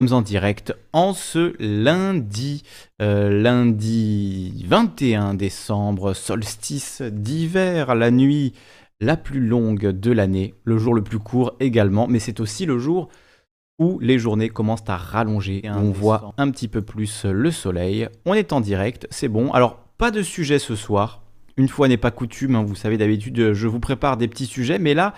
sommes en direct en ce lundi, euh, lundi 21 décembre, solstice d'hiver, la nuit la plus longue de l'année, le jour le plus court également, mais c'est aussi le jour où les journées commencent à rallonger. On voit un petit peu plus le soleil. On est en direct, c'est bon. Alors, pas de sujet ce soir. Une fois n'est pas coutume, hein, vous savez d'habitude, je vous prépare des petits sujets, mais là,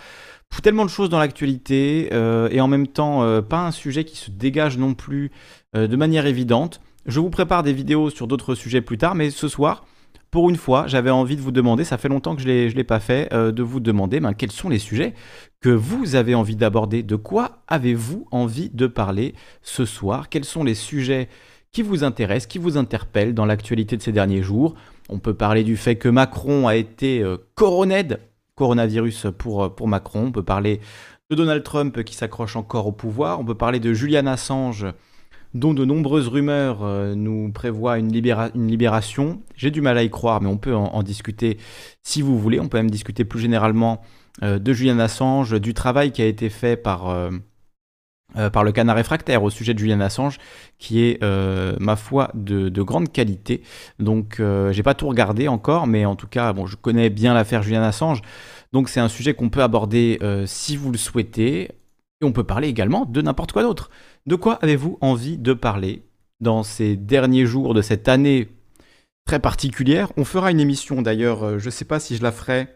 tellement de choses dans l'actualité euh, et en même temps euh, pas un sujet qui se dégage non plus euh, de manière évidente. Je vous prépare des vidéos sur d'autres sujets plus tard, mais ce soir, pour une fois, j'avais envie de vous demander, ça fait longtemps que je ne l'ai pas fait, de vous demander ben, quels sont les sujets que vous avez envie d'aborder, de quoi avez-vous envie de parler ce soir, quels sont les sujets qui vous intéressent, qui vous interpellent dans l'actualité de ces derniers jours. On peut parler du fait que Macron a été coroné coronavirus pour, euh, pour Macron. On peut parler de Donald Trump qui s'accroche encore au pouvoir. On peut parler de Julian Assange dont de nombreuses rumeurs euh, nous prévoient une, une libération. J'ai du mal à y croire, mais on peut en, discuter si vous voulez. On peut même discuter plus généralement euh, de Julian Assange, du travail qui a été fait par, par le canard réfractaire au sujet de Julian Assange, qui est, ma foi, de, de, grande qualité. Donc, j'ai pas tout regardé encore, mais en tout cas, bon, je connais bien l'affaire Julian Assange. Donc c'est un sujet qu'on peut aborder euh, si vous le souhaitez. Et on peut parler également de n'importe quoi d'autre. De quoi avez-vous envie de parler dans ces derniers jours de cette année très particulière? On fera une émission d'ailleurs, euh, je sais pas si je la ferai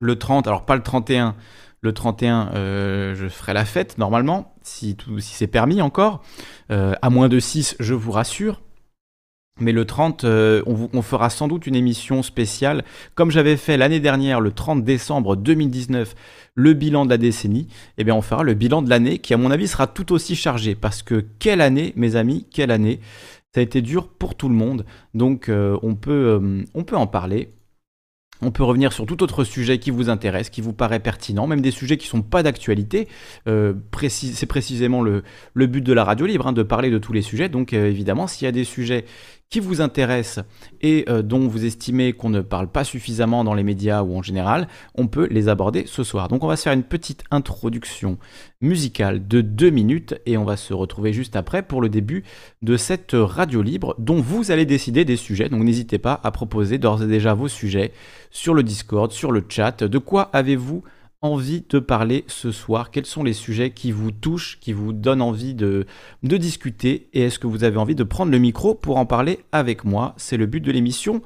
le 30, alors pas le 31. Le 31, euh, je ferai la fête normalement, si, si c'est permis encore. à moins de 6, je vous rassure. Mais le 30, euh, on, fera sans doute une émission spéciale, comme j'avais fait l'année dernière, le 30 décembre 2019, le bilan de la décennie. Eh bien, on fera le bilan de l'année, qui à mon avis sera tout aussi chargé, parce que quelle année, mes amis, quelle année Ça a été dur pour tout le monde, donc euh, on, peut, euh, on peut en parler. On peut revenir sur tout autre sujet qui vous intéresse, qui vous paraît pertinent, même des sujets qui ne sont pas d'actualité. c'est précisément le, but de la radio libre, hein, de parler de tous les sujets. Donc évidemment, s'il y a des sujets qui vous intéresse et euh, dont vous estimez qu'on ne parle pas suffisamment dans les médias ou en général, on peut les aborder ce soir. Donc on va se faire une petite introduction musicale de deux minutes et on va se retrouver juste après pour le début de cette radio libre dont vous allez décider des sujets. Donc n'hésitez pas à proposer d'ores et déjà vos sujets sur le Discord, sur le chat. De quoi avez-vous envie de parler ce soir? Quels sont les sujets qui vous touchent, qui vous donnent envie de, de discuter? Et est-ce que vous avez envie de prendre le micro pour en parler avec moi? C'est le but de l'émission.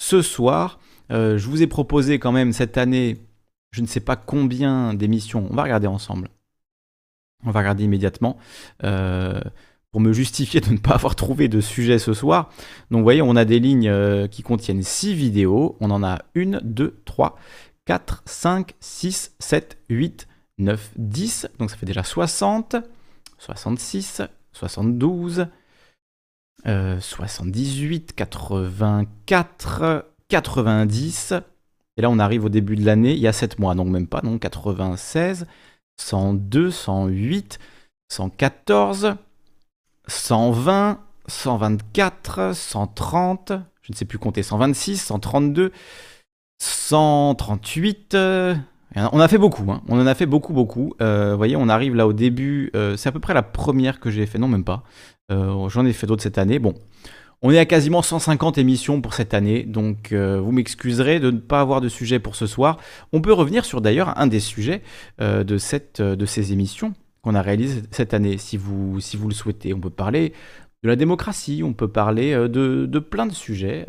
Ce soir, euh, je vous ai proposé quand même cette année, je ne sais pas combien d'émissions. On va regarder ensemble. On va regarder immédiatement. Euh, pour me justifier de ne pas avoir trouvé de sujet ce soir. Donc vous voyez, on a des lignes euh, qui contiennent 6 vidéos. On en a une, deux, trois, 4, 5, 6, 7, 8, 9, 10. Donc ça fait déjà 60, 66, 72, 78, 84, 90. Et là, on arrive au début de l'année, il y a 7 mois, donc même pas, donc 96, 102, 108, 114, 120, 124, 130, je ne sais plus compter, 126, 132, 138. Euh, on a fait beaucoup, hein. on en a fait beaucoup, beaucoup. Euh, vous voyez, on arrive là au début. Euh, c'est à peu près la première que j'ai fait, non, même pas. J'en ai fait d'autres cette année. Bon, on est à quasiment 150 émissions pour cette année, donc vous m'excuserez de ne pas avoir de sujet pour ce soir. On peut revenir sur d'ailleurs un des sujets de, ces émissions qu'on a réalisées cette année, si vous, le souhaitez. On peut parler de la démocratie, on peut parler de plein de sujets.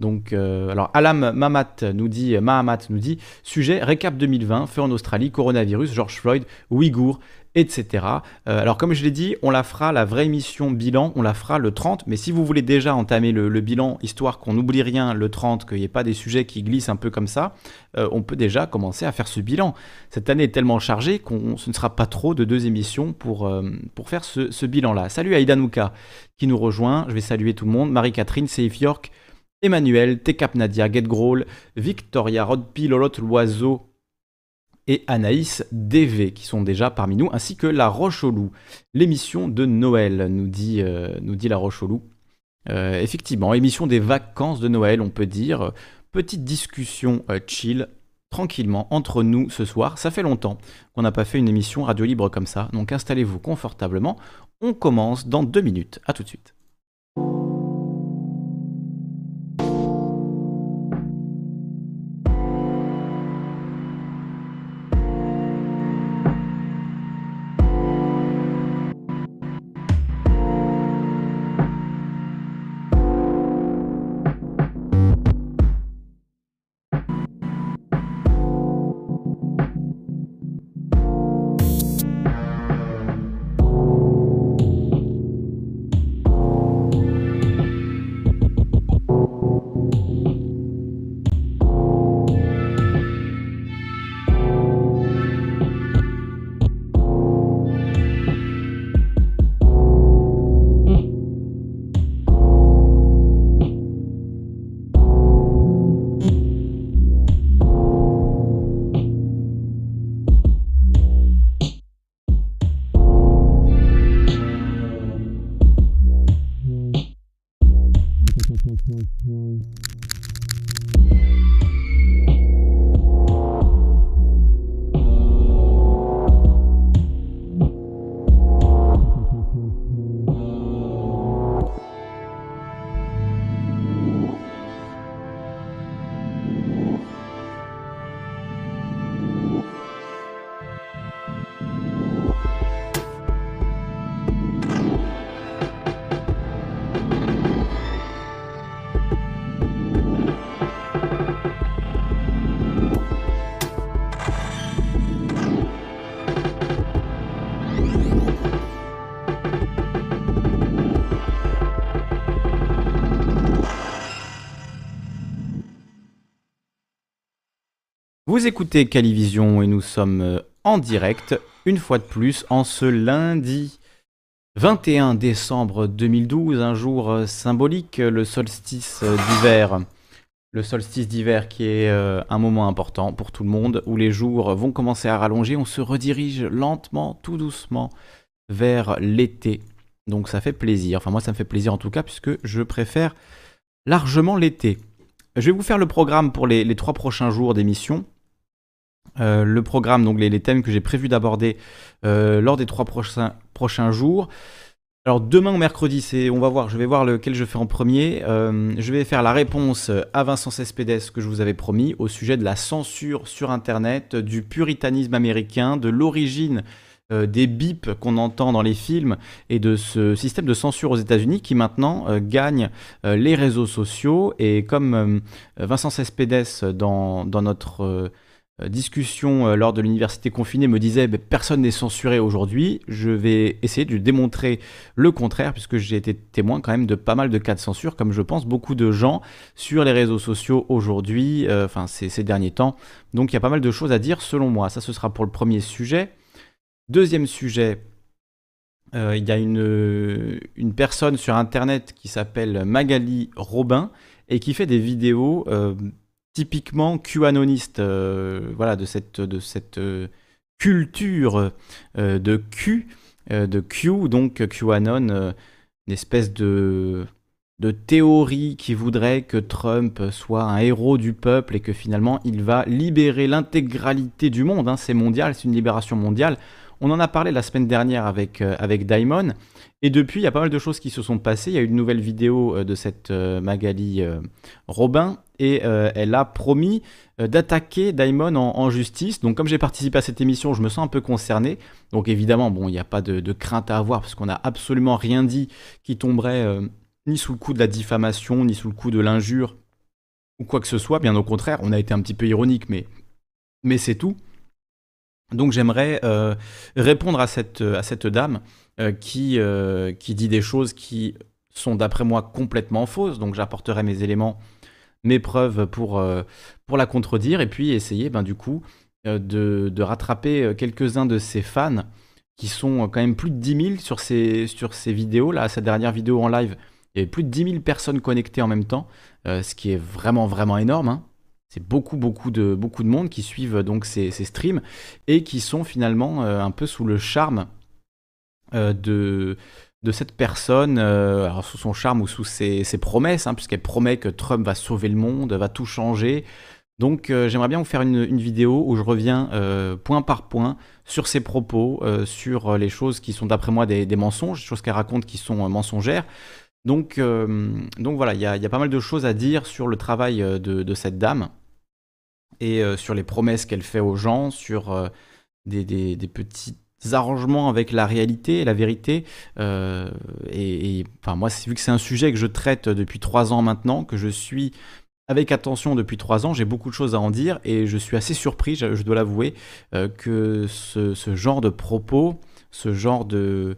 Donc, euh, alors Alam Mamat nous dit, Mahamat nous dit, sujet récap 2020, feu en Australie, coronavirus, George Floyd, Ouïghour, etc. Euh, alors comme je l'ai dit, on la fera, la vraie émission bilan, on la fera le 30, mais si vous voulez déjà entamer le, bilan, histoire qu'on n'oublie rien le 30, qu'il n'y ait pas des sujets qui glissent un peu comme ça, euh, on peut déjà commencer à faire ce bilan. Cette année est tellement chargée qu'on ce ne sera pas trop de deux émissions pour, faire ce, bilan-là. Salut à Nouka qui nous rejoint, je vais saluer tout le monde, Marie-Catherine, Safe York, Emmanuel, Tekap Nadia, Get Victoria, Rodpi, Lolotte Loiseau et Anaïs DV qui sont déjà parmi nous, ainsi que La Roche au Loup, l'émission de Noël, nous dit, euh, La Roche au Loup. Euh, effectivement, émission des vacances de Noël, on peut dire. Petite discussion euh, chill, tranquillement entre nous ce soir. Ça fait longtemps qu'on n'a pas fait une émission radio libre comme ça, donc installez-vous confortablement. On commence dans deux minutes. À tout de suite. Vous écoutez Calivision et nous sommes euh, en direct, une fois de plus, en ce lundi 21 décembre 2012, un jour euh, symbolique, le solstice euh, d'hiver. Le solstice d'hiver qui est un moment important pour tout le monde, où les jours vont commencer à rallonger, on se redirige lentement, tout doucement, vers l'été. Donc ça fait plaisir, enfin moi ça me fait plaisir en tout cas, puisque je préfère largement l'été. Je vais vous faire le programme pour les, les trois prochains jours d'émission. Euh, le programme, donc les, thèmes que j'ai prévu d'aborder euh, lors des trois prochains, prochains jours. Alors demain mercredi, c'est, on va voir, je vais voir lequel je fais en premier. Euh, je vais faire la réponse à Vincent Cespedes que je vous avais promis au sujet de la censure sur Internet, du puritanisme américain, de l'origine des bips qu'on entend dans les films et de ce système de censure aux États-Unis qui maintenant gagne les réseaux sociaux. Et comme Vincent Cespedes dans, dans notre discussion euh, lors de l'université confinée me disait personne n'est censuré aujourd'hui, je vais essayer de démontrer le contraire puisque j'ai été témoin quand même de pas mal de cas de censure comme je pense beaucoup de gens sur les réseaux sociaux aujourd'hui, euh, enfin ces, derniers temps. Donc il y a pas mal de choses à dire selon moi. Ça ce sera pour le premier sujet. Deuxième sujet, il y a une, personne sur internet qui s'appelle Magali Robin et qui fait des vidéos typiquement QAnoniste, euh, voilà, de cette, euh, culture euh, de Q, de Q, donc QAnon, une espèce de, de théorie qui voudrait que Trump soit un héros du peuple et que finalement il va libérer l'intégralité du monde. Hein, c'est mondial, c'est une libération mondiale. On en a parlé la semaine dernière avec, avec Daimon. Et depuis, il y a pas mal de choses qui se sont passées. Il y a eu une nouvelle vidéo de cette Magali Robin et euh, elle a promis euh, d'attaquer Daimon en, justice. Donc comme j'ai participé à cette émission, je me sens un peu concerné. Donc évidemment, bon, il n'y a pas de, crainte à avoir parce qu'on n'a absolument rien dit qui tomberait euh, ni sous le coup de la diffamation, ni sous le coup de l'injure ou quoi que ce soit. Bien au contraire, on a été un petit peu ironique, mais c'est tout. Donc j'aimerais répondre à cette, cette dame qui, qui dit des choses qui sont d'après moi complètement fausses. Donc j'apporterai mes éléments mes preuves pour, euh, la contredire et puis essayer ben, du coup euh, de, rattraper euh, quelques-uns de ses fans qui sont quand même plus de 10 000 sur ces, sur ces vidéos. Là, sa dernière vidéo en live, il y avait plus de 10 000 personnes connectées en même temps, ce qui est vraiment, vraiment énorme. Hein. C'est beaucoup, beaucoup de, beaucoup de monde qui suivent donc ces, ces streams et qui sont finalement un peu sous le charme de, de cette personne, euh, sous son charme ou sous ses, promesses, hein, puisqu'elle promet que Trump va sauver le monde, va tout changer. Donc j'aimerais bien vous faire une, vidéo où je reviens point par point sur ses propos, sur les choses qui sont d'après moi des, mensonges, des choses qu'elle raconte qui sont mensongères. Donc, donc voilà, il y, a, pas mal de choses à dire sur le travail de cette dame et sur les promesses qu'elle fait aux gens, sur des, petits arrangements avec la réalité et la vérité. Euh, et, enfin, moi, vu que c'est un sujet que je traite depuis trois ans maintenant, que je suis avec attention depuis trois ans, j'ai beaucoup de choses à en dire et je suis assez surpris, je, dois l'avouer, euh, que ce, genre de propos, ce genre de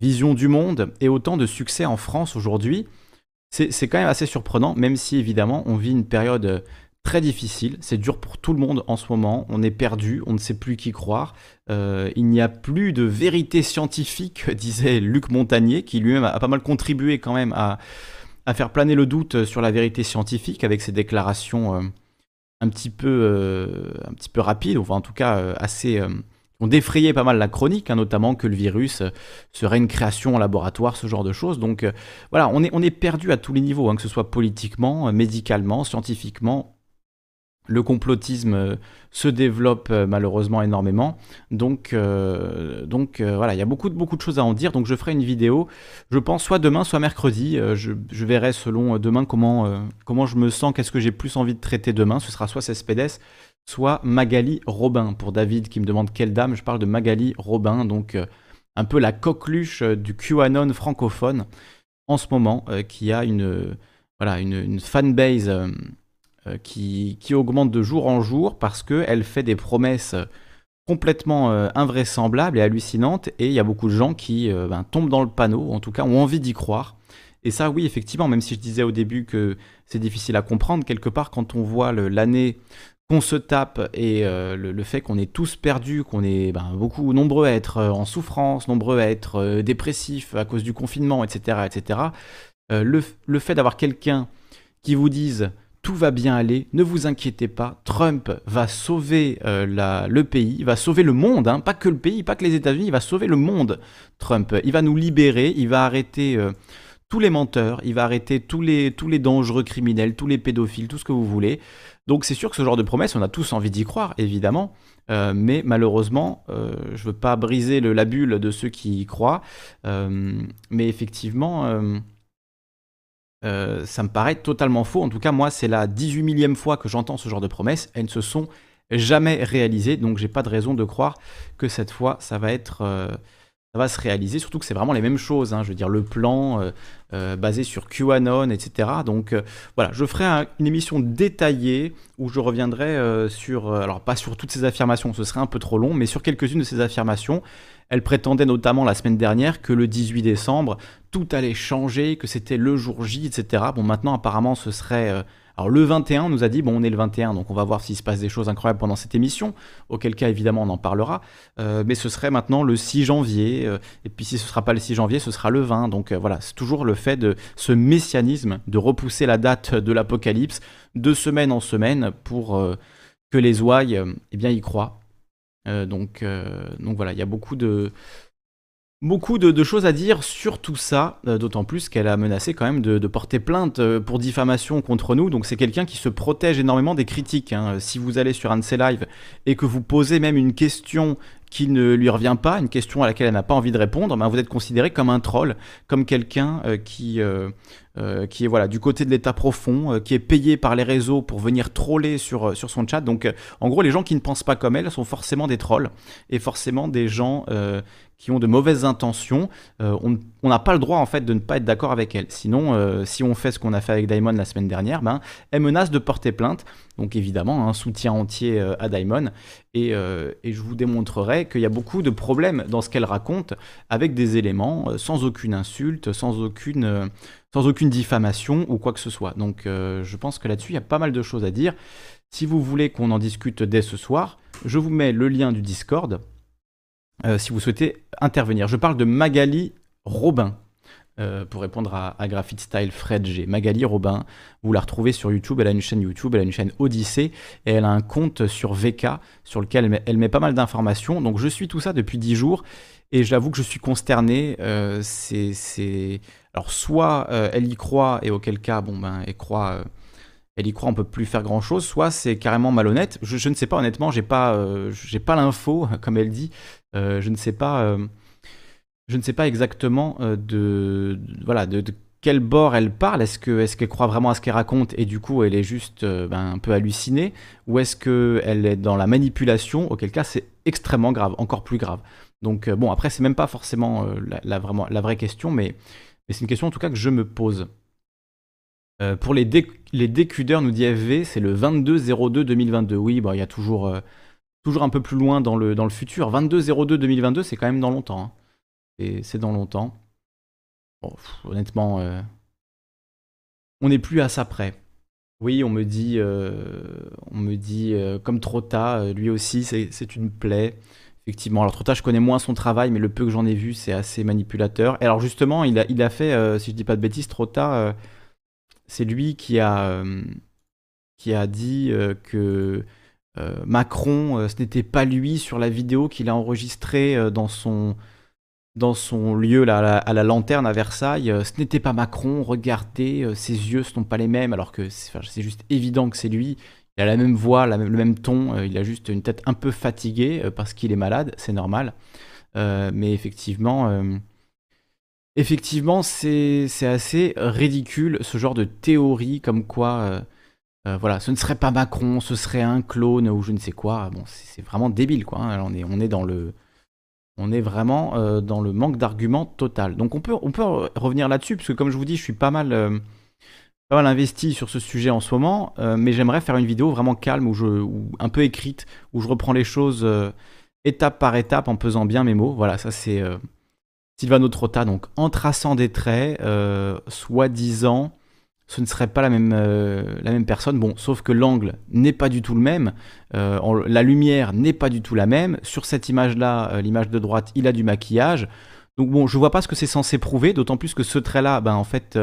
vision du monde ait autant de succès en France aujourd'hui. C'est quand même assez surprenant, même si évidemment on vit une période très difficile, c'est dur pour tout le monde en ce moment, on est perdu, on ne sait plus qui croire, euh, il n'y a plus de vérité scientifique, disait Luc Montagnier, qui lui-même a pas mal contribué quand même à, faire planer le doute sur la vérité scientifique avec ses déclarations euh, un, petit peu, euh, un petit peu rapides, enfin en tout cas assez... ont défrayé pas mal la chronique, hein, notamment que le virus serait une création en laboratoire, ce genre de choses. Donc voilà, on est, on est perdu à tous les niveaux, hein, que ce soit politiquement, médicalement, scientifiquement, le complotisme euh, se développe euh, malheureusement énormément. Donc, euh, voilà, il y a beaucoup, beaucoup de choses à en dire. Donc je ferai une vidéo, je pense, soit demain, soit mercredi. Je, verrai selon demain comment, comment je me sens, qu'est-ce que j'ai plus envie de traiter demain. Ce sera soit Cespedes, soit Magali Robin. Pour David qui me demande quelle dame, je parle de Magali Robin. Donc un peu la coqueluche du QAnon francophone en ce moment, qui a une, voilà, une fanbase euh, qui, augmente de jour en jour parce qu'elle fait des promesses complètement euh, invraisemblables et hallucinantes et il y a beaucoup de gens qui euh, ben, tombent dans le panneau, en tout cas ont envie d'y croire. Et ça, oui, effectivement, même si je disais au début que c'est difficile à comprendre, quelque part, quand on voit l'année qu'on se tape et le, fait qu'on est tous perdus, qu'on est ben, beaucoup nombreux à être en souffrance, nombreux à être dépressifs à cause du confinement, etc., etc., le, le fait d'avoir quelqu'un qui vous dise tout va bien aller, ne vous inquiétez pas, Trump va sauver euh, le pays, va sauver le monde, hein. pas que le pays, pas que les États-Unis, il va sauver le monde, Trump. Il va nous libérer, il va arrêter euh, tous les menteurs, il va arrêter tous les, tous les dangereux criminels, tous les pédophiles, tout ce que vous voulez. Donc c'est sûr que ce genre de promesse, on a tous envie d'y croire, évidemment, euh, mais malheureusement, je ne veux pas briser le, la bulle de ceux qui y croient, mais effectivement euh, ça me paraît totalement faux. En tout cas, moi, c'est la 18 millième fois que j'entends ce genre de promesses. Elles ne se sont jamais réalisées, donc j'ai pas de raison de croire que cette fois, ça va euh, se réaliser. Surtout que c'est vraiment les mêmes choses. Hein. je veux dire, le plan euh, basé sur QAnon, etc. Donc voilà, je ferai une émission détaillée où je reviendrai sur, alors pas sur toutes ces affirmations, ce serait un peu trop long, mais sur quelques-unes de ces affirmations elle prétendait notamment la semaine dernière que le 18 décembre, tout allait changer, que c'était le jour J, etc. Bon, maintenant, apparemment, ce serait... Euh, alors le 21, on nous a dit, bon, on est le 21, donc on va voir s'il se passe des choses incroyables pendant cette émission, auquel cas, évidemment, on en parlera. Euh, mais ce serait maintenant le 6 janvier, euh, et puis si ce ne sera pas le 6 janvier, ce sera le 20. Donc voilà, c'est toujours le fait de ce messianisme, de repousser la date de l'apocalypse de semaine en semaine pour que les ouailles eh bien, y croient. Euh, donc, euh, donc voilà, il y a beaucoup de, beaucoup de, choses à dire sur tout ça, euh, d'autant plus qu'elle a menacé quand même de, porter plainte pour diffamation contre nous. Donc c'est quelqu'un qui se protège énormément des critiques. Hein. Si vous allez sur un de ses lives et que vous posez même une question qui ne lui revient pas, une question à laquelle elle n'a pas envie de répondre, ben vous êtes considéré comme un troll, comme quelqu'un qui, qui est voilà du côté de l'état profond, qui est payé par les réseaux pour venir troller sur, sur son chat. Donc en gros, les gens qui ne pensent pas comme elle sont forcément des trolls et forcément des gens qui ont de mauvaises intentions, euh, on n'a pas le droit en fait de ne pas être d'accord avec elle. Sinon, euh, si on fait ce qu'on a fait avec Daimon la semaine dernière, ben, elle menace de porter plainte. Donc évidemment, un soutien entier euh, à Daimon. Et, et, je vous démontrerai qu'il y a beaucoup de problèmes dans ce qu'elle raconte avec des éléments sans aucune insulte, sans aucune, sans aucune diffamation ou quoi que ce soit. Donc je pense que là-dessus, il y a pas mal de choses à dire. Si vous voulez qu'on en discute dès ce soir, je vous mets le lien du Discord euh, si vous souhaitez intervenir. Je parle de Magali Robin. Euh, pour répondre à, Graphite Style Fred G. Magali Robin, vous la retrouvez sur YouTube, elle a une chaîne YouTube, elle a une chaîne Odyssée, et elle a un compte sur VK sur lequel elle met, pas mal d'informations. Donc je suis tout ça depuis 10 jours, et j'avoue que je suis consterné. Euh, c'est, Alors soit elle y croit, et auquel cas, bon ben, elle croit elle y croit, on peut plus faire grand chose, soit c'est carrément malhonnête. Je, ne sais pas, honnêtement, j'ai pas, euh, j'ai pas l'info, comme elle dit. Euh, je ne sais pas, euh, je ne sais pas exactement de, voilà, de, quel bord elle parle. Est-ce que, est-ce qu'elle croit vraiment à ce qu'elle raconte et du coup elle est juste ben, un peu hallucinée, ou est-ce qu'elle est dans la manipulation? Auquel cas c'est extrêmement grave, encore plus grave. Donc bon, après c'est même pas forcément la, vraiment la vraie question, mais, c'est une question en tout cas que je me pose. Euh, pour les, décudeurs, nous dit FV, c'est le 22-02-2022. Oui, il y a toujours, euh, un peu plus loin dans le, futur. 22-02-2022, c'est quand même dans longtemps. Hein. C'est dans longtemps. honnêtement, euh, on n'est plus à ça près. Oui, on me dit, on me dit comme Trotta, lui aussi, c'est une plaie. Effectivement, alors Trotta, je connais moins son travail, mais le peu que j'en ai vu, c'est assez manipulateur. Et alors justement, il a, fait, si je dis pas de bêtises, Trotta c'est lui qui a, euh, dit euh, que euh, Macron, ce n'était pas lui sur la vidéo qu'il a enregistrée dans son, lieu là, à, la, lanterne à Versailles. ce n'était pas Macron, regardez, ses yeux ne sont pas les mêmes, alors que c'est juste évident que c'est lui. Il a la même voix, le même ton, il a juste une tête un peu fatiguée parce qu'il est malade, c'est normal. mais effectivement, effectivement, c'est assez ridicule ce genre de théorie comme quoi, euh, euh, voilà, ce ne serait pas Macron, ce serait un clone ou je ne sais quoi. Bon, c'est vraiment débile, quoi. Hein. On, est, dans le, vraiment euh, dans le manque d'arguments total. Donc on peut, on peut revenir là-dessus, parce que comme je vous dis, je suis pas mal, pas mal investi sur ce sujet en ce moment, mais j'aimerais faire une vidéo vraiment calme, où un peu écrite, où je reprends les choses étape par étape en pesant bien mes mots. Voilà, ça c'est Silvano Trotta, donc en traçant des traits, euh, soi-disant, ce ne serait pas la même, euh, la même personne. Bon, sauf que l'angle n'est pas du tout le même, euh, la lumière n'est pas du tout la même. Sur cette image-là, l'image de droite, il a du maquillage. Donc bon, je vois pas ce que c'est censé prouver, d'autant plus que ce trait-là, ben en fait,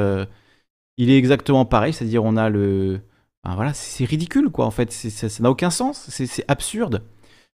il est exactement pareil, c'est-à-dire on a le... Ben voilà, c'est ridicule quoi en fait, ça n'a aucun sens, c'est absurde.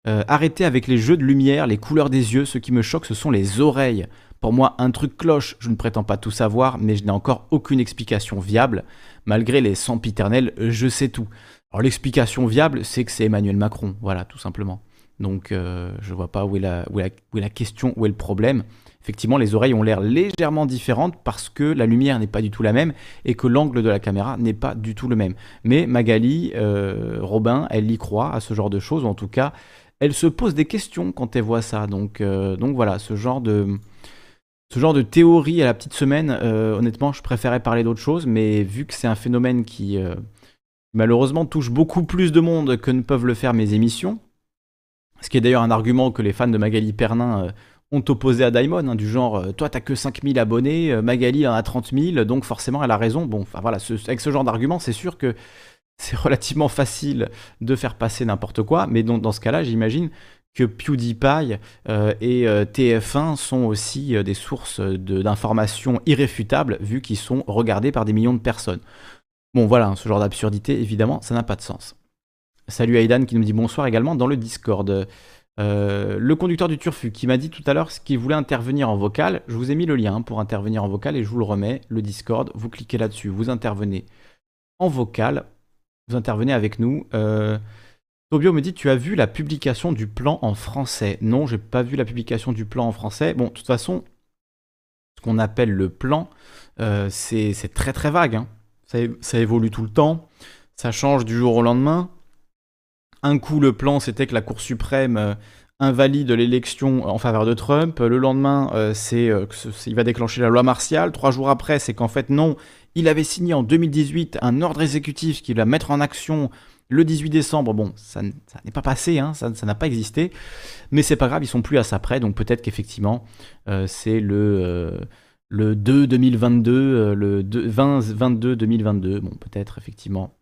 arrêtez avec les jeux de lumière, les couleurs des yeux, ce qui me choque ce sont les oreilles. Pour moi, un truc cloche, je ne prétends pas tout savoir, mais je n'ai encore aucune explication viable. Malgré les sempiternels, je sais tout. Alors l'explication viable, c'est que c'est Emmanuel Macron, voilà, tout simplement. Donc euh, je vois pas où, est la, question, où est le problème. Effectivement, les oreilles ont l'air légèrement différentes parce que la lumière n'est pas du tout la même et que l'angle de la caméra n'est pas du tout le même. Mais Magali, euh, Robin, elle y croit à ce genre de choses, ou en tout cas, elle se pose des questions quand elle voit ça. Donc, euh, voilà, ce genre de, théorie à la petite semaine, euh, honnêtement, je préférais parler d'autre chose, mais vu que c'est un phénomène qui malheureusement touche beaucoup plus de monde que ne peuvent le faire mes émissions, ce qui est d'ailleurs un argument que les fans de Magali Pernin euh, ont opposé à Daimon, hein, du genre toi t'as que 5000 abonnés, Magali en a 30 000, donc forcément elle a raison. Bon, enfin voilà, avec ce genre d'argument, c'est sûr que c'est relativement facile de faire passer n'importe quoi, mais dans ce cas-là, j'imagine que PewDiePie euh, et euh, TF1 sont aussi euh, des sources d'informations irréfutables vu qu'ils sont regardés par des millions de personnes. Bon voilà, ce genre d'absurdité, évidemment, ça n'a pas de sens. Salut Aidan qui nous dit bonsoir également dans le Discord. Le conducteur du Turfu qui m'a dit tout à l'heure qu'il voulait intervenir en vocal. Je vous ai mis le lien pour intervenir en vocal et je vous le remets, le Discord. Vous cliquez là-dessus, vous intervenez en vocal, vous intervenez avec nous. Tobio me dit Tu as vu la publication du plan en français? Non, j'ai pas vu la publication du plan en français. Bon, de toute façon, ce qu'on appelle le plan, euh, c'est très très vague. Hein. Ça, évolue tout le temps. Ça change du jour au lendemain. Un coup, le plan, c'était que la Cour suprême euh, invalide l'élection en faveur de Trump. Le lendemain, euh, c'est qu'il va déclencher la loi martiale. Trois jours après, c'est qu'en fait, non, il avait signé en 2018 un ordre exécutif qui va mettre en action le 18 décembre, bon, ça, n'est pas passé, hein, ça n'a pas existé, mais c'est pas grave, ils sont plus à ça près, donc peut-être qu'effectivement, euh, c'est le, euh, le 2 2022, euh, le 20 22 2022, bon, peut-être effectivement,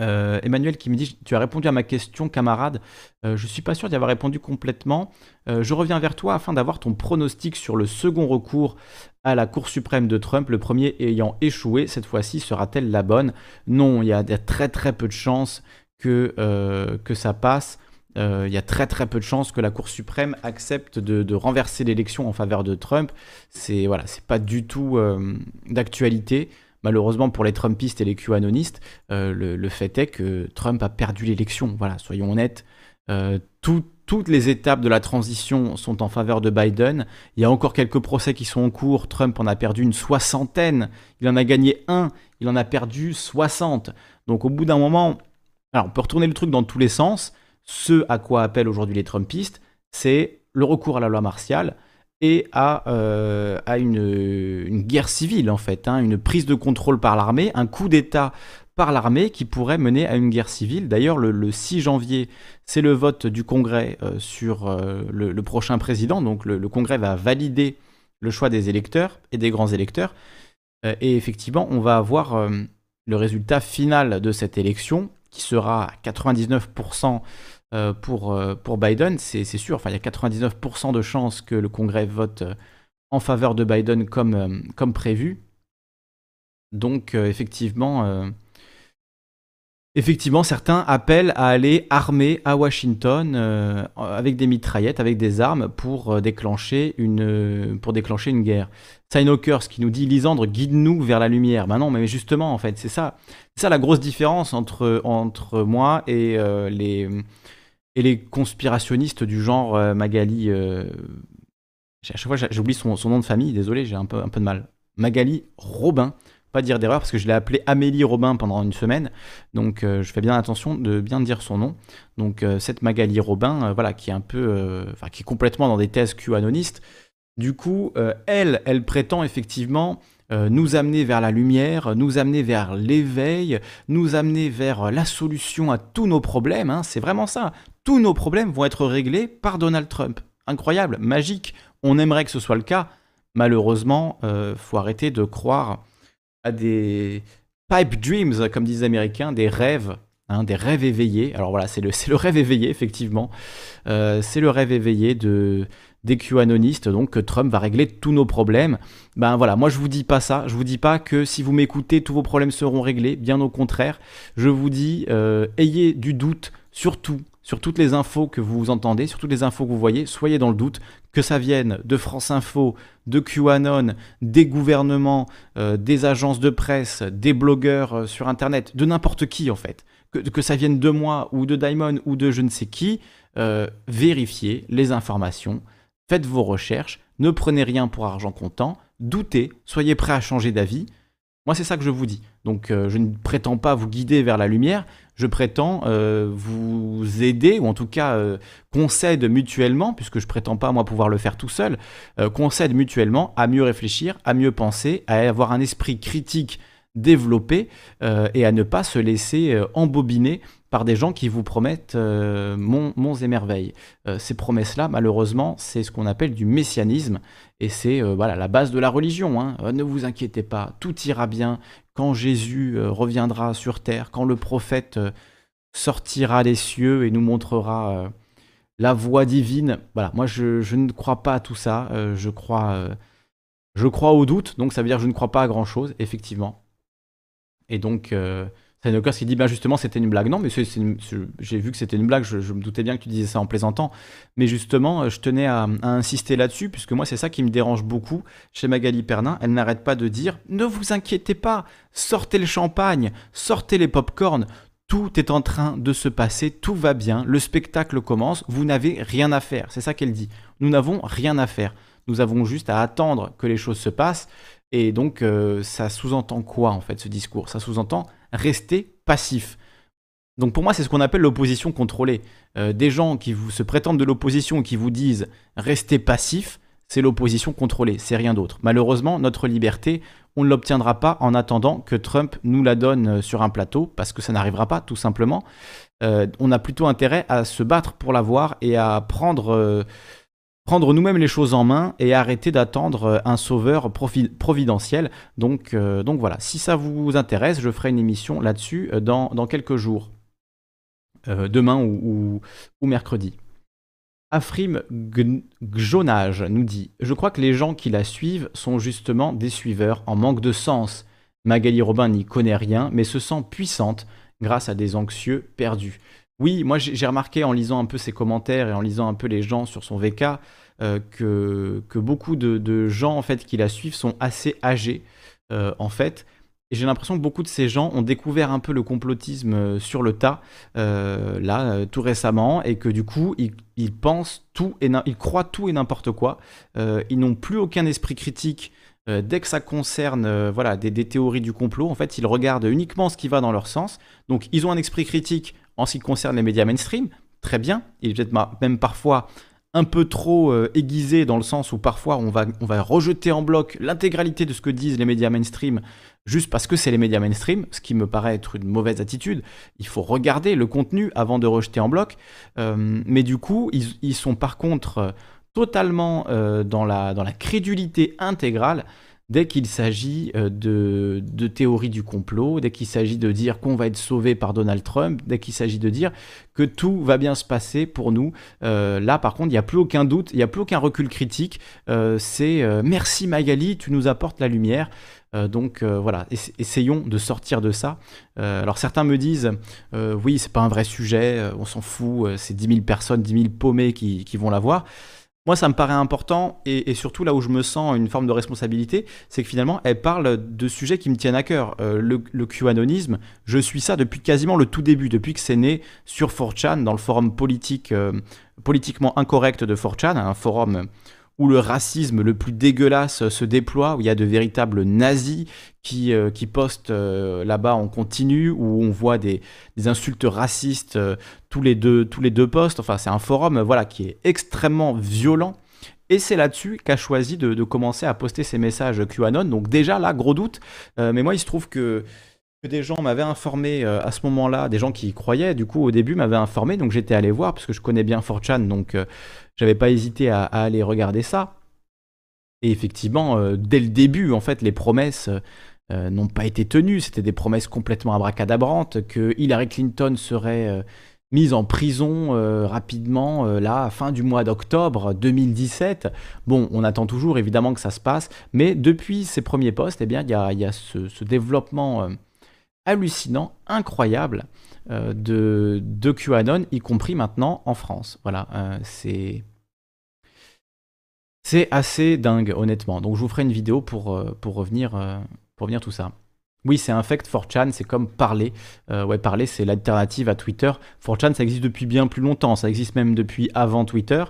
euh, Emmanuel qui me dit Tu as répondu à ma question, camarade. Euh, je suis pas sûr d'y avoir répondu complètement. Euh, je reviens vers toi afin d'avoir ton pronostic sur le second recours à la Cour suprême de Trump, le premier ayant échoué. Cette fois-ci, sera-t-elle la bonne? Non, il y a très très peu de chances que, que ça passe. Il y a très très peu de chances que la Cour suprême accepte de, de renverser l'élection en faveur de Trump. C'est voilà, c'est pas du tout d'actualité. Malheureusement pour les Trumpistes et les QAnonistes, le, fait est que Trump a perdu l'élection. Voilà, soyons honnêtes. toutes les étapes de la transition sont en faveur de Biden. Il y a encore quelques procès qui sont en cours. Trump en a perdu une soixantaine. Il en a gagné un. Il en a perdu 60. Donc au bout d'un moment, alors on peut retourner le truc dans tous les sens. Ce à quoi appellent aujourd'hui les Trumpistes, c'est le recours à la loi martiale et à, euh, une, guerre civile en fait, hein, une prise de contrôle par l'armée, un coup d'État par l'armée qui pourrait mener à une guerre civile. D'ailleurs, le, 6 janvier, c'est le vote du Congrès euh, sur euh, le, prochain président, donc le, Congrès va valider le choix des électeurs et des grands électeurs. et effectivement, on va avoir le résultat final de cette élection qui sera à 99% euh, pour, euh, pour Biden, c'est sûr. Enfin, il y a 99% de chances que le Congrès vote euh, en faveur de Biden comme, comme prévu. Donc, effectivement, Effectivement, certains appellent à aller armer à Washington avec des mitraillettes, avec des armes pour déclencher une, pour déclencher une guerre. ce qui nous dit Lisandre, guide-nous vers la lumière. Ben non, mais justement, en fait, c'est ça, ça la grosse différence entre, entre moi et les et les conspirationnistes du genre euh, Magali. Euh, à chaque fois, j'oublie son, nom de famille, désolé, j'ai un peu, de mal. Magali Robin. Pas dire d'erreur parce que je l'ai appelé Amélie Robin pendant une semaine. Donc euh, je fais bien attention de bien dire son nom. Donc cette Magali Robin, voilà, qui est un peu. Qui est complètement dans des thèses QAnonistes. Du coup, elle, elle prétend effectivement nous amener vers la lumière, nous amener vers l'éveil, nous amener vers la solution à tous nos problèmes. Hein. c'est vraiment ça. Tous nos problèmes vont être réglés par Donald Trump. Incroyable, magique. On aimerait que ce soit le cas. Malheureusement, euh, faut arrêter de croire à des pipe dreams, comme disent les Américains, des rêves Hein, des rêves éveillés. Alors voilà, c'est le, rêve éveillé, effectivement. Euh, c'est le rêve éveillé de, des QAnonistes, donc que Trump va régler tous nos problèmes. Ben voilà, moi je vous dis pas ça. Je vous dis pas que si vous m'écoutez, tous vos problèmes seront réglés. Bien au contraire, je vous dis, euh, ayez du doute sur tout, sur toutes les infos que vous entendez, sur toutes les infos que vous voyez, soyez dans le doute, que ça vienne de France Info, de QAnon, des gouvernements, euh, des agences de presse, des blogueurs sur Internet, de n'importe qui en fait que, ça vienne de moi ou de Daimon ou de je ne sais qui, euh, vérifiez les informations, faites vos recherches, ne prenez rien pour argent comptant, doutez, soyez prêt à changer d'avis. Moi, c'est ça que je vous dis. Donc, euh, je ne prétends pas vous guider vers la lumière, je prétends euh, vous aider, ou en tout cas s'aide mutuellement, puisque je prétends pas, moi, pouvoir le faire tout seul, s'aide mutuellement à mieux réfléchir, à mieux penser, à avoir un esprit critique développer euh, et à ne pas se laisser euh, embobiner par des gens qui vous promettent euh, monts, et merveilles. ces promesses-là, malheureusement, c'est ce qu'on appelle du messianisme et c'est voilà la base de la religion. Hein. ne vous inquiétez pas, tout ira bien quand Jésus reviendra sur terre, quand le prophète sortira des cieux et nous montrera la voie divine. Voilà, moi je, je, ne crois pas à tout ça. je crois, je crois au doute, donc ça veut dire que je ne crois pas à grand chose, effectivement. Et donc, euh, Sainokers qui dit bah justement c'était une blague. Non, mais j'ai vu que c'était une blague, je, me doutais bien que tu disais ça en plaisantant. Mais justement, euh, je tenais à, insister là-dessus, puisque moi c'est ça qui me dérange beaucoup chez Magali Pernin. Elle n'arrête pas de dire ne vous inquiétez pas, sortez le champagne, sortez les pop-corn. Tout est en train de se passer, tout va bien, le spectacle commence, vous n'avez rien à faire. C'est ça qu'elle dit. Nous n'avons rien à faire. Nous avons juste à attendre que les choses se passent. Et donc, euh, ça sous-entend quoi, en fait, ce discours? Ça sous-entend rester passif. Donc pour moi, c'est ce qu'on appelle l'opposition contrôlée. Euh, des gens qui vous, se prétendent de l'opposition et qui vous disent restez passif, c'est l'opposition contrôlée, c'est rien d'autre. Malheureusement, notre liberté, on ne l'obtiendra pas en attendant que Trump nous la donne euh, sur un plateau, parce que ça n'arrivera pas, tout simplement. on a plutôt intérêt à se battre pour l'avoir et à prendre prendre nous-mêmes les choses en main et arrêter d'attendre euh, un sauveur providentiel. Donc, euh, donc voilà, si ça vous intéresse, je ferai une émission là-dessus euh, dans, quelques jours, demain ou, mercredi. Afrim Gjonage nous dit Je crois que les gens qui la suivent sont justement des suiveurs en manque de sens. Magali Robin n'y connaît rien, mais se sent puissante grâce à des anxieux perdus. Oui, moi j'ai remarqué en lisant un peu ses commentaires et en lisant un peu les gens sur son VK euh, que, beaucoup de, gens en fait qui la suivent sont assez âgés euh, en fait j'ai l'impression que beaucoup de ces gens ont découvert un peu le complotisme sur le tas, là, tout récemment, et que du coup, ils, pensent tout et ils croient tout et n'importe quoi. ils n'ont plus aucun esprit critique dès que ça concerne voilà, des, des, théories du complot, en fait, ils regardent uniquement ce qui va dans leur sens. Donc, ils ont un esprit critique en ce qui concerne les médias mainstream, très bien. Il est peut-être même parfois un peu trop euh, aiguisé dans le sens où parfois on va, rejeter en bloc l'intégralité de ce que disent les médias mainstream juste parce que c'est les médias mainstream, ce qui me paraît être une mauvaise attitude. Il faut regarder le contenu avant de rejeter en bloc. Euh, mais du coup, ils, sont par contre totalement euh, la, dans la crédulité intégrale dès qu'il s'agit euh, de, de théorie du complot, dès qu'il s'agit de dire qu'on va être sauvé par Donald Trump, dès qu'il s'agit de dire que tout va bien se passer pour nous, euh, là par contre il n'y a plus aucun doute, il n'y a plus aucun recul critique, euh, c'est merci Magali, tu nous apportes la lumière. donc voilà, essayons de sortir de ça. alors certains me disent, oui, c'est pas un vrai sujet, on s'en fout, c'est 10 000 personnes, 10 000 paumés qui, qui vont la voir. Moi, ça me paraît important, et, surtout là où je me sens une forme de responsabilité, c'est que finalement, elle parle de sujets qui me tiennent à cœur. Euh, le, le QAnonisme, je suis ça depuis quasiment le tout début, depuis que c'est né sur 4chan, dans le forum politique, euh, politiquement incorrect de 4chan, un forum où le racisme le plus dégueulasse se déploie, où il y a de véritables nazis qui, euh, postent euh, là-bas en continu, où on voit des, insultes racistes euh, tous, les deux, tous les deux postes. Enfin, c'est un forum voilà, qui est extrêmement violent. Et c'est là-dessus qu'a choisi de, de, commencer à poster ces messages QAnon. Donc déjà là, gros doute. mais moi, il se trouve que des gens m'avaient informé à ce moment-là, des gens qui y croyaient, du coup au début m'avaient informé, donc j'étais allé voir parce que je connais bien 4chan, donc j'avais pas hésité à, aller regarder ça. Et effectivement, euh, dès le début, en fait, les promesses euh, n'ont pas été tenues. C'était des promesses complètement abracadabrantes que Hillary Clinton serait euh, mise en prison rapidement, là, fin du mois d'octobre 2017. Bon, on attend toujours évidemment que ça se passe, mais depuis ces premiers postes, eh bien, il y a, ce, développement hallucinant, incroyable, euh, de, de, QAnon, y compris maintenant en France. Voilà, euh, c'est. Assez dingue, honnêtement. Donc je vous ferai une vidéo pour, euh, revenir, pour tout ça. Oui, c'est un fact 4chan, c'est comme parler. ouais, parler, c'est l'alternative à Twitter. 4chan, ça existe depuis bien plus longtemps, ça existe même depuis avant Twitter.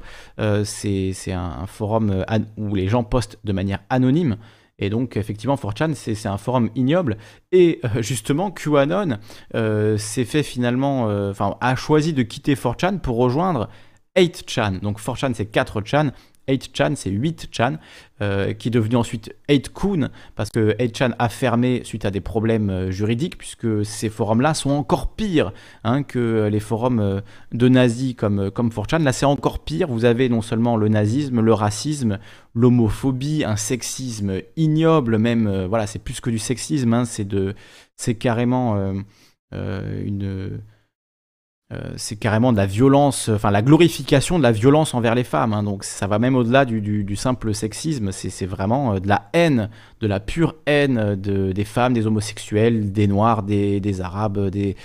c'est un, forum où les gens postent de manière anonyme. Et donc, effectivement, 4chan, c'est un forum ignoble. Et euh, justement, QAnon euh, s'est fait finalement, euh, enfin, a choisi de quitter 4chan pour rejoindre 8chan. Donc, 4chan, c'est 4chan. 8chan, c'est 8chan, euh, qui est devenu ensuite 8kun, parce que 8chan a fermé suite à des problèmes euh, juridiques, puisque ces forums-là sont encore pires hein, que les forums euh, de nazis comme, comme 4chan. Là, c'est encore pire. Vous avez non seulement le nazisme, le racisme, l'homophobie, un sexisme ignoble, même, voilà, c'est plus que du sexisme, hein, c'est carrément une c'est carrément de la violence, enfin la glorification de la violence envers les femmes. Hein. donc ça va même au-delà du, simple sexisme. C'est vraiment euh, de la haine, de la pure haine des femmes, des homosexuels, des noirs, des, arabes, des,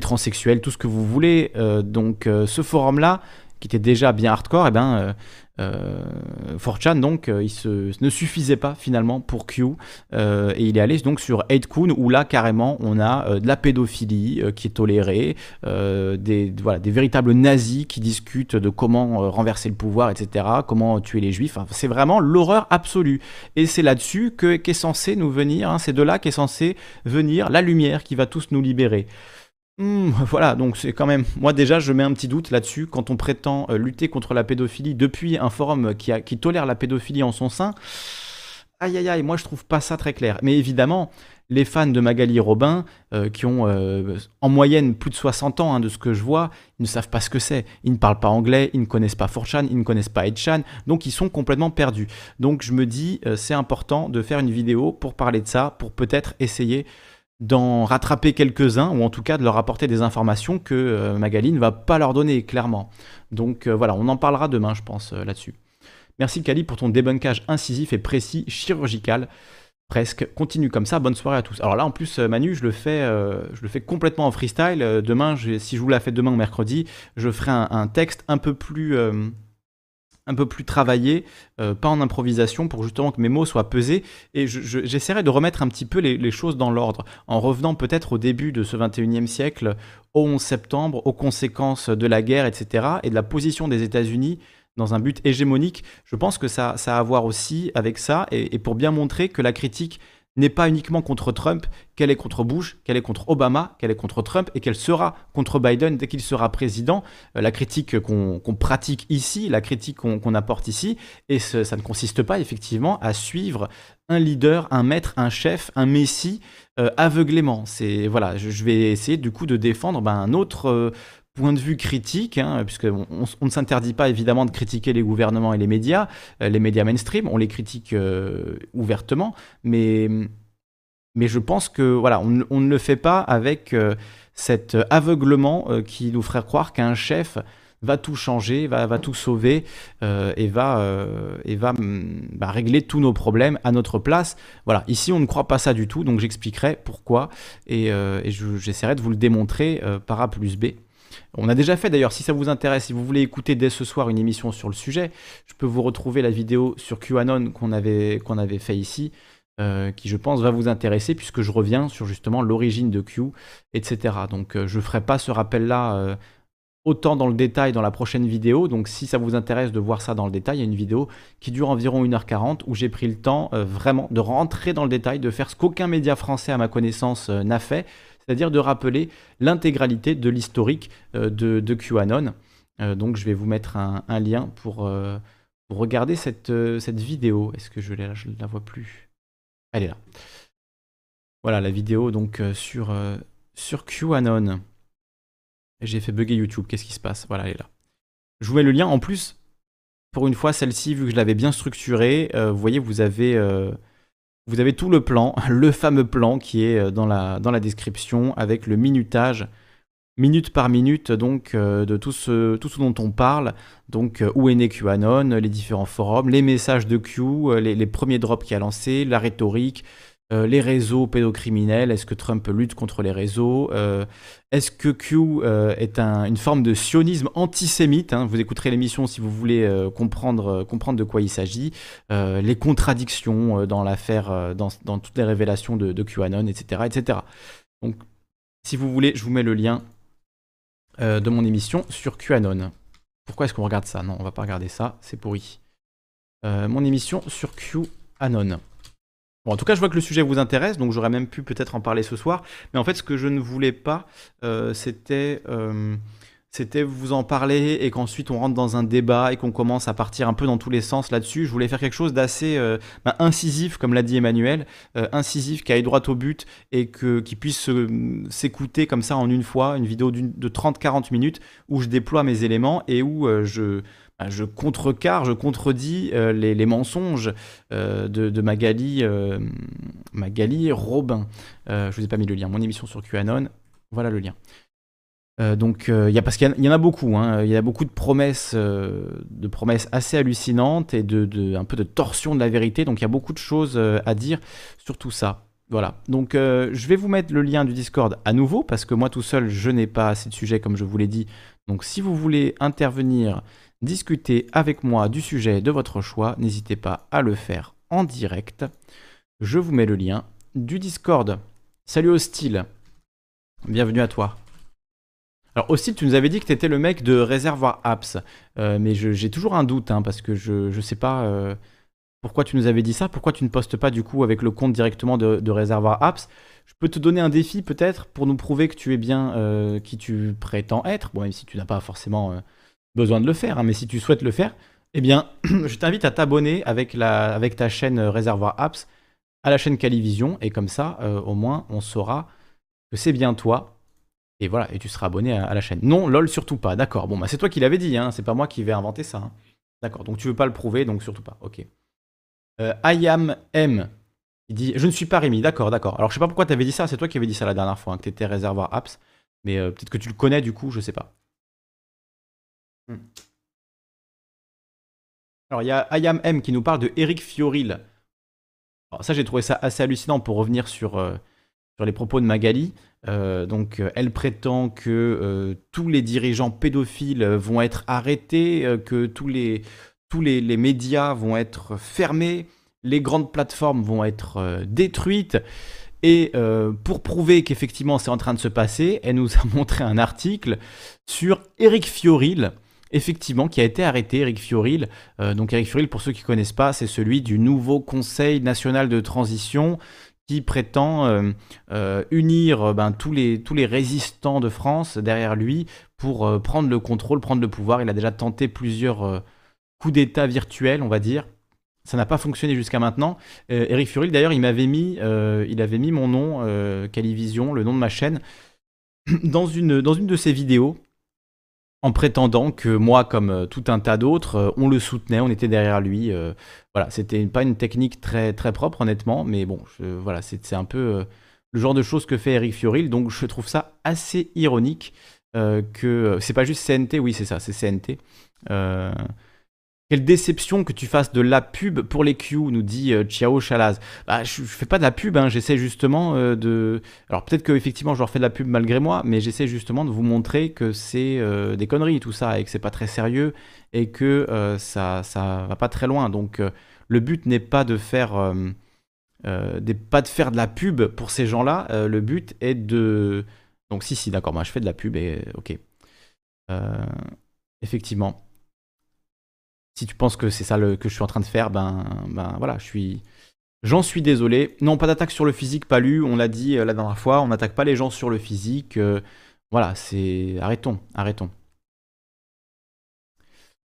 transsexuels, tout ce que vous voulez. Euh, donc ce forum-là, qui était déjà bien hardcore, eh ben, euh, 4chan donc euh, il se, ne suffisait pas finalement pour Q euh, et il est allé donc sur 8kun où là carrément on a euh, de la pédophilie qui est tolérée, des, voilà, des véritables nazis qui discutent de comment renverser le pouvoir, etc., comment tuer les juifs. c'est vraiment l'horreur absolue. Et c'est là-dessus que qu'est censé nous venir, hein, c'est de là qu'est censé venir la lumière qui va tous nous libérer. Hmm, voilà, donc c'est quand même. Moi, déjà, je mets un petit doute là-dessus. Quand on prétend euh, lutter contre la pédophilie depuis un forum qui, tolère la pédophilie en son sein, aïe aïe aïe, moi je trouve pas ça très clair. Mais évidemment, les fans de Magali Robin, euh, qui ont euh, en moyenne plus de 60 ans, hein, de ce que je vois, ils ne savent pas ce que c'est. Ils ne parlent pas anglais, ils ne connaissent pas Forchan, ils ne connaissent pas Edchan, donc ils sont complètement perdus. Donc je me dis, c'est important de faire une vidéo pour parler de ça, pour peut-être essayer d'en rattraper quelques-uns, ou en tout cas de leur apporter des informations que euh, Magali ne va pas leur donner, clairement. Donc euh, voilà, on en parlera demain, je pense, euh, là-dessus. Merci Kali pour ton débunkage incisif et précis, chirurgical. Presque. Continue comme ça. Bonne soirée à tous. Alors là, en plus, Manu, je le fais, je le fais complètement en freestyle. demain, si je vous la fais demain ou mercredi, je ferai un, texte un peu plus un peu plus travaillé, euh, pas en improvisation, pour justement que mes mots soient pesés. Et j'essaierai de remettre un petit peu les, choses dans l'ordre, en revenant peut-être au début de ce 21e siècle, au 11 septembre, aux conséquences de la guerre, etc., et de la position des États-Unis dans un but hégémonique. Je pense que ça, ça a à voir aussi avec ça, et pour bien montrer que la critique n'est pas uniquement contre Trump, qu'elle est contre Bush, qu'elle est contre Obama, qu'elle est contre Trump et qu'elle sera contre Biden dès qu'il sera président. Euh, la critique qu'on pratique ici, la critique qu'on apporte ici, et ça ne consiste pas effectivement à suivre un leader, un maître, un chef, un messie euh, aveuglément. C'est voilà, je, vais essayer du coup de défendre ben, un autre euh, point de vue critique, hein, puisqu'on on, ne s'interdit pas évidemment de critiquer les gouvernements et les médias, euh, les médias mainstream, on les critique euh, ouvertement, mais, mais je pense que voilà, on, ne le fait pas avec euh, cet aveuglement qui nous ferait croire qu'un chef va tout changer, va, va tout sauver et va, et va mm, bah, régler tous nos problèmes à notre place. Voilà, ici on ne croit pas ça du tout, donc j'expliquerai pourquoi et j'essaierai de vous le démontrer par A plus B. On a déjà fait d'ailleurs, si ça vous intéresse, si vous voulez écouter dès ce soir une émission sur le sujet, je peux vous retrouver la vidéo sur QAnon qu'on avait, qu'on avait fait ici, euh, qui je pense va vous intéresser puisque je reviens sur justement l'origine de Q, etc. Donc euh, je ne ferai pas ce rappel-là euh, autant dans le détail dans la prochaine vidéo. Donc si ça vous intéresse de voir ça dans le détail, il y a une vidéo qui dure environ 1h40 où j'ai pris le temps vraiment de rentrer dans le détail, de faire ce qu'aucun média français à ma connaissance n'a fait c'est-à-dire de rappeler l'intégralité de l'historique euh, de, QAnon. Euh, donc je vais vous mettre un, lien pour, euh, regarder cette, cette vidéo. Est-ce que je, ne la vois plus? Elle est là. Voilà la vidéo donc sur, sur QAnon. J'ai fait bugger YouTube, qu'est-ce qui se passe? Voilà, elle est là. Je vous mets le lien. En plus, pour une fois, celle-ci, vu que je l'avais bien structurée, vous voyez, vous avez vous avez tout le plan, le fameux plan qui est euh, dans la, description avec le minutage, minute par minute, donc euh, de tout ce, tout ce dont on parle. Donc euh, où est né QAnon, les différents forums, les messages de Q, les, les premiers drops qu'il a lancés, la rhétorique, euh, les réseaux pédocriminels, est-ce que Trump lutte contre les réseaux? Euh, Est-ce que Q euh, est une forme de sionisme antisémite hein? Vous écouterez l'émission si vous voulez comprendre, comprendre de quoi il s'agit. les contradictions dans l'affaire, dans, toutes les révélations de, de, QAnon, etc., etc. Donc, si vous voulez, je vous mets le lien de mon émission sur QAnon. Pourquoi est-ce qu'on regarde ça? Non, on va pas regarder ça, c'est pourri. mon émission sur QAnon en tout cas, je vois que le sujet vous intéresse, donc j'aurais même pu peut-être en parler ce soir. Mais en fait, ce que je ne voulais pas, euh, c'était euh, c'était vous en parler et qu'ensuite on rentre dans un débat et qu'on commence à partir un peu dans tous les sens là-dessus. Je voulais faire quelque chose d'assez euh, bah, incisif, comme l'a dit Emmanuel, incisif, qui aille droit au but et que, qui puisse s'écouter comme ça en une fois, une vidéo de 30-40 minutes où je déploie mes éléments et où je je contrecarre, je contredis euh, les, mensonges euh, de, Magali, euh, Magali Robin. je vous ai pas mis le lien. Mon émission sur QAnon, voilà le lien. donc, y a, parce qu'il y, en a beaucoup, hein. il y a beaucoup de promesses, de promesses assez hallucinantes et de, un peu de torsion de la vérité. Donc, il y a beaucoup de choses à dire sur tout ça. Voilà. Donc, je vais vous mettre le lien du Discord à nouveau parce que moi tout seul, je n'ai pas assez de sujets comme je vous l'ai dit. Donc, si vous voulez intervenir discuter avec moi du sujet de votre choix, n'hésitez pas à le faire en direct. Je vous mets le lien du Discord. Salut Hostile, bienvenue à toi. Alors Hostile, tu nous avais dit que tu étais le mec de Réservoir Apps, euh, mais j'ai toujours un doute, hein, parce que je ne sais pas euh, pourquoi tu nous avais dit ça, pourquoi tu ne postes pas du coup avec le compte directement de, Réservoir Apps? Je peux te donner un défi peut-être pour nous prouver que tu es bien euh, qui tu prétends être, bon même si tu n'as pas forcément besoin de le faire, hein, mais si tu souhaites le faire, eh bien, je t'invite à t'abonner avec, avec ta chaîne euh, Réservoir Apps à la chaîne Calivision, et comme ça, euh, au moins, on saura que c'est bien toi. Et voilà, et tu seras abonné à, la chaîne. Non, lol, surtout pas. D'accord. Bon, bah, c'est toi qui l'avais dit, hein, c'est pas moi qui vais inventer ça. Hein. D'accord. Donc tu veux pas le prouver, donc surtout pas. Ok. Euh, I am M. Il dit Je ne suis pas Rémi. D'accord, d'accord. Alors je sais pas pourquoi tu avais dit ça, c'est toi qui avais dit ça la dernière fois, que tu étais réservoir apps. Mais peut-être que tu le connais du coup, je sais pas. Hmm. Alors, il y a Ayam M qui nous parle de Eric Fioril. Alors, ça, j'ai trouvé ça assez hallucinant pour revenir sur, euh, les propos de Magali. Euh, donc, euh, elle prétend que tous les dirigeants pédophiles vont être arrêtés, que tous les, tous les, médias vont être fermés, les grandes plateformes vont être détruites. Et pour prouver qu'effectivement c'est en train de se passer, elle nous a montré un article sur Eric Fioril, effectivement, qui a été arrêté, Eric Fioril. donc Eric Fioril, pour ceux qui ne connaissent pas, c'est celui du nouveau Conseil national de transition qui prétend euh, euh, unir euh, ben, tous, les, résistants de France derrière lui pour prendre le contrôle, prendre le pouvoir. Il a déjà tenté plusieurs coups d'État virtuels, on va dire. Ça n'a pas fonctionné jusqu'à maintenant. Eric Furil, d'ailleurs, il m'avait mis, il avait mis mon nom, Calivision, le nom de ma chaîne, dans une, dans une de ses vidéos en prétendant que moi, comme euh, tout un tas d'autres, euh, on le soutenait, on était derrière lui. Euh, voilà, c'était pas une technique très, très propre, honnêtement, mais bon, voilà, c'est un peu le genre de choses que fait Eric Fioril, donc je trouve ça assez ironique que c'est pas juste CNT, oui, c'est ça, c'est CNT. Quelle déception que tu fasses de la pub pour les Q, nous dit euh, Ciao Chalaz. Bah, je, ne fais pas de la pub, hein, j'essaie justement euh, de. Alors peut-être que effectivement je leur fais de la pub malgré moi, mais j'essaie justement de vous montrer que c'est euh, des conneries tout ça et que c'est pas très sérieux et que ça ça va pas très loin. Donc le but n'est pas de faire pas de faire de la pub pour ces gens-là. le but est de donc si si d'accord, moi je fais de la pub et ok. effectivement si tu penses que c'est ça le, que je suis en train de faire, ben, ben voilà, je suis. J'en suis désolé. Non, pas d'attaque sur le physique, pas lu. On l'a dit euh, la dernière fois, on n'attaque pas les gens sur le physique. Euh, voilà, c'est. Arrêtons, arrêtons.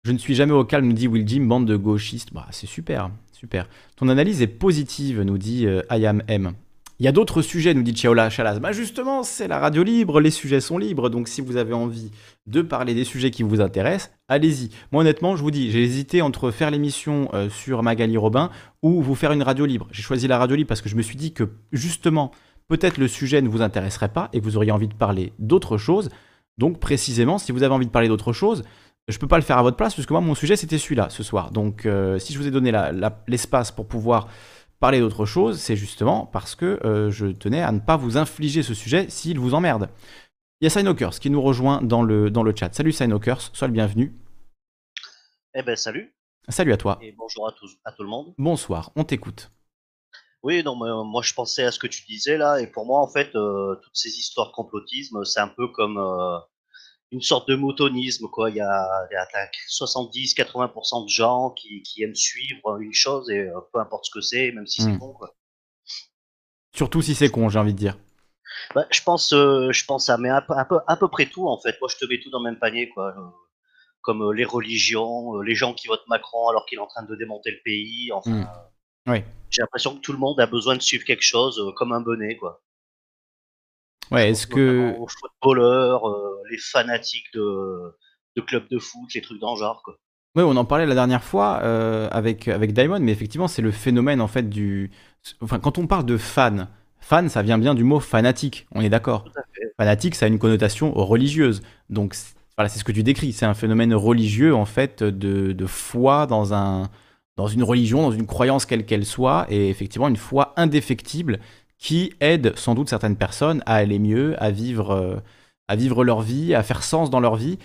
Je ne suis jamais au calme, nous dit Will Jim, bande de gauchistes. Bah, c'est super, super. Ton analyse est positive, nous dit euh, I am M. Il y a d'autres sujets, nous dit Chiaola Chalas. Bah justement, c'est la radio libre, les sujets sont libres, donc si vous avez envie de parler des sujets qui vous intéressent, allez-y. Moi honnêtement, je vous dis, j'ai hésité entre faire l'émission euh, sur Magali Robin ou vous faire une radio libre. J'ai choisi la radio libre parce que je me suis dit que justement, peut-être le sujet ne vous intéresserait pas et que vous auriez envie de parler d'autre chose. Donc précisément, si vous avez envie de parler d'autre chose, je ne peux pas le faire à votre place puisque moi mon sujet c'était celui-là ce soir. Donc euh, si je vous ai donné l'espace pour pouvoir parler d'autre chose, c'est justement parce que euh, je tenais à ne pas vous infliger ce sujet s'il vous emmerde. Il y a Sinokers qui nous rejoint dans le, dans le chat. Salut Sinokers, sois le bienvenu. Eh ben salut. Salut à toi. Et bonjour à, tous, à tout le monde. Bonsoir, on t'écoute. Oui, non, euh, moi je pensais à ce que tu disais là, et pour moi en fait, euh, toutes ces histoires de complotisme, c'est un peu comme une sorte de moutonisme, quoi. Il y a, 70-80% de gens qui, aiment suivre une chose et euh, peu importe ce que c'est, même si c'est hmm. con, quoi. Surtout si c'est con, j'ai envie de dire. Bah, je pense, euh, je pense à, mais à, peu, à peu près tout en fait. Moi, je te mets tout dans le même panier, quoi. Euh, comme les religions, les gens qui votent Macron alors qu'il est en train de démonter le pays. Enfin, hmm. oui. j'ai l'impression que tout le monde a besoin de suivre quelque chose comme un bonnet, quoi. Ouais, est-ce que. Les footballeurs, euh, les fanatiques de, de clubs de foot, les trucs dans le genre, quoi. Oui, on en parlait la dernière fois euh, avec, avec Diamond, mais effectivement, c'est le phénomène en fait du. Enfin, quand on parle de fan, fan, ça vient bien du mot fanatique, on est d'accord. Fanatique, ça a une connotation religieuse. Donc, voilà, c'est ce que tu décris. C'est un phénomène religieux, en fait, de, de foi dans, un, dans une religion, dans une croyance quelle qu'elle soit, et effectivement, une foi indéfectible qui aide sans doute certaines personnes à aller mieux, à vivre, euh, à vivre leur vie, à faire sens dans leur vie.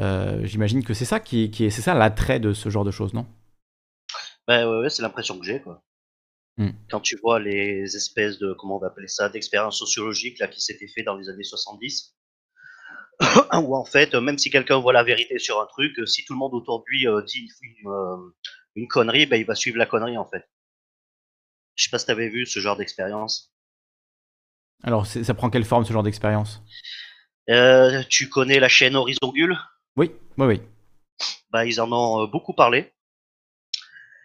Euh, j'imagine que c'est ça qui, est, c'est ça l'attrait de ce genre de choses, non? Ben ouais, c'est l'impression que j'ai quoi. Hmm. Quand tu vois les espèces de comment on va appeler ça, d'expériences sociologiques là qui s'étaient fait dans les années 70, où en fait, même si quelqu'un voit la vérité sur un truc, si tout le monde autour de lui euh, dit une, connerie, ben il va suivre la connerie en fait. Je sais pas si tu avais vu ce genre d'expérience. Alors, ça prend quelle forme ce genre d'expérience? Euh, Tu connais la chaîne Horizon Gull Oui, oui, oui. Bah, ils en ont euh, beaucoup parlé.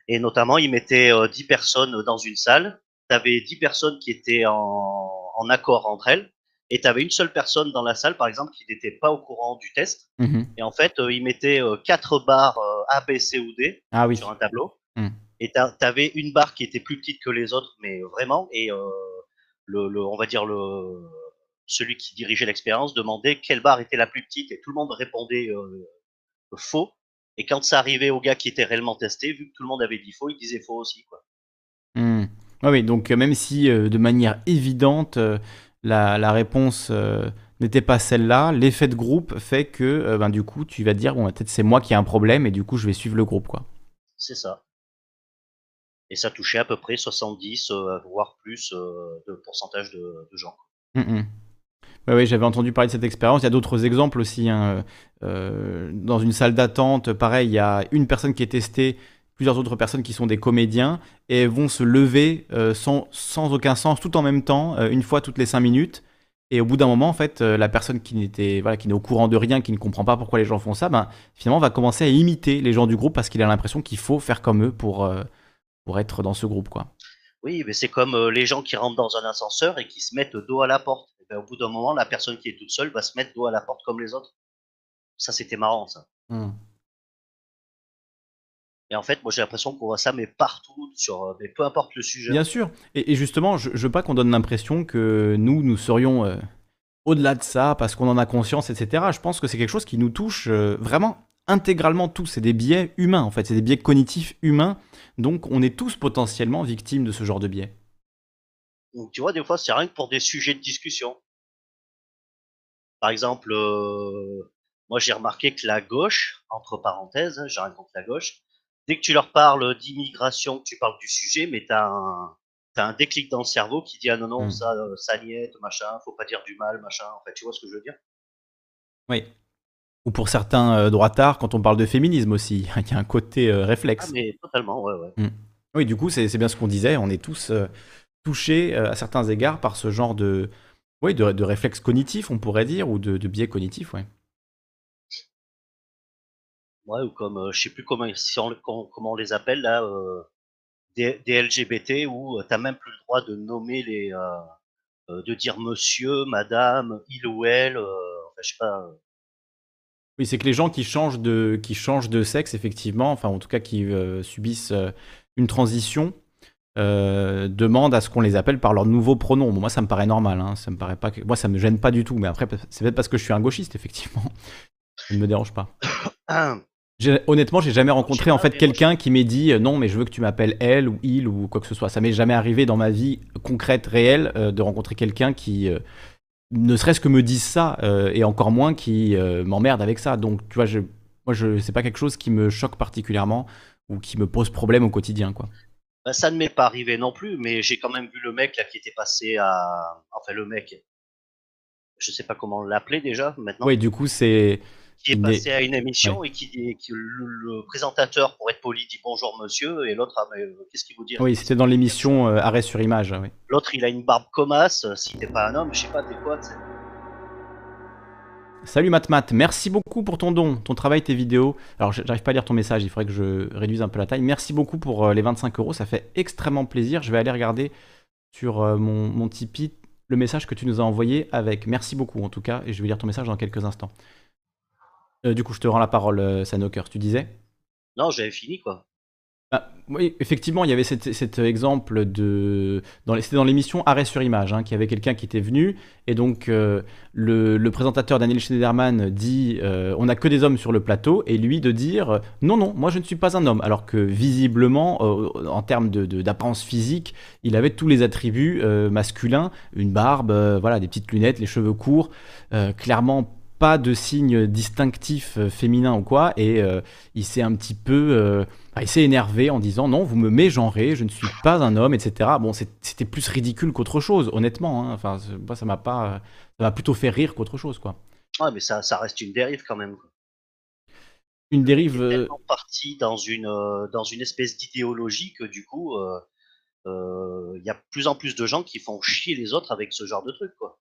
Et notamment, ils mettaient 10 euh, personnes dans une salle. Tu avais 10 personnes qui étaient en, accord entre elles. Et tu avais une seule personne dans la salle, par exemple, qui n'était pas au courant du test. Mmh et en fait, ils mettaient 4 barres A, B, C ou D ah sur un tableau. Mmh. Et tu avais une barre qui était plus petite que les autres, mais vraiment. Et le, on va dire le celui qui dirigeait l'expérience demandait quelle barre était la plus petite et tout le monde répondait euh, faux. Et quand ça arrivait au gars qui était réellement testé, vu que tout le monde avait dit faux, il disait faux aussi. Quoi. Mmh. oui, donc euh, même si euh, de manière évidente la, réponse n'était pas celle-là, l'effet de groupe fait que ben, du coup tu vas dire bon peut-être c'est moi qui ai un problème et du coup je vais suivre le groupe quoi. C'est ça. Et ça touchait à peu près 70, voire plus de pourcentage de, gens. Mmh oui, j'avais entendu parler de cette expérience. Il y a d'autres exemples aussi. Hein. Euh, dans une salle d'attente, pareil, il y a une personne qui est testée, plusieurs autres personnes qui sont des comédiens, et vont se lever euh, sans, aucun sens, tout en même temps, euh, une fois toutes les cinq minutes. Et au bout d'un moment, en fait, la personne qui n'était, voilà, qui n'est au courant de rien, qui ne comprend pas pourquoi les gens font ça, ben, finalement, va commencer à imiter les gens du groupe parce qu'il a l'impression qu'il faut faire comme eux pour, pour être dans ce groupe, quoi. Oui, mais c'est comme les gens qui rentrent dans un ascenseur et qui se mettent dos à la porte. Ben, au bout d'un moment, la personne qui est toute seule va se mettre dos à la porte comme les autres. Ça, c'était marrant, ça. Mmh. Et en fait, moi, j'ai l'impression qu'on voit ça, mais partout, sur, euh, mais peu importe le sujet. Bien sûr. Et, justement, je, ne veux pas qu'on donne l'impression que nous, nous serions euh, au-delà de ça parce qu'on en a conscience, etc. Je pense que c'est quelque chose qui nous touche euh, vraiment intégralement tous. C'est des biais humains, en fait. C'est des biais cognitifs humains. Donc, on est tous potentiellement victimes de ce genre de biais. Donc, tu vois, des fois, c'est rien que pour des sujets de discussion. Par exemple, euh, moi j'ai remarqué que la gauche, entre parenthèses, hein, j'ai rien contre la gauche, dès que tu leur parles d'immigration, tu parles du sujet, mais tu as un, un déclic dans le cerveau qui dit ah non non mmh. ça euh, ça niette machin faut pas dire du mal machin en fait tu vois ce que je veux dire? Oui ou pour certains euh, droitards quand on parle de féminisme aussi il y a un côté réflexe ah mais totalement ouais ouais mmh. oui du coup c'est bien ce qu'on disait on est tous touché euh, à certains égards par ce genre de, oui, de, de réflexe cognitif, on pourrait dire, ou de, biais cognitif, ouais. Ouais, ou comme, euh, je sais plus comment, comment on les appelle là, euh, des, LGBT, où t'as même plus le droit de nommer les, de dire monsieur, madame, il ou elle, enfin je sais pas. Oui, c'est que les gens qui changent de, qui changent de sexe, effectivement, enfin en tout cas qui subissent une transition, euh, demandent à ce qu'on les appelle par leur nouveau pronom. moi, ça me paraît normal. Hein. Ça me paraît pas. Moi, ça me gêne pas du tout. Mais après, c'est peut-être parce que je suis un gauchiste, effectivement. Ça ne me dérange pas. Honnêtement, j'ai jamais rencontré en fait quelqu'un qui m'ait dit euh, non, mais je veux que tu m'appelles elle ou il ou quoi que ce soit. Ça m'est jamais arrivé dans ma vie concrète, réelle, euh, de rencontrer quelqu'un qui ne serait-ce que me dise ça et encore moins qui m'emmerde avec ça. Donc, tu vois, je, moi, je, c'est pas quelque chose qui me choque particulièrement ou qui me pose problème au quotidien, quoi. Ben, ça ne m'est pas arrivé non plus, mais j'ai quand même vu le mec là qui était passé à. Enfin, le mec. Je sais pas comment l'appeler déjà maintenant. Oui, du coup, c'est. Qui est passé à une émission et qui, qui le, présentateur, pour être poli, dit bonjour monsieur, et l'autre, ah, euh, qu'est-ce qu'il vous dit Oui, c'était dans l'émission euh, Arrêt sur image. Oui. L'autre, il a une barbe comasse, si t'es pas un homme, je sais pas, t'es quoi, Salut Matmat, merci beaucoup pour ton don, ton travail, tes vidéos. Alors j'arrive pas à lire ton message, il faudrait que je réduise un peu la taille. Merci beaucoup pour euh, les 25 euros, ça fait extrêmement plaisir. Je vais aller regarder sur euh, mon, mon Tipeee le message que tu nous as envoyé avec. Merci beaucoup en tout cas, et je vais lire ton message dans quelques instants. Euh, du coup, je te rends la parole, Sanoker, tu disais? Non, j'avais fini quoi. Bah, oui, effectivement, il y avait cet, exemple de. C'était dans l'émission Arrêt sur image, hein, qu'il y avait quelqu'un qui était venu, et donc euh, le, présentateur Daniel Schneiderman dit euh, On n'a que des hommes sur le plateau, et lui de dire Non, non, moi je ne suis pas un homme. Alors que visiblement, euh, en termes d'apparence de, physique, il avait tous les attributs masculins une barbe, voilà, des petites lunettes, les cheveux courts, clairement pas de signe distinctif féminin ou quoi, et il s'est un petit peu il s'est énervé en disant non, vous me mégenrez, je ne suis pas un homme, etc. Bon, c'était plus ridicule qu'autre chose, honnêtement. Hein. Enfin, moi, ça m'a pas, ça m'a plutôt fait rire qu'autre chose, quoi. Ouais, mais ça, ça reste une dérive quand même. Une dérive. Est euh, parti dans une, euh, dans une espèce d'idéologie que du coup, euh, il y a plus en plus de gens qui font chier les autres avec ce genre de truc, quoi.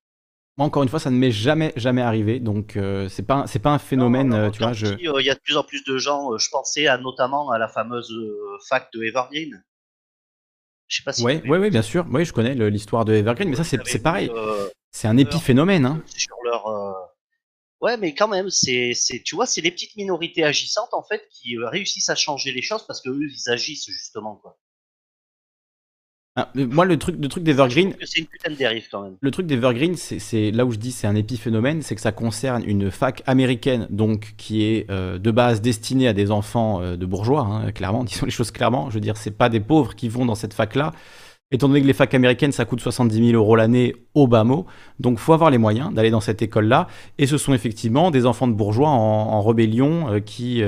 Moi, encore une fois, ça ne m'est jamais, jamais arrivé, donc euh, c'est pas, c'est pas un phénomène, euh, tu vois. Je... Il y a de plus en plus de gens. Euh, je pensais à, notamment à la fameuse fac de Evergreen. Je sais pas si. Ouais, ouais, ouais, bien sûr. Oui, je connais l'histoire de Evergreen, mais ça, c'est pareil. c'est un épiphénomène. Hein. Sur leur. Ouais, mais quand même, c'est, tu vois, c'est les petites minorités agissantes en fait qui réussissent à changer les choses parce que eux, ils agissent justement, quoi. Ah, moi, le truc, le truc d'Evergreen. C'est une putain de dérive quand même. Le truc d'Evergreen, c'est là où je dis c'est un épiphénomène, c'est que ça concerne une fac américaine, donc qui est euh, de base destinée à des enfants euh, de bourgeois, hein, clairement, disons les choses clairement. Je veux dire, c'est pas des pauvres qui vont dans cette fac-là. Étant donné que les facs américaines, ça coûte 70 000 euros l'année au bas mot, donc faut avoir les moyens d'aller dans cette école-là. Et ce sont effectivement des enfants de bourgeois en, rébellion euh, qui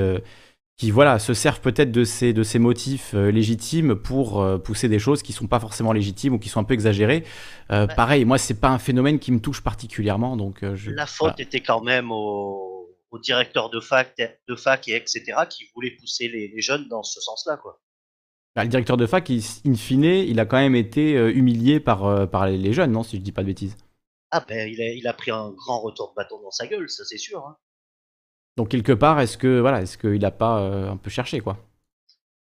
qui voilà, se servent peut-être de ces, de ces motifs euh, légitimes pour euh, pousser des choses qui sont pas forcément légitimes ou qui sont un peu exagérées. Euh, pareil, moi, c'est pas un phénomène qui me touche particulièrement. Donc, je, La faute était quand même au, au, directeur de fac, de fac et etc. qui voulait pousser les, jeunes dans ce sens-là. quoi. Bah, le directeur de fac, in fine, il a quand même été humilié par, par les jeunes, non, si je dis pas de bêtises. Ah ben, il a, il a pris un grand retour de bâton dans sa gueule, ça c'est sûr. Hein. Donc quelque part, est-ce que voilà, est-ce qu'il n'a pas euh, un peu cherché quoi?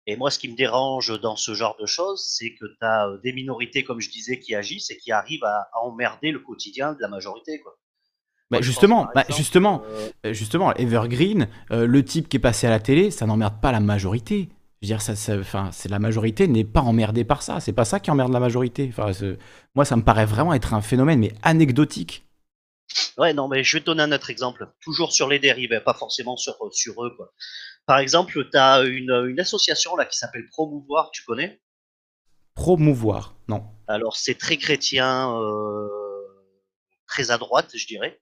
Et moi, ce qui me dérange dans ce genre de choses, c'est que tu as euh, des minorités, comme je disais, qui agissent et qui arrivent à, emmerder le quotidien de la majorité quoi. Bah, justement, bah, justement, euh, justement, Evergreen, le type qui est passé à la télé, ça n'emmerde pas la majorité. Je veux dire, ça, c'est la majorité n'est pas emmerdée par ça. C'est pas ça qui emmerde la majorité. Enfin, moi, ça me paraît vraiment être un phénomène, mais anecdotique. Ouais, non, mais je vais te donner un autre exemple. Toujours sur les dérives, pas forcément sur, euh, sur eux. Quoi. Par exemple, tu as une, une, association là qui s'appelle Promouvoir, tu connais? Promouvoir, non. Alors, c'est très chrétien, euh, très à droite, je dirais.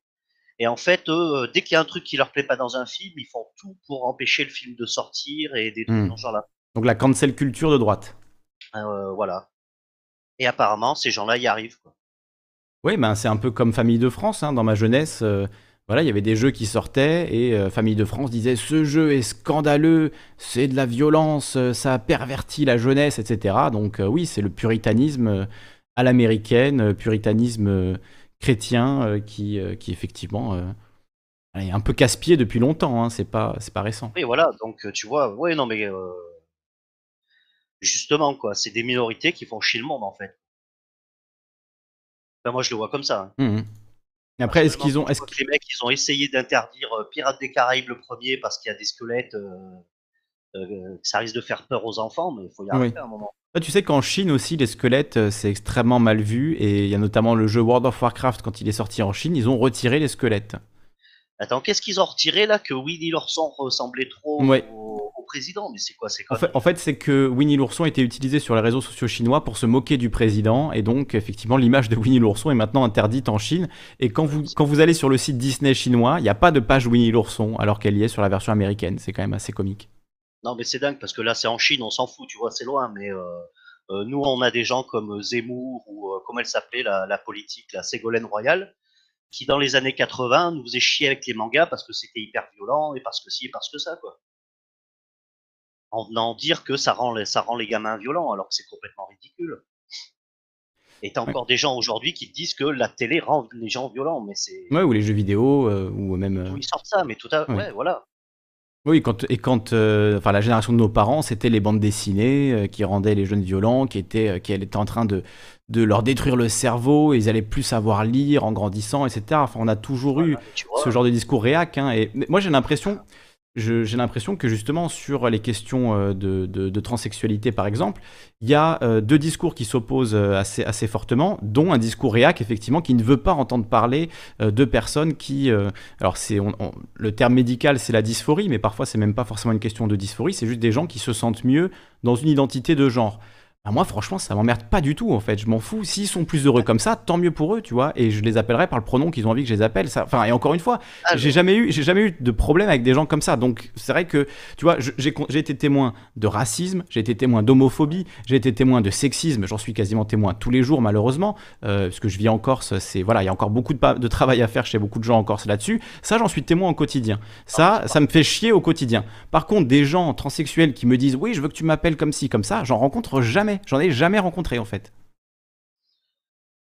Et en fait, eux, euh, dès qu'il y a un truc qui leur plaît pas dans un film, ils font tout pour empêcher le film de sortir et des trucs hmm. dans ce genre-là. Donc la cancel culture de droite. voilà. Et apparemment, ces gens-là y arrivent. Quoi. Oui, ben, c'est un peu comme Famille de France. Hein. Dans ma jeunesse, euh, voilà, il y avait des jeux qui sortaient et euh, Famille de France disait ce jeu est scandaleux, c'est de la violence, euh, ça pervertit la jeunesse, etc. Donc oui, c'est le puritanisme à l'américaine, puritanisme chrétien qui, qui effectivement est un peu casse-pied depuis longtemps. Hein. C'est pas, c'est pas récent. Oui, voilà. Donc tu vois, oui, non, mais justement quoi, c'est des minorités qui font chier le monde en fait moi, je le vois comme ça. Hein. Mmh après, est-ce qu'ils ont. Est les mecs, ils ont essayé d'interdire euh, Pirates des Caraïbes le premier parce qu'il y a des squelettes. Euh, euh, ça risque de faire peur aux enfants, mais il faut y arriver à un moment. tu sais qu'en Chine aussi, les squelettes, c'est extrêmement mal vu. Et il y a notamment le jeu World of Warcraft, quand il est sorti en Chine, ils ont retiré les squelettes. Attends, qu'est-ce qu'ils ont retiré là Que Winnie l'ourson ressemblait trop ouais président? Mais c'est quoi c'est En fait, c'est que Winnie l'ourson était utilisé sur les réseaux sociaux chinois pour se moquer du président. Et donc, effectivement, l'image de Winnie l'ourson est maintenant interdite en Chine. Et quand vous, quand vous allez sur le site Disney chinois, il n'y a pas de page Winnie l'ourson, alors qu'elle y est sur la version américaine. C'est quand même assez comique. Non, mais c'est dingue parce que là, c'est en Chine, on s'en fout, tu vois, c'est loin. Mais euh, euh, nous, on a des gens comme Zemmour ou euh, comment elle s'appelait, la, la, politique, la Ségolène Royal, qui dans les années 80 nous faisait chier avec les mangas parce que c'était hyper violent et parce que si et parce que ça, quoi en venant dire que ça rend, les, ça rend les gamins violents, alors que c'est complètement ridicule. Et t'as encore des gens aujourd'hui qui disent que la télé rend les gens violents, mais c'est. Ouais, ou les jeux vidéo, euh, ou même. Euh, ils sortent ça, mais tout à. Ouais, voilà. Oui, quand, et quand, euh, enfin, la génération de nos parents, c'était les bandes dessinées qui rendaient les jeunes violents, qui étaient, qui étaient en train de, de leur détruire le cerveau, et ils allaient plus savoir lire en grandissant, etc. Enfin, on a toujours eu ce genre de discours réac. Hein, et moi, j'ai l'impression, j'ai l'impression que justement sur les questions euh, de, transsexualité par exemple, il y a euh, deux discours qui s'opposent euh, assez, assez fortement, dont un discours réac effectivement qui ne veut pas entendre parler de personnes qui, alors c'est le terme médical c'est la dysphorie, mais parfois c'est même pas forcément une question de dysphorie, c'est juste des gens qui se sentent mieux dans une identité de genre. Bah, moi, franchement, ça m'emmerde pas du tout, en fait. Je m'en fous. S'ils sont plus heureux comme ça, tant mieux pour eux, tu vois. Et je les appellerai par le pronom qu'ils ont envie que je les appelle. Ça... Enfin, et encore une fois, ah, j'ai jamais eu, j'ai jamais eu de problème avec des gens comme ça. Donc, c'est vrai que, tu vois, j'ai été témoin de racisme, j'ai été témoin d'homophobie, j'ai été témoin de sexisme. J'en suis quasiment témoin tous les jours, malheureusement, euh, parce que je vis en Corse. C'est voilà, il y a encore beaucoup de, de, travail à faire chez beaucoup de gens en Corse là-dessus. Ça, j'en suis témoin au quotidien. Ça, ça me fait chier au quotidien. Par contre, des gens transsexuels qui me disent, oui, je veux que tu m'appelles comme ci, comme ça, j'en rencontre jamais. J'en ai jamais rencontré en fait.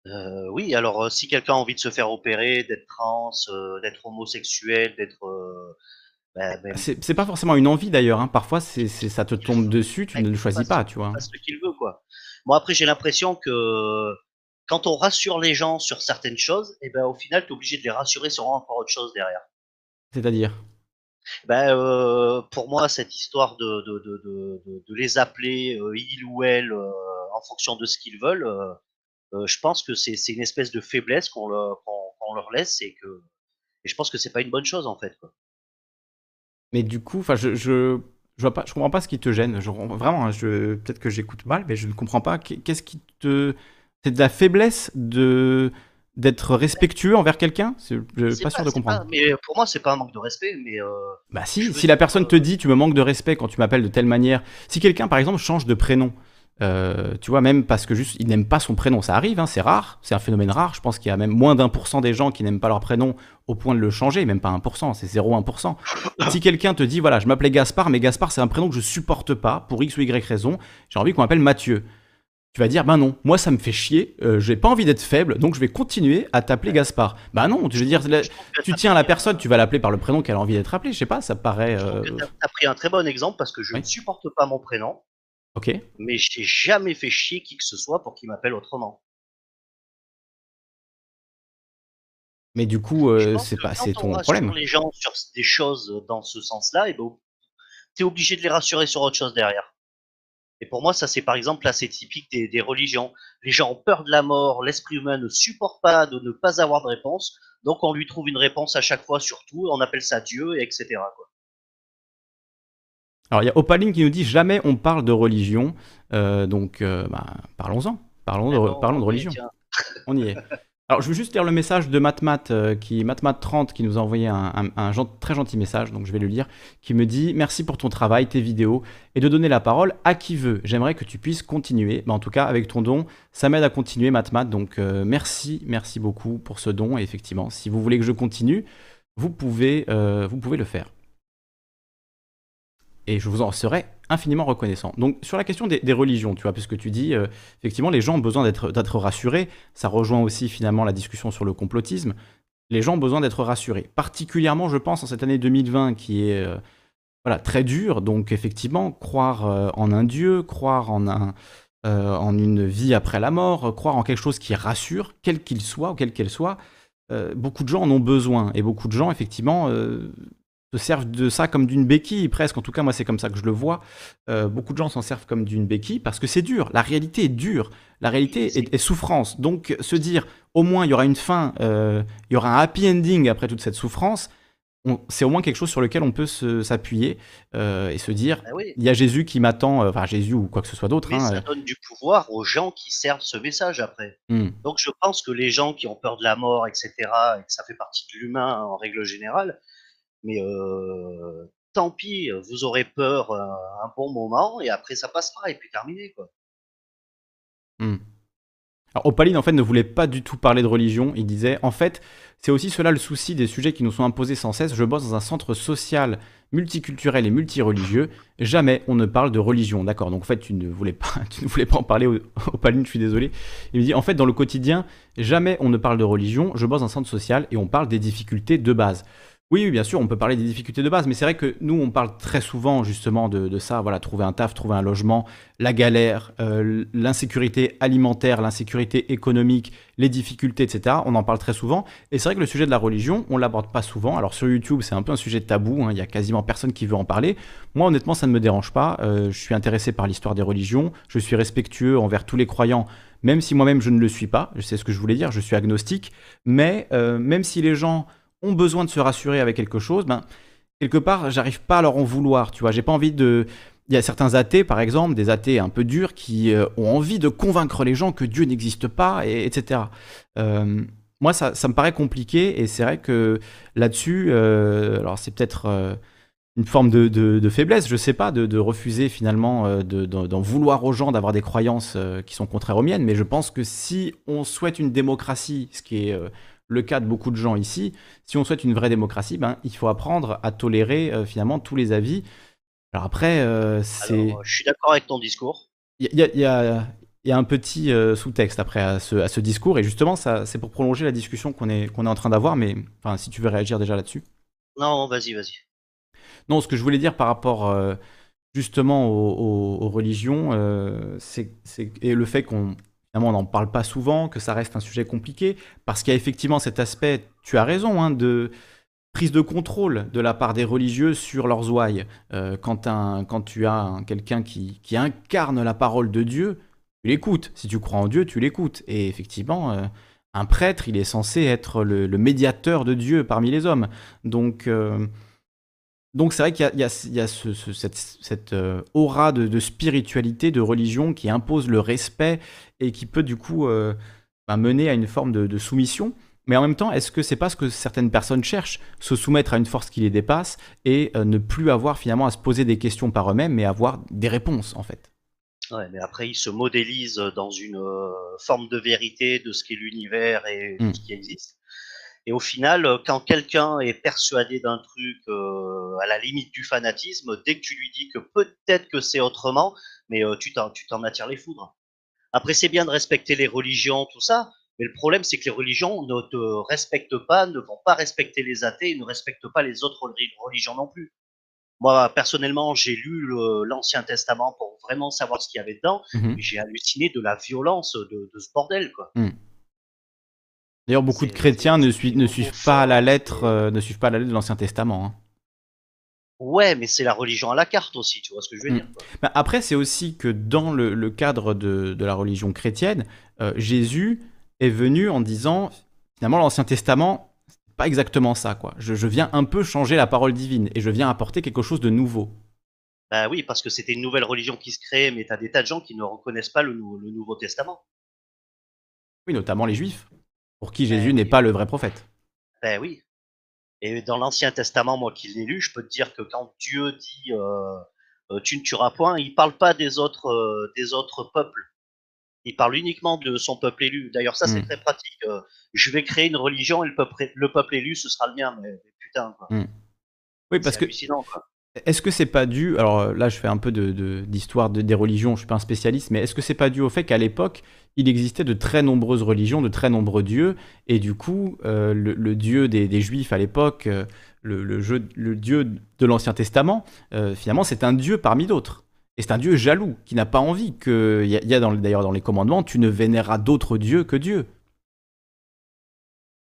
Euh, oui, alors euh, si quelqu'un a envie de se faire opérer, d'être trans, euh, d'être homosexuel, d'être. Bah, ben c'est pas forcément une envie d'ailleurs, hein. parfois c'est ça te tombe dessus, tu ne le choisis pas, tu vois. ce qu'il veut, quoi. Bon, après, j'ai l'impression que quand on rassure les gens sur certaines choses, et eh ben, au final, tu es obligé de les rassurer sur encore autre chose derrière. C'est-à-dire? Ben, Pour moi, cette histoire de, de, de, de les appeler il ou elle en fonction de ce qu'ils veulent, euh, euh, je pense que c'est une espèce de faiblesse qu'on leur, leur, laisse et que et je pense que c'est pas une bonne chose en fait. Mais du coup, enfin, je, je, je vois pas, je comprends pas ce qui te gêne. Je, vraiment, hein, je, peut-être que j'écoute mal, mais je ne comprends pas. Qu'est-ce qui te, c'est de la faiblesse de d'être respectueux envers quelqu'un Je suis pas, sûr de comprendre. mais pour moi, c'est pas un manque de respect, mais. Euh, bah si, si la personne te dit tu me manques de respect quand tu m'appelles de telle manière, si quelqu'un par exemple change de prénom, euh, tu vois, même parce que juste il n'aime pas son prénom, ça arrive, hein, c'est rare, c'est un phénomène rare. Je pense qu'il y a même moins d'un pour cent des gens qui n'aiment pas leur prénom au point de le changer, même pas un pour cent, c'est 0,1%. si quelqu'un te dit voilà, je m'appelais Gaspard, mais Gaspard c'est un prénom que je supporte pas pour x ou y raison, j'ai envie qu'on m'appelle Mathieu tu vas dire ben non, moi ça me fait chier, euh, j'ai pas envie d'être faible, donc je vais continuer à t'appeler Gaspard. Bah non, je veux dire, tu tiens à la personne, tu vas l'appeler par le prénom qu'elle a envie d'être appelée, je sais pas, ça paraît. Euh... Tu as pris un très bon exemple parce que je ne supporte pas mon prénom. Ok. Mais j'ai jamais fait chier qui que ce soit pour qu'il m'appelle autrement. Mais du coup, euh, c'est pas, c'est ton problème. les gens sur des choses dans ce sens-là, et ben, t'es obligé de les rassurer sur autre chose derrière. Et pour moi, ça c'est par exemple assez typique des, religions. Les gens ont peur de la mort, l'esprit humain ne supporte pas de ne pas avoir de réponse, donc on lui trouve une réponse à chaque fois sur tout, on appelle ça Dieu, etc. Alors il y a Opaline qui nous dit jamais on parle de religion, euh, donc euh, bah, parlons-en, parlons, de, parlons de religion. On y est. Alors, je veux juste lire le message de MatMat, euh, qui MatMat30, qui nous a envoyé un, très gentil message, donc je vais le lire, qui me dit Merci pour ton travail, tes vidéos, et de donner la parole à qui veut. J'aimerais que tu puisses continuer. Bah, en tout cas, avec ton don, ça m'aide à continuer, MatMat. Donc, euh, merci, merci beaucoup pour ce don. Et effectivement, si vous voulez que je continue, vous pouvez, euh, vous pouvez le faire et je vous en serai infiniment reconnaissant. Donc sur la question des, religions, tu vois, puisque tu dis, euh, effectivement, les gens ont besoin d'être rassurés, ça rejoint aussi finalement la discussion sur le complotisme, les gens ont besoin d'être rassurés. Particulièrement, je pense, en cette année 2020 qui est euh, voilà, très dure, donc effectivement, croire euh, en un Dieu, croire en, un, en une vie après la mort, croire en quelque chose qui rassure, quel qu'il soit ou quelle qu'elle soit, beaucoup de gens en ont besoin, et beaucoup de gens, effectivement, se servent de ça comme d'une béquille, presque. En tout cas, moi, c'est comme ça que je le vois. Euh, beaucoup de gens s'en servent comme d'une béquille parce que c'est dur. La réalité est dure. La réalité est, souffrance. Donc, se dire, au moins, il y aura une fin, euh, il y aura un happy ending après toute cette souffrance, c'est au moins quelque chose sur lequel on peut s'appuyer euh, et se dire, bah il y a Jésus qui m'attend, enfin Jésus ou quoi que ce soit d'autre. Mais hein, ça donne du pouvoir aux gens qui servent ce message après. Hmm. Donc je pense que les gens qui ont peur de la mort, etc., et que ça fait partie de l'humain en règle générale, mais tant pis, vous aurez peur un bon moment et après ça passera et puis terminé quoi. Mmh. Alors Opaline en fait ne voulait pas du tout parler de religion, il disait en fait c'est aussi cela le souci des sujets qui nous sont imposés sans cesse. Je bosse dans un centre social multiculturel et multireligieux. Jamais on ne parle de religion. D'accord, donc en fait tu ne voulais pas, tu ne voulais pas en parler Opaline, je suis désolé. Il me dit en fait dans le quotidien, jamais on ne parle de religion. Je bosse dans un centre social et on parle des difficultés de base. Oui, bien sûr, on peut parler des difficultés de base, mais c'est vrai que nous, on parle très souvent justement de, ça, voilà, trouver un taf, trouver un logement, la galère, euh, l'insécurité alimentaire, l'insécurité économique, les difficultés, etc. On en parle très souvent, et c'est vrai que le sujet de la religion, on l'aborde pas souvent. Alors sur YouTube, c'est un peu un sujet tabou, hein, il y a quasiment personne qui veut en parler. Moi, honnêtement, ça ne me dérange pas. Euh, je suis intéressé par l'histoire des religions, je suis respectueux envers tous les croyants, même si moi-même je ne le suis pas. C'est ce que je voulais dire, je suis agnostique, mais euh, même si les gens ont besoin de se rassurer avec quelque chose, ben, quelque part, j'arrive pas à leur en vouloir, tu vois. J'ai pas envie de. Il y a certains athées, par exemple, des athées un peu durs, qui euh, ont envie de convaincre les gens que Dieu n'existe pas, et, etc. Euh, moi, ça, ça, me paraît compliqué, et c'est vrai que là-dessus, euh, alors c'est peut-être une forme de, de, faiblesse, je sais pas, de, de refuser finalement d'en vouloir aux gens d'avoir des croyances qui sont contraires aux miennes, mais je pense que si on souhaite une démocratie, ce qui est le cas de beaucoup de gens ici, si on souhaite une vraie démocratie, ben, il faut apprendre à tolérer euh, finalement tous les avis. Alors après, euh, c'est... je suis d'accord avec ton discours. Il y, a, un petit euh, sous-texte après à ce, discours, et justement, c'est pour prolonger la discussion qu'on est, qu'on est en train d'avoir, mais enfin, si tu veux réagir déjà là-dessus. Non, vas-y, vas-y. Non, ce que je voulais dire par rapport justement aux, religions, c'est, et le fait qu'on on n'en parle pas souvent, que ça reste un sujet compliqué, parce qu'il y a effectivement cet aspect, tu as raison, hein, de prise de contrôle de la part des religieux sur leurs ouailles. Euh, quand, quand, tu as quelqu'un qui, incarne la parole de Dieu, tu l'écoutes. Si tu crois en Dieu, tu l'écoutes. Et effectivement, euh, un prêtre, il est censé être le, médiateur de Dieu parmi les hommes. Donc, euh, donc c'est vrai qu'il y a, cette, euh, aura de, spiritualité, de religion qui impose le respect et qui peut du coup euh, bah, mener à une forme de, soumission. Mais en même temps, est-ce que c'est pas ce que certaines personnes cherchent? Se soumettre à une force qui les dépasse et euh, ne plus avoir finalement à se poser des questions par eux-mêmes, mais avoir des réponses en fait. Ouais, mais après, ils se modélisent dans une euh, forme de vérité de ce qu'est l'univers et de hmm. ce qui existe. Et au final, euh, quand quelqu'un est persuadé d'un truc à la limite du fanatisme, dès que tu lui dis que peut-être que c'est autrement, mais tu t'en attires les foudres. Après, c'est bien de respecter les religions, tout ça, mais le problème, c'est que les religions ne te respectent pas, ne vont pas respecter les athées, ne respectent pas les autres religions non plus. Moi, personnellement, j'ai lu l'Ancien Testament pour vraiment savoir ce qu'il y avait dedans, mmh et j'ai halluciné de la violence de, ce bordel, quoi. Mmh. D'ailleurs, beaucoup de chrétiens ne, suivent, pas la lettre, euh, ne suivent pas la lettre de l'Ancien Testament. Hein. Ouais, mais c'est la religion à la carte aussi, tu vois ce que je veux mm. dire. Après, c'est aussi que dans le, cadre de, la religion chrétienne, euh, Jésus est venu en disant, finalement, l'Ancien Testament, c'est pas exactement ça, quoi. Je, viens un peu changer la parole divine et je viens apporter quelque chose de nouveau. Bah oui, parce que c'était une nouvelle religion qui se crée, mais t'as des tas de gens qui ne reconnaissent pas le, Nouveau Testament. Oui, notamment les Juifs, pour qui Jésus n'est pas le vrai prophète. Ben oui. Et dans l'Ancien Testament, moi qui l'ai lu, je peux te dire que quand Dieu dit euh, euh, tu ne tueras point, il parle pas des autres, euh, des autres peuples. Il parle uniquement de son peuple élu. D'ailleurs, ça, c'est mm. très pratique. je vais créer une religion et le peuple, le peuple élu, ce sera le mien. Mais, putain, quoi. Mm. Oui, parce que. Est-ce que c'est pas dû, alors là je fais un peu d'histoire de, des religions, je suis pas un spécialiste, mais est-ce que c'est pas dû au fait qu'à l'époque il existait de très nombreuses religions, de très nombreux dieux, et du coup euh, le, dieu des, juifs à l'époque, euh, le, dieu de l'Ancien Testament, euh, finalement c'est un dieu parmi d'autres. Et c'est un dieu jaloux, qui n'a pas envie que, il y a, d'ailleurs dans les commandements, tu ne vénéreras d'autres dieux que Dieu.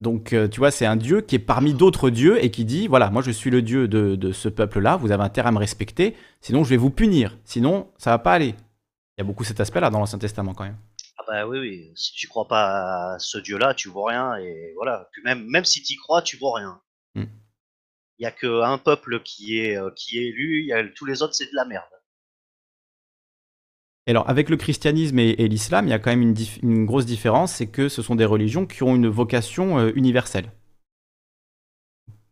Donc, euh, tu vois, c'est un dieu qui est parmi d'autres dieux et qui dit, voilà, moi je suis le dieu de, ce peuple-là, vous avez intérêt à me respecter, sinon je vais vous punir, sinon ça va pas aller. Il y a beaucoup cet aspect-là dans l'Ancien Testament quand même. Ah bah oui, oui, si tu crois pas à ce dieu-là, tu vois rien, et voilà. même, même si tu y crois, tu vois rien. Hmm. Il y a qu'un peuple qui est, euh, qui est élu, y a, tous les autres c'est de la merde alors, avec le christianisme et, l'islam, il y a quand même une, grosse différence, c'est que ce sont des religions qui ont une vocation euh, universelle.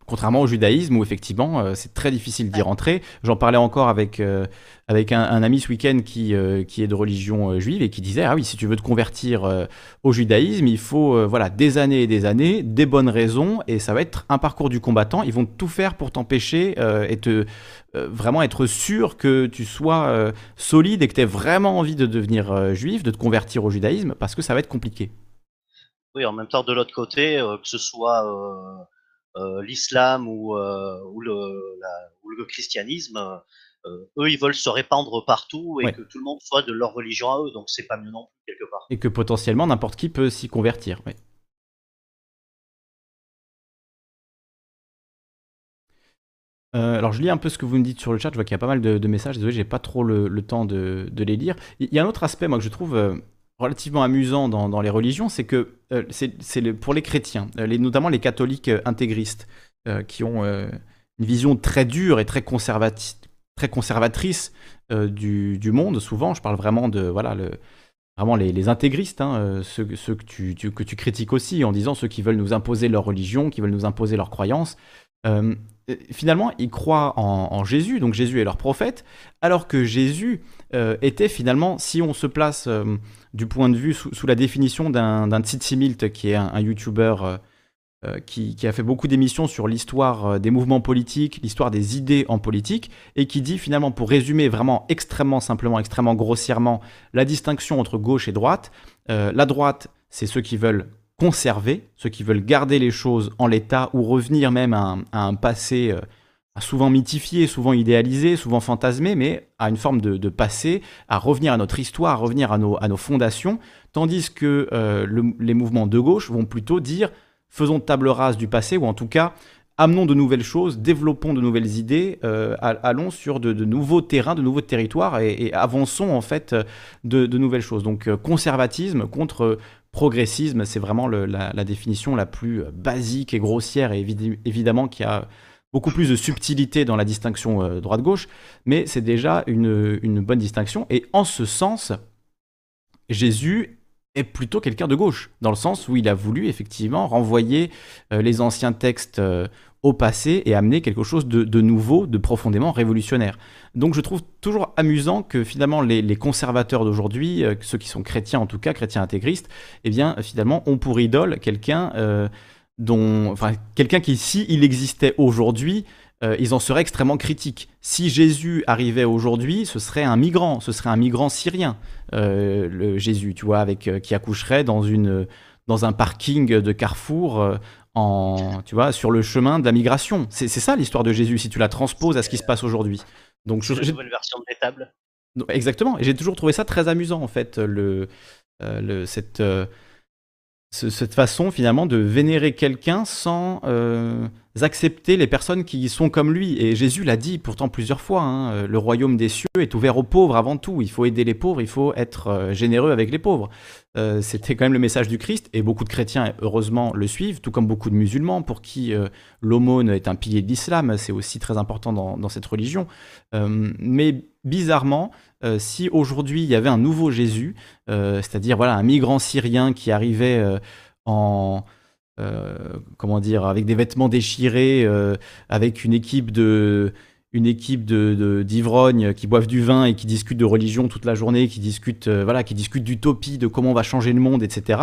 Contrairement au judaïsme, où effectivement, euh, c'est très difficile d'y rentrer. J'en parlais encore avec, euh, avec un, ami ce week-end qui, euh, qui est de religion juive et qui disait Ah oui, si tu veux te convertir au judaïsme, il faut voilà, des années et des années, des bonnes raisons, et ça va être un parcours du combattant. Ils vont tout faire pour t'empêcher et te vraiment être sûr que tu sois solide et que tu aies vraiment envie de devenir juif, de te convertir au judaïsme, parce que ça va être compliqué. Oui, en même temps, de l'autre côté, que ce soit l'islam ou, euh, ou, le, ou, le, christianisme, euh, eux, ils veulent se répandre partout et que tout le monde soit de leur religion à eux. Donc, c'est pas mieux non plus, quelque part. Et que potentiellement, n'importe qui peut s'y convertir. alors je lis un peu ce que vous me dites sur le chat, je vois qu'il y a pas mal de, messages, désolé, j'ai pas trop le, temps de, les lire. Il y a un autre aspect, moi, que je trouve relativement amusant dans, les religions, c'est que euh, c'est pour les chrétiens, euh, notamment les catholiques euh, intégristes, qui ont une vision très dure et très, très conservatrice du, monde, souvent, je parle vraiment de voilà, vraiment les, intégristes, hein, ceux, que, tu, que tu critiques aussi en disant ceux qui veulent nous imposer leur religion, qui veulent nous imposer leurs croyances. Finalement, ils croient en, Jésus, donc Jésus est leur prophète, alors que Jésus était finalement, si on se place du point de vue, sous, la définition d'un Tsitsimilt, qui est un, YouTuber euh, euh, qui, a fait beaucoup d'émissions sur l'histoire euh, des mouvements politiques, l'histoire des idées en politique, et qui dit finalement, pour résumer vraiment extrêmement simplement, extrêmement grossièrement, la distinction entre gauche et droite. la droite, c'est ceux qui veulent conserver, ceux qui veulent garder les choses en l'état ou revenir même à un, passé souvent mythifié, souvent idéalisé, souvent fantasmé, mais à une forme de, passé, à revenir à notre histoire, à revenir à nos, à nos fondations, tandis que euh, les mouvements de gauche vont plutôt dire faisons table rase du passé, ou en tout cas amenons de nouvelles choses, développons de nouvelles idées, euh, allons sur de, nouveaux terrains, de nouveaux territoires et, avançons en fait de, nouvelles choses. Donc euh, conservatisme contre progressisme, c'est vraiment la, définition la plus basique et grossière et évidemment qui a beaucoup plus de subtilité dans la distinction euh, droite-gauche, mais c'est déjà une, bonne distinction. Et en ce sens, Jésus est plutôt quelqu'un de gauche, dans le sens où il a voulu effectivement renvoyer les anciens textes au passé et amener quelque chose de, nouveau, de profondément révolutionnaire. Donc je trouve toujours amusant que finalement les, conservateurs d'aujourd'hui, euh, ceux qui sont chrétiens en tout cas, chrétiens intégristes, eh bien finalement ont pour idole quelqu'un euh, dont, enfin quelqu'un qui, si il existait aujourd'hui, euh, ils en seraient extrêmement critiques. Si Jésus arrivait aujourd'hui, ce serait un migrant, ce serait un migrant syrien, le Jésus, tu vois, avec qui accoucherait dans une dans un parking de Carrefour en, tu vois, sur le chemin de la migration. C'est ça l'histoire de Jésus, si tu la transposes à ce qui se passe aujourd'hui. Donc, je, une version de l'étable. Exactement. Et j'ai toujours trouvé ça très amusant, en fait, le, euh, le cette, euh, cette façon, finalement, de vénérer quelqu'un sans euh, accepter les personnes qui sont comme lui. Et Jésus l'a dit pourtant plusieurs fois, hein, le royaume des cieux est ouvert aux pauvres avant tout. Il faut aider les pauvres, il faut être généreux avec les pauvres. Euh, c'était quand même le message du Christ, et beaucoup de chrétiens, heureusement, le suivent, tout comme beaucoup de musulmans, pour qui euh, l'aumône est un pilier de l'islam, c'est aussi très important dans, cette religion. Euh, mais bizarrement, si aujourd'hui il y avait un nouveau Jésus, c'est-à-dire voilà un migrant syrien qui arrivait en... comment dire, avec des vêtements déchirés, avec une équipe de, une équipe de, d'ivrognes qui boivent du vin et qui discutent de religion toute la journée, qui discutent, euh, voilà, qui discutent d'utopie, de comment on va changer le monde, etc.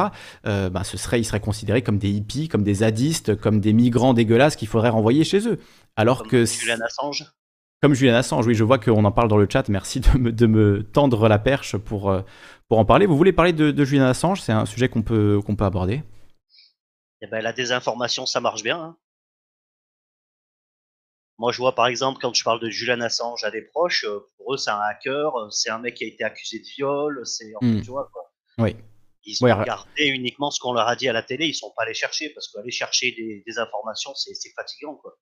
Euh, bah, ce serait, ils seraient considérés comme des hippies, comme des zadistes, comme des migrants dégueulasses qu'il faudrait renvoyer chez eux. Alors comme que Julian Assange. Comme Julian Assange, oui, je vois qu'on en parle dans le chat. Merci de me, de me tendre la perche pour, euh, pour en parler. Vous voulez parler de, de Julian Assange? C'est un sujet qu'on peut, qu'on peut aborder. Eh ben, la désinformation, ça marche bien. Hein. Moi, je vois par exemple quand je parle de Julian Assange à des proches, euh, pour eux, c'est un hacker, euh, c'est un mec qui a été accusé de viol, c'est mmh. tu vois quoi. Oui. Ils ont regardé uniquement ce qu'on leur a dit à la télé, ils sont pas allés chercher parce qu'aller chercher des, des informations, c'est fatigant quoi.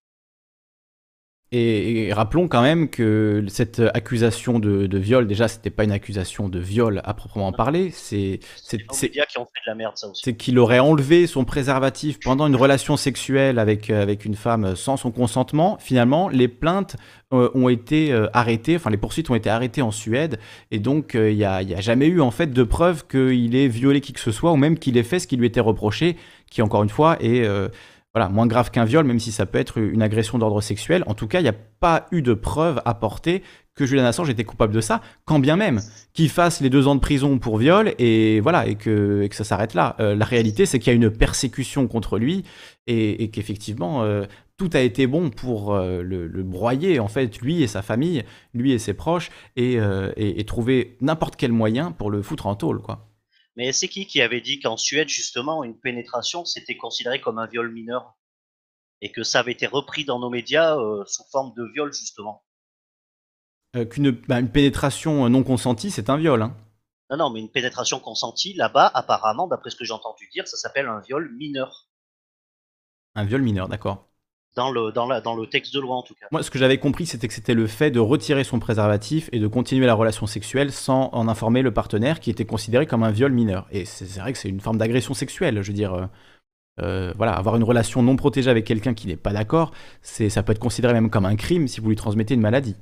Et, rappelons quand même que cette accusation de, viol, déjà, c'était pas une accusation de viol à proprement parler. C'est les médias qui ont fait de la merde, ça aussi. C'est qu'il aurait enlevé son préservatif pendant une relation sexuelle avec, euh, avec une femme sans son consentement. Finalement, les plaintes euh, ont été euh, arrêtées, enfin les poursuites ont été arrêtées en Suède, et donc il n'y a, a, jamais eu en fait de preuve qu'il ait violé qui que ce soit, ou même qu'il ait fait ce qui lui était reproché, qui encore une fois est voilà, moins grave qu'un viol, même si ça peut être une agression d'ordre sexuel. En tout cas, il n'y a pas eu de preuve apportée que Julian Assange était coupable de ça, quand bien même qu'il fasse les deux ans de prison pour viol et voilà que, ça s'arrête là. Euh, la réalité, c'est qu'il y a une persécution contre lui et, qu'effectivement euh, tout a été bon pour euh, le, broyer en fait, lui et sa famille, lui et ses proches et, et trouver n'importe quel moyen pour le foutre en tôle, quoi. Mais c'est qui qui avait dit qu'en Suède, justement, une pénétration, c'était considéré comme un viol mineur? Et que ça avait été repris dans nos médias euh, sous forme de viol, justement? Euh, Qu'une bah, une pénétration non consentie, c'est un viol. Hein. Non, non, mais une pénétration consentie, là-bas, apparemment, d'après ce que j'ai entendu dire, ça s'appelle un viol mineur. Un viol mineur, d'accord dans le, dans, la, dans le texte de loi en tout cas. Moi, ce que j'avais compris, c'était que c'était le fait de retirer son préservatif et de continuer la relation sexuelle sans en informer le partenaire, qui était considéré comme un viol mineur. Et c'est vrai que c'est une forme d'agression sexuelle, je veux dire. Euh, euh, voilà, avoir une relation non protégée avec quelqu'un qui n'est pas d'accord, c'est ça peut être considéré même comme un crime si vous lui transmettez une maladie.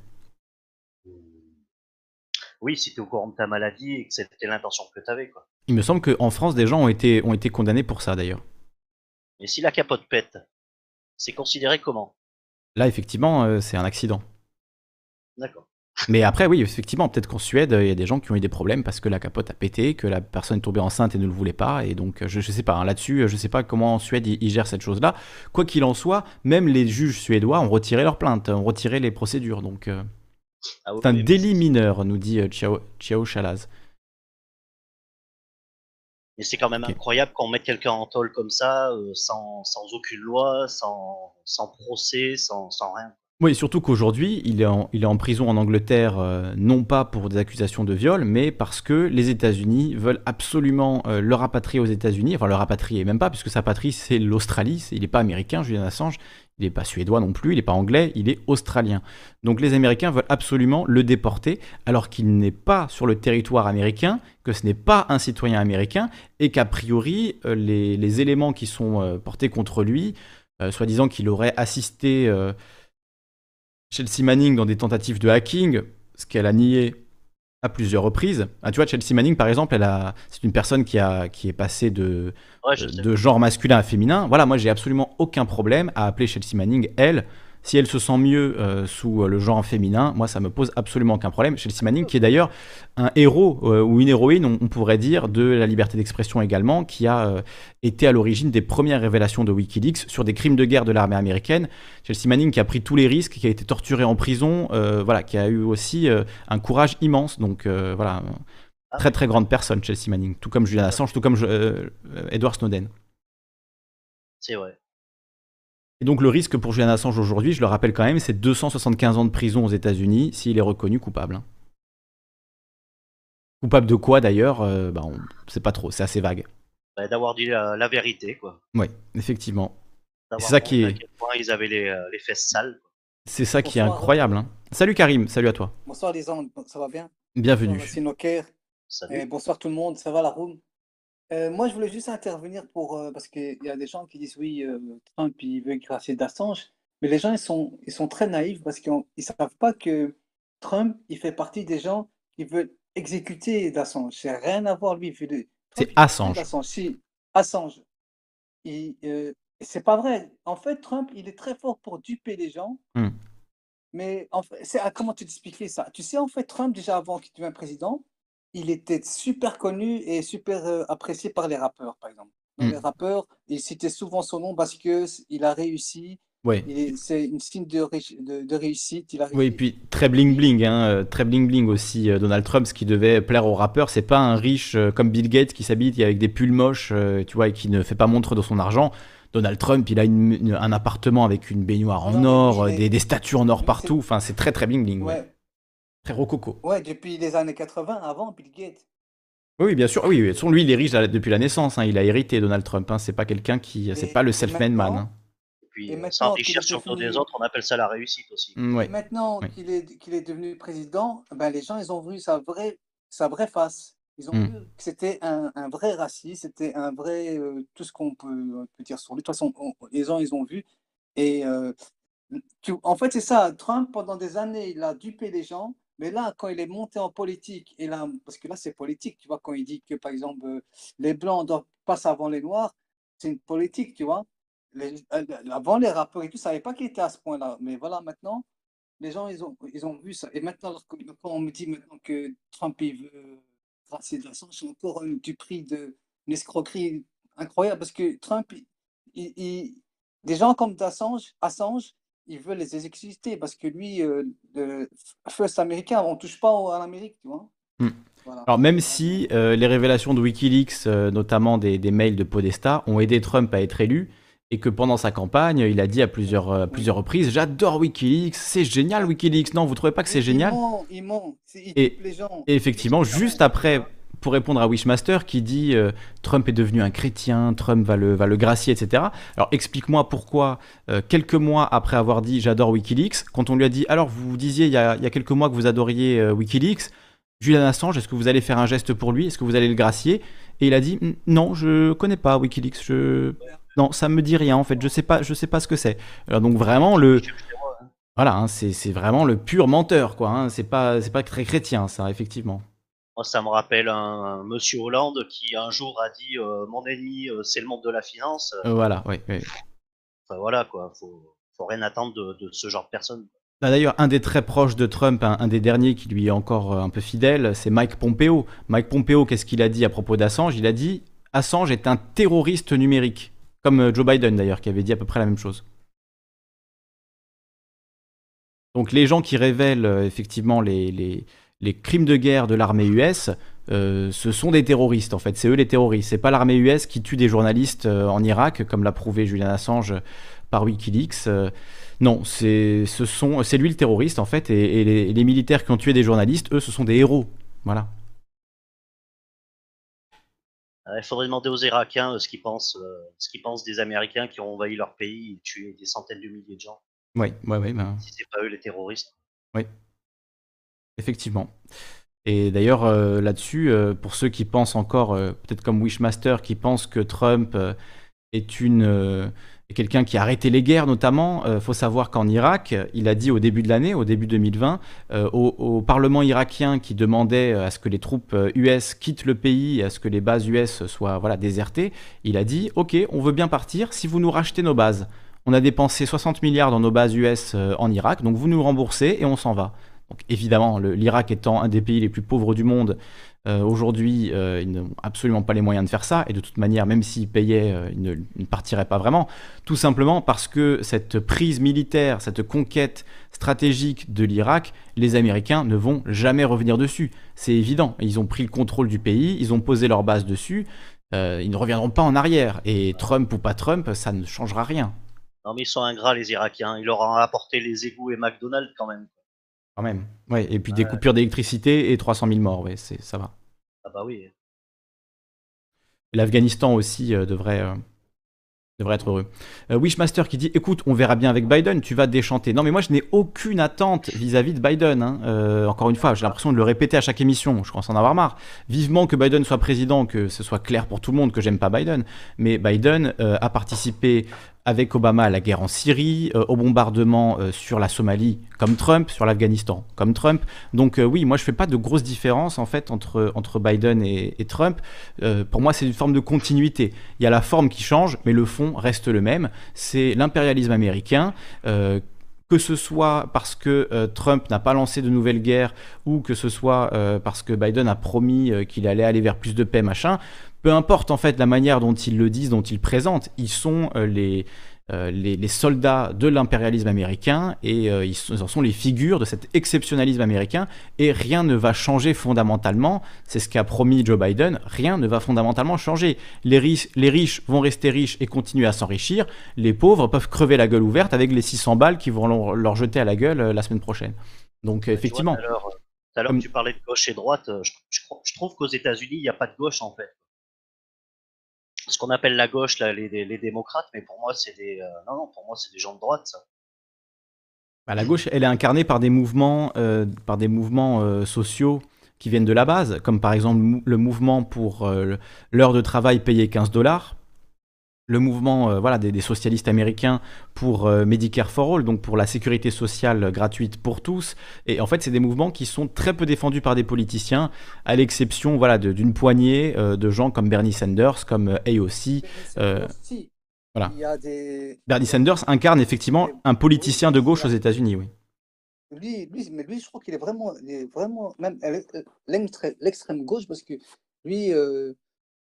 Oui, si tu es au courant de ta maladie et que c'était l'intention que tu avais. Quoi. Il me semble qu'en France, des gens ont été, ont été condamnés pour ça d'ailleurs. Et si la capote pète? C'est considéré comment? Là, effectivement, euh, c'est un accident. D'accord. Mais après, oui, effectivement, peut-être qu'en Suède, il y a des gens qui ont eu des problèmes parce que la capote a pété, que la personne est tombée enceinte et ne le voulait pas. Et donc, je ne sais pas, hein, là-dessus, je ne sais pas comment en Suède ils, gèrent cette chose-là. Quoi qu'il en soit, même les juges suédois ont retiré leur plainte, ont retiré les procédures. Donc, euh, ah c'est un délit mineur, nous dit euh, Chiao Chalaz. Mais c'est quand même incroyable qu'on mette quelqu'un en tôle comme ça, euh, sans, sans, aucune loi, sans, sans procès, sans, sans, rien. Oui, surtout qu'aujourd'hui, il, est en, il est en prison en Angleterre, euh, non pas pour des accusations de viol, mais parce que les États-Unis veulent absolument euh, le rapatrier aux États-Unis. Enfin, le rapatrier, même pas, puisque sa patrie, c'est l'Australie. Il n'est pas américain, Julian Assange. Il n'est pas suédois non plus, il n'est pas anglais, il est australien. Donc les Américains veulent absolument le déporter, alors qu'il n'est pas sur le territoire américain, que ce n'est pas un citoyen américain, et qu'a priori, euh, les, éléments qui sont euh, portés contre lui, euh, soi-disant qu'il aurait assisté Chelsea Manning dans des tentatives de hacking, ce qu'elle a nié à plusieurs reprises. Ah, tu vois, Chelsea Manning, par exemple, elle a, c'est une personne qui, a, qui est passée de, de genre masculin à féminin. Voilà, moi, j'ai absolument aucun problème à appeler Chelsea Manning, elle, si elle se sent mieux euh, sous euh, le genre féminin, moi, ça me pose absolument aucun problème. Chelsea Manning, qui est d'ailleurs un héros euh, ou une héroïne, on, pourrait dire, de la liberté d'expression également, qui a été à l'origine des premières révélations de Wikileaks sur des crimes de guerre de l'armée américaine. Chelsea Manning, qui a pris tous les risques, qui a été torturée en prison, voilà, qui a eu aussi un courage immense. Donc voilà, ah très très grande personne, Chelsea Manning, tout comme Julian Assange, tout comme Edward Snowden. C'est vrai. Et donc le risque pour Julian Assange aujourd'hui, je le rappelle quand même, c'est 275 ans de prison aux États-Unis s'il est reconnu coupable. Hein. Coupable de quoi d'ailleurs euh, bah, On ne sait pas trop, c'est assez vague. Bah, d'avoir dit la, vérité, quoi. Oui, effectivement. C'est ça qui est. ils avaient euh, les, fesses sales. C'est ça qui est incroyable. Hein. Salut Karim, salut à toi. Bonsoir les gens, ça va bien? Bienvenue. Noker. bonsoir tout le monde, ça va la room? Euh, moi, je voulais juste intervenir pour, euh, parce qu'il y a des gens qui disent oui, euh, Trump, il veut gracier d'Assange, mais les gens, ils sont, ils sont très naïfs parce qu'ils ne savent pas que Trump, il fait partie des gens qui veulent exécuter d'Assange. C'est rien à voir, lui. C'est Assange. Si, Assange. c'est pas vrai. En fait, Trump, il est très fort pour duper les gens. Hmm. Mais en fait, c'est, ah, comment tu t'expliquer ça? Tu sais, en fait, Trump, déjà avant qu'il devienne président, il était super connu et super euh, apprécié par les rappeurs, par exemple. Les rappeurs, ils citaient souvent son nom parce qu'il a réussi. C'est une signe de, de, réussite. Il a oui, et puis très bling bling, hein, euh, très bling bling aussi. Euh, Donald Trump, ce qui devait plaire aux rappeurs, c'est pas un riche comme Bill Gates qui s'habille avec des pulls moches, tu vois, et qui ne fait pas montre de son argent. Donald Trump, il a un appartement avec une baignoire en or, des, statues en or partout. Enfin, c'est très très bling bling. Ouais. Très rococo. Ouais, depuis les années 80, avant Bill Gates. Oui, bien sûr. Oui, oui. lui, il est riche depuis la naissance. Hein. Il a hérité Donald Trump. Hein. C'est pas quelqu'un qui. C'est pas le self-made man. Hein. Et puis, s'enrichir sur des autres, on appelle ça la réussite aussi. Mm, et maintenant qu'il est, qu'il est devenu président, ben, les gens, ils ont vu sa vraie, sa vraie face. Ils ont mm. vu que c'était un, un, vrai raciste, c'était un vrai. Euh, tout ce qu'on peut, dire sur lui. De toute façon, les gens, ils ont vu. Et euh, en fait, c'est ça. Trump, pendant des années, il a dupé les gens. Mais là, quand il est monté en politique, et là, parce que là, c'est politique, tu vois, quand il dit que, par exemple, euh, les Blancs passer avant les Noirs, c'est une politique, tu vois. Euh, avant, les rappeurs et tout, ça savait pas qu'il était à ce point-là. Mais voilà, maintenant, les gens, ils ont, ils ont vu ça. Et maintenant, quand on me dit maintenant que Trump, il veut tracer de la c'est encore du prix de escroquerie incroyable, parce que Trump, des gens comme Assange, Assange il veut les exécuter parce que lui, euh, le First américain, on touche pas à l'Amérique, tu vois. Hmm. Alors même si euh, les révélations de Wikileaks, euh, notamment des, mails de Podesta, ont aidé Trump à être élu, et que pendant sa campagne, il a dit à plusieurs, plusieurs reprises, j'adore Wikileaks, c'est génial Wikileaks, non, vous trouvez pas que c'est génial? il ment, et, et, effectivement, juste après pour répondre à Wishmaster qui dit euh, Trump est devenu un chrétien, Trump va le, va le gracier, etc. Alors explique-moi pourquoi, euh, quelques mois après avoir dit j'adore Wikileaks, quand on lui a dit alors vous disiez il y a, il y a quelques mois que vous adoriez euh, Wikileaks, Julian Assange, est-ce que vous allez faire un geste pour lui? Est-ce que vous allez le gracier? Et il a dit non, je connais pas Wikileaks, je... non, ça me dit rien en fait, je sais pas, je sais pas ce que c'est. Alors donc vraiment le voilà, hein, c'est vraiment le pur menteur, quoi. Hein, c'est pas, pas très chrétien, ça, effectivement. Moi, ça me rappelle un, monsieur Hollande qui un jour a dit euh, Mon ennemi, euh, c'est le monde de la finance. Euh, voilà, oui. Enfin, voilà, quoi. Faut, faut rien attendre de, ce genre de personne. Bah, d'ailleurs, un des très proches de Trump, un, des derniers qui lui est encore un peu fidèle, c'est Mike Pompeo. Mike Pompeo, qu'est-ce qu'il a dit à propos d'Assange? Il a dit Assange est un terroriste numérique. Comme Joe Biden, d'ailleurs, qui avait dit à peu près la même chose. Donc les gens qui révèlent effectivement les, les crimes de guerre de l'armée US, euh, ce sont des terroristes en fait. C'est eux les terroristes. C'est pas l'armée US qui tue des journalistes euh, en Irak, comme l'a prouvé Julian Assange par WikiLeaks. Euh, non, c'est c'est lui le terroriste en fait, et, les, militaires qui ont tué des journalistes, eux, ce sont des héros. Voilà. Il faudrait demander aux Irakiens ce qu'ils pensent, ce qu'ils pensent des Américains qui ont envahi leur pays et tué des centaines de milliers de gens. Oui, oui, oui. Ben... Si c'est pas eux les terroristes. Oui. Effectivement. Et d'ailleurs, euh, là-dessus, euh, pour ceux qui pensent encore, euh, peut-être comme Wishmaster, qui pensent que Trump est une, quelqu'un qui a arrêté les guerres notamment. Il faut savoir qu'en Irak, il a dit au début de l'année, au début 2020, au, au, Parlement irakien qui demandait à ce que les troupes US quittent le pays, à ce que les bases US soient voilà, désertées, il a dit Ok, on veut bien partir si vous nous rachetez nos bases. On a dépensé 60 milliards dans nos bases US en Irak, donc vous nous remboursez et on s'en va. Donc évidemment, l'Irak étant un des pays les plus pauvres du monde, euh, aujourd'hui, euh, ils n'ont absolument pas les moyens de faire ça, et de toute manière, même s'ils payaient, euh, ils, ne, partiraient pas vraiment, tout simplement parce que cette prise militaire, cette conquête stratégique de l'Irak, les Américains ne vont jamais revenir dessus. C'est évident, ils ont pris le contrôle du pays, ils ont posé leur base dessus, ils ne reviendront pas en arrière, et Trump ou pas Trump, ça ne changera rien. Non mais ils sont ingrats les Irakiens, ils leur ont apporté les égouts et McDonald's quand même. Quand même. Ouais, et puis des coupures d'électricité et 300 000 morts, ouais, c'est, ça va. Ah bah oui. L'Afghanistan aussi euh, devrait, euh, devrait être heureux. Euh, Wishmaster qui dit Écoute, on verra bien avec Biden, tu vas déchanter. Non, mais moi je n'ai aucune attente vis-à-vis de Biden. Hein. encore une fois, j'ai l'impression de le répéter à chaque émission. Je commence à en avoir marre. Vivement que Biden soit président, que ce soit clair pour tout le monde que j'aime pas Biden. Mais Biden a participé avec Obama la guerre en Syrie, euh, au bombardement euh, sur la Somalie, comme Trump, sur l'Afghanistan, comme Trump. Donc euh, oui, moi je fais pas de grosse différence en fait entre, entre Biden et, Trump. pour moi, c'est une forme de continuité. Il y a la forme qui change, mais le fond reste le même. C'est l'impérialisme américain que ce soit parce que Trump n'a pas lancé de nouvelles guerres ou que ce soit parce que Biden a promis qu'il allait aller vers plus de paix, machin, peu importe en fait la manière dont ils le disent, dont ils présentent, ils sont euh, euh, les, les, soldats de l'impérialisme américain et euh, ils, en sont les figures de cet exceptionnalisme américain et rien ne va changer fondamentalement. C'est ce qu'a promis Joe Biden, rien ne va fondamentalement changer. Les, riches, les riches vont rester riches et continuer à s'enrichir, les pauvres peuvent crever la gueule ouverte avec les 600 balles qui vont leur, jeter à la gueule la semaine prochaine. Donc effectivement... Tout à l'heure, tu parlais de gauche et droite. Je, je trouve qu'aux États-Unis, il n'y a pas de gauche en fait ce qu'on appelle la gauche, là, les, démocrates, mais pour moi, c'est des, euh, non, non, pour moi, c'est des gens de droite, ça. Bah, la gauche, elle est incarnée par des mouvements, euh, par des mouvements euh, sociaux qui viennent de la base, comme par exemple le mouvement pour l'heure de travail payée 15 dollars, le mouvement euh, voilà, des, socialistes américains pour euh, Medicare for All, donc pour la sécurité sociale gratuite pour tous. Et en fait, c'est des mouvements qui sont très peu défendus par des politiciens, à l'exception voilà, d'une poignée euh, de gens comme Bernie Sanders, comme AOC. voilà. Bernie Sanders incarne effectivement un politicien de gauche aux États-Unis, oui. Lui, lui, mais lui, je crois qu'il est vraiment, vraiment même l'extrême gauche parce que lui,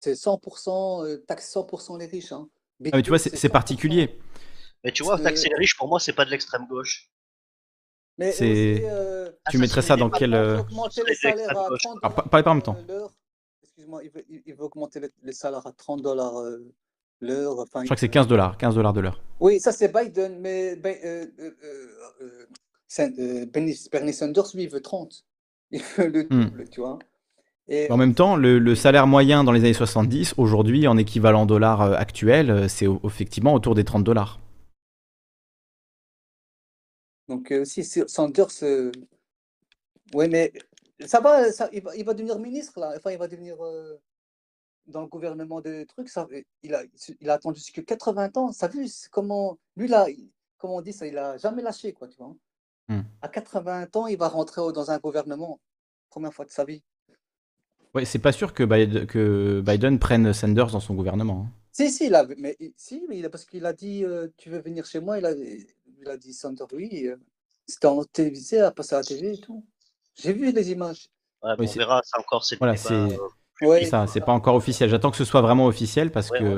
c'est 100%, euh, taxe 100% les riches. Hein. Ah, mais tu vois, c'est particulier. Mais tu vois, taxer les riches, pour moi, c'est pas de l'extrême gauche. Mais euh, tu ah, mettrais ça dans quel. Euh... Augmenter les salaires à 30 ah, pas, pas en même temps. Excuse-moi, il veut, il veut, augmenter les, salaires à 30 dollars euh, l'heure. Enfin, Je crois que c'est 15 dollars, 15 dollars de l'heure. Oui, ça c'est Biden, mais ben, Bernie Sanders, lui, il veut 30. Il veut le hmm. double, tu vois en même temps, le, salaire moyen dans les années 70, aujourd'hui, en équivalent dollar euh, actuel, euh, c'est effectivement autour des 30 dollars. Donc, euh, si Sanders. Oui, mais ça va, il va, devenir ministre, là. Enfin, il va devenir dans le gouvernement des trucs. Ça, il, a, il a attendu jusqu'à 80 ans. Ça vu comment. Lui, là, comme on dit, ça, il a jamais lâché, quoi, tu vois. Hmm. À 80 ans, il va rentrer dans un gouvernement. Première fois de sa vie. Ouais, c'est pas sûr que Biden, que Biden prenne Sanders dans son gouvernement. Hein. Si, si, il mais, si, mais il parce qu'il a dit euh, Tu veux venir chez moi Il a, il a dit Sanders, oui. Euh, c'était en télévisé, à passer à la télé et tout. J'ai vu les images. Ouais, on verra, c'est encore voilà, c'est Ouais, ça, c'est pas encore officiel. J'attends que ce soit vraiment officiel parce que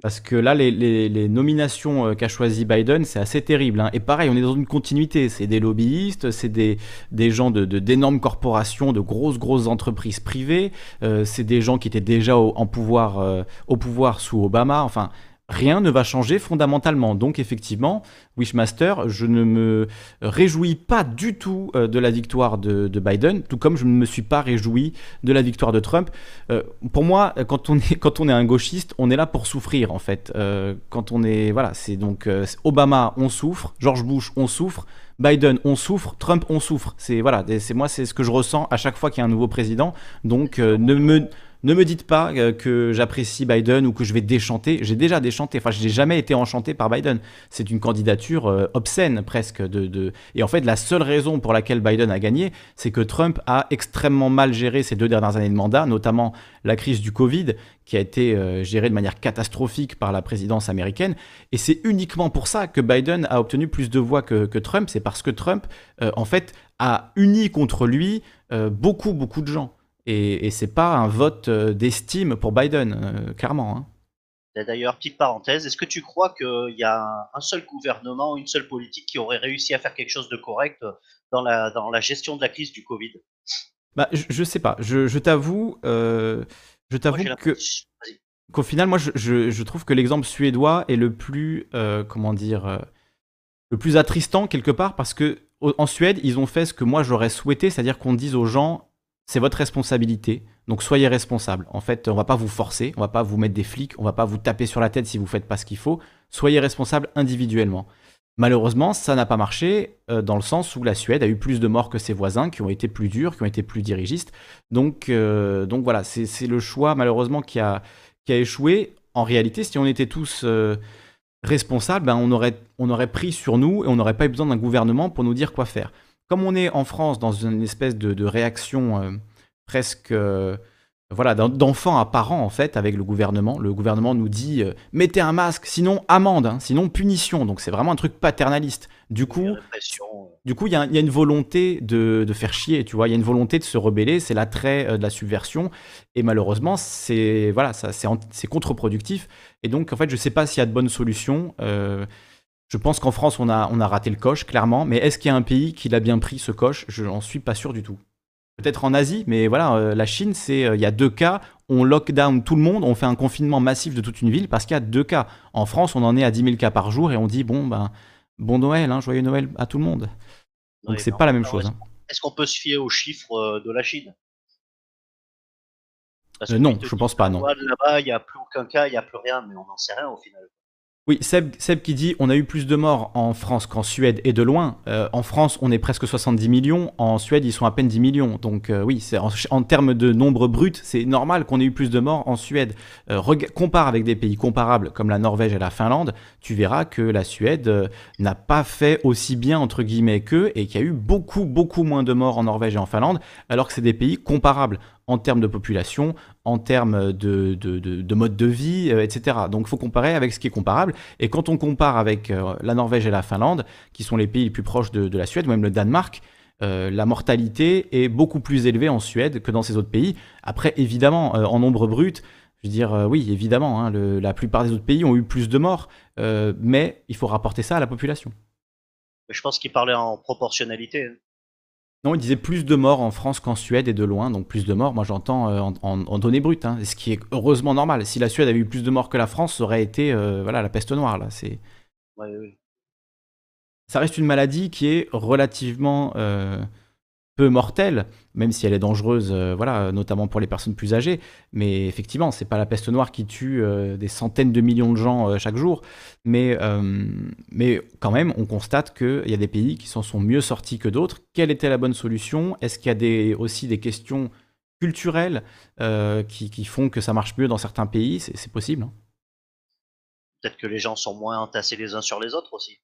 parce que là, les, les, nominations euh, qu'a choisi Biden, c'est assez terrible. Hein. Et pareil, on est dans une continuité. C'est des lobbyistes, c'est des, des gens de d'énormes corporations, de grosses grosses entreprises privées. Euh, c'est des gens qui étaient déjà au, en pouvoir euh, au pouvoir sous Obama. Enfin, rien ne va changer fondamentalement. Donc effectivement, Wishmaster, je ne me réjouis pas du tout euh, de la victoire de, Biden, tout comme je ne me suis pas réjoui de la victoire de Trump. Euh, pour moi, quand on, est, quand on est un gauchiste, on est là pour souffrir en fait. Euh, quand on est, voilà, c'est donc Obama, on souffre, George Bush, on souffre. Biden, on souffre, Trump, on souffre. C'est voilà, c'est moi, c'est ce que je ressens à chaque fois qu'il y a un nouveau président. Donc, ne me ne me dites pas euh, que j'apprécie Biden ou que je vais déchanter. J'ai déjà déchanté. Enfin, je n'ai jamais été enchanté par Biden. C'est une candidature euh, obscène presque. De, Et en fait, la seule raison pour laquelle Biden a gagné, c'est que Trump a extrêmement mal géré ces deux dernières années de mandat, notamment la crise du Covid, qui a été euh, gérée de manière catastrophique par la présidence américaine. Et c'est uniquement pour ça que Biden a obtenu plus de voix que, Trump. C'est parce que Trump, en fait, a uni contre lui beaucoup, beaucoup de gens. Et, et c'est pas un vote euh, d'estime pour Biden, euh, clairement. Hein. D'ailleurs, petite parenthèse, est-ce que tu crois qu'il y a un seul gouvernement, une seule politique qui aurait réussi à faire quelque chose de correct dans la, dans la gestion de la crise du Covid? Bah, je, ne sais pas. Je, t'avoue, euh, je t'avoue que qu'au final, moi, je, je, trouve que l'exemple suédois est le plus, comment dire, le plus attristant quelque part parce que en Suède, ils ont fait ce que moi j'aurais souhaité, c'est-à-dire qu'on dise aux gens c'est votre responsabilité. Donc soyez responsable. En fait, on va pas vous forcer, on va pas vous mettre des flics, on va pas vous taper sur la tête si vous faites pas ce qu'il faut. Soyez responsable individuellement. Malheureusement, ça n'a pas marché euh, dans le sens où la Suède a eu plus de morts que ses voisins, qui ont été plus durs, qui ont été plus dirigistes. Donc, euh, donc voilà, c'est le choix malheureusement qui a, qui a échoué. En réalité, si on était tous euh, responsables, ben, on, aurait, on aurait pris sur nous et on n'aurait pas eu besoin d'un gouvernement pour nous dire quoi faire comme on est en France dans une espèce de, réaction euh, presque euh, voilà d'enfants à parents en fait avec le gouvernement, le gouvernement nous dit euh, mettez un masque, sinon amende, hein, sinon punition. Donc c'est vraiment un truc paternaliste. Du coup, du coup, il y, a une volonté de, faire chier, tu vois. Il y a une volonté de se rebeller. C'est l'attrait de la subversion. Et malheureusement, c'est voilà, c'est contre-productif. Et donc, en fait, je sais pas s'il y a de bonnes solutions. Je pense qu'en France, on a, on a raté le coche, clairement. Mais est-ce qu'il y a un pays qui l'a bien pris, ce coche? Je n'en suis pas sûr du tout. Peut-être en Asie, mais voilà, euh, la Chine, c'est euh, il y a deux cas, on lockdown tout le monde, on fait un confinement massif de toute une ville parce qu'il y a deux cas. En France, on en est à 10 000 cas par jour et on dit bon ben bon Noël, hein, joyeux Noël à tout le monde. Donc c'est pas la même chose. Hein. Est-ce qu'on peut se fier aux chiffres euh, de la Chine? Non, je pense pas, non. Là-bas, il n'y a plus aucun cas, il n'y a plus rien, mais on n'en sait rien au final. Oui, Seb, qui dit on a eu plus de morts en France qu'en Suède et de loin. Euh, en France, on est presque 70 millions. En Suède, ils sont à peine 10 millions. Donc euh, oui, c'est en, termes de nombre brut, c'est normal qu'on ait eu plus de morts en Suède. Euh, compare avec des pays comparables comme la Norvège et la Finlande, tu verras que la Suède n'a pas fait aussi bien entre guillemets qu'eux et qu'il y a eu beaucoup beaucoup moins de morts en Norvège et en Finlande, alors que c'est des pays comparables en termes de population, en termes de, de, mode de vie, euh, etc. Donc il faut comparer avec ce qui est comparable. Et quand on compare avec euh, la Norvège et la Finlande, qui sont les pays les plus proches de, la Suède, ou même le Danemark, euh, la mortalité est beaucoup plus élevée en Suède que dans ces autres pays. Après, évidemment, en nombre brut, je veux dire, oui, évidemment, hein, la plupart des autres pays ont eu plus de morts, mais il faut rapporter ça à la population. Je pense qu'il parlait en proportionnalité. Non, il disait plus de morts en France qu'en Suède et de loin, donc plus de morts, moi j'entends euh, en, données brutes, hein, ce qui est heureusement normal. Si la Suède avait eu plus de morts que la France, ça aurait été euh, voilà, la peste noire. Là. C'est... Ça reste une maladie qui est relativement euh, peu mortelle, même si elle est dangereuse, euh, voilà, notamment pour les personnes plus âgées. Mais effectivement, c'est pas la peste noire qui tue euh, des centaines de millions de gens euh, chaque jour. Mais, mais quand même, on constate qu'il y a des pays qui s'en sont mieux sortis que d'autres. Quelle était la bonne solution? Est-ce qu'il y a des, aussi des questions culturelles qui, font que ça marche mieux dans certains pays? C'est possible. Hein. Peut-être que les gens sont moins entassés les uns sur les autres aussi.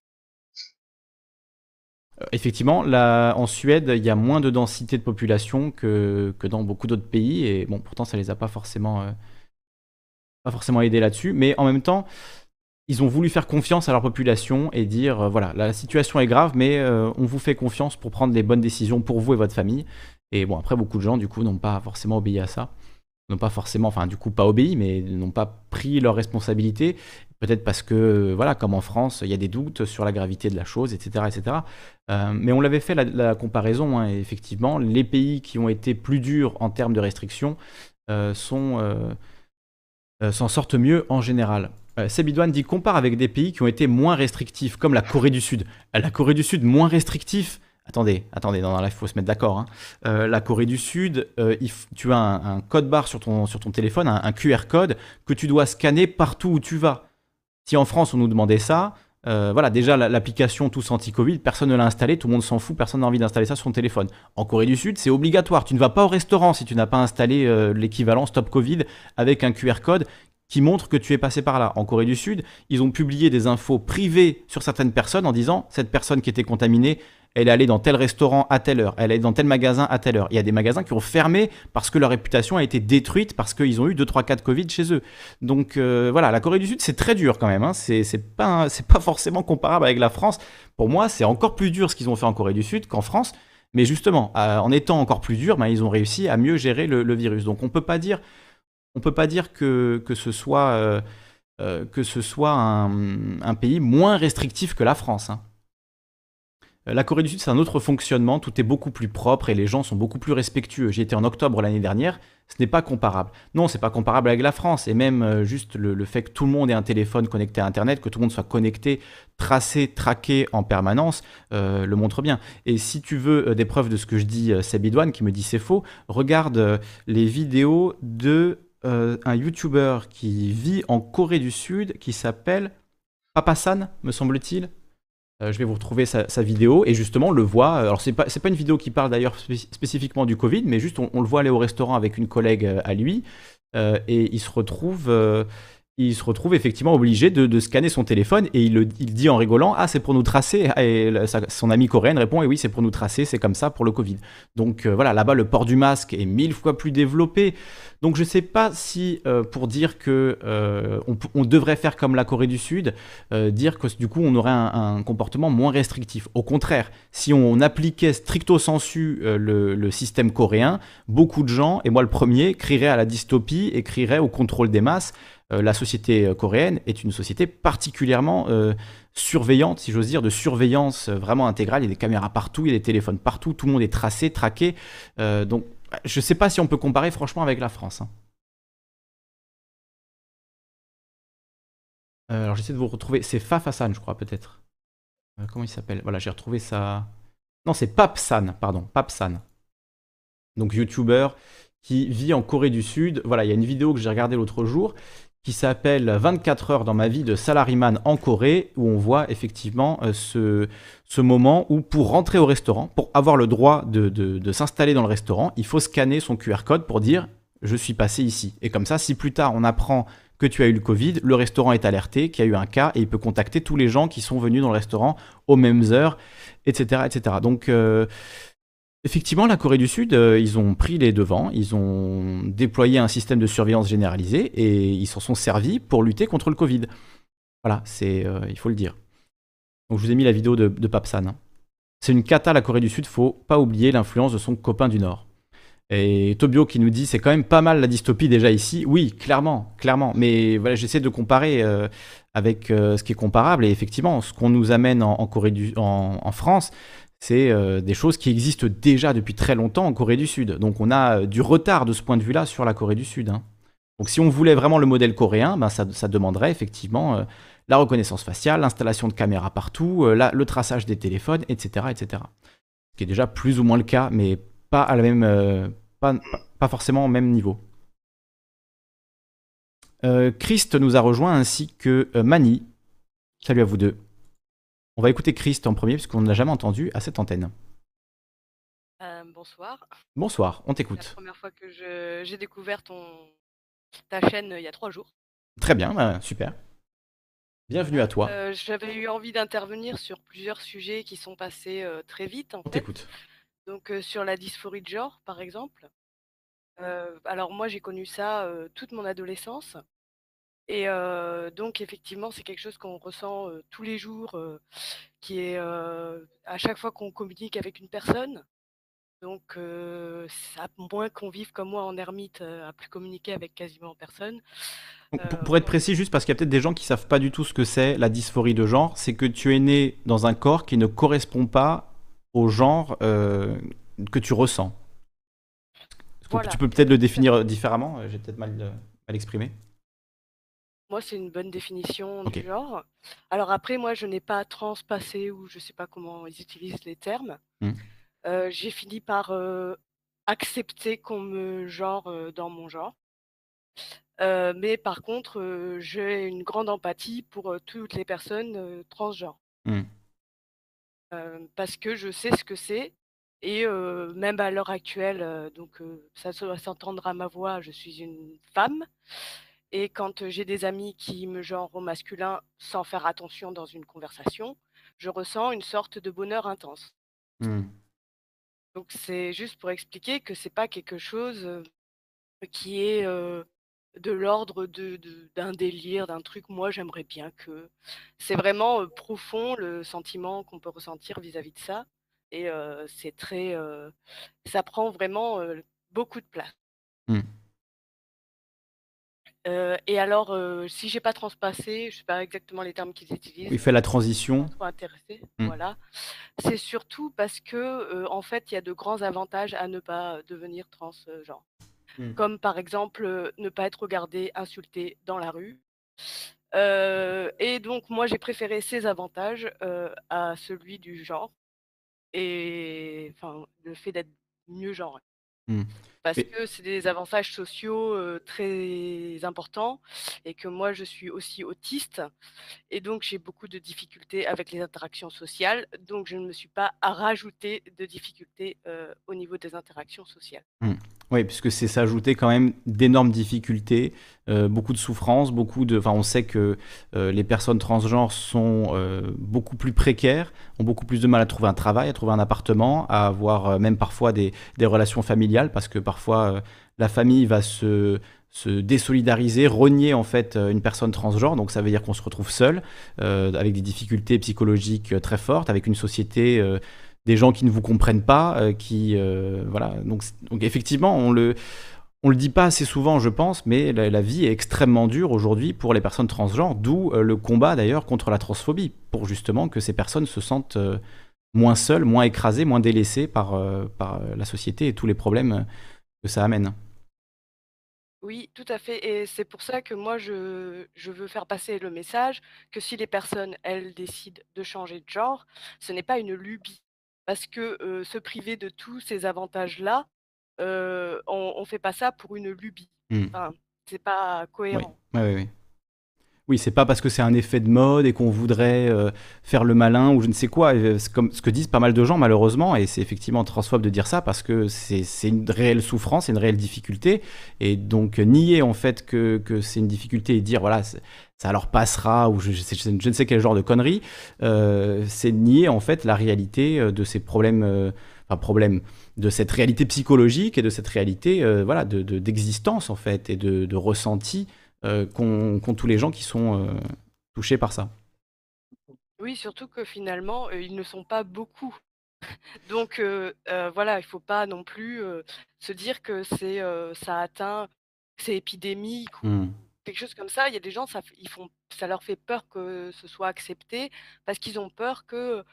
Euh, effectivement, là, en Suède, il y a moins de densité de population que, dans beaucoup d'autres pays, et bon, pourtant, ça les a pas forcément, euh, pas forcément aidés là-dessus. Mais en même temps, ils ont voulu faire confiance à leur population et dire euh, voilà, la situation est grave, mais on vous fait confiance pour prendre les bonnes décisions pour vous et votre famille. Et bon, après, beaucoup de gens, du coup, n'ont pas forcément obéi à ça n'ont pas forcément, enfin du coup pas obéi, mais n'ont pas pris leurs responsabilités. Peut-être parce que, voilà, comme en France, il y a des doutes sur la gravité de la chose, etc. etc. Euh, mais on l'avait fait la, comparaison, hein, effectivement, les pays qui ont été plus durs en termes de restrictions euh, euh, s'en sortent mieux en général. Sebidouane dit compare avec des pays qui ont été moins restrictifs, comme la Corée du Sud. La Corée du Sud moins restrictif, Attendez, attendez, non, là, il faut se mettre d'accord. Hein. La Corée du Sud, tu as un, code barre sur ton téléphone, un, QR code que tu dois scanner partout où tu vas. Si en France, on nous demandait ça, voilà, déjà l'application Tous Anti-Covid, personne ne l'a installée, tout le monde s'en fout, personne n'a envie d'installer ça sur son téléphone. En Corée du Sud, c'est obligatoire. Tu ne vas pas au restaurant si tu n'as pas installé l'équivalent Stop Covid avec un QR code qui montre que tu es passé par là. En Corée du Sud, ils ont publié des infos privées sur certaines personnes en disant cette personne qui était contaminée, elle est allée dans tel restaurant à telle heure, elle est dans tel magasin à telle heure. Il y a des magasins qui ont fermé parce que leur réputation a été détruite parce qu'ils ont eu 2 3 cas de Covid chez eux. Donc euh, voilà, la Corée du Sud, c'est très dur quand même. Hein. C'est pas, pas forcément comparable avec la France. Pour moi, c'est encore plus dur ce qu'ils ont fait en Corée du Sud qu'en France. Mais justement, euh, en étant encore plus dur, ben, ils ont réussi à mieux gérer le, virus. Donc on peut pas dire on ne peut pas dire que, ce soit, euh, un, pays moins restrictif que la France. Hein. Euh, la Corée du Sud, c'est un autre fonctionnement, tout est beaucoup plus propre et les gens sont beaucoup plus respectueux. J'y étais en octobre l'année dernière, ce n'est pas comparable. Non, c'est pas comparable avec la France, et même juste le, fait que tout le monde ait un téléphone connecté à Internet, que tout le monde soit connecté, tracé, traqué en permanence, le montre bien. Et si tu veux des preuves de ce que je dis, Sabidouane, qui me dit c'est faux, regarde les vidéos de euh, un YouTuber qui vit en Corée du Sud qui s'appelle Papasan, me semble-t-il. Euh, je vais vous retrouver sa, vidéo et justement on le voit. Alors c'est pas pas une vidéo qui parle d'ailleurs spécifiquement du Covid, mais juste on, le voit aller au restaurant avec une collègue euh, à lui et il se retrouve il se retrouve effectivement obligé de, scanner son téléphone et il, dit en rigolant Ah, c'est pour nous tracer. Et son ami coréenne répond Et eh oui, c'est pour nous tracer, c'est comme ça pour le Covid. Donc euh, voilà, là-bas, le port du masque est mille fois plus développé. Donc je ne sais pas si, euh, pour dire que euh, devrait faire comme la Corée du Sud, dire que du coup on aurait un, comportement moins restrictif. Au contraire, si on appliquait stricto sensu le, le, système coréen, beaucoup de gens, et moi le premier, crieraient à la dystopie et crieraient au contrôle des masses. Euh, la société euh, coréenne est une société particulièrement euh, surveillante, si j'ose dire, de surveillance vraiment intégrale. Il y a des caméras partout, il y a des téléphones partout, tout le monde est tracé, traqué. donc, je ne sais pas si on peut comparer franchement avec la France. Hein. alors, j'essaie de vous retrouver. C'est Faf Hassan, je crois, peut-être. comment il s'appelle? Voilà, j'ai retrouvé ça. Non, c'est Papsan, pardon, Papsan. Donc, YouTuber qui vit en Corée du Sud. Voilà, il y a une vidéo que j'ai regardée l'autre jour qui s'appelle 24 heures dans ma vie de salariman en Corée, où on voit effectivement euh, ce, ce moment où pour rentrer au restaurant, pour avoir le droit de, de, s'installer dans le restaurant, il faut scanner son QR code pour dire je suis passé ici. Et comme ça, si plus tard on apprend que tu as eu le Covid, le restaurant est alerté, qu'il y a eu un cas, et il peut contacter tous les gens qui sont venus dans le restaurant aux mêmes heures, etc. etc. Donc euh, Effectivement, la Corée du Sud, euh, ils ont pris les devants, ils ont déployé un système de surveillance généralisé et ils s'en sont servis pour lutter contre le Covid. Voilà, c'est, euh, il faut le dire. Donc je vous ai mis la vidéo de, de Papsan. Hein. C'est une cata la Corée du Sud, faut pas oublier l'influence de son copain du Nord. Et Tobio qui nous dit c'est quand même pas mal la dystopie déjà ici. Oui, clairement, clairement. Mais voilà, j'essaie de comparer euh, avec ce qui est comparable. Et effectivement, ce qu'on nous amène en, Corée du, en France, c'est euh, des choses qui existent déjà depuis très longtemps en Corée du Sud. Donc on a euh, du retard de ce point de vue-là sur la Corée du Sud. Hein. Donc si on voulait vraiment le modèle coréen, ben, ça, demanderait effectivement euh, la reconnaissance faciale, l'installation de caméras partout, le traçage des téléphones, etc., etc. Ce qui est déjà plus ou moins le cas, mais pas à la même, pas, pas, forcément au même niveau. Christ nous a rejoint ainsi que Mani. Salut à vous deux. On va écouter Christ en premier, puisqu'on ne l'a jamais entendu à cette antenne. Euh, bonsoir. Bonsoir, on t'écoute. C'est la première fois que j'ai découvert ton, ta chaîne euh, il y a trois jours. Très bien, bah, super. Bienvenue à toi. Euh, j'avais eu envie d'intervenir sur plusieurs sujets qui sont passés très vite. on t'écoute. Donc sur la dysphorie de genre, par exemple. alors moi, j'ai connu ça toute mon adolescence. Et donc effectivement, c'est quelque chose qu'on ressent, tous les jours, qui est, à chaque fois qu'on communique avec une personne. Donc à moins qu'on vive comme moi en ermite, à plus communiquer avec quasiment personne. pour être précis, juste parce qu'il y a peut-être des gens qui savent pas du tout ce que c'est la dysphorie de genre, c'est que tu es né dans un corps qui ne correspond pas au genre, que tu ressens. Tu peux peut-être le définir, différemment? J'ai peut-être mal, mal exprimé? Moi, c'est une bonne définition du genre. Alors après, moi, je n'ai pas transpassé ou je ne sais pas comment ils utilisent les termes. Mmh. Euh, j'ai fini par euh, accepter qu'on me genre euh, dans mon genre. mais par contre, j'ai une grande empathie pour, toutes les personnes, transgenres. Mmh. parce que je sais ce que c'est et même à l'heure actuelle, donc ça s'entendre à ma voix, je suis une femme et quand, j'ai des amis qui me genrent au masculin sans faire attention dans une conversation, je ressens une sorte de bonheur intense. Mmh. Donc c'est juste pour expliquer que c'est pas quelque chose, qui est, de l'ordre de d'un délire, d'un truc, moi j'aimerais bien que c'est vraiment, profond le sentiment qu'on peut ressentir vis-à-vis de ça et c'est très, ça prend vraiment, beaucoup de place. Mmh. Et alors, si j'ai pas transpassé, je sais pas exactement les termes qu'ils utilisent. Il fait la transition. Trop intéressé, mmh. voilà. C'est surtout parce que, en fait, il y a de grands avantages à ne pas devenir transgenre. Mmh. Comme par exemple, ne pas être regardé, insulté dans la rue. et donc moi j'ai préféré ces avantages, à celui du genre et enfin le fait d'être mieux genré. Mmh. Parce que c'est des avantages sociaux, très importants et que moi je suis aussi autiste et donc j'ai beaucoup de difficultés avec les interactions sociales, donc je ne me suis pas à rajouter de difficultés, au niveau des interactions sociales. Mmh. Oui, puisque c'est s'ajouter quand même d'énormes difficultés, euh, beaucoup de souffrances, beaucoup de. Enfin, on sait que euh, les personnes transgenres sont euh, beaucoup plus précaires, ont beaucoup plus de mal à trouver un travail, à trouver un appartement, à avoir même parfois des, relations familiales, parce que parfois la famille va se désolidariser, renier en fait une personne transgenre, donc ça veut dire qu'on se retrouve seul, avec des difficultés psychologiques très fortes, avec une société des gens qui ne vous comprennent pas, euh, qui euh, voilà. Donc, effectivement, on le le dit pas assez souvent, je pense, mais la, vie est extrêmement dure aujourd'hui pour les personnes transgenres, d'où euh, le combat d'ailleurs contre la transphobie, pour justement que ces personnes se sentent moins seules, moins écrasées, moins délaissées par, la société et tous les problèmes que ça amène. Oui, tout à fait. Et c'est pour ça que moi, je veux faire passer le message que si les personnes, elles, décident de changer de genre, ce n'est pas une lubie. Parce que, se priver de tous ces avantages-là, on ne fait pas ça pour une lubie. Mmh. Enfin, c'est pas cohérent. Oui, oui, oui. Oui, c'est pas parce que c'est un effet de mode et qu'on voudrait faire le malin ou je ne sais quoi. C'est comme ce que disent pas mal de gens malheureusement, et c'est effectivement transphobe de dire ça parce que c'est une réelle souffrance, c'est une réelle difficulté. Et donc nier en fait que, que c'est une difficulté et dire voilà ça leur passera ou je, je, ne sais quel genre de conneries, euh, c'est nier en fait la réalité euh, de ces problèmes, euh, enfin problèmes, de cette réalité psychologique et de cette réalité voilà de d'existence en fait et de, de ressenti qu'ont tous les gens qui sont touchés par ça. Oui, surtout que finalement ils ne sont pas beaucoup. Donc voilà, il faut pas non plus se dire que c'est ça atteint, c'est épidémique quelque chose comme ça, il y a des gens, ça, ils font, ça leur fait peur que ce soit accepté parce qu'ils ont peur que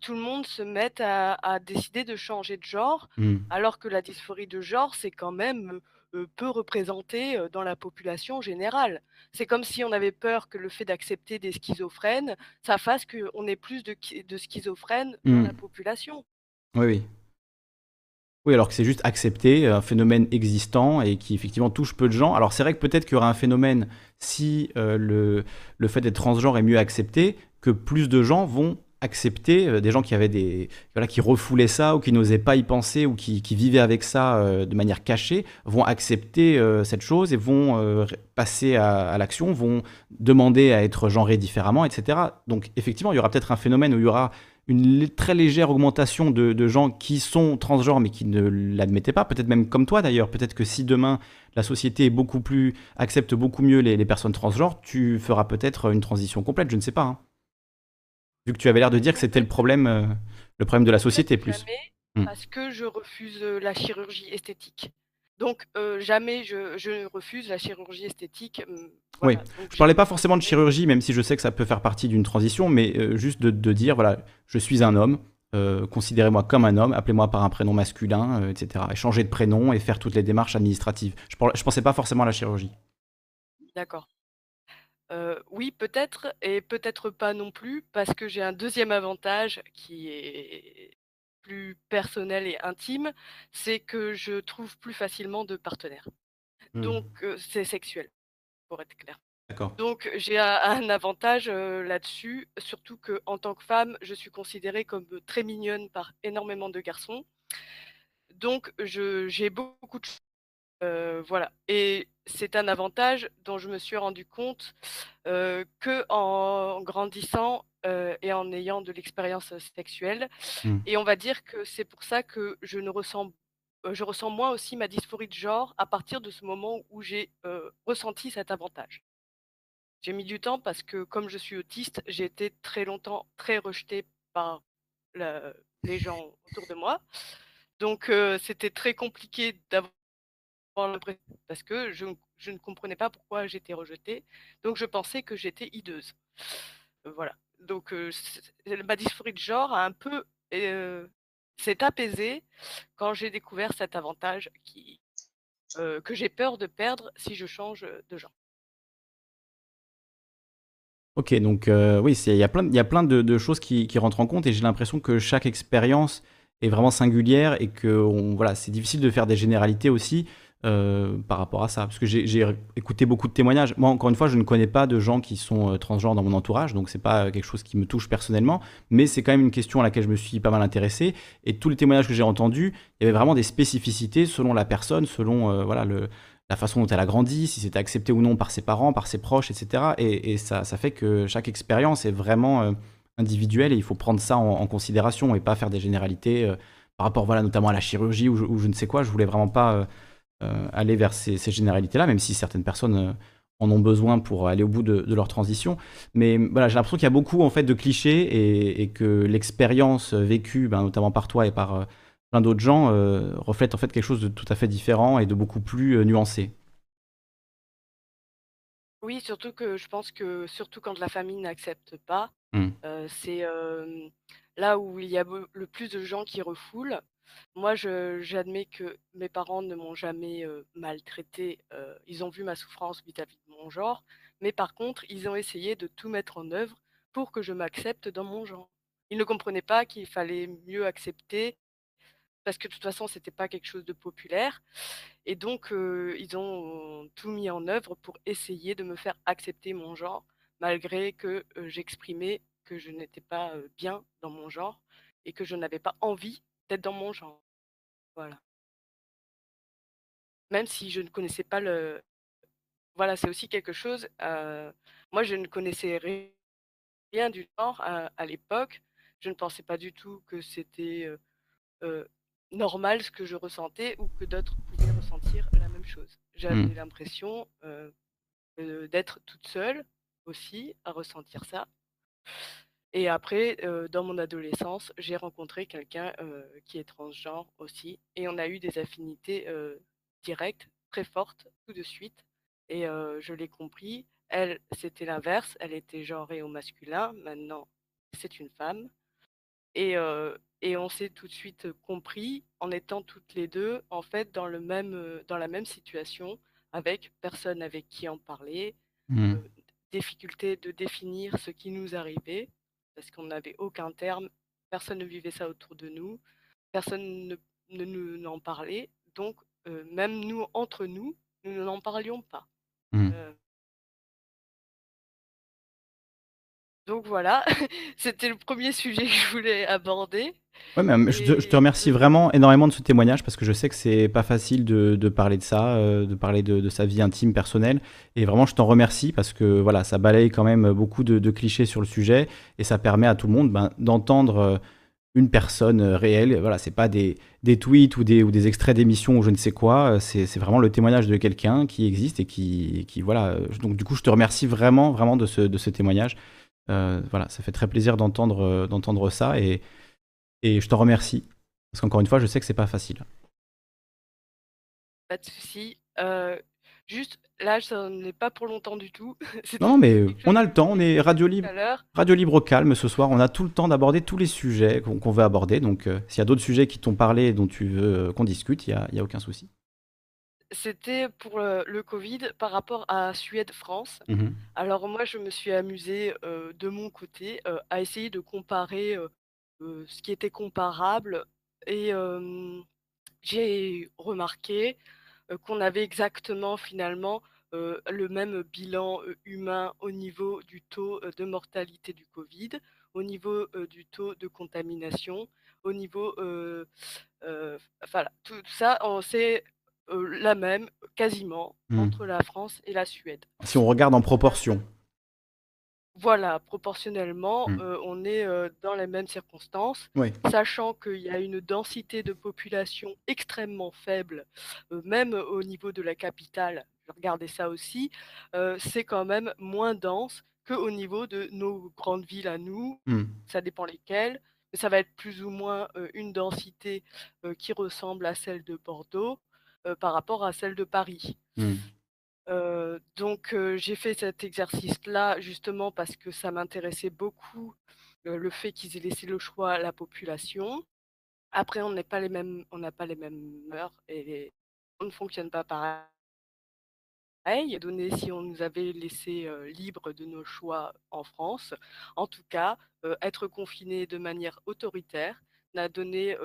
tout le monde se mette à, décider de changer de genre, mmh. alors que la dysphorie de genre, c'est quand même peu représenté dans la population générale. C'est comme si on avait peur que le fait d'accepter des schizophrènes, ça fasse qu'on ait plus de, de schizophrènes dans la mmh. population. Oui, oui. Oui, alors que c'est juste accepter un phénomène existant et qui effectivement touche peu de gens. Alors c'est vrai que peut-être qu'il y aura un phénomène si euh, le, fait d'être transgenre est mieux accepté, que plus de gens vont accepter, euh, des gens qui avaient des voilà, qui refoulaient ça ou qui n'osaient pas y penser ou qui, qui vivaient avec ça euh, de manière cachée, vont accepter cette chose et vont passer à, à l'action, vont demander à être genrés différemment, etc. Donc effectivement, il y aura peut-être un phénomène où il y aura une très légère augmentation de, gens qui sont transgenres mais qui ne l'admettaient pas, peut-être même comme toi d'ailleurs, peut-être que si demain la société est beaucoup plus, accepte beaucoup mieux les, personnes transgenres, tu feras peut-être une transition complète, je ne sais pas. Hein. Vu que tu avais l'air de dire que c'était le problème, euh, le problème de la société plus. Hmm. Parce que je refuse euh, la chirurgie esthétique. Donc euh, jamais je, refuse la chirurgie esthétique. Hum, oui, je parlais pas forcément de chirurgie, même si je sais que ça peut faire partie d'une transition, mais euh, juste de, dire, voilà, je suis un homme, euh, considérez-moi comme un homme, appelez-moi par un prénom masculin, etc. Et changer de prénom et faire toutes les démarches administratives. Je ne pensais pas forcément à la chirurgie. D'accord. oui, peut-être, et peut-être pas non plus, parce que j'ai un deuxième avantage qui est plus personnel et intime, c'est que je trouve plus facilement de partenaires. Mmh. Donc c'est sexuel. pour être clair. Donc j'ai un avantage, là-dessus, surtout qu'en tant que femme, je suis considérée comme, très mignonne par énormément de garçons. Donc je j'ai beaucoup de voilà et c'est un avantage dont je me suis rendu compte, que en grandissant, et en ayant de l'expérience, sexuelle mmh. et on va dire que c'est pour ça que je ne ressens je ressens moins aussi ma dysphorie de genre à partir de ce moment où j'ai, ressenti cet avantage. J'ai mis du temps parce que comme je suis autiste, j'ai été très longtemps très rejetée par les gens autour de moi. Donc c'était très compliqué d'avoir parce que je ne comprenais pas pourquoi j'étais rejetée, donc je pensais que j'étais hideuse. voilà, donc ma dysphorie de genre a un peu, s'est apaisée quand j'ai découvert cet avantage qui, que j'ai peur de perdre si je change, de genre. OK, donc oui, il y a plein y a plein de de choses qui qui rentrent en compte et j'ai l'impression que chaque expérience est vraiment singulière et que voilà, c'est difficile de faire des généralités aussi. Euh, par rapport à ça. Parce que j'ai écouté beaucoup de témoignages. Moi, encore une fois, je ne connais pas de gens qui sont euh, transgenres dans mon entourage, donc c'est pas quelque chose qui me touche personnellement, mais c'est quand même une question à laquelle je me suis pas mal intéressé. Et tous les témoignages que j'ai entendus, il y avait vraiment des spécificités selon la personne, selon euh, voilà le, la façon dont elle a grandi, si c'était accepté ou non par ses parents, par ses proches, etc. Et, ça, fait que chaque expérience est vraiment individuelle et il faut prendre ça en, considération et pas faire des généralités par rapport, voilà, notamment à la chirurgie ou je, je ne sais quoi. Je voulais vraiment pas aller vers ces, généralités-là, même si certaines personnes euh, en ont besoin pour aller au bout de, leur transition. Mais voilà, j'ai l'impression qu'il y a beaucoup en fait de clichés et, que l'expérience vécue, ben, notamment par toi et par euh, plein d'autres gens, reflète en fait quelque chose de tout à fait différent et de beaucoup plus nuancé. Oui, surtout que je pense que surtout quand la famille n'accepte pas, mmh. c'est là où il y a le plus de gens qui refoulent. Moi, j'admets que mes parents ne m'ont jamais, maltraité. ils ont vu ma souffrance vis-à-vis de mon genre, mais par contre, ils ont essayé de tout mettre en œuvre pour que je m'accepte dans mon genre. Ils ne comprenaient pas qu'il fallait mieux accepter parce que de toute façon, c'était pas quelque chose de populaire et donc ils ont tout mis en œuvre pour essayer de me faire accepter mon genre, malgré que, j'exprimais que je n'étais pas, bien dans mon genre et que je n'avais pas envie d'être dans mon genre. Voilà. Même si je ne connaissais pas le voilà, c'est aussi quelque chose, moi je ne connaissais rien du genre à l'époque. Je ne pensais pas du tout que c'était, normal ce que je ressentais ou que d'autres pouvaient ressentir la même chose. J'avais mmh. l'impression, d'être toute seule aussi à ressentir ça. Et après, dans mon adolescence, j'ai rencontré quelqu'un, qui est transgenre aussi et on a eu des affinités, directes, très fortes, tout de suite et je l'ai compris. Elle, c'était l'inverse, elle était genrée au masculin, maintenant c'est une femme et et on s'est tout de suite, compris en étant toutes les deux en fait dans le même, dans la même situation avec personne avec qui en parler, mmh. difficulté de définir ce qui nous arrivait parce qu'on n'avait aucun terme, personne ne vivait ça autour de nous, personne ne, nous en parlait, donc même nous, entre nous, nous n'en parlions pas. Mmh. donc voilà, c'était le premier sujet que je voulais aborder. Ouais, mais je, te, remercie vraiment énormément de ce témoignage parce que je sais que c'est pas facile de, parler de ça, de parler de, sa vie intime, personnelle. Et vraiment, je t'en remercie parce que voilà, ça balaye quand même beaucoup de, clichés sur le sujet et ça permet à tout le monde ben, d'entendre une personne réelle. Voilà, c'est pas des, tweets ou des, extraits d'émissions ou je ne sais quoi. C'est vraiment le témoignage de quelqu'un qui existe et qui, voilà. Donc du coup, je te remercie vraiment, vraiment de ce, témoignage. voilà, ça fait très plaisir d'entendre ça et et je te remercie. Parce qu'encore une fois, je sais que c'est pas facile. Pas de souci. Euh, juste, là, ça n'est pas pour longtemps du tout. non, mais on a le temps. On est radio libre, radio libre au calme ce soir. On a tout le temps d'aborder tous les sujets qu'on veut aborder. Donc, euh, s'il y a d'autres sujets qui t'ont parlé et dont tu veux euh, qu'on discute, il n'y a, a, aucun souci. C'était pour le, Covid par rapport à Suède-France. Mmh Alors moi, je me suis amusée de mon côté à essayer de comparer ce qui était comparable et j'ai remarqué, qu'on avait exactement finalement le même bilan humain au niveau du taux de mortalité du Covid, au niveau du taux de contamination, au niveau, voilà, tout ça, c'est la même quasiment mmh. entre la France et la Suède. Si on regarde en proportion. Voilà, proportionnellement, mmh. on est dans les mêmes circonstances, sachant qu'il y a une densité de population extrêmement faible, même au niveau de la capitale. Je regardais ça aussi, c'est quand même moins dense qu'au niveau de nos grandes villes à nous. Mmh. Ça dépend lesquelles, mais ça va être plus ou moins une densité qui ressemble à celle de Bordeaux par rapport à celle de Paris. Mmh donc j'ai fait cet exercice-là justement parce que ça m'intéressait beaucoup, le fait qu'ils aient laissé le choix à la population. Après on n'est pas les mêmes on n'a pas les mêmes mœurs et on ne fonctionne pas pareil. Donné si on nous avait laissé, libre de nos choix en France. En tout cas, être confiné de manière autoritaire n'a donné,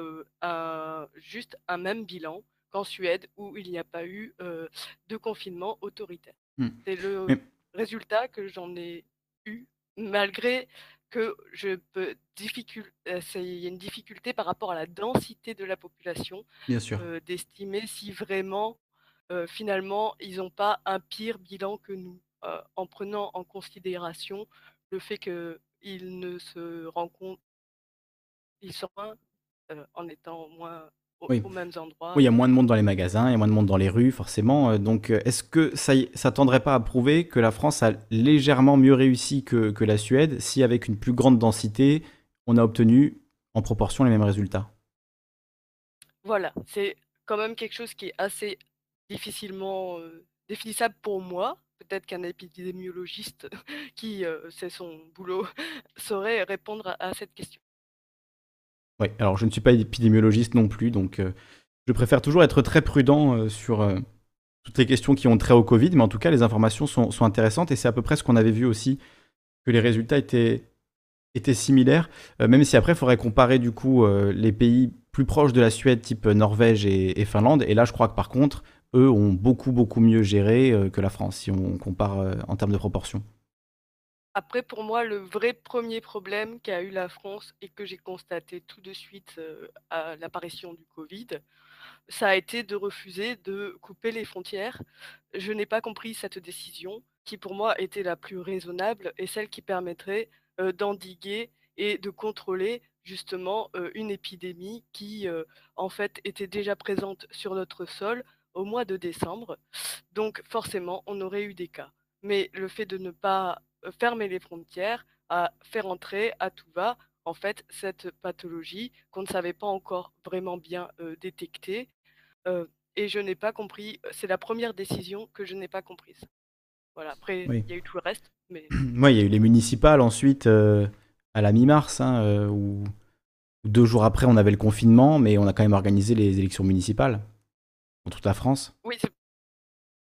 juste un même bilan qu'en Suède où il n'y a pas eu de confinement autoritaire. Mmh. C'est le résultat que j'en ai eu, malgré que je peux il y a une difficulté par rapport à la densité de la population, d'estimer si vraiment finalement ils n'ont pas un pire bilan que nous, en prenant en considération le fait qu'ils ne se rencontrent, ils sont en étant moins oui. Oui, il y a moins de monde dans les magasins, il y a moins de monde dans les rues, forcément. Euh, donc, euh, est-ce que ça ne tendrait pas à prouver que la France a légèrement mieux réussi que, que la Suède si, avec une plus grande densité, on a obtenu en proportion les mêmes résultats? Voilà, c'est quand même quelque chose qui est assez difficilement euh, définissable pour moi. Peut-être qu'un épidémiologiste qui c'est son boulot saurait répondre à cette question. Alors je ne suis pas épidémiologiste non plus, donc euh, je préfère toujours être très prudent euh, sur euh, toutes les questions qui ont trait au Covid, mais en tout cas, les informations sont, intéressantes et c'est à peu près ce qu'on avait vu aussi, que les résultats étaient, similaires, même si après, il faudrait comparer du coup les pays plus proches de la Suède, type Norvège et, Finlande, et là, je crois que par contre, eux ont beaucoup, beaucoup mieux géré que la France, si on compare en termes de proportion. Après, pour moi, le vrai premier problème qu'a eu la France et que j'ai constaté tout de suite à l'apparition du Covid, ça a été de refuser de couper les frontières. Je n'ai pas compris cette décision qui, pour moi, était la plus raisonnable et celle qui permettrait d'endiguer et de contrôler justement une épidémie qui, en fait, était déjà présente sur notre sol au mois de décembre. Donc, forcément, on aurait eu des cas. Mais le fait de ne pas fermer les frontières, à faire entrer à tout va en fait cette pathologie qu'on ne savait pas encore vraiment bien détecter. et je n'ai pas compris, c'est la première décision que je n'ai pas comprise. Voilà, après, il y a eu tout le reste. Mais... il y a eu les municipales ensuite, à la mi-mars, hein, où deux jours après, on avait le confinement, mais on a quand même organisé les élections municipales dans toute la France. Oui,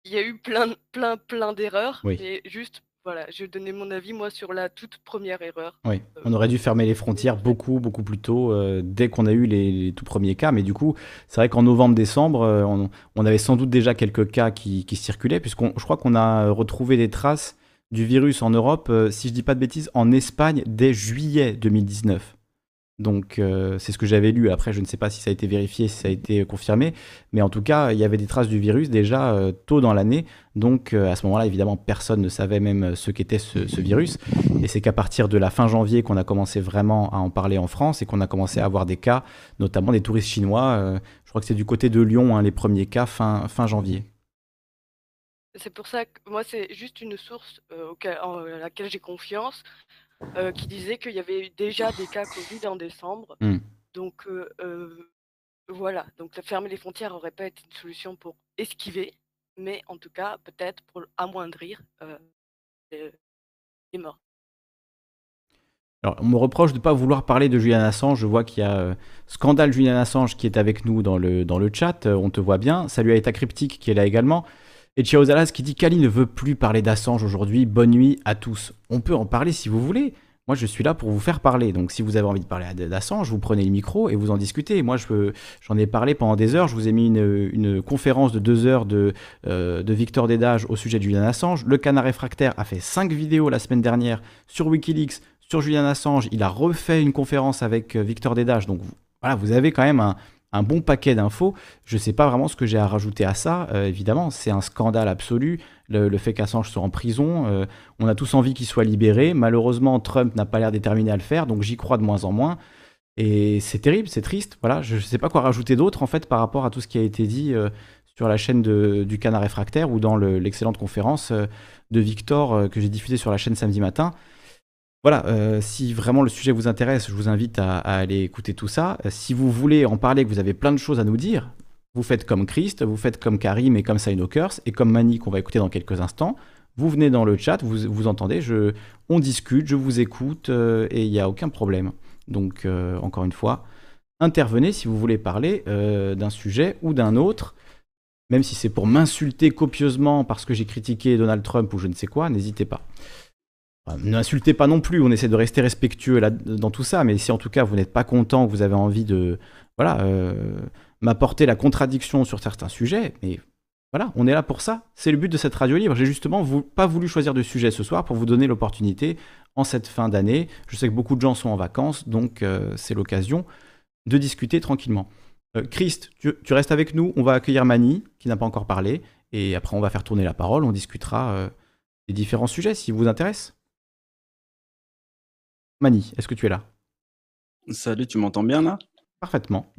il y a eu plein, plein, plein d'erreurs, mais juste voilà, je donnais mon avis, moi, sur la toute première erreur. Oui, euh, on aurait dû fermer les frontières beaucoup, beaucoup plus tôt, euh, dès qu'on a eu les, tout premiers cas. Mais du coup, c'est vrai qu'en novembre-décembre, euh, on, avait sans doute déjà quelques cas qui, qui circulaient, puisqu'on, je crois qu'on a retrouvé des traces du virus en Europe, si je dis pas de bêtises, en Espagne dès juillet 2019. Donc euh, c'est ce que j'avais lu. Après, je ne sais pas si ça a été vérifié, si ça a été confirmé. Mais en tout cas, il y avait des traces du virus déjà euh, tôt dans l'année. Donc euh, à ce moment-là, évidemment, personne ne savait même ce qu'était ce, virus. Et c'est qu'à partir de la fin janvier qu'on a commencé vraiment à en parler en France et qu'on a commencé à avoir des cas, notamment des touristes chinois. je crois que c'est du côté de Lyon, hein, les premiers cas fin, fin janvier. C'est pour ça que moi, c'est juste une source à laquelle j'ai confiance. Euh, qui disait qu'il y avait déjà des cas Covid en décembre. Hmm. Donc euh, euh, voilà, donc fermer les frontières n'aurait pas été une solution pour esquiver, mais en tout cas peut-être pour amoindrir les, morts. Alors, on me reproche de ne pas vouloir parler de Julian Assange. Je vois qu'il y a Scandale Julian Assange qui est avec nous dans le, dans le chat. on te voit bien. Salut à État Cryptique qui est là également. Et Zalas qui dit Kali ne veut plus parler d'Assange aujourd'hui. Bonne nuit à tous. On peut en parler si vous voulez. Moi, je suis là pour vous faire parler. Donc, si vous avez envie de parler d'Assange, vous prenez le micro et vous en discutez. Moi, j'en ai parlé pendant des heures. Je vous ai mis une, conférence de deux heures de, euh, de Victor Dédage au sujet de Julian Assange. Le Canard Réfractaire a fait cinq vidéos la semaine dernière sur Wikileaks sur Julian Assange. Il a refait une conférence avec euh, Victor Dédage. Donc, voilà, vous avez quand même un, un bon paquet d'infos. Je ne sais pas vraiment ce que j'ai à rajouter à ça. Euh, évidemment, c'est un scandale absolu. Le, fait qu'Assange soit en prison, euh, on a tous envie qu'il soit libéré. Malheureusement, Trump n'a pas l'air déterminé à le faire, donc j'y crois de moins en moins. Et c'est terrible, c'est triste. Voilà, je ne sais pas quoi rajouter d'autre en fait par rapport à tout ce qui a été dit euh, sur la chaîne du Canard Réfractaire ou dans l'excellente conférence de Victor que j'ai diffusée sur la chaîne samedi matin. Voilà, euh, si vraiment le sujet vous intéresse, je vous invite à, aller écouter tout ça. Euh, si vous voulez en parler, que vous avez plein de choses à nous dire, vous faites comme Christ, vous faites comme Karim et comme Sinokers et comme Mani qu'on va écouter dans quelques instants. Vous venez dans le chat, vous, vous entendez, on discute, je vous écoute euh, et il n'y a aucun problème. Donc, encore une fois, intervenez si vous voulez parler d'un sujet ou d'un autre. Même si c'est pour m'insulter copieusement parce que j'ai critiqué Donald Trump ou je ne sais quoi, n'hésitez pas. N'insultez pas non plus, on essaie de rester respectueux dans tout ça, mais si en tout cas vous n'êtes pas content, que vous avez envie de voilà, euh, m'apporter la contradiction sur certains sujets, mais voilà, on est là pour ça. C'est le but de cette radio libre. J'ai justement pas voulu choisir de sujet ce soir pour vous donner l'opportunité en cette fin d'année. Je sais que beaucoup de gens sont en vacances, donc euh, c'est l'occasion de discuter tranquillement. Euh, Christ, tu, restes avec nous, on va accueillir Mani, qui n'a pas encore parlé, et après on va faire tourner la parole, on discutera des différents sujets si vous intéresse. Mani, est-ce que tu es là? Salut, tu m'entends bien là? Parfaitement.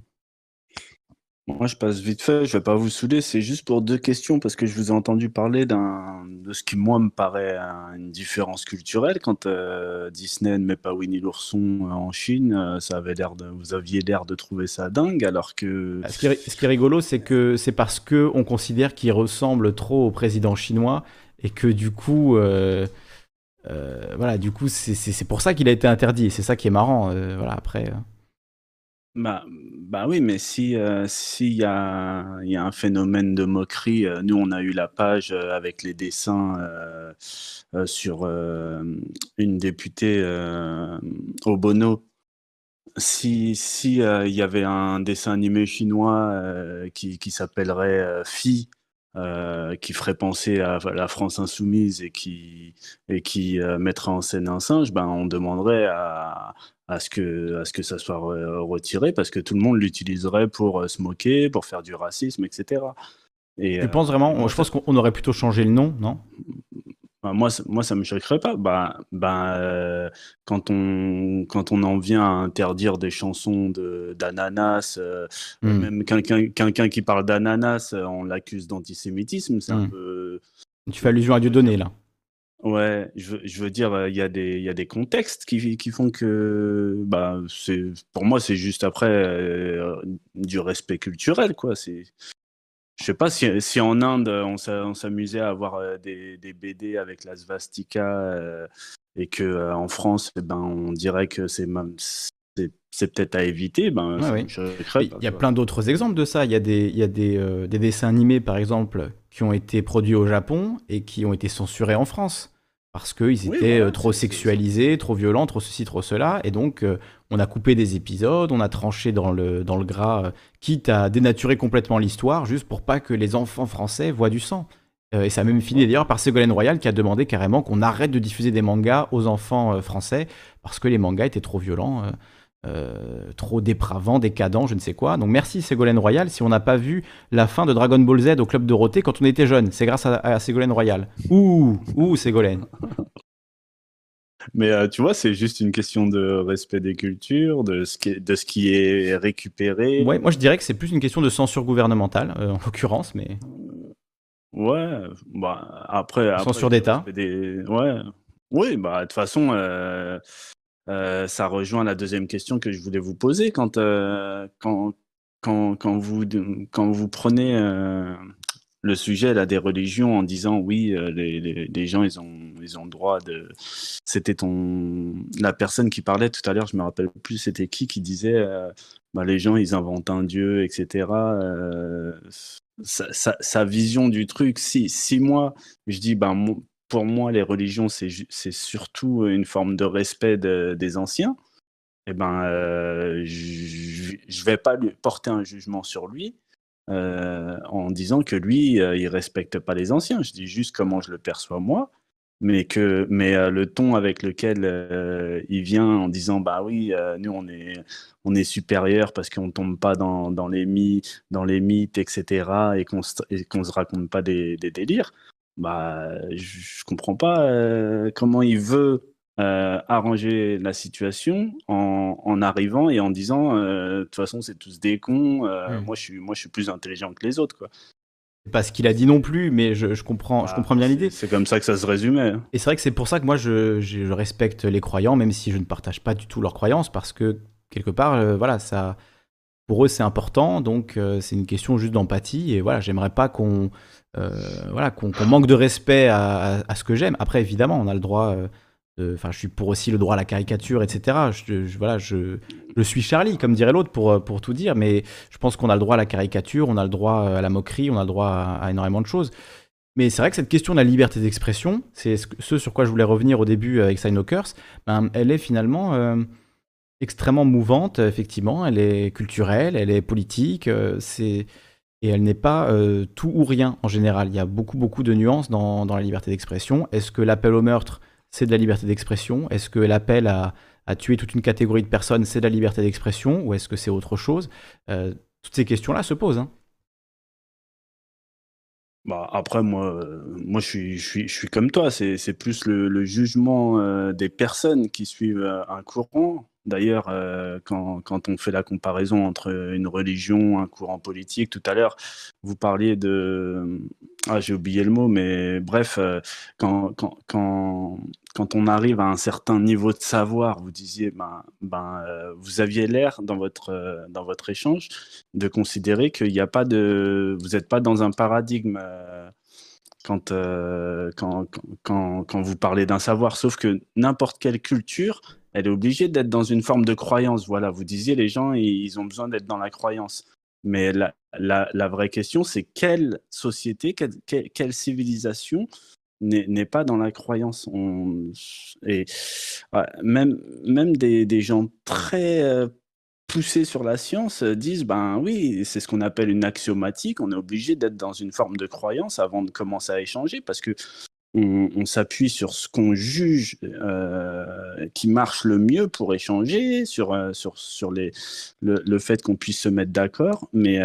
Moi, je passe vite fait, je vais pas vous saouler, c'est juste pour deux questions parce que je vous ai entendu parler de ce qui moi me paraît une différence culturelle quand euh, Disney ne met pas Winnie l'ourson euh, en Chine, euh, ça avait l'air de vous aviez l'air de trouver ça dingue alors que ce qui est, rigolo c'est que c'est parce que on considère qu'il ressemble trop au président chinois et que du coup euh, voilà, du coup, c'est pour ça qu'il a été interdit. C'est ça qui est marrant. Euh, voilà, après. Euh. Bah, bah oui, mais si s'il y a, y a un phénomène de moquerie, nous on a eu la page avec les dessins sur une députée au Bono. Si si il y avait un dessin animé chinois qui, qui s'appellerait Phi euh, qui ferait penser à la France insoumise et qui, et qui euh, mettrait en scène un singe, ben, on demanderait à, à, ce que, à ce que ça soit retiré parce que tout le monde l'utiliserait pour euh, se moquer, pour faire du racisme, etc. Et, tu penses vraiment Je pense qu'on aurait plutôt changé le nom, non? Bah, moi, moi, ça me choquerait pas. Bah, bah, euh, quand, on, quand on en vient à interdire des chansons d'ananas, euh, hmm. même quelqu'un qui parle d'ananas, euh, on l'accuse d'antisémitisme. C'est un hmm. peu. Tu fais allusion à Dieudonné, là. Ouais, je, je veux dire, il y, a des, y a des contextes qui, qui font que, bah, pour moi, c'est juste après du respect culturel, quoi. C'est je sais pas si, si en Inde, on s'amusait à avoir euh, des, des, BD avec la svastika euh, et que euh, en France, eh ben, on dirait que c'est c'est peut-être à éviter. Ben, il y a plein d'autres exemples de ça. Il y a, des, il y a des, des, dessins animés, par exemple, qui ont été produits au Japon et qui ont été censurés en France parce qu'ils étaient trop sexualisés, trop violents, trop ceci, trop cela. Et donc, on a coupé des épisodes, on a tranché dans le, dans le gras, euh, quitte à dénaturer complètement l'histoire, juste pour pas que les enfants français voient du sang. Euh, et ça a même fini d'ailleurs par Ségolène Royal qui a demandé carrément qu'on arrête de diffuser des mangas aux enfants euh, français parce que les mangas étaient trop violents, trop dépravants, décadents, je ne sais quoi. Donc merci Ségolène Royal. Si on n'a pas vu la fin de Dragon Ball Z au club Dorothée quand on était jeune, c'est grâce à, à Ségolène Royal. Ouh, ouh Ségolène. Mais euh, tu vois, c'est juste une question de respect des cultures, de ce qui est, de ce qui est récupéré. Ouais, moi je dirais que c'est plus une question de censure gouvernementale, euh, en l'occurrence, mais. Ouais, bah après. censure d'État. Ouais. Oui, bah de toute façon, euh, ça rejoint la deuxième question que je voulais vous poser. Quand quand quand, quand vous quand vous prenez le sujet là des religions en disant oui euh, les, les, les, gens ils ont ils ont droit de c'était ton la personne qui parlait tout à l'heure je me rappelle plus c'était qui qui disait euh, bah, les gens ils inventent un dieu etc euh, sa, sa, sa, vision du truc si si moi je dis ben pour moi, les religions, c'est surtout une forme de respect des anciens. Eh ben, je ne vais pas porter un jugement sur lui en disant que lui, il respecte pas les anciens. Je dis juste comment je le perçois moi mais que mais euh, le ton avec lequel euh, il vient en disant bah oui euh, nous on est on est supérieur parce qu'on tombe pas dans, dans les mythes dans les mythes etc et qu'on qu'on se raconte pas des, des délires bah je, comprends pas comment il veut arranger la situation en, en, arrivant et en disant de toute façon c'est tous des cons mmh. moi je suis moi je suis plus intelligent que les autres quoi pas ce qu'il a dit non plus, mais je, comprends, je ah, comprends bien l'idée. C'est comme ça que ça se résumait. Et c'est vrai que c'est pour ça que moi je, respecte les croyants, même si je ne partage pas du tout leurs croyances, parce que quelque part, euh, voilà, ça, pour eux c'est important, donc euh, c'est une question juste d'empathie. Et voilà, j'aimerais pas qu'on, euh, voilà, qu'on manque de respect à, ce que j'aime. Après, évidemment, on a le droit Enfin, je suis pour aussi le droit à la caricature, etc. Je, voilà, je, je, suis Charlie, comme dirait l'autre, pour, pour tout dire, mais je pense qu'on a le droit à la caricature, on a le droit à la moquerie, on a le droit à, énormément de choses. Mais c'est vrai que cette question de la liberté d'expression, c'est ce sur quoi je voulais revenir au début avec Sign ben, elle est finalement euh, extrêmement mouvante, effectivement. Elle est culturelle, elle est politique, euh, c'est et elle n'est pas euh, tout ou rien en général. Il y a beaucoup, beaucoup de nuances dans, dans la liberté d'expression. Est-ce que l'appel au meurtre c'est de la liberté d'expression? Est-ce que l'appel à, tuer toute une catégorie de personnes, c'est de la liberté d'expression? Ou est-ce que c'est autre chose? Euh, Toutes ces questions-là se posent. Hein. Bah, après, moi, moi je, suis, je, suis, comme toi. C'est plus le, jugement euh, des personnes qui suivent euh, un courant. D'ailleurs, quand, quand, on fait la comparaison entre une religion, un courant politique, tout à l'heure, vous parliez de... Ah, j'ai oublié le mot, mais bref, quand, quand, quand, quand on arrive à un certain niveau de savoir, vous disiez, ben, ben, euh, vous aviez l'air dans votre, euh, dans votre échange de considérer qu'il n'y a pas de, vous n'êtes pas dans un paradigme euh, quand, quand, quand, quand, vous parlez d'un savoir, sauf que n'importe quelle culture, elle est obligée d'être dans une forme de croyance. Voilà, vous disiez, les gens, ils ont besoin d'être dans la croyance. Mais la, vraie question, c'est quelle société, quelle, civilisation n'est pas dans la croyance? Et même, même des, des, gens très euh, poussés sur la science euh, disent ben oui, c'est ce qu'on appelle une axiomatique. On est obligé d'être dans une forme de croyance avant de commencer à échanger parce que on, s'appuie sur ce qu'on juge euh, qui marche le mieux pour échanger, sur, sur, sur les, le, fait qu'on puisse se mettre d'accord. Mais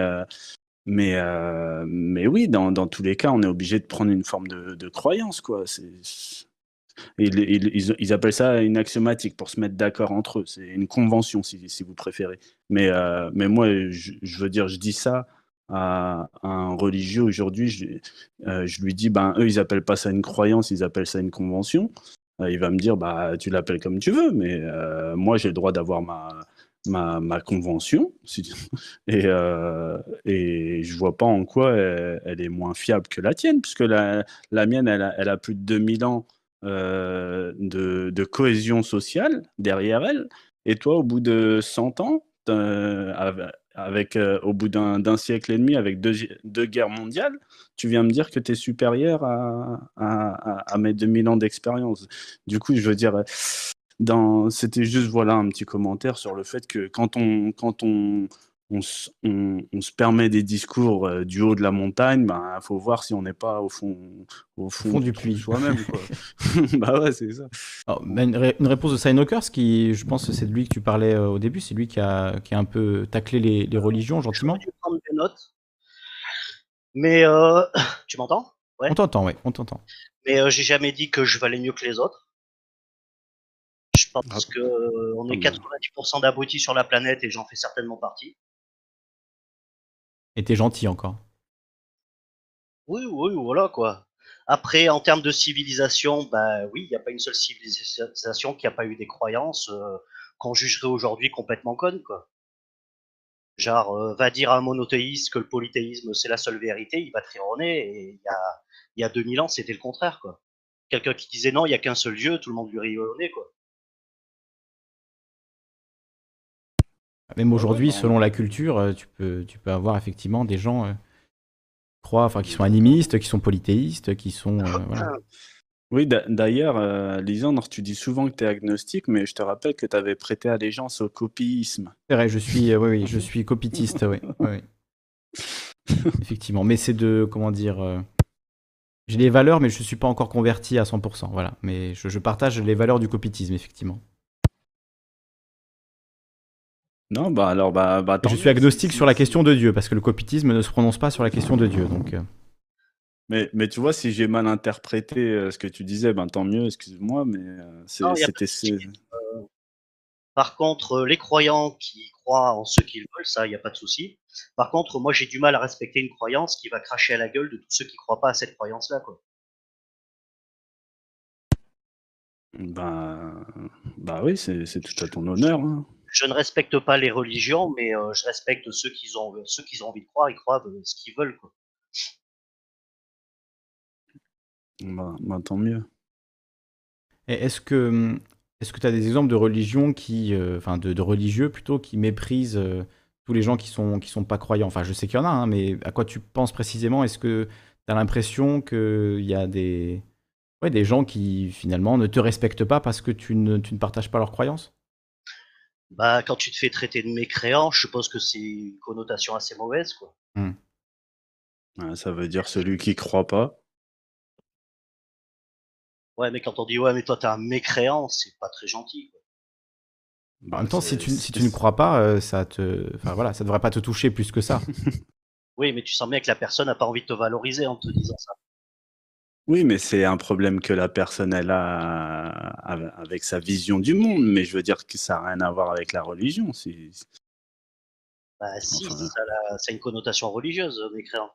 mais, euh, mais oui, dans, dans, tous les cas, on est obligé de prendre une forme de, de croyance, quoi. Ils, appellent ça une axiomatique pour se mettre d'accord entre eux. C'est une convention, si, si, vous préférez. Mais, euh, mais moi, je, veux dire, je dis ça à, un religieux aujourd'hui. Je, euh, je, lui dis, ben, eux, ils appellent pas ça une croyance, ils appellent ça une convention. Euh, il va me dire, bah, tu l'appelles comme tu veux, mais euh, moi, j'ai le droit d'avoir ma, ma, ma convention et, et je vois pas en quoi elle, est moins fiable que la tienne, puisque la, la mienne, elle a, elle a, plus de 2000 ans de, de, cohésion sociale derrière elle, et toi, au bout de 100 ans, avec, euh, au bout d'un siècle et demi, avec deux, guerres mondiales, tu viens me dire que tu es supérieur à, à, à, mes 2000 ans d'expérience. Du coup, je veux dire, c'était juste voilà un petit commentaire sur le fait que quand on quand on on, on, se permet des discours euh, du haut de la montagne, il ben, faut voir si on n'est pas au fond, au fond, du puits soi-même. bah ouais, c'est ça. une, réponse de Synokers, qui, je pense, c'est de lui que tu parlais euh, au début, c'est lui qui a, qui a un peu taclé les, les religions gentiment. Je prendre des notes. Mais euh, tu m'entends? Ouais. On t'entend, oui, on t'entend. Mais j'ai jamais dit que je valais mieux que les autres. Je pense ah. que euh, on est 90% d'abrutis sur la planète et j'en fais certainement partie. T'es gentil encore. Oui, oui, voilà quoi. Après, en termes de civilisation, bah oui, il n'y a pas une seule civilisation qui n'a pas eu des croyances euh, qu'on jugerait aujourd'hui complètement connes, quoi. Genre, euh, va dire à un monothéiste que le polythéisme c'est la seule vérité, il va te et il y a, y a 2000 ans c'était le contraire, quoi. Quelqu'un qui disait non, il n'y a qu'un seul Dieu, tout le monde lui rionnait, quoi. Même aujourd'hui, selon la culture, euh, tu peux, tu peux avoir effectivement des gens euh, croient, enfin, qui sont animistes, qui sont polythéistes, qui sont. Euh, Oui, d'ailleurs, euh, Lisandre, tu dis souvent que tu es agnostique, mais je te rappelle que tu avais prêté allégeance au copyisme. C'est vrai, je suis, oui, oui, je suis copitiste, oui, oui. Effectivement, mais c'est de, comment dire, j'ai les valeurs, mais je ne suis pas encore converti à 100%, voilà. Mais je, partage les valeurs du copitisme, effectivement. Non, bah alors, bah, bah Je suis agnostique sur la question de Dieu, parce que le copitisme ne se prononce pas sur la question de Dieu, donc... Mais, mais tu vois, si j'ai mal interprété euh, ce que tu disais, ben tant mieux, excuse-moi, mais euh, c'était. Euh, par contre, les croyants qui croient en ce qu'ils veulent, ça, il n'y a pas de souci. Par contre, moi, j'ai du mal à respecter une croyance qui va cracher à la gueule de tous ceux qui ne croient pas à cette croyance-là, quoi. Bah, bah oui, c'est tout à ton honneur. Hein. Je ne respecte pas les religions, mais je respecte ceux qui ont, ceux qui ont envie de croire, ils croient ce qu'ils veulent, quoi. Bah, bah, tant mieux. est-ce que est-ce que tu as des exemples de religions qui, euh, enfin de, religieux plutôt, qui méprisent euh, tous les gens qui sont qui sont pas croyants? Enfin, je sais qu'il y en a, hein, mais à quoi tu penses précisément? Est-ce que tu as l'impression qu'il y a des ouais, des gens qui finalement ne te respectent pas parce que tu ne, tu ne partages pas leurs croyances? Bah, quand tu te fais traiter de mécréant, je suppose que c'est une connotation assez mauvaise, quoi. Mmh. ça veut dire celui qui croit pas. Ouais, mais quand on dit ouais, mais toi t'es un mécréant, c'est pas très gentil. Bah, en même temps, si tu, si tu ne crois pas, euh, ça te, enfin voilà, ça devrait pas te toucher plus que ça. oui, mais tu sens bien que la personne n'a pas envie de te valoriser en te disant ça. Oui, mais c'est un problème que la personne elle a avec sa vision du monde, mais je veux dire que ça n'a rien à voir avec la religion. Si... Bah si, ça, a, une connotation religieuse, mécréant.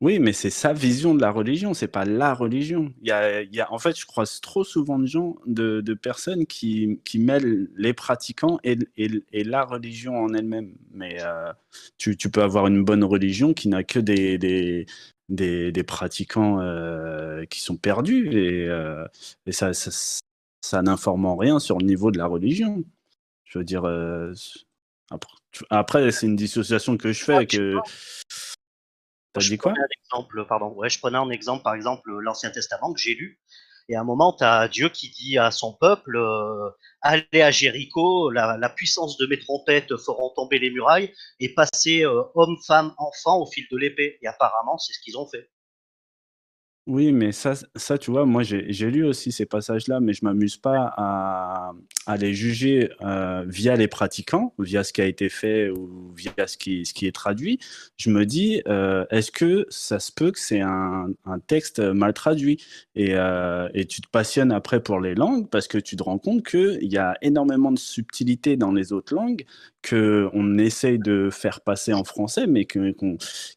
Oui, mais c'est sa vision de la religion, c'est pas la religion. Il y a, il y a, en fait, je croise trop souvent de gens, de, de personnes qui, qui mêlent les pratiquants et, et, et la religion en elle-même. Mais euh, tu, tu, peux avoir une bonne religion qui n'a que des, des, des, des pratiquants euh, qui sont perdus et, euh, et ça, ça, ça n'informe en rien sur le niveau de la religion. Je veux dire, euh, après, c'est une dissociation que je fais. que je quoi? exemple, pardon. Ouais, je prenais un exemple, par exemple, l'Ancien Testament que j'ai lu. Et à un moment, tu as Dieu qui dit à son peuple euh, Allez à Jéricho, la, puissance de mes trompettes feront tomber les murailles et passer euh, hommes, femmes, enfants au fil de l'épée. Et apparemment, c'est ce qu'ils ont fait. Oui, mais ça ça, tu vois, moi, j'ai lu aussi ces passages-là, mais je m'amuse pas à les juger, euh, via les pratiquants, via ce qui a été fait ou via ce qui est traduit. Je me dis, euh, est-ce que ça se peut que c'est un texte mal traduit? Et euh, et tu te passionnes après pour les langues parce que tu te rends compte qu'il y a énormément de subtilité dans les autres langues qu'on essaye de faire passer en français, mais que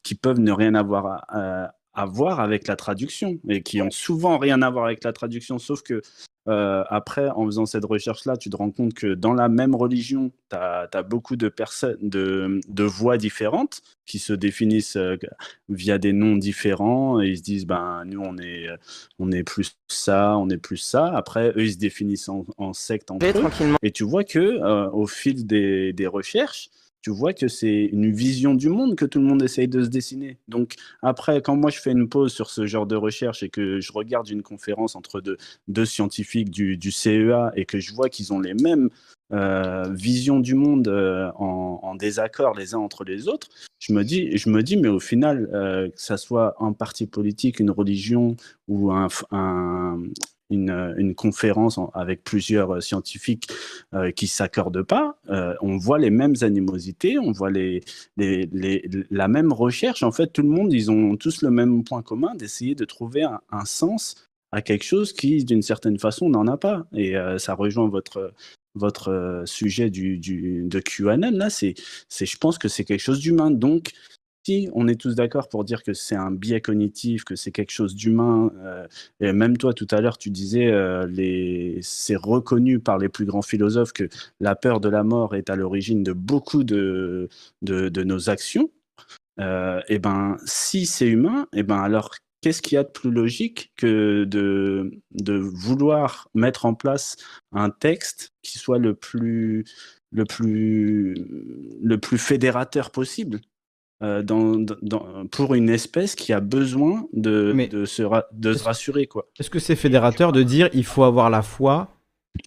qui peuvent ne rien avoir à à voir avec la traduction et qui ont souvent rien à voir avec la traduction, sauf que euh, après, en faisant cette recherche-là, tu te rends compte que dans la même religion, tu as, beaucoup de personnes, de, de, voix différentes qui se définissent euh, via des noms différents et ils se disent, ben, nous, on est, on est plus ça, on est plus ça. Après, eux, ils se définissent en, en secte eux. Et tu vois que euh, au fil des, des recherches, tu vois que c'est une vision du monde que tout le monde essaye de se dessiner. Donc après, quand moi je fais une pause sur ce genre de recherche et que je regarde une conférence entre deux, deux scientifiques du, du, CEA et que je vois qu'ils ont les mêmes euh, visions du monde euh, en, désaccord les uns entre les autres, je me dis, je me dis mais au final, euh, que ça soit un parti politique, une religion ou un, une, une, conférence avec plusieurs euh, scientifiques euh, qui s'accordent pas, euh, on voit les mêmes animosités, on voit la même recherche. En fait, tout le monde, ils ont tous le même point commun d'essayer de trouver un, sens à quelque chose qui, d'une certaine façon, n'en a pas. Et euh, ça rejoint votre euh, sujet du, du, de QAnon là, c'est, je pense que c'est quelque chose d'humain. Donc, si on est tous d'accord pour dire que c'est un biais cognitif, que c'est quelque chose d'humain, euh, et même toi tout à l'heure tu disais euh, c'est reconnu par les plus grands philosophes que la peur de la mort est à l'origine de beaucoup de nos actions. Euh, et ben si c'est humain, et ben alors qu'est-ce qu'il y a de plus logique que de, de vouloir mettre en place un texte qui soit le plus le plus le plus fédérateur possible? Dans, pour une espèce qui a besoin de, de, se, de se rassurer. quoi. Est-ce que c'est fédérateur de dire il faut avoir la foi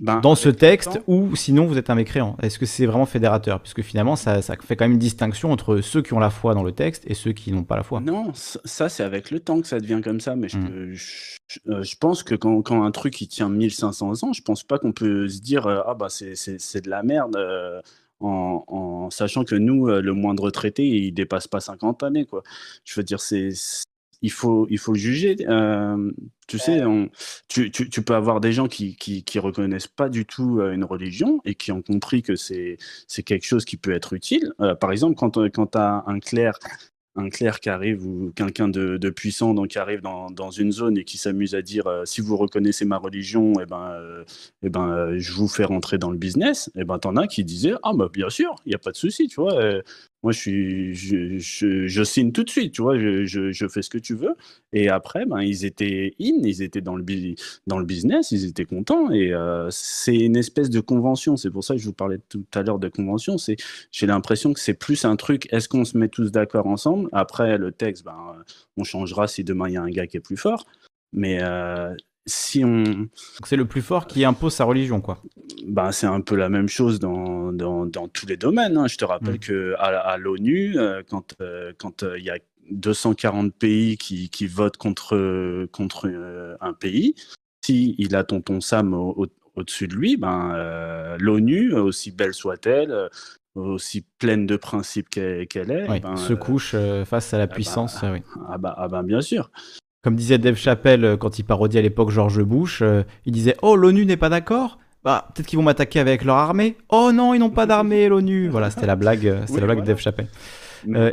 ben, dans ce texte ou sinon vous êtes un mécréant? Est-ce que c'est vraiment fédérateur? Puisque finalement, ça, ça, fait quand même une distinction entre ceux qui ont la foi dans le texte et ceux qui n'ont pas la foi. Non, ça c'est avec le temps que ça devient comme ça, mais je, hmm. euh, je, pense que quand, quand, un truc il tient 1500 ans, je pense pas qu'on peut se dire euh, ah bah c'est de la merde. Euh, en, en, sachant que nous, le moindre traité, il dépasse pas 50 années. Quoi. Je veux dire, c'est il faut, il faut juger. Euh, tu sais, tu, tu, tu, peux avoir des gens qui, qui, qui reconnaissent pas du tout euh, une religion et qui ont compris que c'est, c'est quelque chose qui peut être utile. Euh, par exemple, quand, quand tu as un clerc un clerc qui arrive ou quelqu'un de, puissant qui arrive dans, une zone et qui s'amuse à dire si vous reconnaissez ma religion eh ben et ben je vous fais rentrer dans le business et eh ben t'en as qui disaient ah bah bien sûr il y a pas de souci tu vois moi, je, signe tout de suite, tu vois, je, fais ce que tu veux. Et après, ben, ils étaient in, ils étaient dans le, dans le business, ils étaient contents. Et euh, c'est une espèce de convention. C'est pour ça que je vous parlais tout à l'heure de convention. J'ai l'impression que c'est plus un truc, est-ce qu'on se met tous d'accord ensemble? Après, le texte, ben, on changera si demain il y a un gars qui est plus fort. Mais euh, si on. C'est le plus fort qui impose sa religion, quoi. Ben, c'est un peu la même chose dans, dans, dans tous les domaines. Hein. Je te rappelle mm. que à, l'ONU, euh, quand euh, quand euh, il y a 240 pays qui, qui votent contre, contre un pays, si il a tonton Sam au-dessus de lui, ben, l'ONU, aussi belle soit-elle, aussi pleine de principes qu'elle est, ben, se couche face à la eh ben, puissance. oui. ah, bah, ah ben, bien sûr. Comme disait Dave Chappelle euh, quand il parodiait à l'époque George Bush, euh, il disait Oh, l'ONU n'est pas d'accord? Bah, peut-être qu'ils vont m'attaquer avec leur armée. Oh non, ils n'ont pas d'armée, l'ONU. Voilà, c'était la blague, euh, c'était la blague de Dave Chappelle.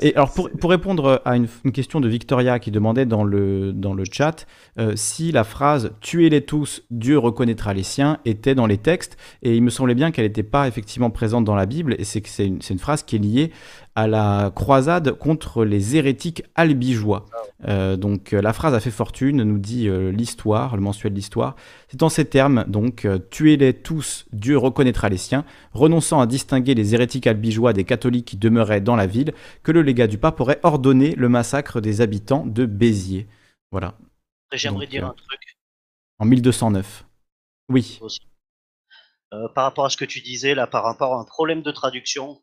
et alors pour, pour, répondre à une, question de Victoria qui demandait dans le, dans le chat si la phrase Tuez-les tous, Dieu reconnaîtra les siens était dans les textes, et il me semblait bien qu'elle n'était pas effectivement présente dans la Bible, et c'est que c'est une, une, phrase qui est liée à la croisade contre les hérétiques albigeois. Ah euh, donc euh, la phrase a fait fortune, nous dit euh, l'histoire, le mensuel d'histoire. C'est en ces termes, donc, tuez-les tous, Dieu reconnaîtra les siens, renonçant à distinguer les hérétiques albigeois des catholiques qui demeuraient dans la ville, que le légat du pape aurait ordonné le massacre des habitants de Béziers. Voilà. J'aimerais dire un truc. En 1209. Oui. par rapport à ce que tu disais, là, par rapport à un problème de traduction,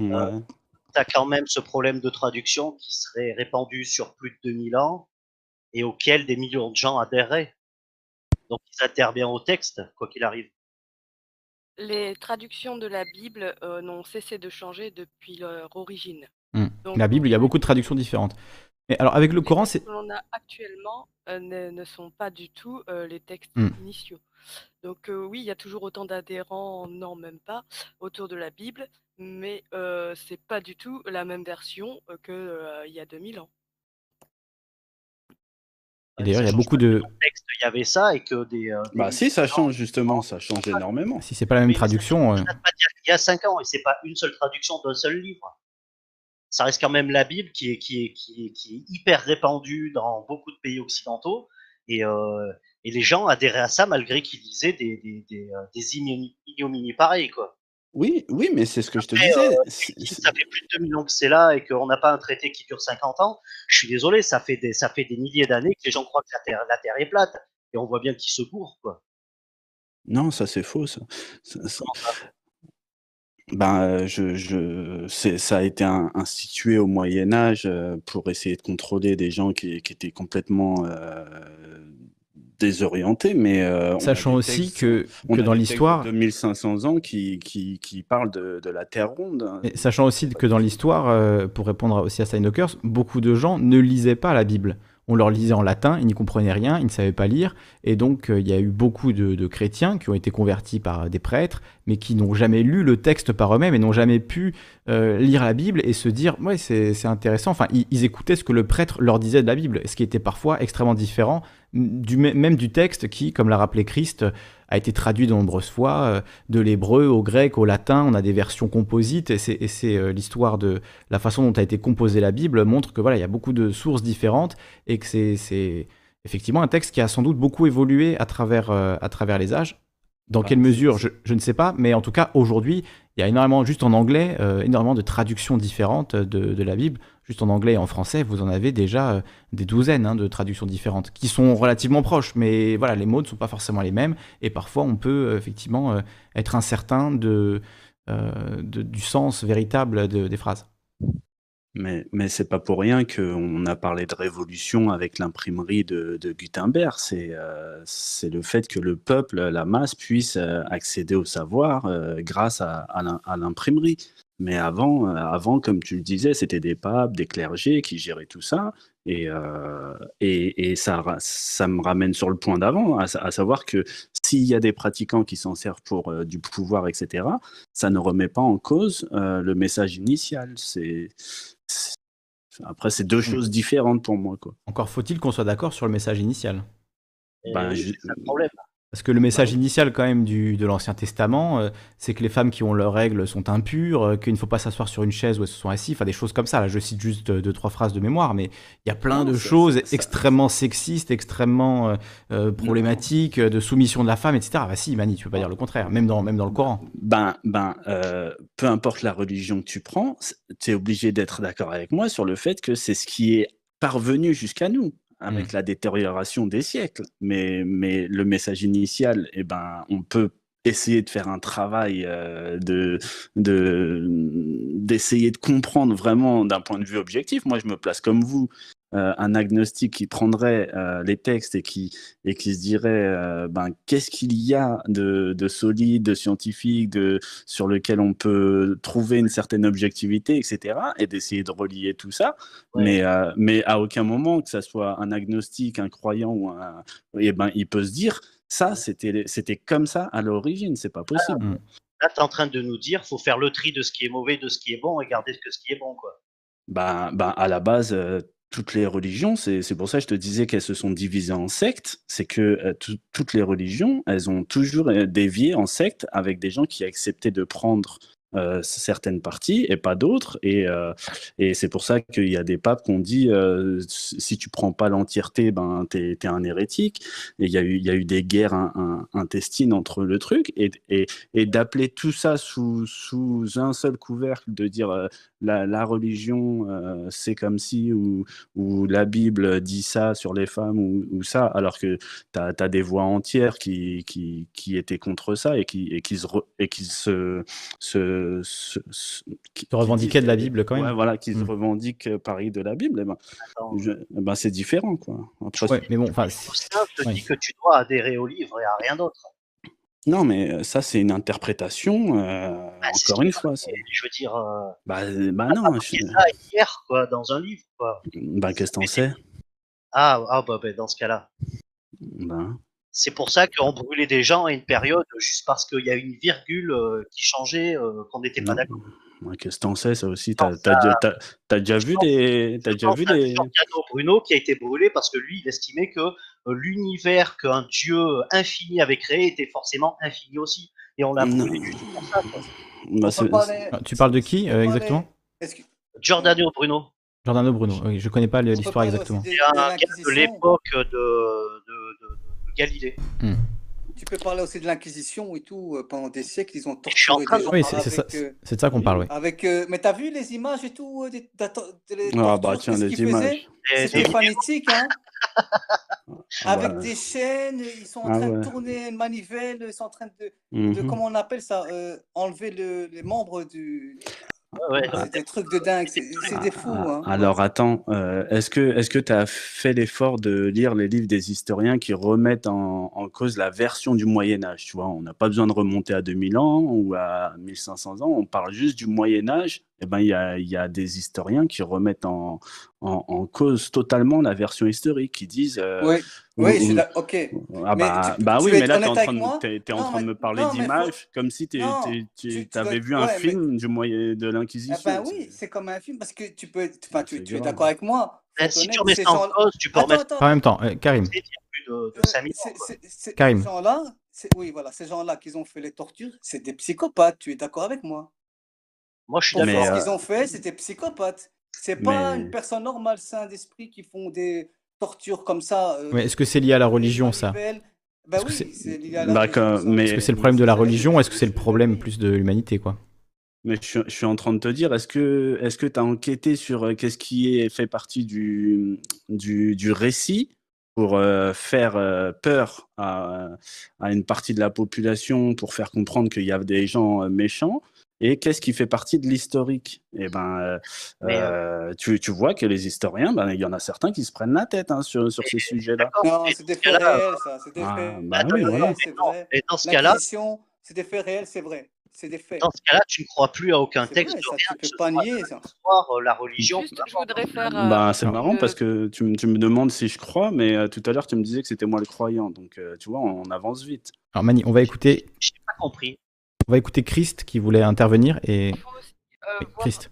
euh, tu as quand même ce problème de traduction qui serait répandu sur plus de 2000 ans et auquel des millions de gens adhéreraient. Donc ils adhèrent bien au texte, quoi qu'il arrive. Les traductions de la Bible euh, n'ont cessé de changer depuis leur origine. Hmm. la Bible, il y a beaucoup de traductions différentes. Mais alors avec le Coran, c'est. Ce que l'on a actuellement euh, ne, sont pas du tout les textes hmm. initiaux. Donc oui, il y a toujours autant d'adhérents, non même pas, autour de la Bible, mais c'est pas du tout la même version que il y a 2000 ans. d'ailleurs, il y a beaucoup de. il y avait ça et que des. bah si, ça change justement, ça change énormément. Si c'est pas la même traduction. Il y a 5 ans et c'est pas une seule traduction d'un seul livre. Ça reste quand même la Bible qui est, qui est, qui est, qui est hyper répandue dans beaucoup de pays occidentaux et, et les gens adhéraient à ça malgré qu'ils disaient des, des, des, des ignominies pareilles, quoi. Oui, oui, mais c'est ce que je te disais. Euh, ça fait plus de 2000 ans que c'est là et qu'on n'a pas un traité qui dure 50 ans. Je suis désolé, ça fait des, ça fait des milliers d'années que les gens croient que la Terre, la terre est plate. Et on voit bien qu'ils se courent, quoi. Non, ça c'est faux, ça. Ben, je, je, ça a été institué au Moyen Âge euh, pour essayer de contrôler des gens qui, qui étaient complètement euh, désorienté, mais euh, sachant aussi que, que dans l'histoire de 1500 ans qui, qui, qui parle de, de, la Terre ronde. Et sachant aussi que dans l'histoire, euh, pour répondre aussi à Steinhockers, beaucoup de gens ne lisaient pas la Bible on leur lisait en latin, ils n'y comprenaient rien, ils ne savaient pas lire, et donc euh, il y a eu beaucoup de, chrétiens qui ont été convertis par des prêtres, mais qui n'ont jamais lu le texte par eux-mêmes et n'ont jamais pu euh, lire la Bible et se dire ouais c'est intéressant. Enfin, ils, écoutaient ce que le prêtre leur disait de la Bible, ce qui était parfois extrêmement différent du même du texte qui, comme l'a rappelé Christ, a été traduit de nombreuses fois, euh, de l'hébreu au grec, au latin, on a des versions composites, et c'est euh, l'histoire de la façon dont a été composée la Bible montre que voilà, il y a beaucoup de sources différentes, et que c'est effectivement un texte qui a sans doute beaucoup évolué à travers, à travers les âges. Dans quelle mesure, je, ne sais pas, mais en tout cas, aujourd'hui, il y a énormément, juste en anglais, euh, énormément de traductions différentes de, la Bible. Juste en anglais et en français, vous en avez déjà euh, des douzaines hein, de traductions différentes qui sont relativement proches, mais voilà, les mots ne sont pas forcément les mêmes et parfois on peut euh, effectivement être incertain de, du sens véritable des phrases. Mais, mais c'est pas pour rien qu'on a parlé de révolution avec l'imprimerie de, Gutenberg. C'est euh, le fait que le peuple, la masse, puisse euh, accéder au savoir euh, grâce à, l'imprimerie. Mais avant, avant, comme tu le disais, c'était des papes, des clergés qui géraient tout ça. Et, et, et, ça, ça me ramène sur le point d'avant, à, savoir que s'il y a des pratiquants qui s'en servent pour du pouvoir, etc., ça ne remet pas en cause le message initial. C'est après, c'est deux mmh. choses différentes pour moi. Quoi. Encore faut-il qu'on soit d'accord sur le message initial. Ben, c'est un problème. Parce que le message initial quand même du, de l'Ancien Testament, euh, c'est que les femmes qui ont leurs règles sont impures, euh, qu'il ne faut pas s'asseoir sur une chaise où elles se sont assises, enfin des choses comme ça. Là, je cite juste deux, trois phrases de mémoire, mais il y a plein de choses extrêmement sexistes, extrêmement euh, problématiques, de soumission de la femme, etc. Bah si, Mani, tu peux pas dire le contraire, même dans, même dans le Coran. Ben, ben peu importe la religion que tu prends, tu es obligé d'être d'accord avec moi sur le fait que c'est ce qui est parvenu jusqu'à nous avec mmh. la détérioration des siècles. Mais, mais le message initial, eh ben, on peut essayer de faire un travail euh, de d'essayer de, comprendre vraiment d'un point de vue objectif. Moi, je me place comme vous. Euh, un agnostique qui prendrait euh, les textes et qui, et qui se dirait ben, qu'est-ce qu'il y a de, de, solide, de scientifique, de, sur lequel on peut trouver une certaine objectivité, etc. Et d'essayer de relier tout ça. Mais, mais à aucun moment, que ce soit un agnostique, un croyant ou un. Eh ben, il peut se dire ça, c'était, comme ça à l'origine, c'est pas possible. Ah, là, tu es en train de nous dire, faut faire le tri de ce qui est mauvais, de ce qui est bon, et garder ce qui est bon, quoi. Ben, ben à la base, euh, toutes les religions, c'est, pour ça que je te disais qu'elles se sont divisées en sectes, c'est que euh, toutes les religions, elles ont toujours euh, dévié en sectes avec des gens qui acceptaient de prendre euh, certaines parties et pas d'autres. Et, euh, et c'est pour ça qu'il y a des papes qu'on dit euh, si tu prends pas l'entièreté, ben t'es es un hérétique. Et il y a eu y a eu des guerres intestines entre le truc et, et, et d'appeler tout ça sous, sous un seul couvercle, de dire la, religion c'est comme si ou, ou la Bible dit ça sur les femmes ou, ça, alors que tu as, des voix entières qui, qui, qui étaient contre ça et qui, et qui se, et qui se qui se revendiquait de la Bible quand même. voilà, qui se mm. revendique euh, Paris de la Bible, eh ben, eh ben c'est différent quoi. mais bon, enfin, je te dis que tu dois adhérer au livre et à rien d'autre. Non, mais euh, ça, c'est une interprétation, euh, bah, encore une fois. Je veux dire. bah, bah non. Je... ça hier, quoi, dans un livre, quoi. Bah, qu'est-ce que t'en sais? Ah, ah bah, bah, dans ce cas-là. Ben. C'est pour ça qu'on brûlait des gens à une période juste parce qu'il y a une virgule euh, qui changeait, euh, qu'on n'était pas d'accord. Qu'est-ce que t'en sais, ça aussi? T'as as, déjà vu des. As déjà vu des... Giordano Bruno qui a été brûlé parce que lui, il estimait que euh, l'univers qu'un dieu infini avait créé était forcément infini aussi. Et on l'a brûlé du tout pour ça. Bah, ah, tu parles de qui exactement? Giordano Bruno. Giordano Bruno, oui, je connais pas l'histoire exactement. C'est un gars de l'époque de Galilée. Hmm. Tu peux parler aussi de l'Inquisition et tout. Euh, pendant des siècles, ils ont torturé des gens. Oui, c'est ça, euh, de ça qu'on parle, oui. Avec, euh, mais t'as vu les images et tout des, Ah bah tiens, les images. C'était fanatique, hein Avec des chaînes, ils sont en ah train de tourner une manivelle, ils sont en train de, de mhm. comment on appelle ça, enlever le, les membres du, c'est des trucs de dingue, c'est des fous. Ah, hein. Alors attends, euh, est-ce que est-ce que tu as fait l'effort de lire les livres des historiens qui remettent en, en cause la version du Moyen Âge? Tu vois, on n'a pas besoin de remonter à 2000 ans ou à 1500 ans, on parle juste du Moyen Âge. Eh ben il y a, y a, des historiens qui remettent en, en, en, cause totalement la version historique, qui disent. Euh, oui, je suis là. Ok. Ah bah, bah oui, mais là, tu es en train, de, es, en train de me parler d'images, comme si tu avais vu un film du moyen de l'Inquisition. Ah bah oui, c'est comme un film, parce que tu peux. Enfin, tu, tu es d'accord avec moi. Eh, si tu remets ça en cause, tu peux remettre. En même temps, euh, Karim. De, de Karim. Ces gens-là, oui, voilà, ces gens-là qui ont fait les tortures, c'est des psychopathes. Tu es d'accord avec moi? Moi, je suis d'accord. Ce qu'ils ont fait, c'était psychopathes. C'est pas une personne normale, sain d'esprit qui font des tortures comme ça. Euh, est-ce que c'est lié à la religion, ça Bah oui, c'est lié à la mais... Est-ce que c'est le problème de la religion? Ou est-ce que c'est le problème plus de l'humanité, quoi? Mais je, suis en train de te dire, est-ce que est-ce que tu as enquêté sur euh, qu'est-ce qui est fait partie du, du, du récit pour euh, faire euh, peur à, à, une partie de la population, pour faire comprendre qu'il y a des gens méchants? Et qu'est-ce qui fait partie de l'historique? Et eh ben, tu, tu, vois que les historiens, ben, il y en a certains qui se prennent la tête hein, sur, sur ces sujets-là. Non, c'est des faits réels, ça. C'est des ah, faits. Bah, oui, voilà. Et dans ce cas-là, c'est des faits réels, c'est vrai des faits. Dans ce cas-là, tu ne crois plus à aucun texte. ça, rien, tu peux pas nier ça. Croire, la religion. Juste, je voudrais faire. bah, c'est marrant parce que tu, tu, me demandes si je crois, mais euh, tout à l'heure tu me disais que c'était moi le croyant, donc euh, tu vois, on, avance vite. Alors Mani, on va écouter. Je n'ai pas compris. On va écouter Christ qui voulait intervenir et.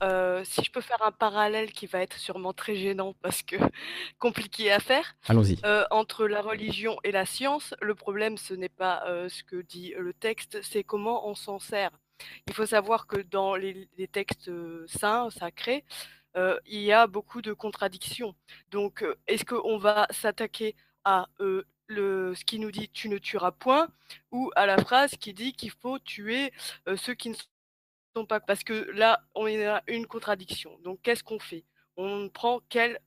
Euh, si je peux faire un parallèle qui va être sûrement très gênant parce que compliqué à faire. Allons-y. entre la religion et la science, le problème ce n'est pas ce que dit le texte, c'est comment on s'en sert. Il faut savoir que dans les, textes saints, sacrés, il y a beaucoup de contradictions. Donc, est-ce qu'on va s'attaquer à le, ce qui nous dit tu ne tueras point ou à la phrase qui dit qu'il faut tuer ceux qui ne sont pas. Parce que là, on a une contradiction. Donc, qu'est-ce qu'on fait? On prend quel.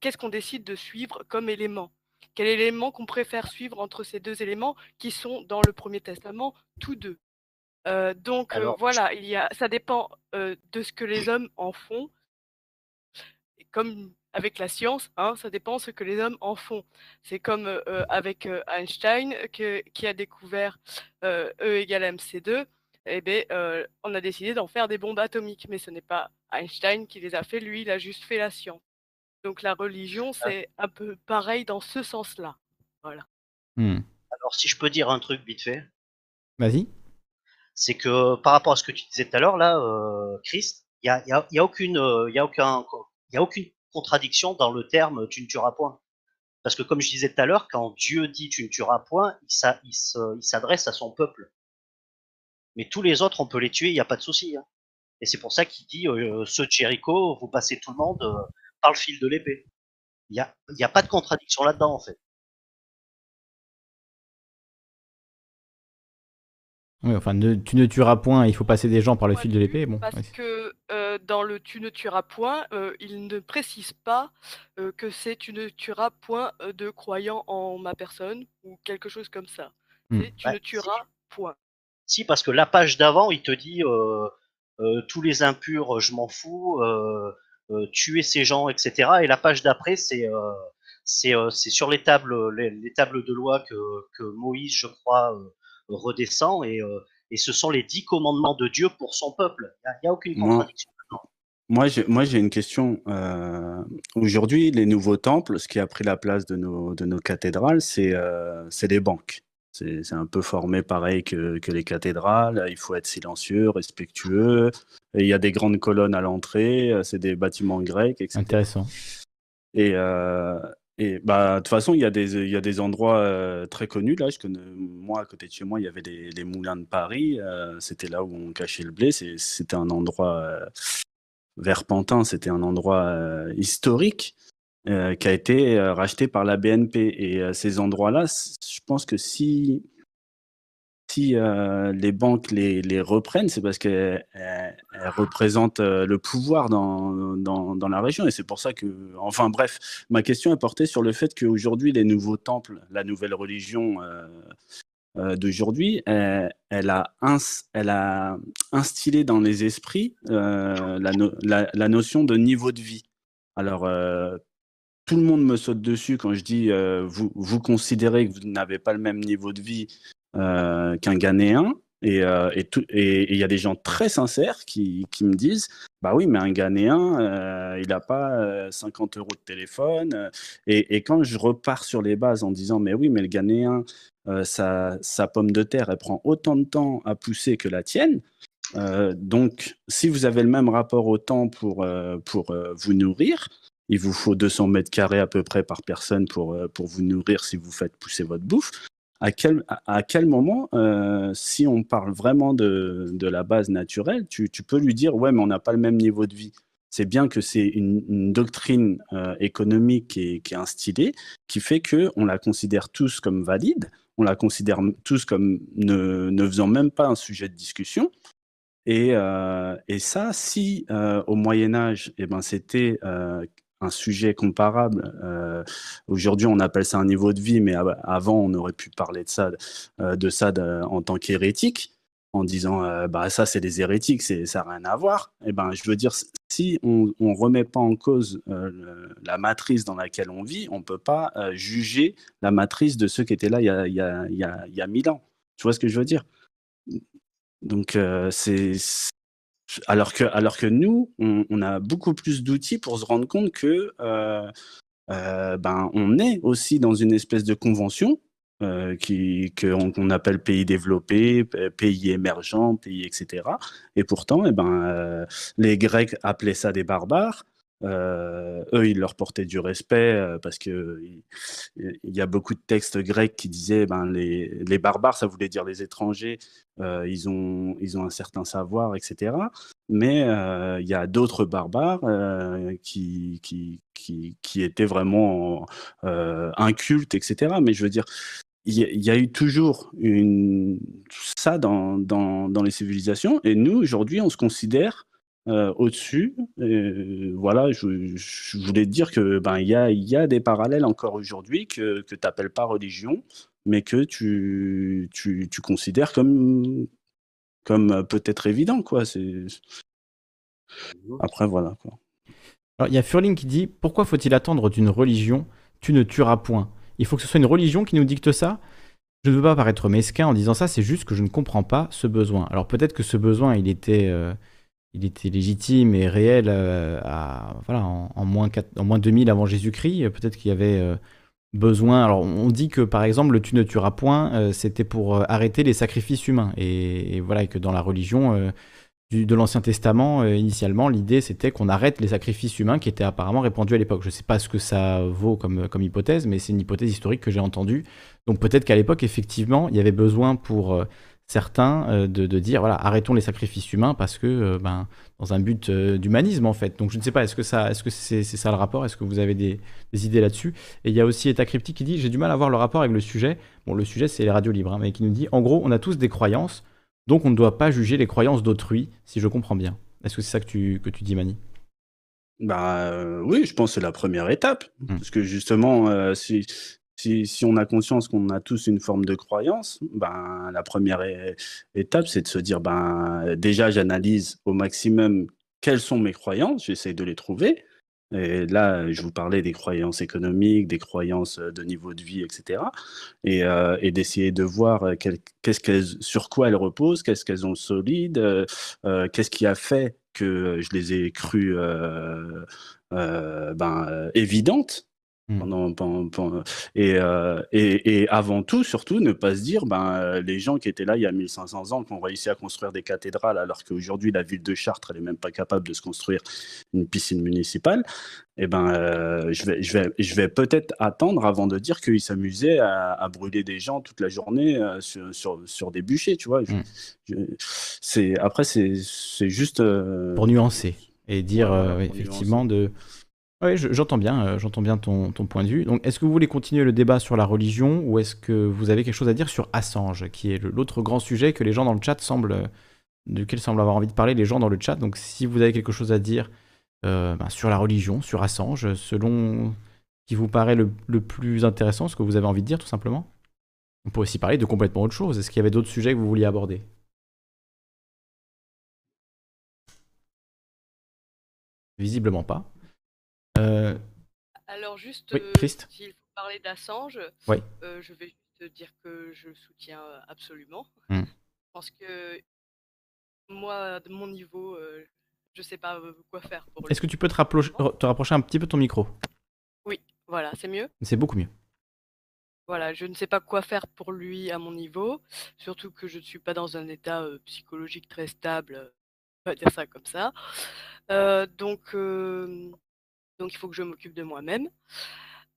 qu'est-ce qu'on décide de suivre comme élément? Quel élément qu'on préfère suivre entre ces deux éléments qui sont dans le Premier Testament, tous deux? Donc voilà, il y a, ça dépend de ce que les hommes en font. comme avec la science, hein, ça dépend ce que les hommes en font. C'est comme avec Einstein qui a découvert E égale MC2. Eh bien, on a décidé d'en faire des bombes atomiques, mais ce n'est pas Einstein qui les a fait, lui, il a juste fait la science. Donc la religion, ah. c'est un peu pareil dans ce sens-là. Voilà. Mmh. Alors si je peux dire un truc vite fait. Vas-y c'est que par rapport à ce que tu disais tout à l'heure là, euh, Chris, il y a, y, a, y a, aucune, il y a aucun, il y a aucune contradiction dans le terme tu ne tueras point. Parce que comme je disais tout à l'heure, quand Dieu dit tu ne tueras point, il, s'adresse à son peuple. Mais tous les autres, on peut les tuer, il n'y a pas de souci. Hein. Et c'est pour ça qu'il dit euh, ce Jericho, vous passez tout le monde euh, par le fil de l'épée. Il n'y a, y a pas de contradiction là-dedans en fait. Oui, enfin, tu ne tueras point, il faut passer des gens par le fil de l'épée. Bon, parce que euh, dans le tu ne tueras point, euh, il ne précise pas euh, que c'est tu ne tueras point de croyant en ma personne ou quelque chose comme ça. Hmm. C'est tu bah, ne tueras point. Si, parce que la page d'avant, il te dit tous les impurs, je m'en fous, tuer ces gens, etc. Et la page d'après, c'est c'est sur les tables, les, tables de loi que, que Moïse, je crois, redescend et, euh, et ce sont les dix commandements de Dieu pour son peuple. Il n'y a, aucune contradiction. Moi, j'ai, moi, j'ai une question. Euh, aujourd'hui, les nouveaux temples, ce qui a pris la place de nos, de nos cathédrales, c'est, euh, c'est les banques. C'est, c'est un peu formé pareil que, que, les cathédrales. Il faut être silencieux, respectueux. il y a des grandes colonnes à l'entrée. C'est des bâtiments grecs, etc. Intéressant. Et, et bah, de toute façon, il y a des, il y a des endroits euh, très connus. Là, je connais, moi, à côté de chez moi, il y avait les, moulins de Paris. Euh, c'était là où on cachait le blé. C'était un endroit euh, vers Pantin. C'était un endroit historique qui a été racheté par la BNP. Et ces endroits-là, je pense que si si euh, les banques les, les reprennent, c'est parce qu'elles représentent euh, le pouvoir dans, dans, dans, la région. Et c'est pour ça que, enfin bref, ma question est portée sur le fait qu'aujourd'hui, les nouveaux temples, la nouvelle religion euh, d'aujourd'hui, elle, elle, a instillé dans les esprits la, la, notion de niveau de vie. Alors, tout le monde me saute dessus quand je dis vous, considérez que vous n'avez pas le même niveau de vie euh, qu'un Ghanéen. Euh, et il y a des gens très sincères qui, me disent Bah oui, mais un Ghanéen, euh, il n'a pas 50 euros de téléphone. Et, et, quand je repars sur les bases en disant Mais oui, mais le Ghanéen, sa, sa, pomme de terre, elle prend autant de temps à pousser que la tienne. donc, si vous avez le même rapport au temps pour, pour vous nourrir, il vous faut 200 mètres carrés à peu près par personne pour, pour vous nourrir si vous faites pousser votre bouffe à quel, moment, euh, si on parle vraiment de, la base naturelle, tu, peux lui dire, ouais, mais on n'a pas le même niveau de vie. C'est bien que c'est une, doctrine euh, économique qui est, instillée, qui fait qu'on la considère tous comme valide. on la considère tous comme ne, faisant même pas un sujet de discussion. Et, et ça, si au Moyen Âge, eh ben, c'était un sujet comparable. Euh, aujourd'hui, on appelle ça un niveau de vie, mais avant, on aurait pu parler de ça, euh, de ça en tant qu'hérétique, en disant euh, bah ça, c'est des hérétiques, ça n'a rien à voir. Et eh ben, je veux dire, si on ne remet pas en cause la matrice dans laquelle on vit, on peut pas juger la matrice de ceux qui étaient là il y a, il y a, il y a, mille ans. Tu vois ce que je veux dire? Donc c'est alors que, alors que nous, on, a beaucoup plus d'outils pour se rendre compte que euh, euh, ben, on est aussi dans une espèce de convention euh, qu'on appelle pays développé, pays émergent, pays etc. Et pourtant, eh ben, les Grecs appelaient ça des barbares. Euh, eux, ils leur portaient du respect euh, parce que il y, a beaucoup de textes grecs qui disaient ben les, les barbares, ça voulait dire les étrangers, euh, ils ont ils ont un certain savoir, etc. Mais il y a d'autres barbares qui, qui, qui qui étaient vraiment incultes, etc. Mais je veux dire, il y, a eu toujours une, ça dans, dans, dans les civilisations, et nous, aujourd'hui, on se considère euh, au-dessus. voilà, je, voulais te dire que ben il y a, y a des parallèles encore aujourd'hui que, que tu n'appelles pas religion, mais que tu, tu, tu considères comme, comme peut-être évident. Quoi. Après, voilà. Il y a Furling qui dit Pourquoi faut-il attendre d'une religion Tu ne tueras point? Il faut que ce soit une religion qui nous dicte ça? Je ne veux pas paraître mesquin en disant ça, c'est juste que je ne comprends pas ce besoin. Alors peut-être que ce besoin, il était, euh, il était légitime et réel euh, à, voilà, en, moins 4, en moins 2000 avant Jésus-Christ. Peut-être qu'il y avait euh, besoin. Alors, on dit que par exemple, le tu ne tueras point, euh, c'était pour arrêter les sacrifices humains. Et, voilà, et que dans la religion du, de l'Ancien Testament, initialement, l'idée c'était qu'on arrête les sacrifices humains qui étaient apparemment répandus à l'époque. Je ne sais pas ce que ça vaut comme, comme hypothèse, mais c'est une hypothèse historique que j'ai entendue. Donc peut-être qu'à l'époque, effectivement, il y avait besoin pour certains euh, de, dire voilà arrêtons les sacrifices humains parce que euh, ben dans un but euh, d'humanisme en fait. Donc je ne sais pas est-ce que ça est-ce que c'est ça le rapport? Est-ce que vous avez des, idées là-dessus? Et il y a aussi Eta Cryptique qui dit j'ai du mal à voir le rapport avec le sujet. Bon le sujet c'est les radios libres hein, mais qui nous dit en gros on a tous des croyances donc on ne doit pas juger les croyances d'autrui si je comprends bien. Est-ce que c'est ça que tu que tu dis Mani? Bah oui, je pense que c'est la première étape. Mmh. Parce que justement, si, si, on a conscience qu'on a tous une forme de croyance, ben, la première étape, c'est de se dire, ben, déjà, j'analyse au maximum quelles sont mes croyances, j'essaie de les trouver. Et là, je vous parlais des croyances économiques, des croyances de niveau de vie, etc. Euh, et, d'essayer de voir euh, qu'est-ce sur quoi elles reposent, qu'est-ce qu'elles ont solide, euh, qu'est-ce qui a fait que je les ai crues ben, évidentes Mmh. Pendant, pendant, et, euh, et, et, avant tout, surtout, ne pas se dire, ben, euh, les gens qui étaient là il y a 1500 ans, qui ont réussi à construire des cathédrales, alors qu'aujourd'hui, la ville de Chartres, elle n'est même pas capable de se construire une piscine municipale, eh ben, euh, je vais, je vais, je vais peut-être attendre avant de dire qu'ils s'amusaient à, brûler des gens toute la journée sur, sur, sur, des bûchers, tu vois. Mmh. c'est, après, c'est, c'est juste. Pour nuancer et dire, effectivement, de oui, j'entends bien, euh, j'entends bien ton, point de vue. Donc, est-ce que vous voulez continuer le débat sur la religion ou est-ce que vous avez quelque chose à dire sur Assange, qui est l'autre grand sujet que les gens dans le chat semblent, duquel semblent avoir envie de parler les gens dans le chat? Donc, si vous avez quelque chose à dire euh, ben, sur la religion, sur Assange, selon qui vous paraît le, le, plus intéressant, ce que vous avez envie de dire, tout simplement. On peut aussi parler de complètement autre chose. Est-ce qu'il y avait d'autres sujets que vous vouliez aborder? Visiblement pas. Euh, Alors juste, oui, euh, s'il faut parler d'Assange, euh, je vais juste dire que je le soutiens absolument. Hmm. Je pense que moi, de mon niveau, je sais pas quoi faire pour Est-ce que tu peux te, te rapprocher un petit peu de ton micro? Oui, voilà, c'est mieux. C'est beaucoup mieux. Voilà, je ne sais pas quoi faire pour lui à mon niveau, surtout que je ne suis pas dans un état psychologique très stable, on va dire ça comme ça. donc, donc il faut que je m'occupe de moi-même.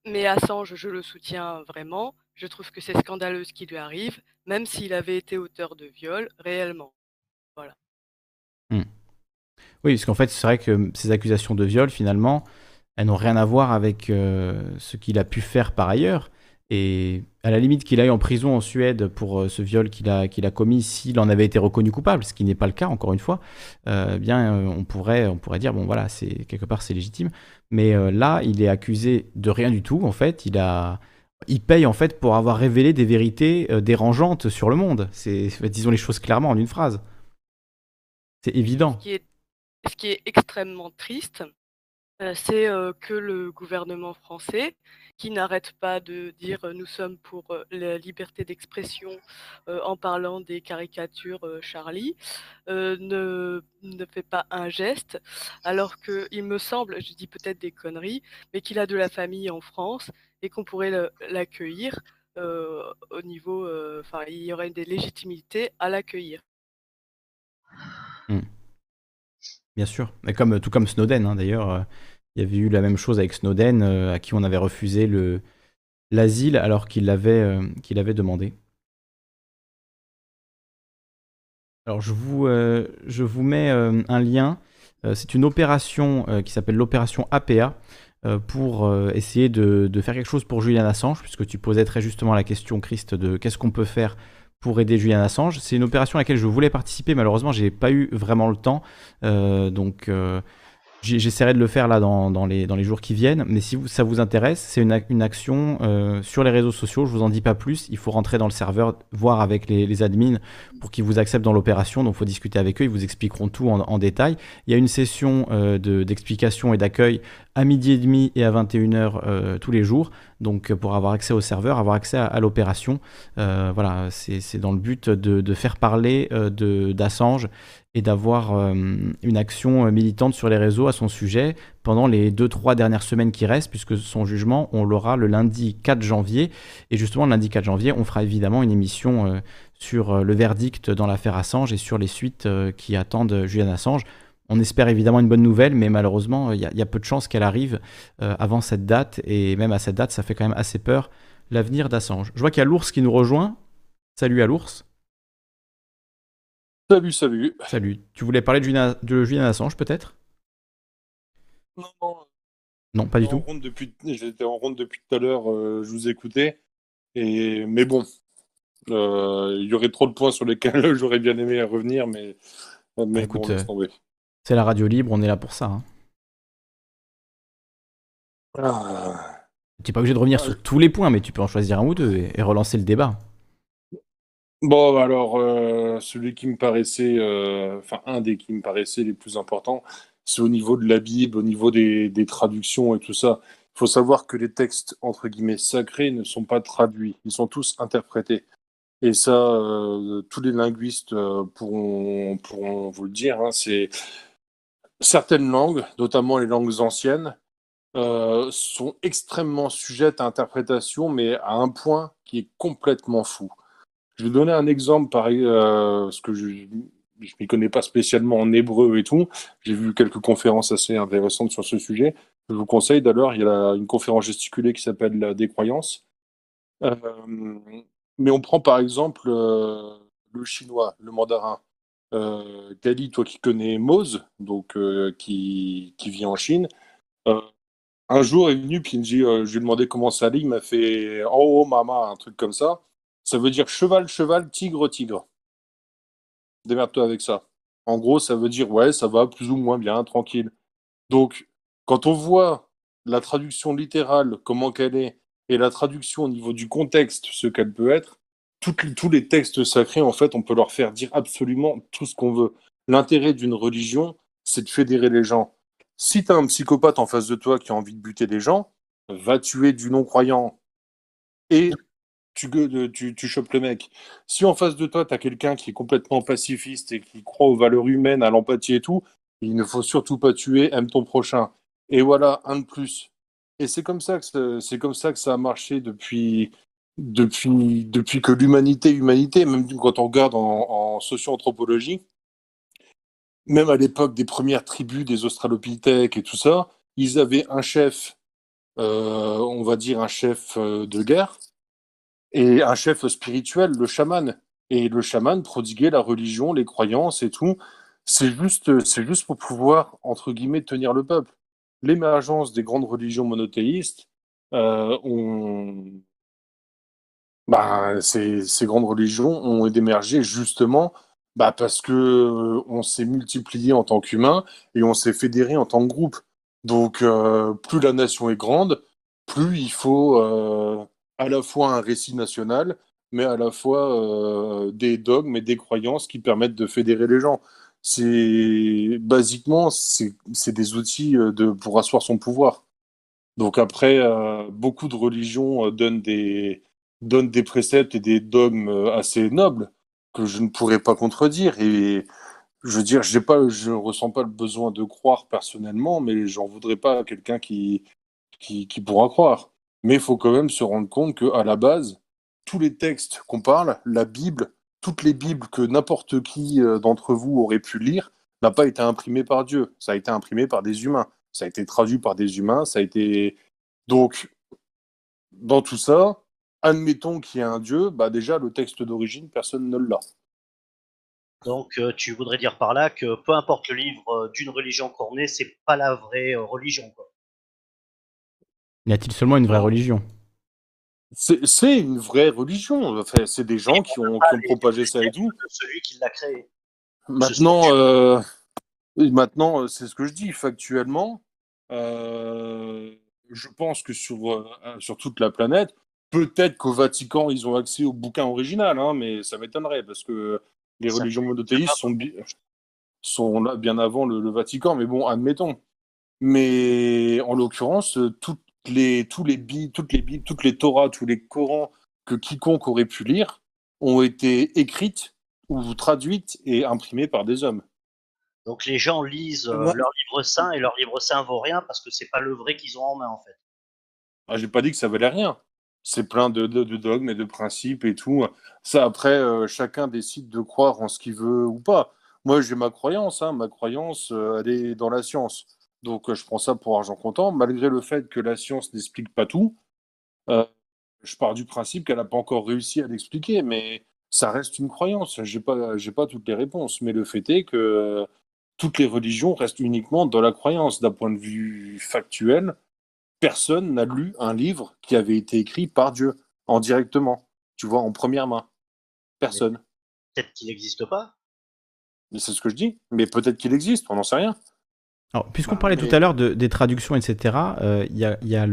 Mais Assange, je le soutiens vraiment. Je trouve que c'est scandaleux ce qui lui arrive, même s'il avait été auteur de viol réellement. Voilà. Hmm. Oui, parce qu'en fait, c'est vrai que ces accusations de viol, finalement, elles n'ont rien à voir avec euh, ce qu'il a pu faire par ailleurs. Et à la limite qu'il aille en prison en Suède pour ce viol qu'il a, qu'il a commis, s'il en avait été reconnu coupable, ce qui n'est pas le cas, encore une fois, bien, on, pourrait, on pourrait dire, bon voilà, c'est, quelque part c'est légitime. Mais là, il est accusé de rien du tout, en fait. Il a il paye en fait pour avoir révélé des vérités euh, dérangeantes sur le monde. C'est, disons les choses clairement en une phrase. C'est évident. Ce qui est, extrêmement triste, euh, c'est euh, que le gouvernement français, qui n'arrête pas de dire nous sommes pour la liberté d'expression en parlant des caricatures Charlie, ne, fait pas un geste, alors qu'il me semble, je dis peut-être des conneries, mais qu'il a de la famille en France et qu'on pourrait l'accueillir euh, au niveau, euh, enfin, il y aurait des légitimités à l'accueillir. Hmm. Bien sûr, mais comme tout comme Snowden hein, d'ailleurs, euh, il y avait eu la même chose avec Snowden à qui on avait refusé le l'asile alors qu'il l'avait qu'il avait demandé. Alors je vous vous mets un lien. C'est une opération qui s'appelle l'opération APA. Euh, pour euh, essayer de, faire quelque chose pour Julian Assange, puisque tu posais très justement la question, Christ, de qu'est-ce qu'on peut faire pour aider Julian Assange. C'est une opération à laquelle je voulais participer, malheureusement, j'ai pas eu vraiment le temps. Euh, donc, J'essaierai de le faire là dans, les, jours qui viennent, mais si ça vous intéresse, c'est une, action euh, sur les réseaux sociaux, je vous en dis pas plus, il faut rentrer dans le serveur, voir avec les, admins pour qu'ils vous acceptent dans l'opération, donc il faut discuter avec eux, ils vous expliqueront tout en, détail. Il y a une session euh, d'explication et d'accueil à midi et demi et à 21h euh, tous les jours, donc pour avoir accès au serveur, avoir accès à, l'opération, voilà, c'est dans le but de faire parler d'Assange et d'avoir euh, une action euh, militante sur les réseaux à son sujet pendant les 2-3 dernières semaines qui restent, puisque son jugement, on l'aura le lundi 4 janvier. Et justement, le lundi 4 janvier, on fera évidemment une émission euh, sur le verdict dans l'affaire Assange et sur les suites qui attendent Julian Assange. On espère évidemment une bonne nouvelle, mais malheureusement, il y, y, a peu de chances qu'elle arrive avant cette date. Et même à cette date, ça fait quand même assez peur l'avenir d'Assange. Je vois qu'il y a l'ours qui nous rejoint. Salut à l'ours. Salut, salut. Salut. Tu voulais parler de Julian, de Assange, peut-être? Non, non. Non, pas du tout. J'étais en ronde depuis tout à l'heure, euh, je vous écoutais. Et... Mais bon, euh, il y aurait trop de points sur lesquels j'aurais bien aimé revenir, mais, mais écoute, euh, c'est la radio libre, on est là pour ça. Hein. Ah. Tu n'es pas obligé de revenir sur tous les points, mais tu peux en choisir un ou deux et relancer le débat. Bon, alors, euh, celui qui me paraissait, euh, enfin, un des qui me paraissait les plus importants, c'est au niveau de la Bible, au niveau des, traductions et tout ça. Il faut savoir que les textes, entre guillemets, sacrés ne sont pas traduits, ils sont tous interprétés. Et ça, euh, tous les linguistes pourront, pourront vous le dire, hein, c'est certaines langues, notamment les langues anciennes, sont extrêmement sujettes à interprétation, mais à un point qui est complètement fou. Je vais donner un exemple, pareil, euh, parce que je ne m'y connais pas spécialement en hébreu et tout. J'ai vu quelques conférences assez intéressantes sur ce sujet. Je vous conseille d'ailleurs, il y a une conférence gesticulée qui s'appelle La décroyance. Euh, mais on prend par exemple euh, le chinois, le mandarin. Euh, toi qui connais Mose, donc qui, qui, vit en Chine, un jour est venu, puis il me dit, je lui ai demandé comment ça allait, il m'a fait Oh, oh maman, un truc comme ça. Ça veut dire cheval, cheval, tigre, tigre. Démerde-toi avec ça. En gros, ça veut dire ouais, ça va plus ou moins bien, tranquille. Donc, quand on voit la traduction littérale, comment qu'elle est, et la traduction au niveau du contexte, ce qu'elle peut être, tous les textes sacrés, en fait, on peut leur faire dire absolument tout ce qu'on veut. L'intérêt d'une religion, c'est de fédérer les gens. Si tu as un psychopathe en face de toi qui a envie de buter des gens, va tuer du non-croyant. Et tu, tu, tu chopes le mec. Si en face de toi, tu as quelqu'un qui est complètement pacifiste et qui croit aux valeurs humaines, à l'empathie et tout, il ne faut surtout pas tuer, aime ton prochain. Et voilà, un de plus. Et c'est comme ça que c'est comme ça que ça a marché depuis depuis depuis que l'humanité humanité, même quand on regarde en, en socio-anthropologie, même à l'époque des premières tribus des Australopithèques et tout ça, ils avaient un chef, euh, on va dire un chef euh, de guerre, et un chef spirituel, le chaman. Et le chaman prodiguait la religion, les croyances et tout. C'est juste, c'est juste pour pouvoir, entre guillemets, tenir le peuple. L'émergence des grandes religions monothéistes euh, ont, bah, ces, ces, grandes religions ont émergé justement bah, parce que euh, on s'est multiplié en tant qu'humain et on s'est fédéré en tant que groupe. Donc, euh, plus la nation est grande, plus il faut euh, à la fois un récit national, mais à la fois des dogmes et des croyances qui permettent de fédérer les gens. C'est basiquement c'est des outils de pour asseoir son pouvoir. Donc après, beaucoup de religions donnent des donnent des préceptes et des dogmes assez nobles que je ne pourrais pas contredire. Et je veux dire, pas, je ressens pas le besoin de croire personnellement, mais j'en voudrais pas à quelqu'un qui, qui, pourra croire. Mais il faut quand même se rendre compte que à la base, tous les textes qu'on parle, la Bible, toutes les Bibles que n'importe qui euh, d'entre vous aurait pu lire, n'a pas été imprimé par Dieu. Ça a été imprimé par des humains. Ça a été traduit par des humains. Ça a été donc dans tout ça, admettons qu'il y ait un Dieu, bah déjà le texte d'origine, personne ne l'a. Donc euh, tu voudrais dire par là que peu importe le livre euh, d'une religion cornée, c'est pas la vraie religion. Y a-t-il seulement une vraie religion? C'est une vraie religion. Enfin, c'est des gens qui ont, qui ont propagé ça et tout. Celui qui l'a créé. Maintenant, maintenant c'est ce que je dis factuellement. je pense que sur, sur toute la planète, Peut-être qu'au Vatican, ils ont accès au bouquin original, hein, mais ça m'étonnerait parce que les religions monothéistes sont, sont là bien avant le, Vatican, mais bon, admettons. Mais en l'occurrence, toutes les, tous les toutes les Bibles, toutes les Torahs, tous les Corans que quiconque aurait pu lire ont été écrites ou traduites et imprimées par des hommes. Donc les gens lisent euh, leur livre saint et leur livre saint vaut rien parce que c'est pas le vrai qu'ils ont en main en fait. Ah, j'ai pas dit que ça valait rien c'est plein de, dogmes et de principes et tout. Ça, après, euh, chacun décide de croire en ce qu'il veut ou pas. Moi, j'ai ma croyance. Hein. Ma croyance, euh, elle est dans la science. Donc, euh, je prends ça pour argent comptant. Malgré le fait que la science n'explique pas tout, je pars du principe qu'elle n'a pas encore réussi à l'expliquer. Mais ça reste une croyance. Je n'ai pas, pas toutes les réponses. Mais le fait est que toutes les religions restent uniquement dans la croyance. D'un point de vue factuel, personne n'a lu un livre qui avait été écrit par Dieu, en directement, tu vois, en première main. Personne. Peut-être qu'il n'existe pas. Mais c'est ce que je dis. Mais peut-être qu'il existe, on n'en sait rien. Alors, puisqu'on bah, parlait tout à l'heure de, des traductions, etc., euh, il y a, y a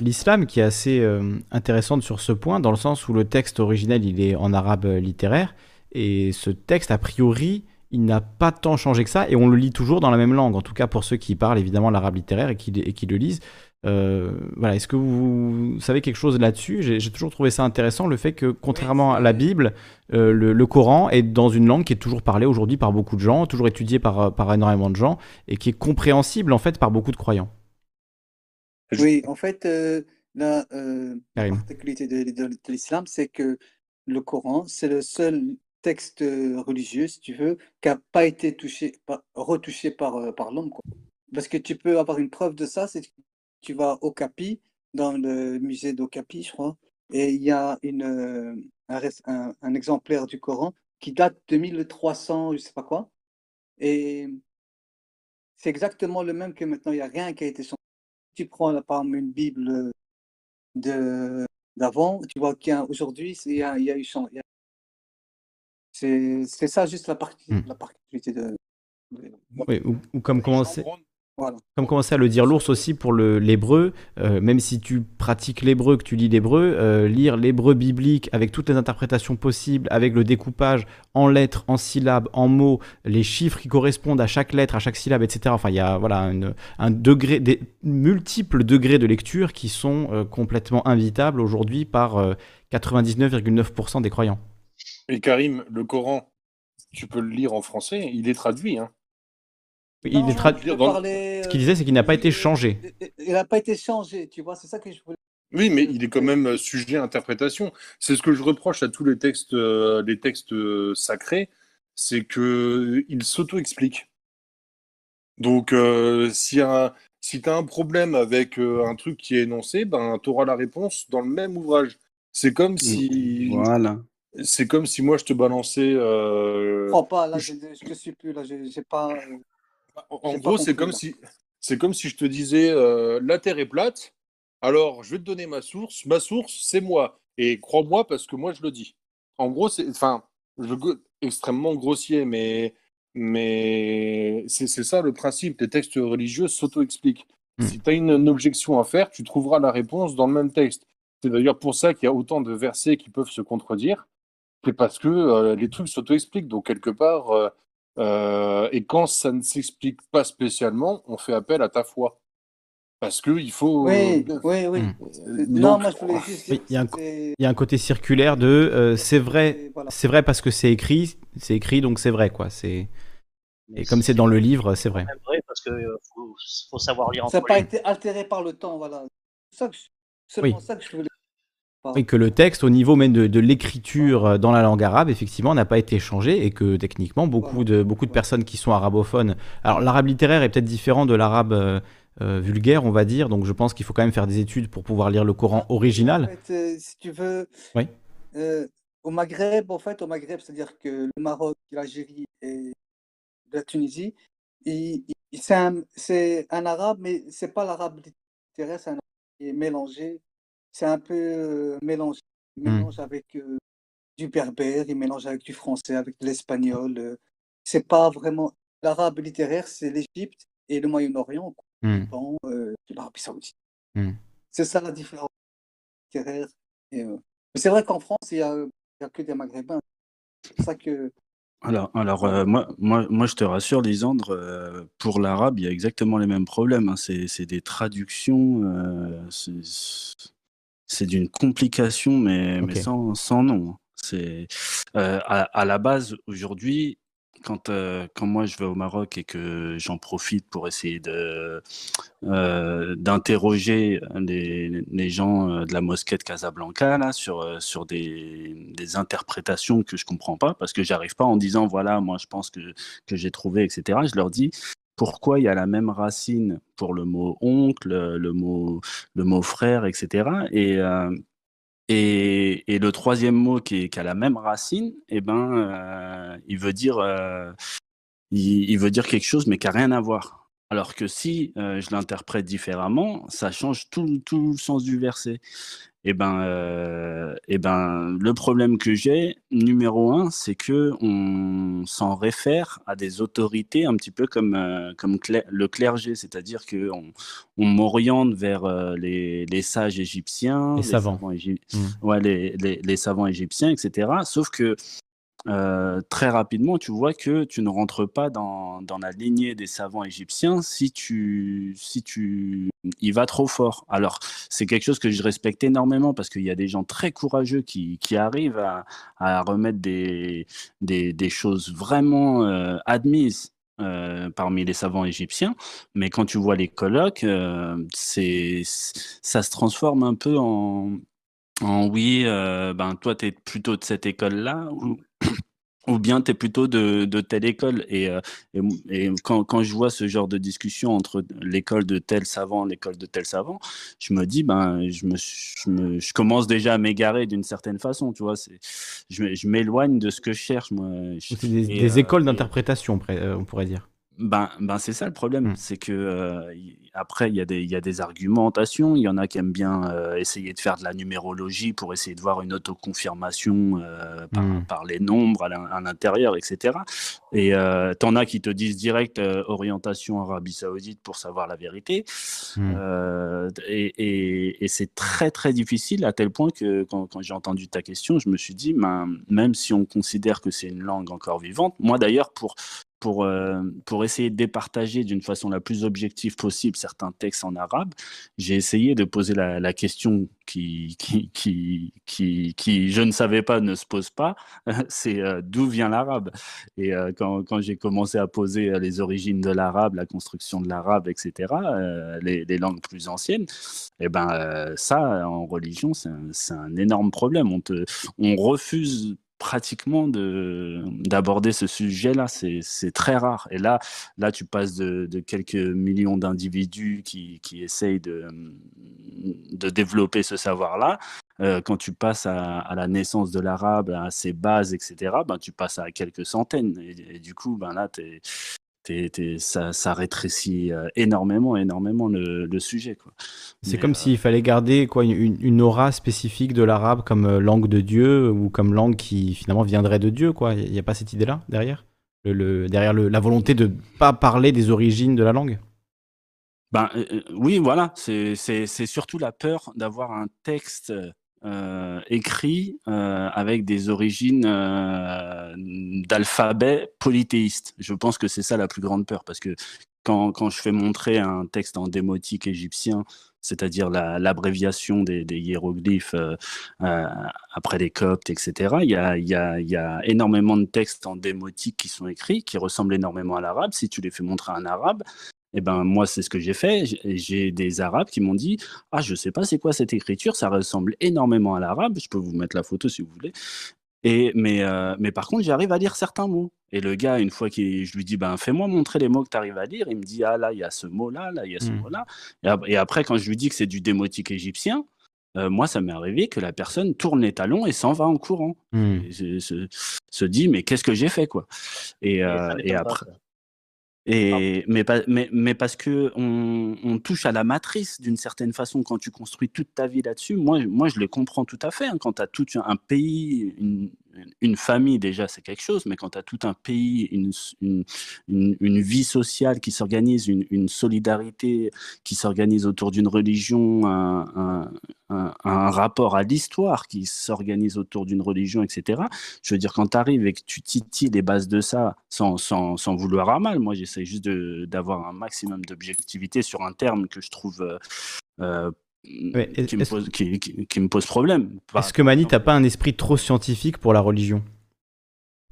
l'islam qui est assez euh, intéressante sur ce point, dans le sens où le texte originel, il est en arabe littéraire, et ce texte, a priori, il n'a pas tant changé que ça, et on le lit toujours dans la même langue, en tout cas pour ceux qui parlent évidemment l'arabe littéraire et qui, et qui le lisent. Euh, voilà, est-ce que vous savez quelque chose là-dessus? J'ai toujours trouvé ça intéressant, le fait que, contrairement à la Bible, euh, le, Coran est dans une langue qui est toujours parlée aujourd'hui par beaucoup de gens, toujours étudiée par, par énormément de gens, et qui est compréhensible en fait par beaucoup de croyants. Oui, en fait, euh, la particularité de, l'islam, c'est que le Coran, c'est le seul texte religieux, si tu veux, qui n'a pas été touché, retouché par, par l'homme. Parce que tu peux avoir une preuve de ça, c'est tu vas au Capi, dans le musée d'Ocapi, je crois, et il y a une, euh, un, un, exemplaire du Coran qui date de 1300, je sais pas quoi. Et c'est exactement le même que maintenant, il n'y a rien qui a été changé. Tu prends par exemple une Bible de d'avant, tu vois qu'aujourd'hui, il y a, il y a eu changé. C'est ça juste la, partie, hmm. la particularité de. Oui, ou, ou comme commencer. Comme commençait à le dire l'ours aussi pour l'hébreu, euh, même si tu pratiques l'hébreu, que tu lis l'hébreu, euh, lire l'hébreu biblique avec toutes les interprétations possibles, avec le découpage en lettres, en syllabes, en mots, les chiffres qui correspondent à chaque lettre, à chaque syllabe, etc. Enfin, il y a voilà, un degré, des multiples degrés de lecture qui sont euh, complètement invitables aujourd'hui par 99,9% des croyants. Et Karim, le Coran, tu peux le lire en français, il est traduit. Hein il est Ce qu'il disait, c'est qu'il n'a pas été changé. Il n'a pas été changé, tu vois, c'est ça que je voulais. Oui, mais il est quand même euh, sujet à interprétation. C'est ce que je reproche à tous les textes, euh, les textes euh, sacrés, c'est qu'ils s'auto-expliquent. Donc, si, si tu as un problème avec un truc qui est énoncé, ben, tu auras la réponse dans le même ouvrage. C'est comme si. Voilà. C'est comme si moi je te balançais. Je crois pas, là, je ne suis plus, là, j'ai pas. En, gros, c'est comme, si, c'est comme si je te disais euh, la Terre est plate. Alors, je vais te donner ma source. Ma source, c'est moi. Et crois-moi, parce que moi, je le dis. En gros, c'est, enfin, je extrêmement grossier, mais, mais c'est ça le principe. Les textes religieux s'auto-expliquent. Hmm. Si tu as une, objection à faire, tu trouveras la réponse dans le même texte. C'est d'ailleurs pour ça qu'il y a autant de versets qui peuvent se contredire. C'est parce que euh, les trucs s'auto-expliquent. Donc, quelque part, euh, euh, et quand ça ne s'explique pas spécialement, on fait appel à ta foi. Parce qu'il faut. Oui, oui, oui. Non, moi je voulais juste. Il y, a un, côté circulaire de c'est vrai, c'est vrai parce que c'est écrit, c'est écrit donc c'est vrai quoi. C'est et comme c'est dans le livre, c'est vrai. C'est vrai parce que faut, savoir lire. Ça n'a pas été altéré par le temps, voilà. C'est seulement ça que je voulais oui, que le texte, au niveau même de, l'écriture euh, dans la langue arabe, effectivement, n'a pas été changé et que techniquement, beaucoup de, beaucoup de personnes qui sont arabophones. Alors, l'arabe littéraire est peut-être différent de l'arabe euh, euh, vulgaire, on va dire, donc je pense qu'il faut quand même faire des études pour pouvoir lire le Coran original. En fait, si tu veux, oui. au Maghreb, en fait, au Maghreb, c'est-à-dire que le Maroc, l'Algérie et la Tunisie, c'est un, un, arabe, mais c'est pas l'arabe littéraire, c'est un arabe qui est mélangé c'est un peu mélangé. Il mmh. mélange avec du berbère, il mélange avec du français, avec de l'espagnol. c'est pas vraiment. L'arabe littéraire, c'est l'Égypte et le Moyen-Orient, mmh. de l'Arabie Saoudite. Mmh. C'est ça la différence littéraire. c'est vrai qu'en France, il n'y a, a, que des Maghrébins. C'est ça que. Alors, alors moi, moi, moi, je te rassure, Lisandre, pour l'arabe, il y a exactement les mêmes problèmes. Hein. C'est des traductions c'est d'une complication, mais, mais sans, sans, nom. Hein. C'est euh, à, la base aujourd'hui, quand, euh, quand moi je vais au Maroc et que j'en profite pour essayer de euh, d'interroger les, les, gens de la mosquée de Casablanca là sur sur des, des interprétations que je comprends pas parce que j'arrive pas en disant voilà moi je pense que que j'ai trouvé etc. Je leur dis pourquoi il y a la même racine pour le mot oncle, le mot, le mot frère, etc. Euh, et, et, le troisième mot qui, qui, a la même racine, eh ben, euh, il, veut dire, euh, il, veut dire quelque chose mais qui n'a rien à voir. Alors que si je l'interprète différemment, ça change tout, tout le sens du verset. Eh ben, euh, eh ben, le problème que j'ai, numéro un, c'est que on s'en réfère à des autorités un petit peu comme, euh, comme le clergé, c'est-à-dire que on, on m'oriente vers euh, les, les, sages égyptiens, les, savants, mmh. ouais, les, les, savants égyptiens, etc. Sauf que euh, très rapidement, tu vois que tu ne rentres pas dans, dans, la lignée des savants égyptiens si tu, si tu y vas trop fort. Alors, c'est quelque chose que je respecte énormément parce qu'il y a des gens très courageux qui, qui arrivent à, à remettre des, des, choses vraiment euh, admises euh, parmi les savants égyptiens, mais quand tu vois les colloques, c'est, ça se transforme un peu en, en oui, ben toi, tu es plutôt de cette école-là, ou, ou bien tu es plutôt de, de telle école. Et, euh, et, quand, quand, je vois ce genre de discussion entre l'école de tel savant, l'école de tel savant, je me dis, ben, je, me, je, me, je commence déjà à m'égarer d'une certaine façon, tu vois. Je, je m'éloigne de ce que je cherche, moi. C'est des, des, écoles d'interprétation, on pourrait dire. Ben, ben c'est ça le problème, mmh. c'est que euh, après il y, a des, y a des argumentations, il y en a qui aiment bien euh, essayer de faire de la numérologie pour essayer de voir une autoconfirmation euh, par, mmh. par, les nombres à l'intérieur, etc. Et euh, t'en as qui te disent direct orientation Arabie Saoudite pour savoir la vérité. Mmh. et, et, et c'est très très difficile à tel point que quand, quand j'ai entendu ta question, je me suis dit, ben, même si on considère que c'est une langue encore vivante, moi d'ailleurs pour pour, euh, pour essayer de départager d'une façon la plus objective possible certains textes en arabe, j'ai essayé de poser la, question qui qui, qui, qui, je ne savais pas, ne se pose pas, c'est euh, d'où vient l'arabe? Et euh, quand, quand j'ai commencé à poser les origines de l'arabe, la construction de l'arabe, etc., les, les, langues plus anciennes, et eh ben, ça, en religion, c'est un, un, énorme problème. On, te, on refuse pratiquement d'aborder ce sujet-là. C'est très rare. Et là, là, tu passes de, quelques millions d'individus qui, qui, essayent de, de développer ce savoir-là. Euh, quand tu passes à, la naissance de l'arabe, à ses bases, etc., ben, tu passes à quelques centaines. Et, du coup, ben, là, tu ça, rétrécit énormément, énormément le, sujet. C'est comme s'il fallait garder quoi, une, aura spécifique de l'arabe comme langue de Dieu ou comme langue qui finalement viendrait de Dieu. Il n'y a pas cette idée-là derrière? Le, Derrière la volonté de ne pas parler des origines de la langue? Ben, oui, voilà, c'est surtout la peur d'avoir un texte euh, écrit euh, avec des origines euh, d'alphabet polythéiste. Je pense que c'est ça la plus grande peur, parce que quand, quand, je fais montrer un texte en démotique égyptien, c'est-à-dire l'abréviation des, des, hiéroglyphes après les coptes, etc., il y, a, y a, y a, énormément de textes en démotique qui sont écrits, qui ressemblent énormément à l'arabe. Si tu les fais montrer à un arabe, eh ben moi c'est ce que j'ai fait. J'ai des Arabes qui m'ont dit ah je sais pas c'est quoi cette écriture, ça ressemble énormément à l'arabe. Je peux vous mettre la photo si vous voulez. Et mais euh, mais par contre j'arrive à lire certains mots. Et le gars une fois que je lui dis ben fais-moi montrer les mots que tu arrives à lire, il me dit ah là il y a ce mot là, là il y a ce mmh. mot là. Et, après quand je lui dis que c'est du démotique égyptien, euh, moi, ça m'est arrivé que la personne tourne les talons et s'en va en courant. Mmh. se, dit, mais qu'est-ce que j'ai fait, quoi? Et, euh, et après, et, mais, parce que on, on, touche à la matrice d'une certaine façon quand tu construis toute ta vie là-dessus. Moi, moi, je le comprends tout à fait. Hein, quand tu as tout un pays, une, une famille déjà c'est quelque chose, mais quand tu as tout un pays, une, une, une, vie sociale qui s'organise, une, solidarité qui s'organise autour d'une religion, un, un, rapport à l'histoire qui s'organise autour d'une religion, etc. Je veux dire, quand tu arrives et que tu titilles les bases de ça sans, sans, sans vouloir à mal, moi j'essaie juste d'avoir un maximum d'objectivité sur un terme que je trouve euh, qui, me pose, qui, qui, me pose, problème. Est-ce que Mani, t'as pas un esprit trop scientifique pour la religion?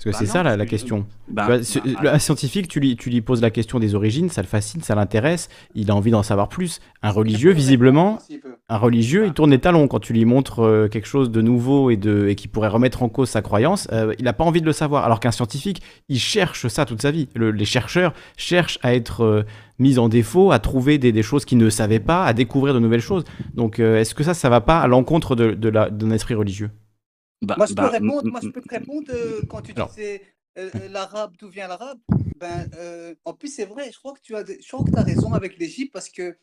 Parce que bah c'est ça la, question. Bah, bah, un scientifique, tu lui, tu lui poses la question des origines, ça le fascine, ça l'intéresse, il a envie d'en savoir plus. Un religieux, visiblement, un religieux, il tourne les talons quand tu lui montres euh, quelque chose de nouveau et, de, et qui pourrait remettre en cause sa croyance. Euh, il n'a pas envie de le savoir. Alors qu'un scientifique, il cherche ça toute sa vie. les chercheurs cherchent à être euh, mis en défaut, à trouver des, choses qu'ils ne savaient pas, à découvrir de nouvelles choses. Donc, est-ce que ça, ça va pas à l'encontre de, de, d'un esprit religieux? Bah, moi, je peux bah, répondre, moi, je peux te répondre euh, quand tu disais euh, euh, l'arabe, d'où vient l'arabe? Ben, en plus, c'est vrai, je crois que tu as, je crois que as raison avec l'Égypte parce que,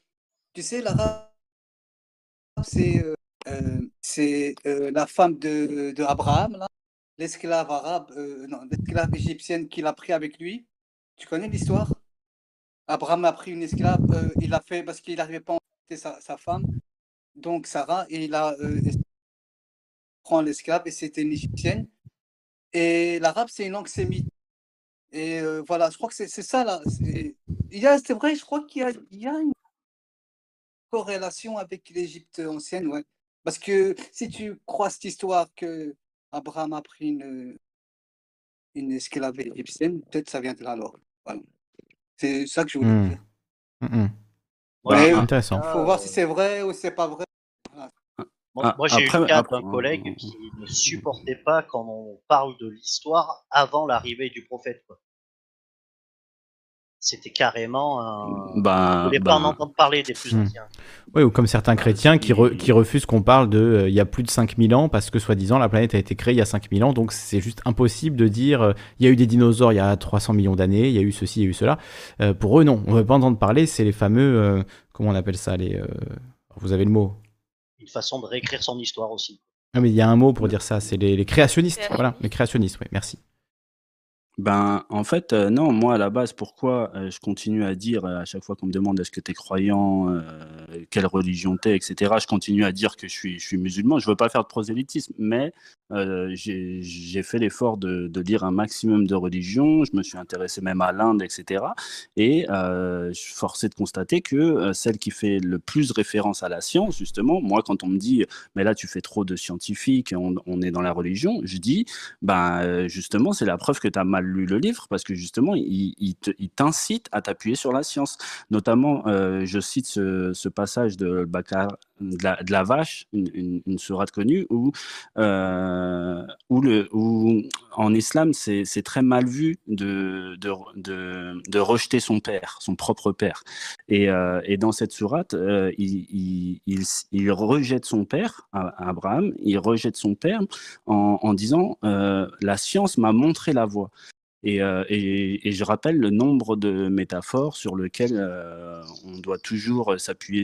tu sais, l'arabe, c'est c'est la femme de, de Abraham, l'esclave arabe, non, l'esclave égyptienne qu'il a pris avec lui. Tu connais l'histoire? Abraham a pris une esclave, il a fait parce qu'il n'arrivait pas à sa, sa femme, donc Sarah, et il a prend l'esclave et c'était une égyptienne. Et l'arabe, c'est une langue sémite. Et euh, voilà, je crois que c'est ça là. C'est vrai, je crois qu'il y, y, a une corrélation avec l'Égypte ancienne, ouais. Parce que si tu crois cette histoire que Abraham a pris une, une esclave égyptienne, peut-être ça vient de là alors. Voilà. C'est ça que je voulais hmm. dire. Hmm, hmm. intéressant. Il faut voir si c'est vrai ou c'est pas vrai. Ah, moi, j'ai eu le cas d'un collègue qui ne supportait pas quand on parle de l'histoire avant l'arrivée du prophète. C'était carrément un. Bah, voulait pas en bah. entendre parler des plus hmm. anciens. Oui, ou comme certains chrétiens qui, qui refusent qu'on parle de euh, il y a plus de 5000 ans parce que soi-disant la planète a été créée il y a 5000 ans, donc c'est juste impossible de dire euh, il y a eu des dinosaures il y a 300 millions d'années, il y a eu ceci, il y a eu cela. Euh, pour eux, non, on ne veut pas entendre parler, c'est les fameux. comment on appelle ça les, Vous avez le mot une façon de réécrire son histoire aussi. Ah, mais il y a un mot pour dire ça, c'est les, les, créationnistes. Voilà, les créationnistes, oui, merci. Ben, en fait, euh, non, moi, à la base, pourquoi euh, je continue à dire euh, à chaque fois qu'on me demande est-ce que tu es croyant, quelle religion tu es, etc., je continue à dire que je suis, je suis musulman. Je veux pas faire de prosélytisme, mais j'ai fait l'effort de, de, lire un maximum de religions. Je me suis intéressé même à l'Inde, etc. Et je suis forcé de constater que celle qui fait le plus référence à la science, justement, moi, quand on me dit, mais là, tu fais trop de scientifiques, on, on est dans la religion, je dis, ben, justement, c'est la preuve que tu as mal lu le livre parce que justement, il, il t'incite à t'appuyer sur la science. Notamment, euh, je cite ce, passage de de la, de la, vache, une, une, sourate connue, où, euh, où, le, où en islam, c'est très mal vu de, de, rejeter son père, son propre père. Et, euh, et dans cette sourate, il, il, rejette son père, Abraham, il rejette son père en, disant La science m'a montré la voie. Et, et, je rappelle le nombre de métaphores sur lesquelles on doit toujours s'appuyer,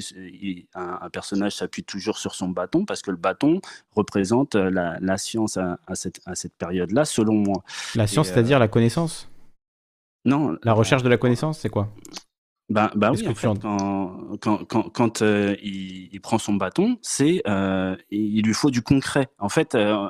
un, personnage s'appuie toujours sur son bâton, parce que le bâton représente la, la science à, cette, à cette période-là, selon moi. La science, c'est-à-dire la connaissance? Non. La recherche de la connaissance, c'est quoi? Bah, bah oui, en fait, quand, quand, quand, quand euh, il, il, prend son bâton, c'est euh, il lui faut du concret. En fait, euh,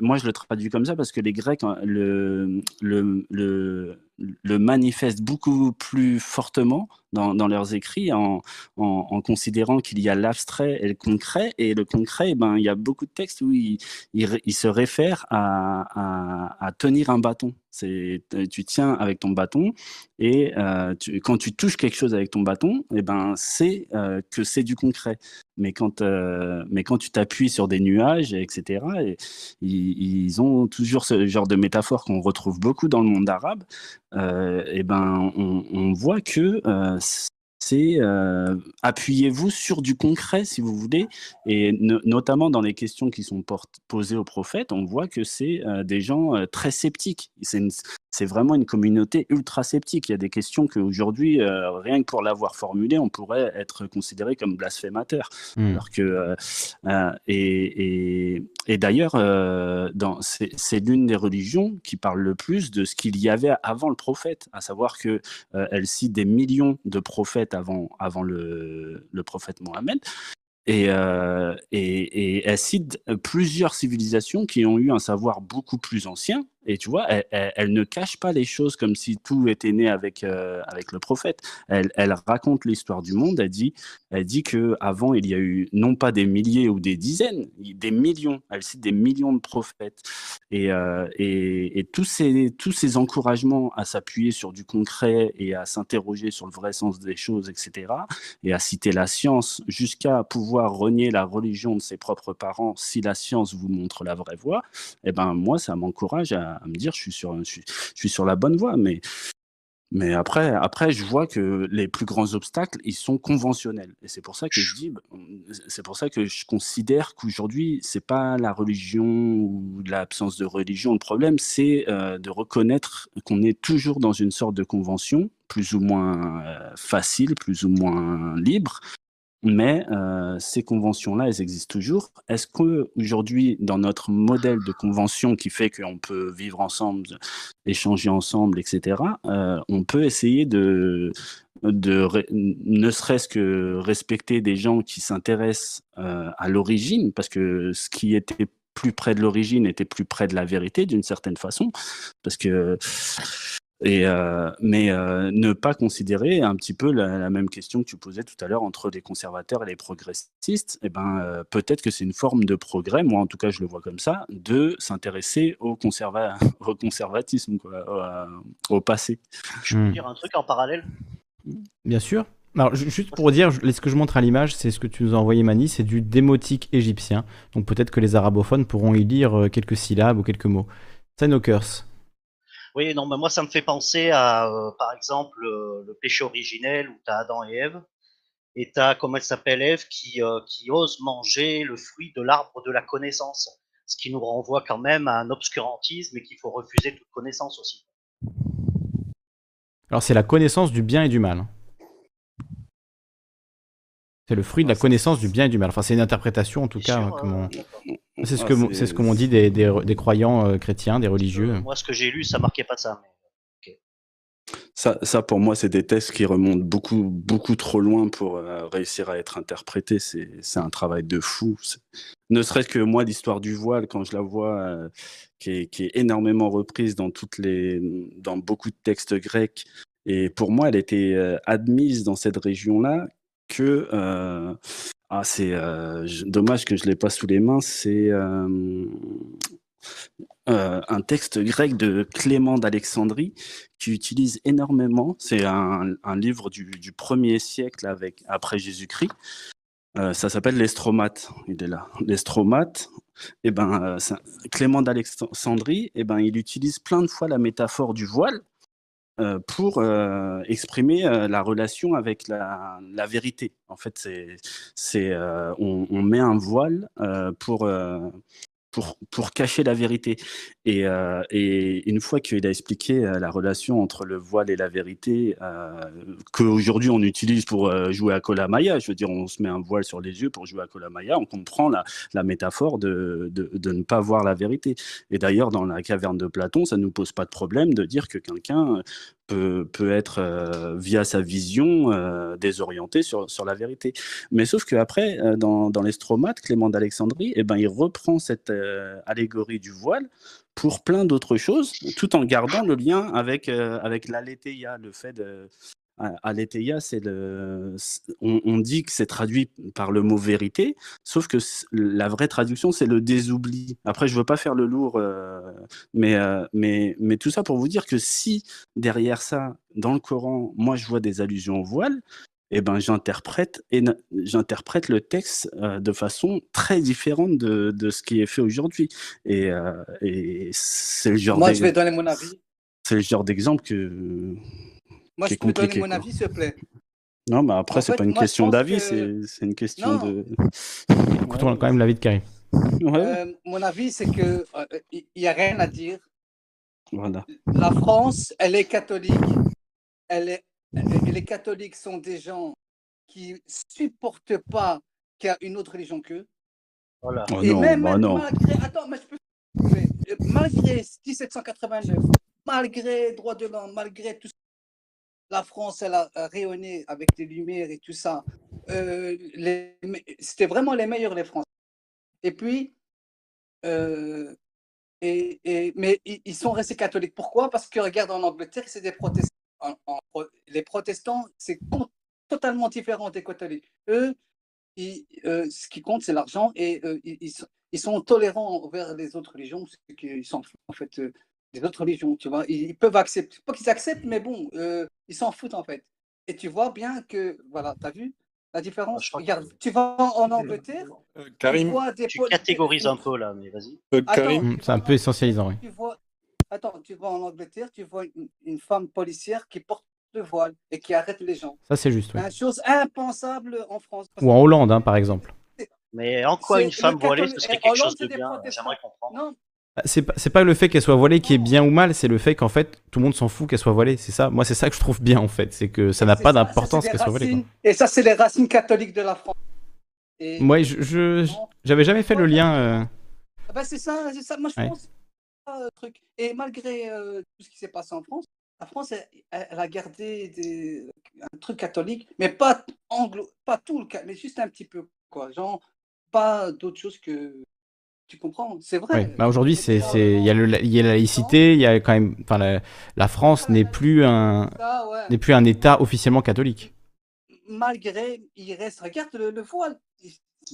moi je le traduis comme ça parce que les Grecs hein, le, le, le, le manifestent beaucoup plus fortement dans, leurs écrits en, en, considérant qu'il y a l'abstrait et le concret. Et le concret, eh ben, il y a beaucoup de textes où il, se réfère à, à, tenir un bâton. C'est tu tiens avec ton bâton et euh, quand tu touches quelque chose avec ton bâton, eh ben c'est euh, que c'est du concret. Mais quand euh, mais quand tu t'appuies sur des nuages, etc. Et, ils, ont toujours ce genre de métaphore qu'on retrouve beaucoup dans le monde arabe. et eh ben on, voit que c'est euh, appuyez-vous sur du concret si vous voulez, et notamment dans les questions qui sont posées aux prophètes, on voit que c'est euh, des gens euh, très sceptiques. C'est vraiment une communauté ultra sceptique. Il y a des questions qu'aujourd'hui, rien que pour l'avoir formulée, on pourrait être considéré comme blasphémateur. Mmh. Alors que, et, et, et d'ailleurs, c'est l'une des religions qui parle le plus de ce qu'il y avait avant le prophète, à savoir que elle cite des millions de prophètes avant, avant le, le prophète Mohammed. Et, euh, et, et, elle cite plusieurs civilisations qui ont eu un savoir beaucoup plus ancien et tu vois, elle, ne cache pas les choses comme si tout était né avec, euh, avec le prophète. Elle, elle raconte l'histoire du monde. Elle dit, elle dit que il y a eu non pas des milliers ou des dizaines, des millions. Elle cite des millions de prophètes. Et, euh, et, et, tous, ces, tous ces encouragements à s'appuyer sur du concret et à s'interroger sur le vrai sens des choses, etc., et à citer la science jusqu'à pouvoir renier la religion de ses propres parents si la science vous montre la vraie voie, eh ben moi, ça m'encourage à à, me dire je suis sur, je suis, sur la bonne voie. Mais, mais après, après, je vois que les plus grands obstacles, ils sont conventionnels. Et c'est pour ça que je c'est pour ça que je considère qu'aujourd'hui, c'est pas la religion ou l'absence de religion le problème, c'est euh, de reconnaître qu'on est toujours dans une sorte de convention, plus ou moins euh, facile, plus ou moins libre, mais euh, ces conventions-là, elles existent toujours. Est-ce qu'aujourd'hui, dans notre modèle de convention qui fait qu'on peut vivre ensemble, échanger ensemble, etc., euh, on peut essayer de, de ne serait-ce que respecter des gens qui s'intéressent euh, à l'origine, parce que ce qui était plus près de l'origine était plus près de la vérité d'une certaine façon, parce que et, euh, mais euh, ne pas considérer un petit peu la, la, même question que tu posais tout à l'heure entre les conservateurs et les progressistes, eh ben, euh, peut-être que c'est une forme de progrès, moi en tout cas je le vois comme ça, de s'intéresser au, conserva au conservatisme, quoi, au, au, passé. Je peux hmm. dire un truc en parallèle? Bien sûr. Alors, juste pour dire, ce que je montre à l'image, c'est ce que tu nous as envoyé, Mani, c'est du démotique égyptien. Donc peut-être que les arabophones pourront y lire quelques syllabes ou quelques mots. Senokers. Oui, non, mais moi, ça me fait penser à, euh, par exemple, euh, le péché originel où tu as Adam et Ève, et tu as, comment elle s'appelle, Ève, qui, euh, qui ose manger le fruit de l'arbre de la connaissance, ce qui nous renvoie quand même à un obscurantisme et qu'il faut refuser toute connaissance aussi. Alors, c'est la connaissance du bien et du mal. C'est le fruit de la connaissance du bien et du mal. Enfin, c'est une interprétation en tout cas. Comment... C'est ce que c'est ce que m'ont dit des, des, des croyants euh, chrétiens, des religieux. moi, ce que j'ai lu, ça marquait pas ça. Mais... Ça, ça, pour moi, c'est des textes qui remontent beaucoup, beaucoup trop loin pour euh, réussir à être interprétés. C'est un travail de fou. Ne serait-ce que moi, l'histoire du voile, quand je la vois, euh, qui, est, qui, est, énormément reprise dans toutes les, dans beaucoup de textes grecs. Et pour moi, elle était admise dans cette région-là que ah, c'est euh, dommage que je l'ai pas sous les mains. C'est euh, euh, un texte grec de Clément d'Alexandrie qui utilise énormément. C'est un, livre du, premier siècle avec après Jésus-Christ. Euh, ça s'appelle l'estromate. Il est là. L'estromate. Et eh ben, Clément d'Alexandrie. Et eh ben, il utilise plein de fois la métaphore du voile euh, pour euh, exprimer euh, la relation avec la, la, vérité. En fait, c'est, c'est, on, on, met un voile pour, pour, pour cacher la vérité. Et, euh, et une fois qu'il a expliqué euh, la relation entre le voile et la vérité, euh, qu'aujourd'hui on utilise pour jouer à Kolamaya, je veux dire, on se met un voile sur les yeux pour jouer à Kolamaya, on comprend la, la métaphore de, de, de, ne pas voir la vérité. Et d'ailleurs, dans la caverne de Platon, ça ne nous pose pas de problème de dire que quelqu'un peut, être, euh, via sa vision, euh, désorienté sur, sur la vérité. Mais sauf qu'après, euh, dans, dans les stromates, Clément d'Alexandrie, eh ben, il reprend cette euh, allégorie du voile pour plein d'autres choses, tout en gardant le lien avec, avec l'aletheia, le fait de... Aletheia, c'est le. On, on, dit que c'est traduit par le mot vérité, sauf que la vraie traduction, c'est le désoubli. Après, je veux pas faire le lourd, euh, mais, euh, mais, mais tout ça pour vous dire que si derrière ça, dans le Coran, moi je vois des allusions au voile, eh ben, j'interprète et j'interprète le texte euh, de façon très différente de, de, ce qui est fait aujourd'hui. Et, euh, et c'est le genre. Moi, je vais donner mon avis. C'est le genre d'exemple que. Moi, je peux donner mon avis, s'il te plaît. Non, mais après, c'est pas une question d'avis, que... c'est une question non. de. Écoutons ouais. quand même l'avis de Karim. Ouais. Euh, mon avis, c'est que il euh, n'y a rien à dire. Voilà. La France, elle est catholique. Elle est les catholiques sont des gens qui supportent pas qu'il y a une autre religion qu'eux. Voilà. Oh et non, même, bah non. malgré, attends, mais je peux, malgré 1789, malgré droit de l'homme, malgré tout ça, la France, elle a rayonné avec les lumières et tout ça. Euh, C'était vraiment les meilleurs, les Français. Et puis, euh, et, mais ils sont restés catholiques. Pourquoi? Parce que regarde en Angleterre, c'est des protestants les protestants, c'est totalement différent des catholiques. Eux, ils, euh, ce qui compte, c'est l'argent et euh, ils, ils, sont tolérants envers les autres religions, c'est qu'ils s'en foutent en fait euh, des autres religions, tu vois. Ils, peuvent accepter, pas qu'ils acceptent, mais bon, euh, ils s'en foutent en fait. Et tu vois bien que, voilà, tu as vu la différence? Regarde, que... tu vas en Angleterre, Karim, tu, vois des tu catégorises un peu là, mais vas-y. Karim, c'est un peu essentialisant, oui. Tu vois, attends, tu vas en Angleterre, tu vois une, une, femme policière qui porte le voile et qui arrête les gens. Ça, c'est juste. Oui. Une chose impensable en France. Ou en Hollande, hein, par exemple. Mais en quoi une femme voilée, ce serait quelque chose de bien J'aimerais comprendre. Non. C'est pas, pas le fait qu'elle soit voilée qui est bien ou mal, c'est le fait qu'en fait tout le monde s'en fout qu'elle soit voilée. C'est ça, moi c'est ça que je trouve bien en fait, c'est que ça n'a pas d'importance qu'elle soit voilée. Quoi. Et ça c'est les racines catholiques de la France. Et... Moi je, j'avais jamais fait le lien. Euh... Ah bah c'est ça, c'est ça. Moi je ouais. pense euh, truc. Et malgré euh, tout ce qui s'est passé en France, la France, elle, elle a gardé des, un truc catholique, mais pas, anglo, pas tout le cas, mais juste un petit peu, quoi. Genre, pas d'autre chose que. Tu comprends C'est vrai. Oui. Bah aujourd'hui, c'est, c'est, il y a le, il y a la laïcité, il y a quand même, enfin, la, la France n'est plus un, ouais. n'est plus un État officiellement catholique. Malgré, il reste, regarde le, le voile.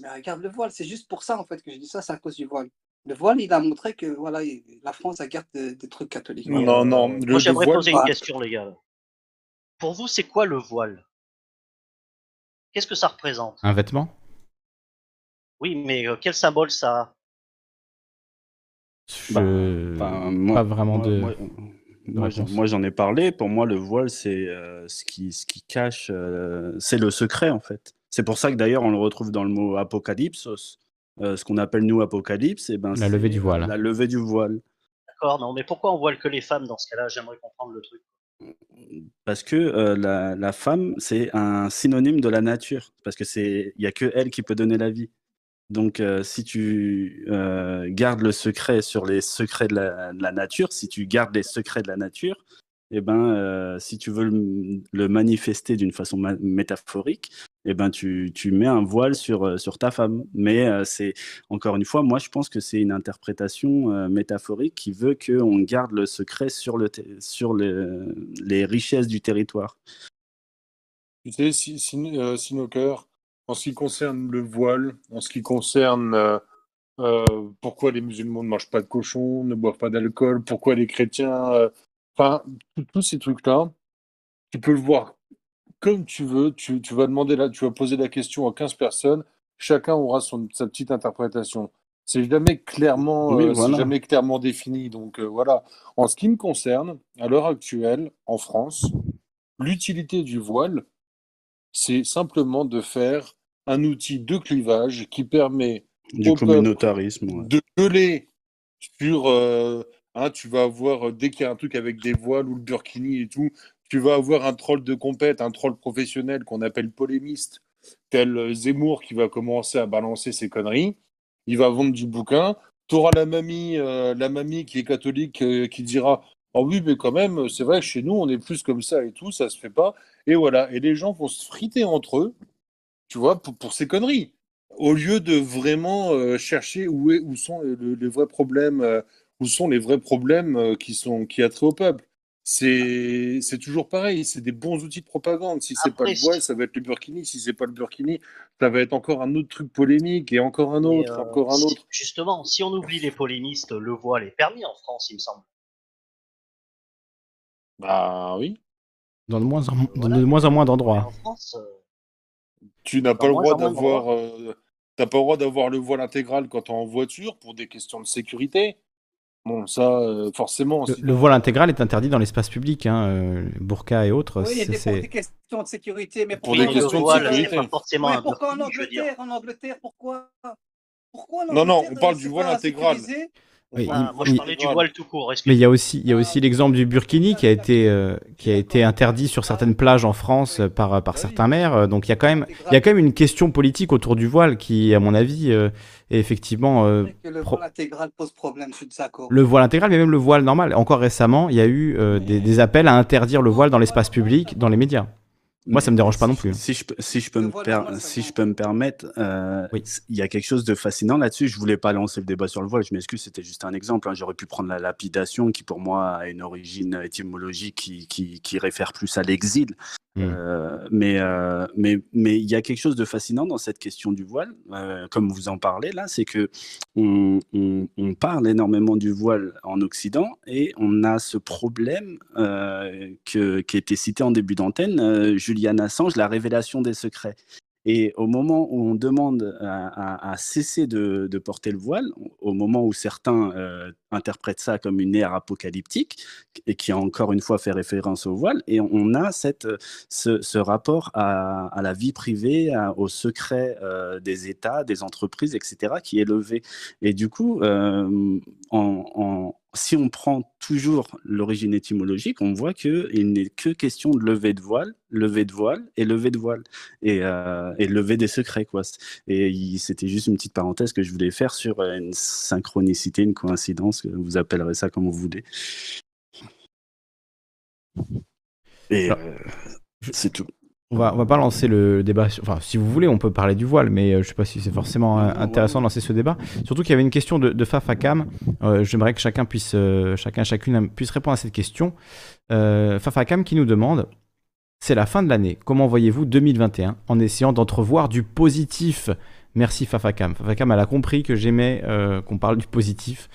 Mais regarde le voile, c'est juste pour ça en fait que je dis ça, c'est à cause du voile. Le voile, il a montré que voilà, la France a garde des, des trucs catholiques. Non, non. Le, Moi, j'aimerais poser une question, les gars. Pour vous, c'est quoi le voile? Qu'est-ce que ça représente? Un vêtement Oui, mais euh, quel symbole ça a? Je... Bah, moi, pas vraiment moi, de. Moi, moi, j'en, moi, j'en ai parlé. Pour moi, le voile, c'est euh, ce, qui, ce qui cache. Euh, c'est le secret, en fait. C'est pour ça que d'ailleurs, on le retrouve dans le mot apocalypse. Euh, ce qu'on appelle nous apocalypse, et ben la levée du voile. La levée du voile. D'accord, non, mais pourquoi on voile que les femmes dans ce cas-là? J'aimerais comprendre le truc. Parce que euh, la, la, femme, c'est un synonyme de la nature, parce que c'est, il y a que elle qui peut donner la vie. Donc, euh, si tu euh, gardes le secret sur les secrets de la, nature, si tu gardes les secrets de la nature, eh ben, euh, si tu veux le, manifester d'une façon métaphorique, eh ben, tu, tu, mets un voile sur, sur ta femme. Mais c'est, encore une fois, moi, je pense que c'est une interprétation métaphorique qui veut qu'on garde le secret sur, le sur le, les richesses du territoire. Tu sais, si, si, euh, Sinoker, en ce qui concerne le voile, en ce qui concerne pourquoi les musulmans ne mangent pas de cochon, ne boivent pas d'alcool, pourquoi les chrétiens Enfin, tous ces trucs-là, tu peux le voir comme tu veux. Tu, tu, vas demander là, tu vas poser la question à 15 personnes. Chacun aura son, sa petite interprétation. C'est jamais clairement, oui, euh, voilà. jamais clairement défini. Donc euh, voilà. En ce qui me concerne, à l'heure actuelle, en France, l'utilité du voile, c'est simplement de faire un outil de clivage qui permet du communautarisme. De gueuler sur. Euh, hein, tu vas avoir, dès qu'il y a un truc avec des voiles ou le burkini et tout, tu vas avoir un troll de compète, un troll professionnel qu'on appelle polémiste, tel Zemmour qui va commencer à balancer ses conneries. Il va vendre du bouquin. Tu auras la mamie, la mamie qui est catholique qui dira ah oui, mais quand même, c'est vrai que chez nous, on est plus comme ça et tout, ça se fait pas. Et voilà. Et les gens vont se friter entre eux, tu vois, pour, ces conneries. Au lieu de vraiment euh, chercher où, est, où sont les, vrais problèmes, euh, où sont les vrais problèmes euh, qui sont qui attraient au peuple. C'est toujours pareil, c'est des bons outils de propagande. Si c'est pas le voile, ça va être le burkini. Si c'est pas le burkini, ça va être encore un autre truc polémique et encore un autre, encore un autre. Justement, si on oublie les polémistes, le voile est permis en France, il me semble. Bah oui. Dans de moins en, de moins, en moins d'endroits. Euh, tu n'as pas, le droit d'avoir. Euh, pas le droit d'avoir le voile intégral quand tu es en voiture pour des questions de sécurité. Bon, ça, euh, forcément. Le, voile intégral est interdit dans l'espace public, hein, burqa et autres. Oui, il y a des, pour des questions de sécurité, mais pour, des questions de sécurité. Pas forcément mais pourquoi en Angleterre, en Angleterre, pourquoi Pourquoi Non, non, on parle du voile intégral. Oui, moi, je parlais du voile tout court. Mais il y a aussi, il y a aussi l'exemple du burkini qui a été, euh, qui a été interdit sur certaines plages en France par, par certains maires. Donc il y a quand même, il y a quand même une question politique autour du voile qui, à mon avis, euh, est effectivement. Euh, le voile intégral pose problème, je suis d'accord. Le voile intégral, mais même le voile normal. Encore récemment, il y a eu des, des appels à interdire le voile dans l'espace public, dans les médias. Moi, ça me dérange pas non plus. Si je, si je, peux, me, si je peux me permettre, euh, il y a quelque chose de fascinant là-dessus. Je voulais pas lancer le débat sur le voile, je m'excuse, c'était juste un exemple. Hein. J'aurais pu prendre la lapidation, qui pour moi a une origine étymologique qui, qui, qui réfère plus à l'exil. Mmh. Euh, mais euh, mais mais il y a quelque chose de fascinant dans cette question du voile, euh, comme vous en parlez là, c'est que on, on, on, parle énormément du voile en Occident et on a ce problème que, qui a été cité en début d'antenne, Julian Assange, la révélation des secrets. Et au moment où on demande à, cesser de, porter le voile, au moment où certains euh, interprètent ça comme une ère apocalyptique, et qui encore une fois fait référence au voile, et on a cette, ce, rapport à, la vie privée, au secret euh, des États, des entreprises, etc., qui est levé. Et du coup, euh, en, si on prend toujours l'origine étymologique, on voit qu'il n'est que question de lever de voile, lever de voile et lever de voile et, euh, lever des secrets quoi. Et c'était juste une petite parenthèse que je voulais faire sur euh, une synchronicité, une coïncidence, vous appellerez ça comme vous voulez. Et euh, c'est tout. On va, va pas lancer le débat. Enfin, si vous voulez, on peut parler du voile, mais euh, je sais pas si c'est forcément euh, intéressant de lancer ce débat. Surtout qu'il y avait une question de, de Fafakam. Euh, J'aimerais que chacun puisse, chacun, chacune puisse répondre à cette question. Fafakam qui nous demande c'est la fin de l'année. Comment voyez-vous 2021 en essayant d'entrevoir du positif? Merci Fafakam. Fafakam, elle a compris que j'aimais qu'on parle du positif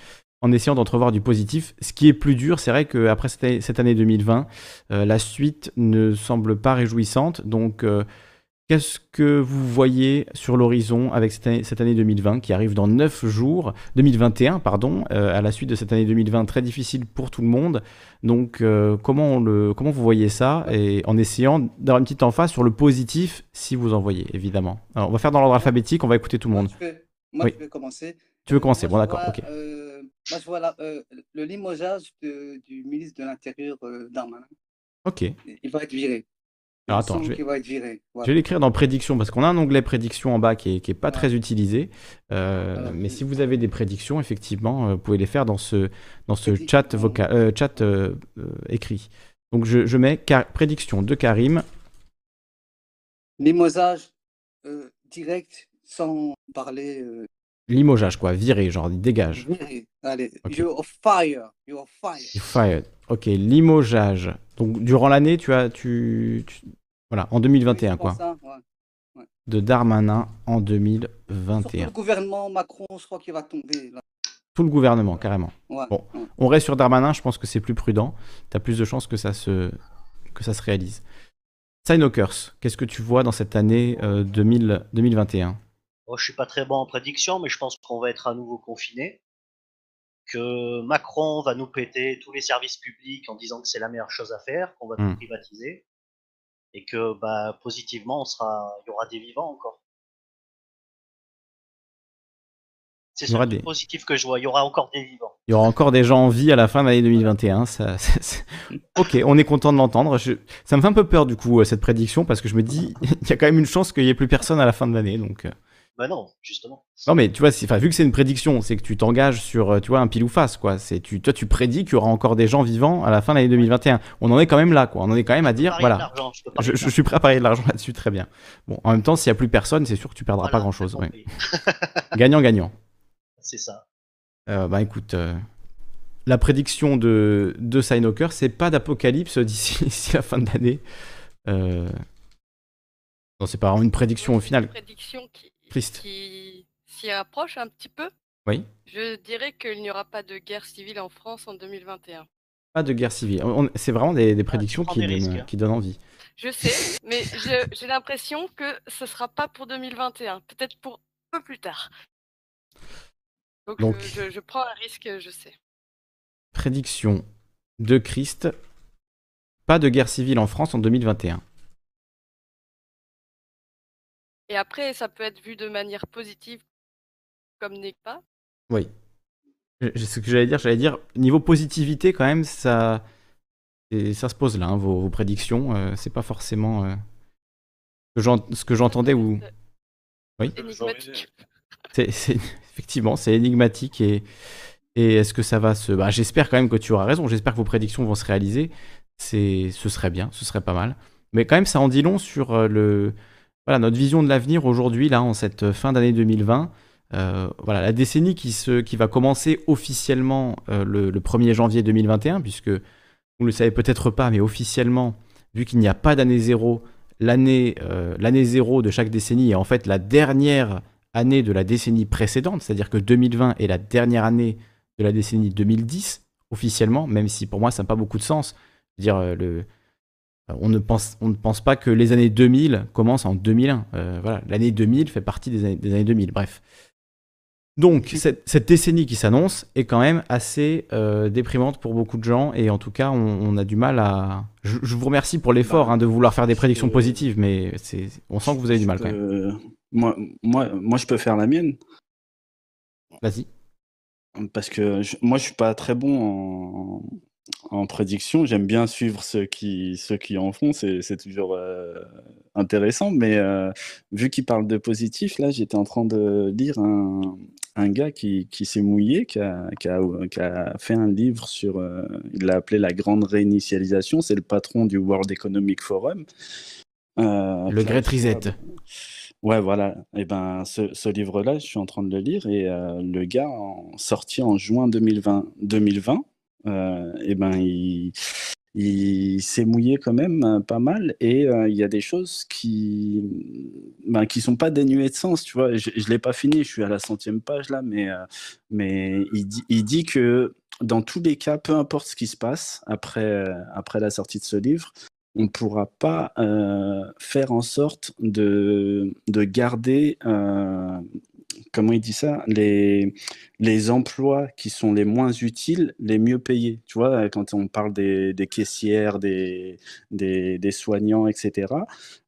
en essayant d'entrevoir du positif. Ce qui est plus dur, c'est vrai qu'après cette année 2020, euh, la suite ne semble pas réjouissante. Donc, euh, qu'est-ce que vous voyez sur l'horizon avec cette année, 2020 qui arrive dans 9 jours, 2021, pardon, euh, à la suite de cette année 2020 très difficile pour tout le monde? Donc, comment, le, comment vous voyez ça? Et en essayant d'avoir une petite emphase sur le positif, si vous en voyez, évidemment. Alors, on va faire dans l'ordre alphabétique, on va écouter tout le monde. Moi, je vais commencer. Tu veux commencer? Bon, d'accord, ok. Moi, je vois euh, le limogeage du ministre de l'Intérieur euh, Darmanin. Ok. Il va être viré. Alors attends, je vais, l'écrire dans prédiction parce qu'on a un onglet prédiction en bas qui est, pas très utilisé. Euh, mais si vous avez des prédictions, effectivement, vous pouvez les faire dans ce, dans ce chat, vocal, chat écrit. Donc je, mets prédiction de Karim. Limogeage direct sans parler Limogeage, quoi. Virer, genre, dégage. Allez, you're fire. You're fire. fired. Ok, limogeage. Donc, durant l'année, tu as. Tu, Voilà, en 2021, quoi. De Darmanin en 2021. le gouvernement Macron, je crois qu'il va tomber. Tout le gouvernement, carrément. bon, on reste sur Darmanin, je pense que c'est plus prudent. Tu as plus de chances que ça se, que ça se réalise. Qu'est-ce que tu vois dans cette année 2021 euh, Moi, je suis pas très bon en prédiction, mais je pense qu'on va être à nouveau confiné que Macron va nous péter tous les services publics en disant que c'est la meilleure chose à faire, qu'on va tout hmm. privatiser, et que bah, positivement, on sera, il y aura des vivants encore. C'est ce des... positif que je vois. Il y aura encore des vivants. Il y aura encore des gens en vie à la fin de l'année 2021. Ça, ok, on est content de l'entendre. Ça me fait un peu peur du coup euh, cette prédiction parce que je me dis il y a quand même une chance qu'il n'y ait plus personne à la fin de l'année. Donc. Euh. Bah non, justement. Non mais tu vois, vu que c'est une prédiction, c'est que tu t'engages sur, euh, tu vois, un pile ou face quoi. C'est tu, toi tu prédis qu'il y aura encore des gens vivants à la fin de l'année 2021. On en est quand même là quoi. On en est quand même à dire, voilà. Je, suis prêt à parier de l'argent là-dessus, très bien. Bon, en même temps, s'il y a plus personne, c'est sûr que tu perdras pas grand chose. gagnant gagnant. C'est ça. Euh, bah écoute, euh, la prédiction de de Signoker, c'est pas d'apocalypse d'ici la fin de l'année. Non, c'est pas vraiment une prédiction au final. Une prédiction qui qui s'y approche un petit peu. Oui. Je dirais qu'il n'y aura pas de guerre civile en France en 2021. Pas de guerre civile. C'est vraiment des, ah, prédictions qui, donnent, hein. qui, donnent, envie. Je sais, mais j'ai l'impression que ce sera pas pour 2021. Peut-être pour un peu plus tard. Donc, euh, je, prends un risque, je sais. Prédiction de Christ. Pas de guerre civile en France en 2021. Et après, ça peut être vu de manière positive comme n'est pas. Oui. Ce que j'allais dire, j'allais dire, niveau positivité, quand même, ça, ça se pose là, hein, vos, prédictions. Euh, c'est pas forcément euh, ce que j'entendais ou. Oui. Énigmatique. C'est, effectivement, c'est énigmatique et, et est-ce que ça va se. Bah, j'espère quand même que tu auras raison. J'espère que vos prédictions vont se réaliser. C'est, ce serait bien, ce serait pas mal. Mais quand même, ça en dit long sur euh, le, voilà, notre vision de l'avenir aujourd'hui, là, en cette fin d'année 2020. Euh, voilà, la décennie qui, va commencer officiellement euh, le, 1er janvier 2021, puisque vous ne le savez peut-être pas, mais officiellement, vu qu'il n'y a pas d'année zéro, l'année euh, l'année zéro de chaque décennie est en fait la dernière année de la décennie précédente, c'est-à-dire que 2020 est la dernière année de la décennie 2010, officiellement, même si pour moi ça n'a pas beaucoup de sens. dire, le, on ne, pense, on ne pense pas que les années 2000 commencent en 2001. Euh, voilà, l'année 2000 fait partie des années, des années 2000. Bref. Donc, cette, décennie qui s'annonce est quand même assez euh, déprimante pour beaucoup de gens. Et en tout cas, on, a du mal à. Je, vous remercie pour l'effort bah, hein, de vouloir faire des prédictions positives, mais on sent que vous avez du mal quand même. Moi, moi, moi, je peux faire la mienne. Vas-y. Parce que moi, je suis pas très bon en, en prédiction, j'aime bien suivre ceux qui, ceux qui en font, c'est toujours euh, intéressant. Mais euh, vu qu'il parle de positif, là, j'étais en train de lire un, un gars qui, qui s'est mouillé, qui a, qui, a, qui a, fait un livre sur, euh, il l'a appelé La Grande Réinitialisation, c'est le patron du World Economic Forum. le Great Reset. Ouais, voilà. Et eh ben, ce, ce livre-là, je suis en train de le lire et le gars, en, sorti en juin 2020, 2020 euh, et ben il, s'est mouillé quand même euh, pas mal. Et euh, il y a des choses qui ben, qui sont pas dénuées de sens tu vois. Je, je l'ai pas fini je suis à la centième page là mais mais il dit, il dit que dans tous les cas peu importe ce qui se passe après après la sortie de ce livre on ne pourra pas faire en sorte de, de garder comment il dit ça les, les emplois qui sont les moins utiles, les mieux payés. Tu vois, quand on parle des, des caissières, des, des, des, soignants, etc.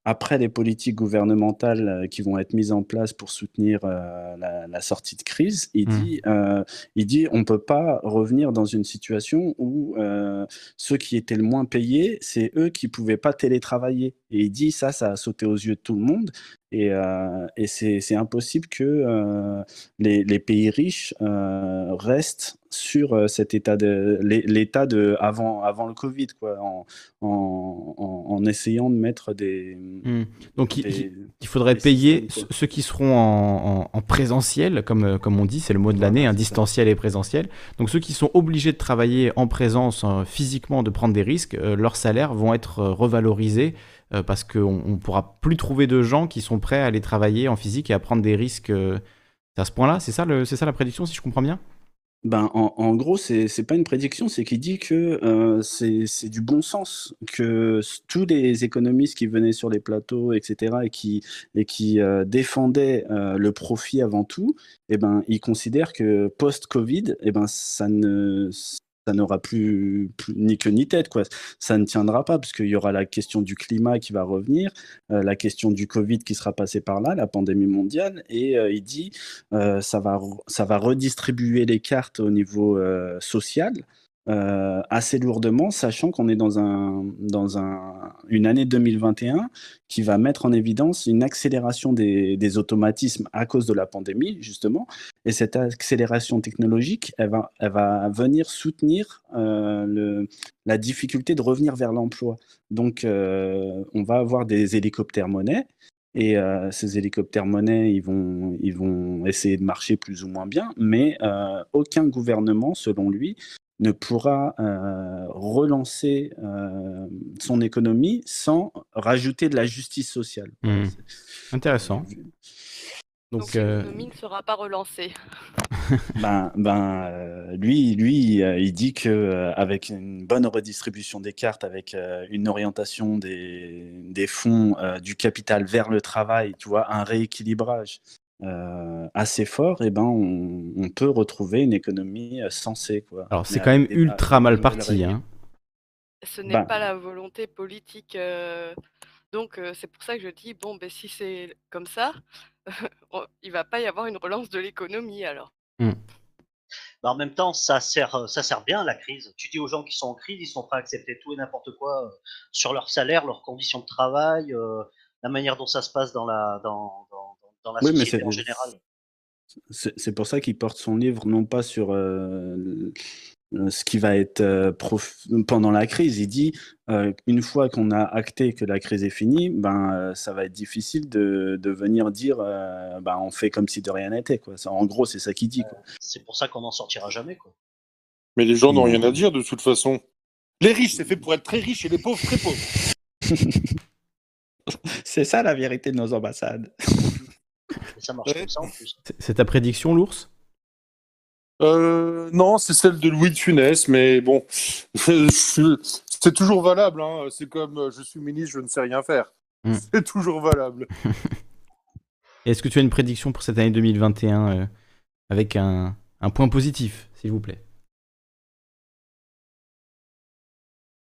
Après les politiques gouvernementales euh, qui vont être mises en place pour soutenir euh, la, la, sortie de crise, il, mmh. dit, euh, il dit on ne peut pas revenir dans une situation où euh, ceux qui étaient le moins payés, c'est eux qui ne pouvaient pas télétravailler. Et il dit ça, ça a sauté aux yeux de tout le monde. Et, euh, et c'est impossible que euh, les, les, pays riches euh, restent sur euh, cet état de l'état de avant avant le Covid quoi en, en, en, essayant de mettre des hmm. donc il, faudrait payer ceux qui seront en, en, présentiel comme comme on dit c'est le mot de l'année un distanciel et présentiel. Donc ceux qui sont obligés de travailler en présence physiquement de prendre des risques leurs salaires vont être revalorisés euh, parce qu'on ne pourra plus trouver de gens qui sont prêts à aller travailler en physique et à prendre des risques euh, à ce point-là. C'est ça, ça la prédiction, si je comprends bien? Ben, en, en gros, c'est pas une prédiction, c'est qu'il dit que euh, c'est du bon sens, que tous les économistes qui venaient sur les plateaux, etc., et qui, et qui défendaient le profit avant tout, eh ben, ils considèrent que post-Covid, eh ben, ça ne ça n'aura plus, ni queue ni tête. Quoi. Ça ne tiendra pas, parce qu'il y aura la question du climat qui va revenir, euh, la question du Covid qui sera passé par là, la pandémie mondiale, et euh, il dit euh, ça, va, ça va redistribuer les cartes au niveau social. Euh, assez lourdement, sachant qu'on est dans, un, dans un, une année 2021 qui va mettre en évidence une accélération des, des, automatismes à cause de la pandémie, justement. Et cette accélération technologique, elle va, elle va venir soutenir euh, le, la difficulté de revenir vers l'emploi. Donc, euh, on va avoir des hélicoptères monnaie. Et euh, ces hélicoptères monnaie, ils vont, ils vont essayer de marcher plus ou moins bien, mais aucun gouvernement, selon lui, ne pourra euh, relancer euh, son économie sans rajouter de la justice sociale. Mmh. Intéressant. Donc, l'économie ne sera pas relancée. ben, ben lui, lui, il dit que avec une bonne redistribution des cartes, avec une orientation des, des fonds du capital vers le travail, tu vois, un rééquilibrage euh, assez fort, et eh ben on, peut retrouver une économie euh, sensée. Quoi. Alors c'est quand même ultra mal parti. Hein. Ce n'est bah pas la volonté politique. Euh, donc c'est pour ça que je dis, bon, ben, si c'est comme ça, il va pas y avoir une relance de l'économie alors. Bah, en même temps, ça sert, ça sert bien la crise. Tu dis aux gens qui sont en crise, ils sont prêts à accepter tout et n'importe quoi sur leur salaire, leurs conditions de travail, la manière dont ça se passe dans la, dans, oui, mais c'est, C'est pour ça qu'il porte son livre non pas sur euh, ce qui va être euh, pendant la crise. Il dit euh, une fois qu'on a acté que la crise est finie, ben ça va être difficile de, de venir dire ben on fait comme si de rien n'était. Quoi. en gros, c'est ça qu'il dit. C'est pour ça qu'on n'en sortira jamais. Quoi. Mais les gens n'ont rien à dire de toute façon. Les riches, c'est fait pour être très riches et les pauvres très pauvres. c'est ça la vérité de nos ambassades. ça marche comme ça en plus. C'est ta prédiction, l'ours? Euh, non, c'est celle de Louis de Funès, mais bon, c'est toujours valable. Hein. C'est comme euh, je suis ministre, je ne sais rien faire. Hmm. C'est toujours valable. Est-ce que tu as une prédiction pour cette année 2021 euh, avec un, un, point positif, s'il vous plaît?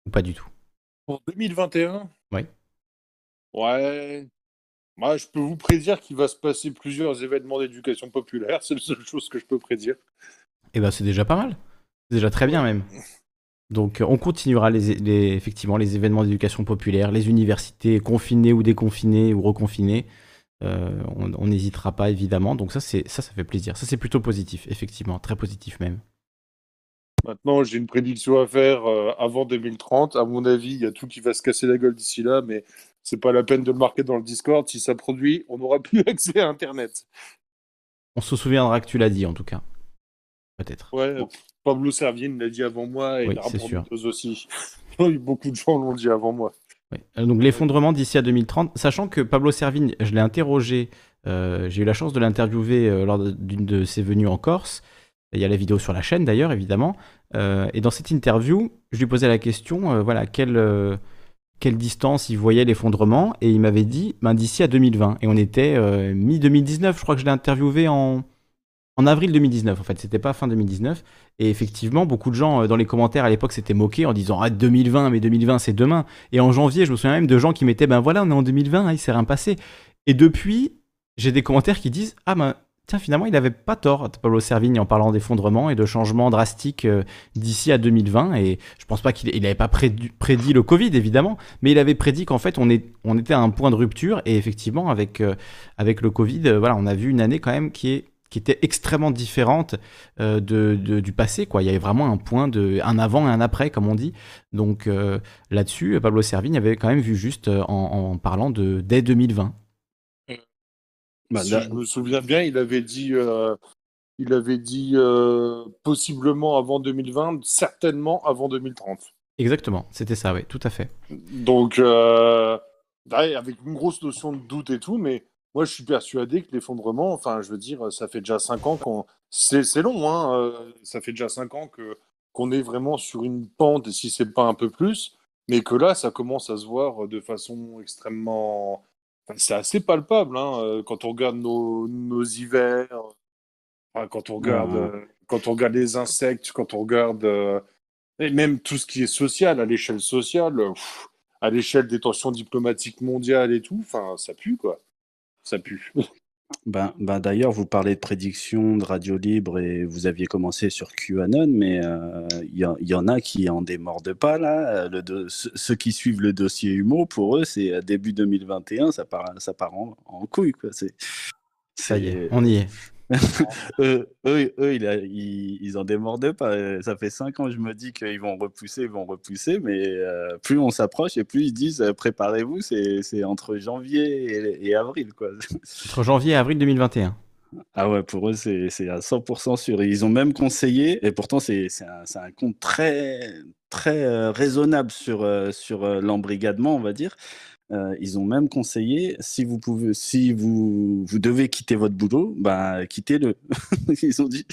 Ou pas du tout? Pour 2021 Oui. Ouais, moi, je peux vous prédire qu'il va se passer plusieurs événements d'éducation populaire. C'est la seule chose que je peux prédire. Eh ben, c'est déjà pas mal. C'est déjà très bien même. Donc, on continuera les, effectivement les événements d'éducation populaire, les universités confinées ou déconfinées ou reconfinées. Euh, on n'hésitera pas évidemment. Donc ça, c'est ça, ça fait plaisir. Ça, c'est plutôt positif, effectivement, très positif même. Maintenant, j'ai une prédiction à faire euh, avant 2030. À mon avis, il y a tout qui va se casser la gueule d'ici là, mais c'est pas la peine de le marquer dans le Discord. Si ça produit, on n'aura plus accès à Internet. On se souviendra que tu l'as dit, en tout cas. Peut-être. Ouais, Pablo Servigne l'a dit avant moi et oui, c'est sûr. aussi. Beaucoup de gens l'ont dit avant moi. Euh, donc l'effondrement d'ici à 2030, sachant que Pablo Servigne, je l'ai interrogé, euh, j'ai eu la chance de l'interviewer euh, lors d'une de ses venues en Corse. Il y a la vidéo sur la chaîne d'ailleurs, évidemment. et dans cette interview, je lui posais la question, voilà, quelle quelle distance il voyait l'effondrement et il m'avait dit ben, d'ici à 2020 et on était euh, mi-2019 je crois que je l'ai interviewé en, en avril 2019 en fait. C'était pas fin 2019 et effectivement beaucoup de gens euh, dans les commentaires à l'époque s'étaient moqués en disant ah 2020 mais 2020 c'est demain. Et en janvier je me souviens même de gens qui mettaient ben voilà on est en 2020 hein, il s'est rien passé. Et depuis j'ai des commentaires qui disent ah ben Tiens, finalement, il n'avait pas tort, Pablo Servigne, en parlant d'effondrement et de changements drastiques euh, d'ici à 2020. Et je pense pas qu'il n'avait pas prédit, le Covid, évidemment, mais il avait prédit qu'en fait, on, était à un point de rupture. Et effectivement, avec, euh, le Covid, euh, voilà, on a vu une année quand même qui était extrêmement différente du passé. Il y avait vraiment un point de un avant et un après, comme on dit. Donc là-dessus, Pablo Servigne avait quand même vu juste en, en parlant de dès 2020. Bah, si je me souviens bien, il avait dit, euh, il avait dit euh, possiblement avant 2020, certainement avant 2030. Exactement, c'était ça, oui, tout à fait. Donc, euh, avec une grosse notion de doute et tout, mais moi je suis persuadé que l'effondrement, enfin, je veux dire, ça fait déjà 5 ans qu'on. C'est long, hein, ça fait déjà 5 ans que qu'on est vraiment sur une pente, et si c'est pas un peu plus, mais que là, ça commence à se voir de façon extrêmement c'est assez palpable hein, euh, quand on regarde nos, nos hivers, quand, on regarde, euh, quand on regarde les insectes, quand on regarde euh, Et même tout ce qui est social, à l'échelle sociale, à l'échelle des tensions diplomatiques mondiales et tout, enfin, ça pue, quoi. Ça pue. Ben, ben d'ailleurs, vous parlez de prédiction, de radio libre et vous aviez commencé sur QAnon, mais euh, il y, en a qui en démordent pas là. Le ceux qui suivent le dossier Humo, pour eux, c'est début 2021, ça part, ça part en, en couille. Quoi. Ça y est, on y est. eux, eux, ils, ils, en démordent pas. Ça fait cinq ans que je me dis qu'ils vont repousser, ils vont repousser, mais euh, plus on s'approche et plus ils disent euh, préparez-vous, c'est entre janvier et, avril. Quoi. Entre janvier et avril 2021. Ah ouais, pour eux, c'est à 100% sûr. Ils ont même conseillé, et pourtant, c'est un, un, compte très, très euh, raisonnable sur, sur l'embrigadement, on va dire. Euh, ils ont même conseillé, si vous pouvez, si vous, vous devez quitter votre boulot, bah quittez-le. ils ont dit.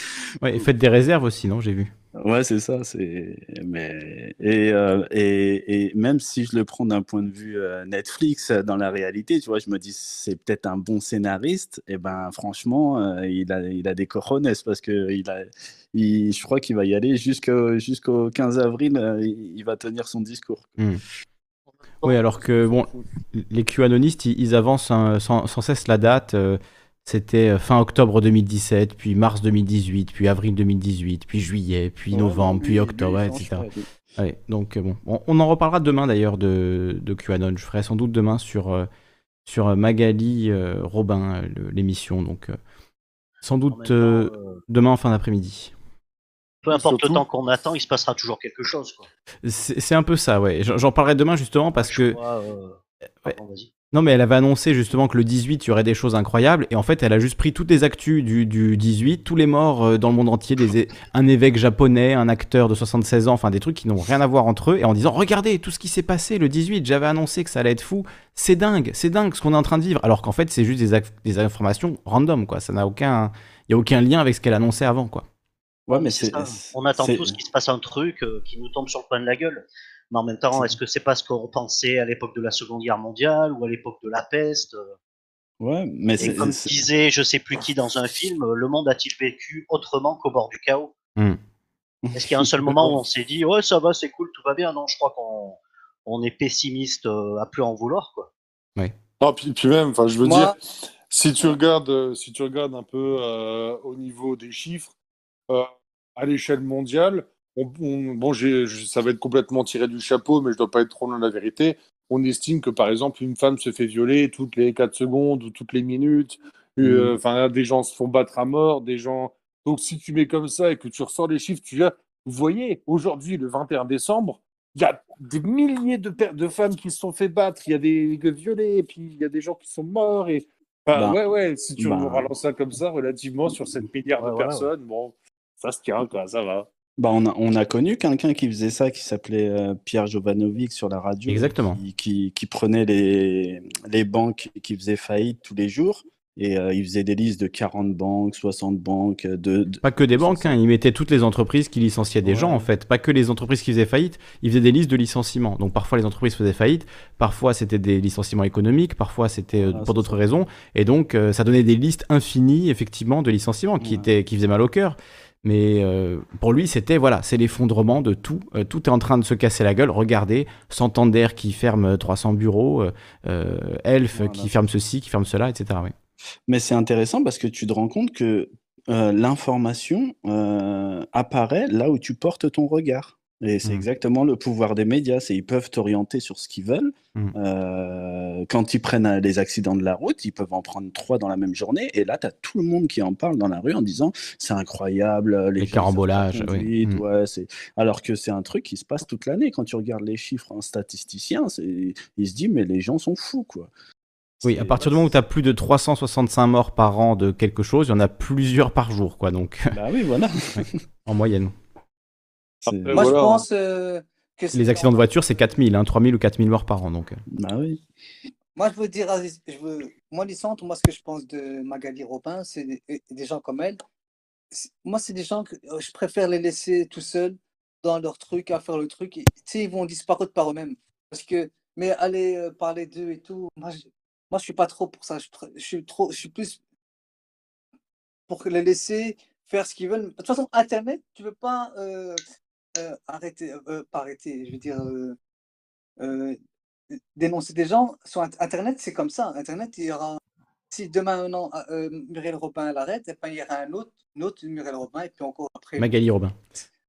Ouais, et faites des réserves aussi, non J'ai vu. Ouais, c'est ça. C'est mais et, euh, et, et même si je le prends d'un point de vue euh, Netflix, dans la réalité, tu vois, je me dis c'est peut-être un bon scénariste. Et ben franchement, il a il a des cojones parce que il a il, je crois qu'il va y aller jusqu'au jusqu'au 15 avril. il, va tenir son discours. Mmh. Oui, alors que bon, les QAnonistes, ils, avancent sans, cesse la date. Euh, c'était euh, fin octobre 2017, puis mars 2018, puis avril 2018, puis juillet, puis novembre, puis octobre, etc. donc euh, bon, on, en reparlera demain d'ailleurs de, de, QAnon. Je ferai sans doute demain sur, sur Magali Robin, l'émission. Donc sans doute demain en fin d'après-midi peu importe le temps qu'on attend, il se passera toujours quelque chose. C'est un peu ça, ouais. J'en parlerai demain justement parce que. Euh, non, mais elle avait annoncé justement que le 18, il y aurait des choses incroyables. Et en fait, elle a juste pris toutes les actus du, 18, tous les morts euh, dans le monde entier, des, un évêque japonais, un acteur de 76 ans, enfin des trucs qui n'ont rien à voir entre eux. Et en disant Regardez tout ce qui s'est passé le 18, j'avais annoncé que ça allait être fou. C'est dingue, c'est dingue ce qu'on est en train de vivre. Alors qu'en fait, c'est juste des, des informations random, quoi. Ça n'a aucun. Il n'y a aucun lien avec ce qu'elle annonçait avant, quoi. Ouais, mais c'est. On attend tous qu'il se passe un truc euh, qui nous tombe sur le coin de la gueule. Mais en même temps, est-ce que c'est pas ce qu'on pensait à l'époque de la Seconde Guerre mondiale ou à l'époque de la peste euh? Ouais, mais Et comme disait je sais plus qui dans un film, euh, le monde a-t-il vécu autrement qu'au bord du chaos? Hmm. Est-ce qu'il y a un seul moment où on s'est dit ouais ça va c'est cool tout va bien Non, je crois qu'on on est pessimiste à plus en vouloir quoi. Ouais. Non, puis, puis même, enfin je veux dire, si tu regardes, si tu regardes un peu au niveau des chiffres, euh, à l'échelle mondiale, bon, ça va être complètement tiré du chapeau, mais je ne dois pas être trop loin de la vérité. On estime que, par exemple, une femme se fait violer toutes les 4 secondes ou toutes les minutes. Euh, mmh. Enfin, des gens se font battre à mort, des gens. Donc, si tu mets comme ça et que tu ressors les chiffres, tu vois, vous voyez, aujourd'hui, le 21 décembre, il y a des milliers de, de femmes qui se sont fait battre, il y a des violés, et puis il y a des gens qui sont morts. Et... Bah, ouais, ouais, si tu bah... relances ça comme ça, relativement sur cette milliard de personnes, bon, ça se tient, quoi, ça va. Bah on, a, on a connu quelqu'un qui faisait ça, qui s'appelait euh, Pierre Jovanovic sur la radio. Exactement. Qui, qui, prenait les, les banques qui faisaient faillite tous les jours. Et euh, il faisait des listes de 40 banques, 60 banques. De, Pas que des banques, hein, il mettait toutes les entreprises qui licenciaient des gens en fait. Pas que les entreprises qui faisaient faillite, il faisait des listes de licenciements. Donc parfois les entreprises faisaient faillite, parfois c'était des licenciements économiques, parfois c'était euh, pour d'autres raisons. Et donc ça donnait des listes infinies effectivement de licenciements qui, étaient, qui faisaient mal au cœur. Mais euh, pour lui, c'était voilà, c'est l'effondrement de tout. Euh, tout est en train de se casser la gueule. Regardez, Santander qui ferme 300 bureaux, euh, Elf qui ferme ceci, qui ferme cela, etc. Mais c'est intéressant parce que tu te rends compte que l'information apparaît là où tu portes ton regard. Et c'est mmh. exactement le pouvoir des médias, c'est ils peuvent t'orienter sur ce qu'ils veulent. Mmh. Euh, quand ils prennent euh, les accidents de la route, ils peuvent en prendre trois dans la même journée. Et là, tu as tout le monde qui en parle dans la rue en disant c'est incroyable. Euh, les, carambolages. Oui. Mmh. Ouais, Alors que c'est un truc qui se passe toute l'année. Quand tu regardes les chiffres en statisticien, il se dit mais les gens sont fous. quoi. Oui, à partir du moment où tu as plus de 365 morts par an de quelque chose, il y en a plusieurs par jour. quoi. Donc... Bah oui, voilà. en moyenne. Moi, je pense euh, que Les accidents de voiture, c'est 4000, hein, 3000 ou 4000 morts par an. Donc. Euh. Bah oui. Moi, je veux dire, je veux... moi, les centres, moi, ce que je pense de Magali Robin, c'est des, gens comme elle. Moi, c'est des gens que euh, je préfère les laisser tout seuls dans leur truc, à faire le truc. Tu sais, ils vont disparaître par eux-mêmes. Parce que, mais aller parler d'eux et tout, moi, je, moi, je suis pas trop pour ça. Je, je, suis trop, je suis plus pour les laisser faire ce qu'ils veulent. De toute façon, Internet, tu veux pas arrêter, pas arrêter, je veux dire, dénoncer des gens sur Internet, c'est comme ça. Internet, il y aura. Si demain, non, Muriel Robin l'arrête, ben, il y aura un autre, un autre Muriel Robin, et puis encore après. Magali Robin.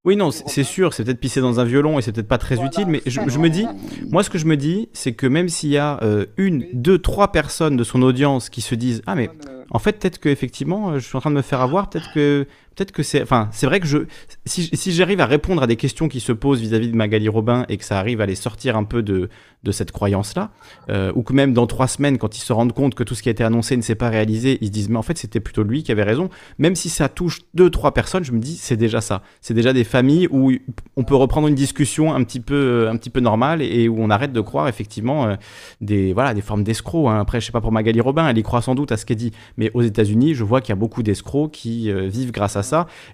Oui, non, c'est sûr, c'est peut-être pisser dans un violon et c'est peut-être pas très utile, mais je, me dis, moi ce que je me dis, c'est que même s'il y a une, deux, trois personnes de son audience qui se disent, ah mais en fait peut-être que effectivement, je suis en train de me faire avoir, peut-être que peut-être que c'est. Enfin, c'est vrai que je. Si, si j'arrive à répondre à des questions qui se posent vis-à-vis de Magali Robin et que ça arrive à les sortir un peu de, de cette croyance-là, euh, ou que même dans trois semaines, quand ils se rendent compte que tout ce qui a été annoncé ne s'est pas réalisé, ils se disent, mais en fait, c'était plutôt lui qui avait raison. Même si ça touche deux, trois personnes, je me dis, c'est déjà ça. C'est déjà des familles où on peut reprendre une discussion un petit peu, euh, un petit peu normale et où on arrête de croire effectivement euh, des, voilà, des formes d'escrocs. Hein. Après, je sais pas pour Magali Robin, elle y croit sans doute à ce qu'elle dit. Mais aux États-Unis, je vois qu'il y a beaucoup d'escrocs qui vivent grâce à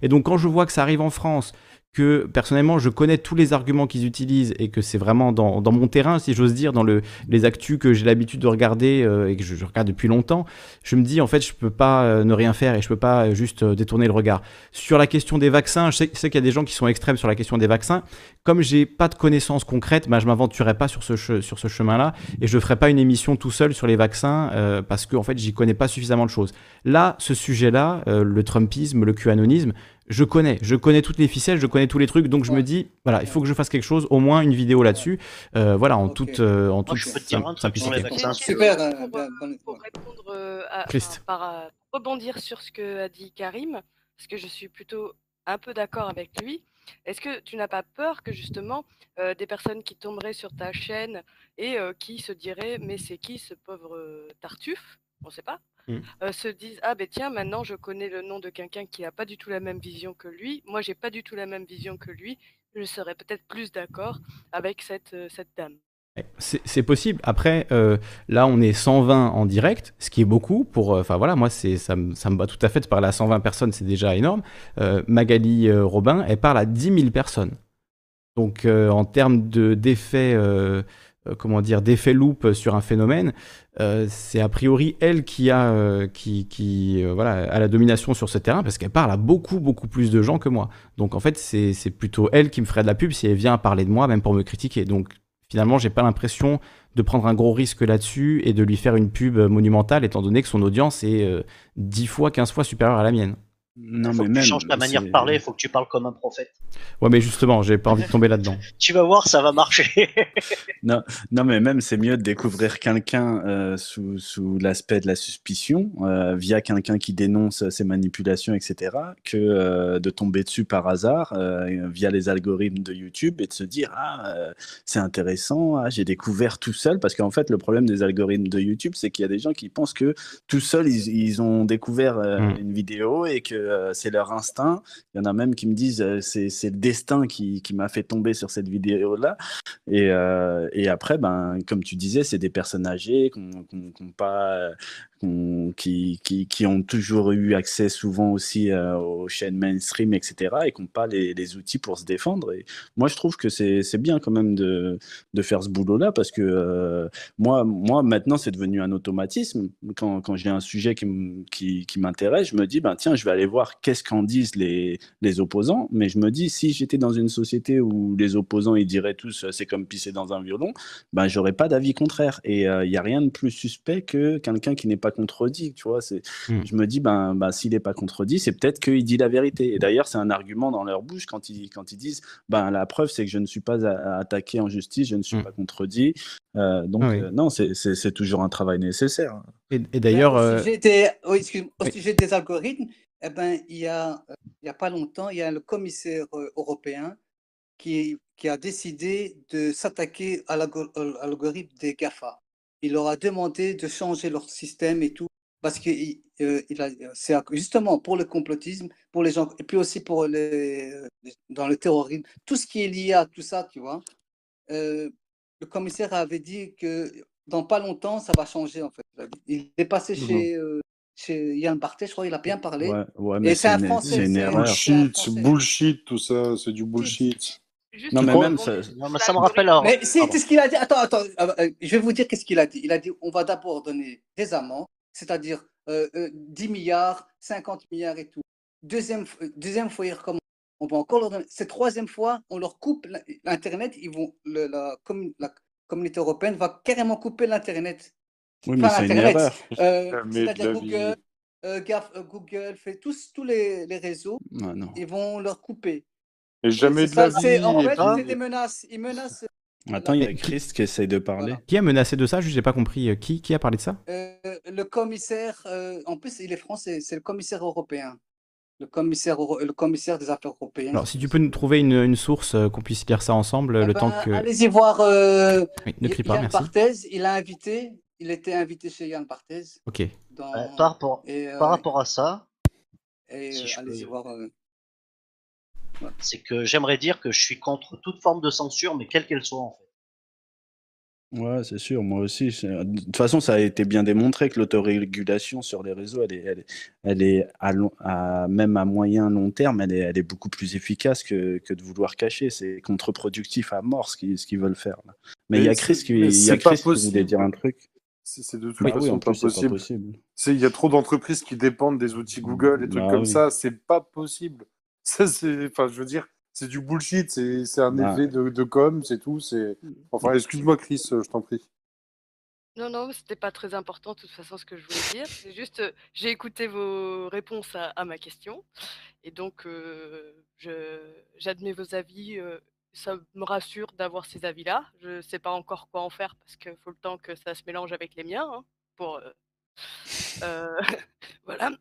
Et donc quand je vois que ça arrive en France, que personnellement je connais tous les arguments qu'ils utilisent et que c'est vraiment dans, mon terrain, si j'ose dire, dans le, les actus que j'ai l'habitude de regarder euh, et que je, regarde depuis longtemps, je me dis en fait je peux pas euh, ne rien faire et je peux pas euh, juste détourner le regard. Sur la question des vaccins, je sais, qu'il y a des gens qui sont extrêmes sur la question des vaccins. Comme j'ai pas de connaissances concrètes, bah, je m'aventurerai pas sur ce, sur ce chemin-là et je ferai pas une émission tout seul sur les vaccins parce que en fait j'y connais pas suffisamment de choses. Là, ce sujet-là, le Trumpisme, le QAnonisme, je connais, je connais toutes les ficelles, je connais tous les trucs, donc je me dis, voilà, il faut que je fasse quelque chose, au moins une vidéo là-dessus, euh, voilà, en toute, euh, en toute simplicité. Super. Pour, répondre euh, à, par, rebondir sur ce que a dit Karim, parce que je suis plutôt un peu d'accord avec lui. Est-ce que tu n'as pas peur que justement des personnes qui tomberaient sur ta chaîne et qui se diraient mais c'est qui ce pauvre Tartuffe? On ne sait pas. Mmh. Euh, se disent ah ben tiens maintenant je connais le nom de quelqu'un qui n'a pas du tout la même vision que lui moi j'ai pas du tout la même vision que lui je serais peut-être plus d'accord avec cette, euh, cette dame c'est possible. Après, euh, là, on est 120 en direct, ce qui est beaucoup. Pour, enfin voilà, moi, c'est ça, me, ça me bat tout à fait de parler à 120 personnes, c'est déjà énorme. Magali Robin, elle parle à 10 000 personnes. Donc, en termes de d'effet, comment dire, d'effet loop sur un phénomène, euh, c'est a priori elle qui a, euh, qui, qui euh, voilà, a la domination sur ce terrain parce qu'elle parle à beaucoup, beaucoup plus de gens que moi. Donc en fait, c'est plutôt elle qui me ferait de la pub si elle vient parler de moi, même pour me critiquer. Donc finalement, j'ai pas l'impression de prendre un gros risque là-dessus et de lui faire une pub monumentale, étant donné que son audience est 10 fois, 15 fois supérieure à la mienne. Non, faut mais que tu changes ta manière de parler, il faut que tu parles comme un prophète. Ouais, mais justement, j'ai pas envie de tomber là-dedans. tu vas voir, ça va marcher. non, non, mais même c'est mieux de découvrir quelqu'un euh, sous, sous l'aspect de la suspicion, euh, via quelqu'un qui dénonce ses manipulations, etc., que euh, de tomber dessus par hasard via les algorithmes de YouTube et de se dire ah c'est intéressant, ah, j'ai découvert tout seul, parce qu'en fait le problème des algorithmes de YouTube, c'est qu'il y a des gens qui pensent que tout seul ils, ils ont découvert hmm. une vidéo et que euh, c'est leur instinct. Il y en a même qui me disent euh, c'est le destin qui, qui m'a fait tomber sur cette vidéo-là. Et, euh, et, après, ben, comme tu disais, c'est des personnes âgées qui n'ont pas qui, qui, qui, ont toujours eu accès souvent aussi euh, aux chaînes mainstream, etc., et qui n'ont pas les, les, outils pour se défendre. Et moi, je trouve que c'est bien quand même de, de faire ce boulot-là, parce que euh, moi, moi, maintenant, c'est devenu un automatisme. Quand, quand j'ai un sujet qui, qui, m'intéresse, je me dis, ben, tiens, je vais aller voir qu'est-ce qu'en disent les, les opposants, mais je me dis, si j'étais dans une société où les opposants, ils diraient tous, c'est comme pisser dans un violon, ben, j'aurais pas d'avis contraire. Et il euh, n'y a rien de plus suspect que quelqu'un qui n'est pas contredit, tu vois. C'est, mmh. Je me dis, ben, ben s'il n'est pas contredit, c'est peut-être qu'il dit la vérité. Et d'ailleurs, c'est un argument dans leur bouche quand ils, quand ils disent, ben, la preuve, c'est que je ne suis pas attaqué en justice, je ne suis mmh. pas contredit. Euh, donc, euh, non, c'est, c'est, toujours un travail nécessaire. Et, d'ailleurs. Au sujet, des, au sujet des algorithmes, eh ben, il y a, il y a pas longtemps, il y a le commissaire européen qui, qui a décidé de s'attaquer à l'algorithme des GAFA il leur a demandé de changer leur système et tout, parce que euh, c'est justement pour le complotisme, pour les gens, et puis aussi pour les, dans le terrorisme, tout ce qui est lié à tout ça, tu vois. Euh, le commissaire avait dit que dans pas longtemps, ça va changer, en fait. Il est passé mmh chez, euh, chez Yann Barthé, je crois, il a bien parlé. Ouais, mais c'est un français. C'est une Bullshit, bullshit, tout ça, c'est du bullshit non, mais même ça, ça me rappelle. Mais c'est ce qu'il a dit. Attends, attends, euh, euh, je vais vous dire qu'est-ce qu'il a dit. Il a dit on va d'abord donner des amendes, c'est-à-dire 10 euh, milliards, 50 milliards et tout. Deuxième, deuxième faut y recommencer. on va encore leur donner. Cette troisième fois, on leur coupe l'Internet. Ils vont, la, la, communauté européenne va carrément couper l'Internet. Oui, mais c'est. Euh, c'est-à-dire Google, euh, euh, Google, fait tous, tous les, les réseaux. Ils vont leur couper. Et jamais de la vie. En fait, c'est des menaces. Ils menacent. Attends, il y a Christ qui essaye de parler. Qui a menacé de ça? Je n'ai pas compris. Qui, qui a parlé de ça? Le commissaire, en plus, il est français, c'est le commissaire européen le commissaire, le commissaire des affaires européennes. Alors, si tu peux nous trouver une, une source euh, qu'on puisse lire ça ensemble, eh le ben, temps que. Allez-y voir. Euh, ne crie pas, merci. Barthez, il a invité, il était invité chez Yann Barthez. Ok. Dans, par, rapport, euh, par rapport à ça, et, si allez-y voir. C'est que j'aimerais dire que je suis contre toute forme de censure, mais quelle qu'elle soit en fait. Ouais, c'est sûr, moi aussi. De toute façon, ça a été bien démontré que l'autorégulation sur les réseaux, elle est, elle est, elle est à, à, même à moyen long terme, elle est, elle est beaucoup plus efficace que, que de vouloir cacher. C'est contre-productif à mort ce qu'ils ce qu'ils veulent faire. Là. Mais il y a Chris qui, il y a Chris qui voulait dire un truc. C'est de toute bah façon pas, possible. Il y a trop d'entreprises qui dépendent des outils Google et trucs bah comme ça. C'est pas possible. Ça, enfin, je veux dire, c'est du bullshit, c'est un effet de, de com, c'est tout. C'est enfin, excuse-moi Chris, je t'en prie. Non, non, c'était pas très important de toute façon ce que je voulais dire. C'est juste, j'ai écouté vos réponses à, ma question et donc euh, j'admets vos avis. Euh, ça me rassure d'avoir ces avis-là. Je sais pas encore quoi en faire parce qu'il faut le temps que ça se mélange avec les miens hein, pour euh, euh voilà.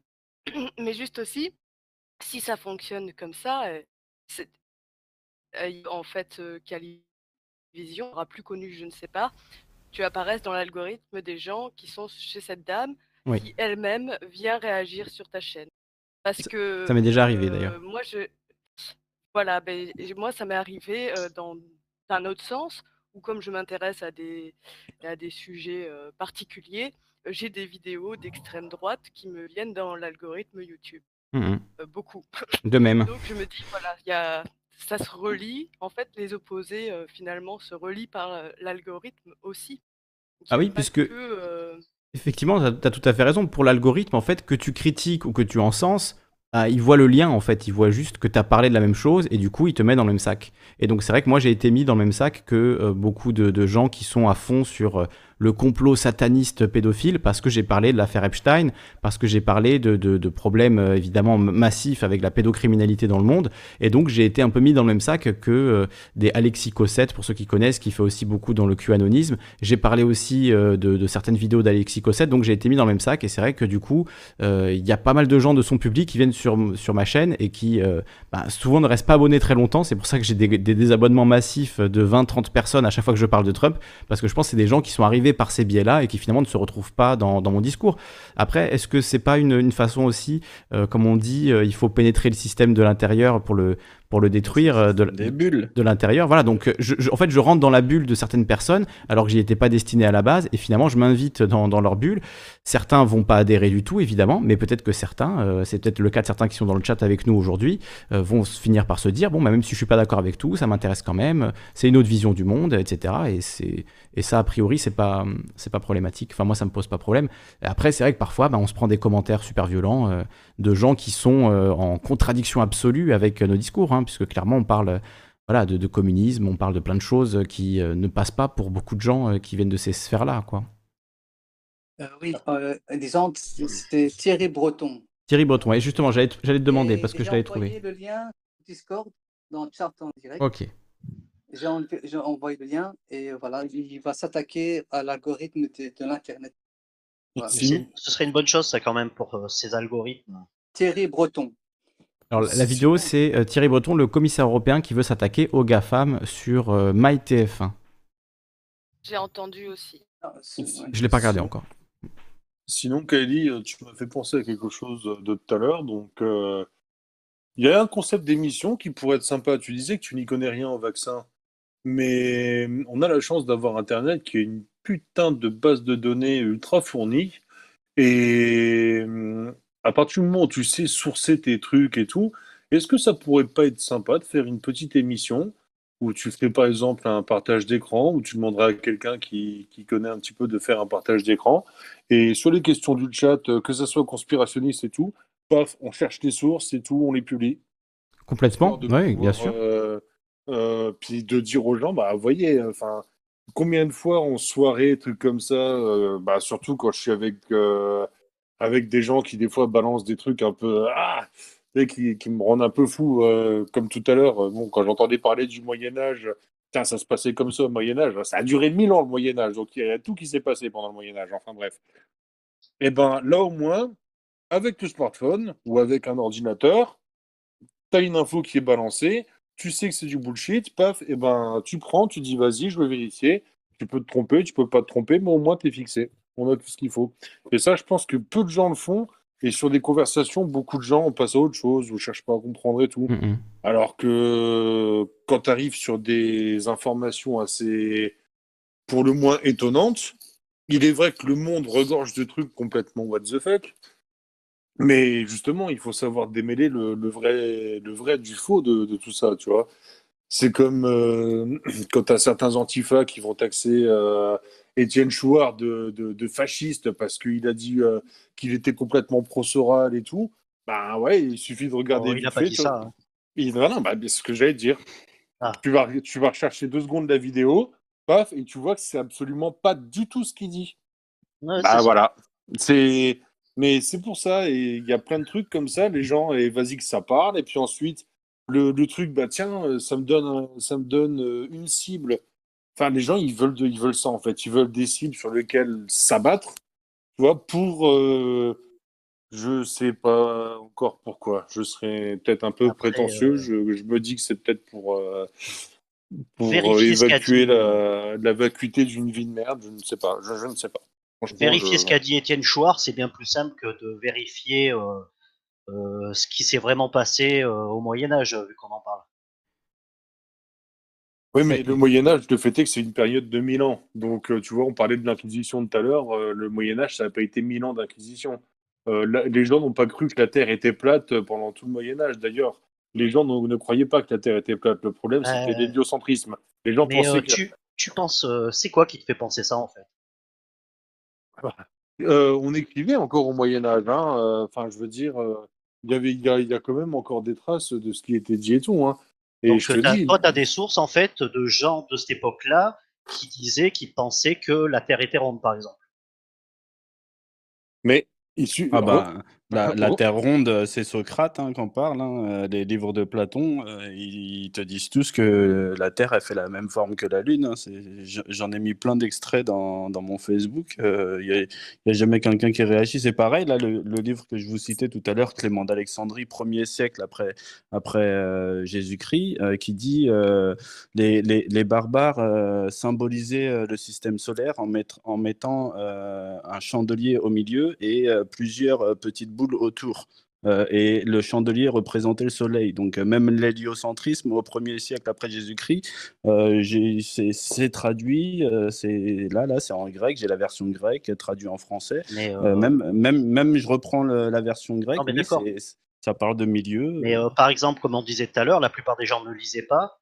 Mais juste aussi, si ça fonctionne comme ça, c'est en fait, Calivision aura plus connu, je ne sais pas, tu apparaisses dans l'algorithme des gens qui sont chez cette dame, qui elle-même vient réagir sur ta chaîne. Parce que ça m'est déjà arrivé d'ailleurs. Moi, je, voilà, ben, moi ça m'est arrivé dans un autre sens où comme je m'intéresse à des à des sujets particuliers, j'ai des vidéos d'extrême droite qui me viennent dans l'algorithme YouTube. Mmh beaucoup. De même. Donc je me dis voilà, il y a ça se relie. En fait, les opposés, finalement, se relient par l'algorithme aussi. ah oui, puisque... Effectivement, tu as, tout à fait raison. Pour l'algorithme, en fait, que tu critiques ou que tu encenses, bah, il voit le lien, en fait. Il voit juste que tu as parlé de la même chose et du coup, il te met dans le même sac. Et donc, c'est vrai que moi, j'ai été mis dans le même sac que beaucoup de, de, gens qui sont à fond sur le complot sataniste pédophile parce que j'ai parlé de l'affaire Epstein, parce que j'ai parlé de, de, problèmes euh, évidemment massifs avec la pédocriminalité dans le monde. Et donc j'ai été un peu mis dans le même sac que euh, des Alexis Cossette, pour ceux qui connaissent, qui fait aussi beaucoup dans le QAnonisme. J'ai parlé aussi euh, de, certaines vidéos d'Alexis Cossette, donc j'ai été mis dans le même sac. Et c'est vrai que du coup, il y a pas mal de gens de son public qui viennent sur, sur ma chaîne et qui bah, souvent ne restent pas abonnés très longtemps. C'est pour ça que j'ai des, des désabonnements massifs de 20-30 personnes à chaque fois que je parle de Trump, parce que je pense que c'est des gens qui sont arrivés par ces biais-là et qui finalement ne se retrouvent pas dans, mon discours. Après, est-ce que c'est pas une, façon aussi, euh, comme on dit, euh, il faut pénétrer le système de l'intérieur pour le, pour le détruire euh, de, de l'intérieur. Voilà, donc euh, je, en fait, je rentre dans la bulle de certaines personnes alors que j'y étais pas destiné à la base et finalement, je m'invite dans, dans, leur bulle. Certains vont pas adhérer du tout, évidemment, mais peut-être que certains, euh, c'est peut-être le cas de certains qui sont dans le chat avec nous aujourd'hui, vont finir par se dire bon, bah, même si je suis pas d'accord avec tout, ça m'intéresse quand même, c'est une autre vision du monde, etc. Et, c'est, et ça, a priori, c'est pas, c'est pas problématique. Enfin, moi, ça me pose pas problème. après, c'est vrai que parfois, bah, on se prend des commentaires super violents de gens qui sont en contradiction absolue avec nos discours. Hein. Hein, puisque clairement on parle voilà, de, communisme, on parle de plein de choses qui euh, ne passent pas pour beaucoup de gens euh, qui viennent de ces sphères-là. quoi. Euh, oui, disons, c'était Thierry Breton. Thierry Breton, et justement, j'allais te demander parce que je l'avais trouvé. J'ai envoyé le lien Discord dans le chat en direct. Ok. J'ai envoyé le lien et voilà, il va s'attaquer à l'algorithme de, l'Internet. Ce serait une bonne chose, ça, quand même, pour ces algorithmes. Thierry Breton. Alors, la vidéo, c'est euh, Thierry Breton, le commissaire européen, qui veut s'attaquer aux GAFAM sur euh, MyTF1. J'ai entendu aussi. Ah, je ne l'ai pas regardé encore. Sinon, Kylie, euh, tu m'as fait penser à quelque chose de tout à l'heure. Donc, il y a un concept d'émission qui pourrait être sympa. Tu disais que tu n'y connais rien au vaccin. Mais on a la chance d'avoir Internet qui est une putain de base de données ultra fournie. Et à partir du moment où tu sais sourcer tes trucs et tout, est-ce que ça pourrait pas être sympa de faire une petite émission où tu fais par exemple un partage d'écran, où tu demanderas à quelqu'un qui, connaît un petit peu de faire un partage d'écran, et sur les questions du chat, euh, que ça soit conspirationniste et tout, paf, on cherche les sources et tout, on les publie. Complètement, oui, bien sûr. puis de dire aux gens, bah, voyez, enfin, combien de fois en soirée, trucs comme ça, bah, surtout quand je suis avec, avec des gens qui, des fois, balancent des trucs un peu. Ah qui, qui, me rendent un peu fou, comme tout à l'heure. Bon, quand j'entendais parler du Moyen-Âge, Tiens, ça se passait comme ça au Moyen-Âge. Ça a duré mille ans le Moyen-Âge, donc il y a tout qui s'est passé pendant le Moyen-Âge. Enfin bref. Et eh ben là au moins, avec le smartphone ou avec un ordinateur, tu as une info qui est balancée, tu sais que c'est du bullshit, paf, et eh ben tu prends, tu dis vas-y, je vais vérifier. Tu peux te tromper, tu peux pas te tromper, mais au moins tu es fixé. On a tout ce qu'il faut. Et ça, je pense que peu de gens le font. Et sur des conversations, beaucoup de gens passent à autre chose ou cherchent pas à comprendre et tout. Mm, mm. Alors que quand tu arrives sur des informations assez, pour le moins étonnantes, il est vrai que le monde regorge de trucs complètement what the fuck. Mais justement, il faut savoir démêler le, vrai, le vrai du faux de, tout ça, tu vois. C'est comme euh, quand tu as certains antifas qui vont taxer euh, Étienne Chouard de, de, fasciste parce qu'il a dit euh, qu'il était complètement pro-Soral et tout. Ben ouais, il suffit de regarder. Oh, il n'a pas dit ça. Hein. Il, non, bah, c'est ce que j'allais dire. Ah. Tu, vas, tu vas rechercher deux secondes la vidéo, paf, et tu vois que c'est absolument pas du tout ce qu'il dit. bah voilà. C'est. Mais c'est pour ça, et il y a plein de trucs comme ça, les gens, et vas-y que ça parle, et puis ensuite, le, le, truc, bah tiens, ça me donne, ça me donne euh, une cible Enfin, les gens, ils veulent, ils veulent ça, en fait. Ils veulent des cibles sur lesquelles s'abattre, tu vois, pour. Euh, je sais pas encore pourquoi. Je serais peut-être un peu prétentieux. Euh, je, je, me dis que c'est peut-être pour. Euh, pour évacuer la, la vacuité d'une vie de merde, je ne sais pas. Je, ne sais pas. Vérifier ce qu'a dit Étienne Chouard, c'est bien plus simple que de vérifier ce qui s'est vraiment passé au Moyen Âge, vu qu'on en parle. Oui, mais le Moyen Âge, le fait est que c'est une période de 1000 ans. Donc, euh, tu vois, on parlait de l'Inquisition tout à l'heure. Euh, le Moyen Âge, ça n'a pas été 1000 ans d'Inquisition. Euh, les gens n'ont pas cru que la Terre était plate pendant tout le Moyen Âge. D'ailleurs, les gens ne, croyaient pas que la Terre était plate. Le problème, c'était l'héliocentrisme. Les gens pensaient tu, tu penses, c'est quoi qui te fait penser ça, en fait? On écrivait encore au Moyen Âge. Hein, enfin, je veux dire, il y avait, il y, a, quand même encore des traces de ce qui était dit et tout. Hein. Donc, toi, tu as des sources, en fait, de gens de cette époque-là qui disaient, qui pensaient que la Terre était ronde, par exemple. Mais ah bah, la, la, Terre ronde, c'est Socrate hein, qu'on parle. Hein, les livres de Platon, euh, ils te disent tous que la Terre a fait la même forme que la Lune. Hein, j'en ai mis plein d'extraits dans, dans, mon Facebook. Il euh, n'y a, a, jamais quelqu'un qui réagit. C'est pareil, là, le, livre que je vous citais tout à l'heure, Clément d'Alexandrie, premier siècle après, après euh, Jésus-Christ, qui dit les, les, les, barbares symbolisaient le système solaire en, mettre, en mettant un chandelier au milieu et plusieurs euh, petites boules autour. Euh, et le chandelier représentait le soleil. Donc euh, même l'héliocentrisme au 1er siècle après Jésus-Christ, c'est traduit, c'est là, là, c'est en grec, j'ai la version grecque traduite en français. même, même, même, je reprends la version grecque, ça parle de milieu. Mais par exemple, comme on disait tout à l'heure, la plupart des gens ne lisaient pas.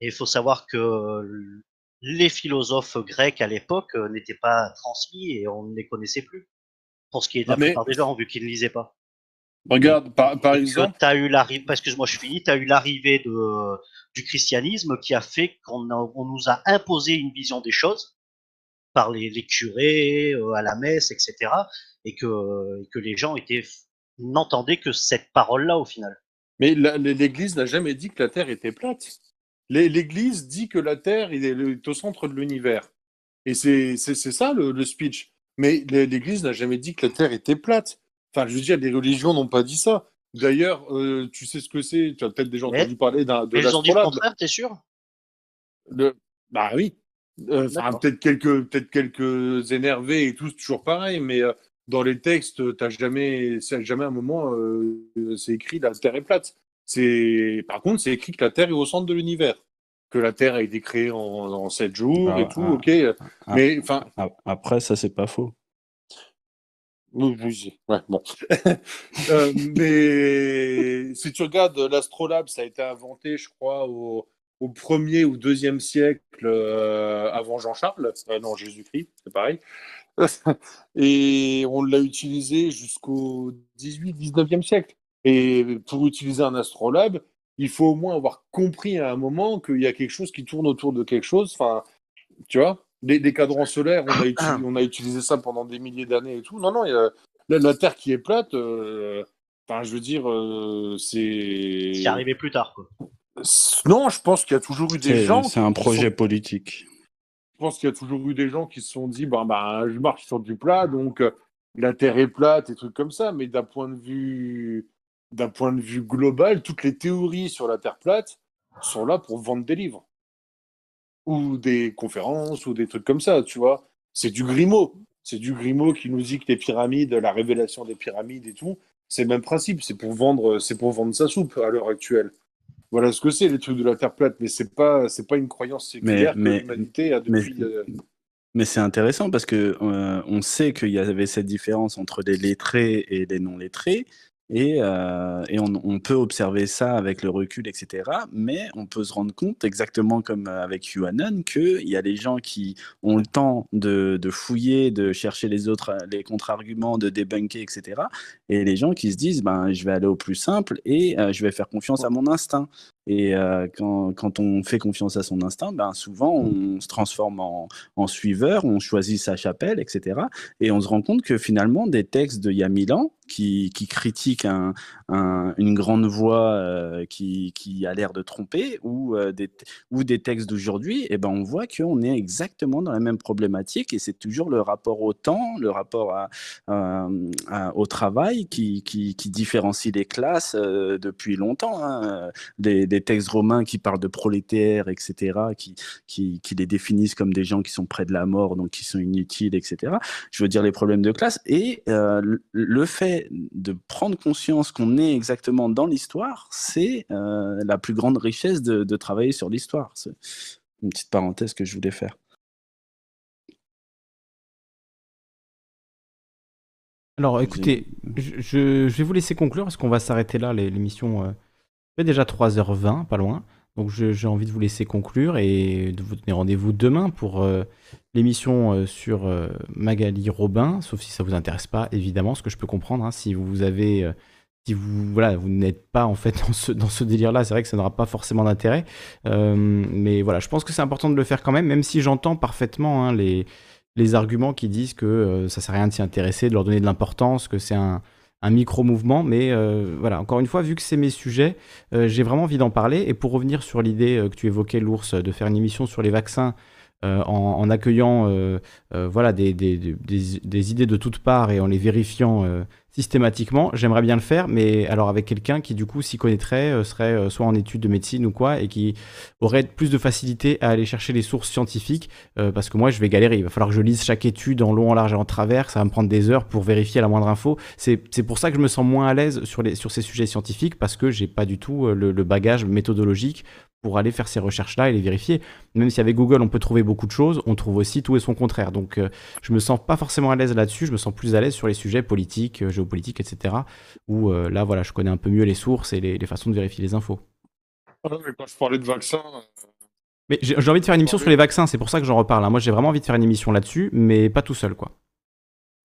Et il faut savoir que les philosophes grecs à l'époque n'étaient pas transmis et on ne les connaissait plus pour ce qui est de la ah, plupart des gens, vu qu'ils ne lisaient pas. Regarde, par, par exemple. As eu parce que moi je finis, tu as eu l'arrivée de, du christianisme qui a fait qu'on on nous a imposé une vision des choses par les, les curés, euh, à la messe, etc. Et que, et que les gens étaient n'entendaient que cette parole-là au final. Mais l'Église n'a jamais dit que la Terre était plate. L'Église dit que la Terre est au centre de l'univers. Et c'est ça le, le speech. Mais l'Église n'a jamais dit que la Terre était plate. Enfin, je veux dire, les religions n'ont pas dit ça. D'ailleurs, euh, tu sais ce que c'est? Tu as peut-être déjà entendu parler d'un de Ils ont dit le contraire, t'es sûr? Le... Bah oui. Euh, peut-être quelques, peut quelques énervés et tous toujours pareil, mais euh, dans les textes, t'as jamais, jamais un moment, c'est écrit la Terre est plate. C'est, par contre, c'est écrit que la Terre est au centre de l'univers que la Terre a été créée en, sept jours et ah, tout, ah, ok. Ah, mais enfin. Après, ça, c'est pas faux. Oui, ouais, bon. Euh, mais si tu regardes, l'astrolabe, ça a été inventé, je crois, au, au premier ou deuxième siècle euh, avant Jean-Charles, euh, non, Jésus-Christ, c'est pareil. et on l'a utilisé jusqu'au 18-19e siècle. Et pour utiliser un astrolabe, il faut au moins avoir compris à un moment qu'il y a quelque chose qui tourne autour de quelque chose. Enfin, tu vois, des, cadrans solaires, on a, utilisé, on a, utilisé, ça pendant des milliers d'années et tout. Non, non, il y a, la, Terre qui est plate, euh, enfin, je veux dire, euh, c'est. C'est arrivé plus tard, quoi. Non, je pense qu'il y a toujours eu des gens. C'est un projet politique. Je pense qu'il y a toujours eu des gens qui se sont dit, bah, bah, je marche sur du plat, donc euh, la Terre est plate et trucs comme ça. Mais d'un point de vue, d'un point de vue global, toutes les théories sur la Terre plate sont là pour vendre des livres ou des conférences ou des trucs comme ça, tu vois. C'est du Grimaud. C'est du Grimaud qui nous dit que les pyramides, la révélation des pyramides et tout, c'est le même principe. C'est pour vendre, c'est pour vendre sa soupe à l'heure actuelle. Voilà ce que c'est les trucs de la Terre plate, mais c'est pas, c'est pas une croyance séculaire mais, que l'humanité a depuis. Mais... Euh, mais c'est intéressant parce que euh, on sait qu'il y avait cette différence entre les lettrés et les non lettrés, et, euh, et on, on, peut observer ça avec le recul, etc. Mais on peut se rendre compte, exactement comme avec QAnon, qu'il y a des gens qui ont le temps de, de fouiller, de chercher les autres, les contre-arguments, de débunker, etc. Et les gens qui se disent, ben, je vais aller au plus simple et euh, je vais faire confiance à mon instinct. Et euh, quand, on fait confiance à son instinct, ben souvent on se transforme en, en, suiveur, on choisit sa chapelle, etc. Et on se rend compte que finalement, des textes d'il y a mille ans qui, qui critiquent un, un, une grande voix euh, qui, qui, a l'air de tromper ou, euh, des, ou des textes d'aujourd'hui, et ben on voit qu'on est exactement dans la même problématique et c'est toujours le rapport au temps, le rapport au travail qui, qui, différencie les classes depuis longtemps. Hein. Des textes romains qui parlent de prolétaires, etc., qui, qui, qui, les définissent comme des gens qui sont près de la mort, donc qui sont inutiles, etc. Je veux dire les problèmes de classe. Et euh, le fait de prendre conscience qu'on est exactement dans l'histoire, c'est euh, la plus grande richesse de, de travailler sur l'histoire. C'est une petite parenthèse que je voulais faire. Alors écoutez, je, je, vais vous laisser conclure parce qu'on va s'arrêter là, l'émission euh, fait déjà 3h20, pas loin. Donc j'ai envie de vous laisser conclure et de vous donner rendez-vous demain pour euh, l'émission euh, sur euh, Magali Robin, sauf si ça vous intéresse pas, évidemment, ce que je peux comprendre. Hein, si vous avez, si vous voilà, vous n'êtes pas en fait dans ce, dans ce délire-là, c'est vrai que ça n'aura pas forcément d'intérêt. mais voilà, je pense que c'est important de le faire quand même, même si j'entends parfaitement hein, les, les arguments qui disent que ça sert à rien de s'y intéresser, de leur donner de l'importance, que c'est un un micro-mouvement. Mais euh, voilà, encore une fois, vu que c'est mes sujets, euh, j'ai vraiment envie d'en parler. Et pour revenir sur l'idée euh, que tu évoquais, l'ours, de faire une émission sur les vaccins, en, accueillant voilà, des, idées de toutes parts et en les vérifiant systématiquement. J'aimerais bien le faire, mais alors avec quelqu'un qui du coup s'y connaîtrait, euh, serait euh, soit en études de médecine ou quoi, et qui aurait plus de facilité à aller chercher les sources scientifiques, euh, parce que moi je vais galérer. Il va falloir que je lise chaque étude en long, en large et en travers. Ça va me prendre des heures pour vérifier la moindre info. C'est pour ça que je me sens moins à l'aise sur, les, sur ces sujets scientifiques, parce que j'ai pas du tout le, le bagage méthodologique pour aller faire ces recherches-là et les vérifier. Même si avec Google on peut trouver beaucoup de choses, on trouve aussi tout et son contraire. Donc euh, je me sens pas forcément à l'aise là-dessus, je me sens plus à l'aise sur les sujets politiques, euh, géopolitiques, etc. Où euh, là voilà, je connais un peu mieux les sources et les, façons de vérifier les infos. Ah mais quand je parlais de vaccins. Mais j'ai envie de faire une émission sur les vaccins, c'est pour ça que j'en reparle. Hein. Moi j'ai vraiment envie de faire une émission là-dessus, mais pas tout seul quoi.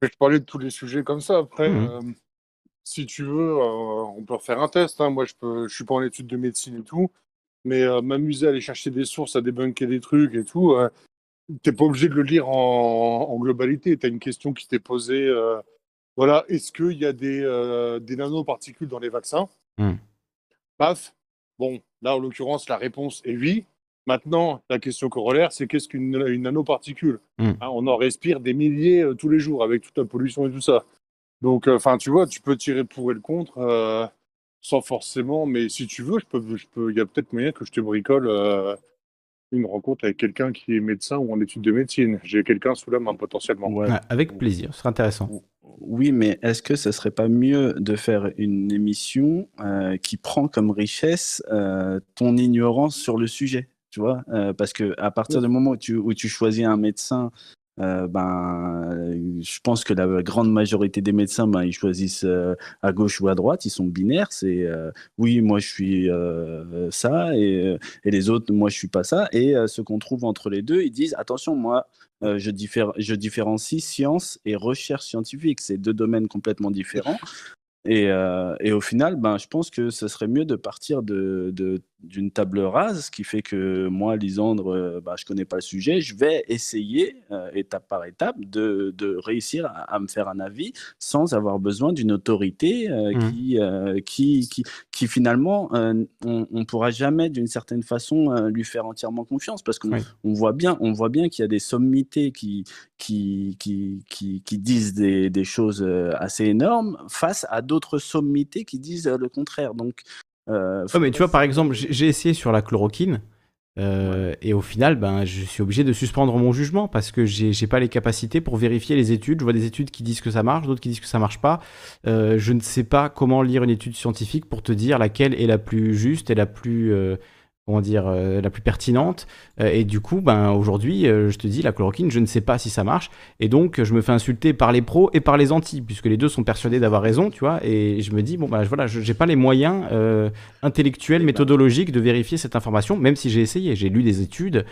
Je parlais de tous les sujets comme ça. Après, mmh. si tu veux, on peut refaire un test. Hein. Moi je peux, je suis pas en études de médecine et tout mais euh, m'amuser à aller chercher des sources, à débunker des trucs et tout, euh, t'es pas obligé de le lire en, en globalité. Tu as une question qui t'est posée. Euh, voilà, est-ce qu'il y a des, des, nanoparticules dans les vaccins? Hmm. Paf. Bon, là, en l'occurrence, la réponse est oui. Maintenant, la question corollaire, c'est qu'est-ce qu'une une nanoparticule? Hmm. hein, On en respire des milliers tous les jours avec toute la pollution et tout ça. Donc, enfin, tu vois, tu peux tirer pour et le contre sans forcément, mais si tu veux, je peux, je peux, il y a peut-être moyen que je te bricole euh, une rencontre avec quelqu'un qui est médecin ou en études de médecine. J'ai quelqu'un sous la main potentiellement. avec plaisir, ce serait intéressant. Oui, mais est-ce que ce serait pas mieux de faire une émission euh, qui prend comme richesse euh, ton ignorance sur le sujet, tu vois? Parce que à partir du moment où tu, où tu choisis un médecin euh, ben, je pense que la grande majorité des médecins, ben, ils choisissent euh, à gauche ou à droite, ils sont binaires. C'est euh, oui, moi je suis ça et, et, les autres, moi je suis pas ça. Et ce qu'on trouve entre les deux, ils disent attention, moi je, diffère, je différencie science et recherche scientifique. C'est deux domaines complètement différents. Et, et, au final, ben, je pense que ce serait mieux de partir de, de d'une table rase, ce qui fait que moi, Lisandre, euh, bah, je connais pas le sujet. Je vais essayer, euh, étape par étape, de, de réussir à, me faire un avis sans avoir besoin d'une autorité euh, mmh. qui, qui, qui, qui, finalement, on ne pourra jamais, d'une certaine façon, lui faire entièrement confiance parce qu'on on voit bien, on voit bien qu'il y a des sommités qui, qui, qui, qui, qui disent des, des, choses assez énormes face à d'autres sommités qui disent le contraire. Donc, euh, mais tu vois, par exemple, j'ai essayé sur la chloroquine. Euh, et au final, ben, je suis obligé de suspendre mon jugement parce que j'ai pas les capacités pour vérifier les études. Je vois des études qui disent que ça marche, d'autres qui disent que ça marche pas. Euh, je ne sais pas comment lire une étude scientifique pour te dire laquelle est la plus juste et la plus comment dire, euh, la plus pertinente. Euh, et du coup, ben, aujourd'hui, euh, je te dis, la chloroquine, je ne sais pas si ça marche. Et donc, je me fais insulter par les pros et par les anti, puisque les deux sont persuadés d'avoir raison, tu vois. Et je me dis, bon, ben voilà, je n'ai pas les moyens intellectuels, méthodologiques de vérifier cette information, même si j'ai essayé. J'ai lu des études.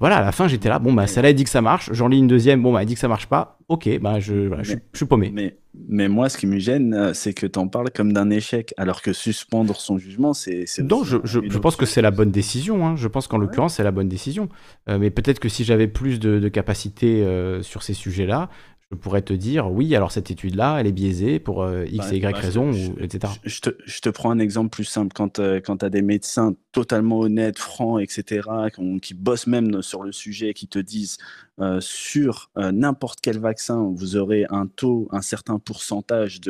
Voilà, à la fin, j'étais là, bon, ben, celle-là, dit que ça marche. J'en lis une deuxième, bon, ben, elle dit que ça marche pas. Ok, ben, je, je, suis paumé. Mais mais moi, ce qui me gêne, euh, c'est que tu en parles comme d'un échec, alors que suspendre son jugement, c'est. Non, je, je, pense que c'est la bonne décision. Hein. Je pense qu'en l'occurrence, c'est la bonne décision. Euh, mais peut-être que si j'avais plus de, de capacité euh, sur ces sujets-là, je pourrais te dire, oui, alors cette étude-là, elle est biaisée pour X et Y raison, etc. Je, te, je, te, prends un exemple plus simple. Quand, quand tu as des médecins totalement honnêtes, francs, etc., qui, bossent même sur le sujet, qui te disent euh, sur euh, n'importe quel vaccin, vous aurez un taux, un certain pourcentage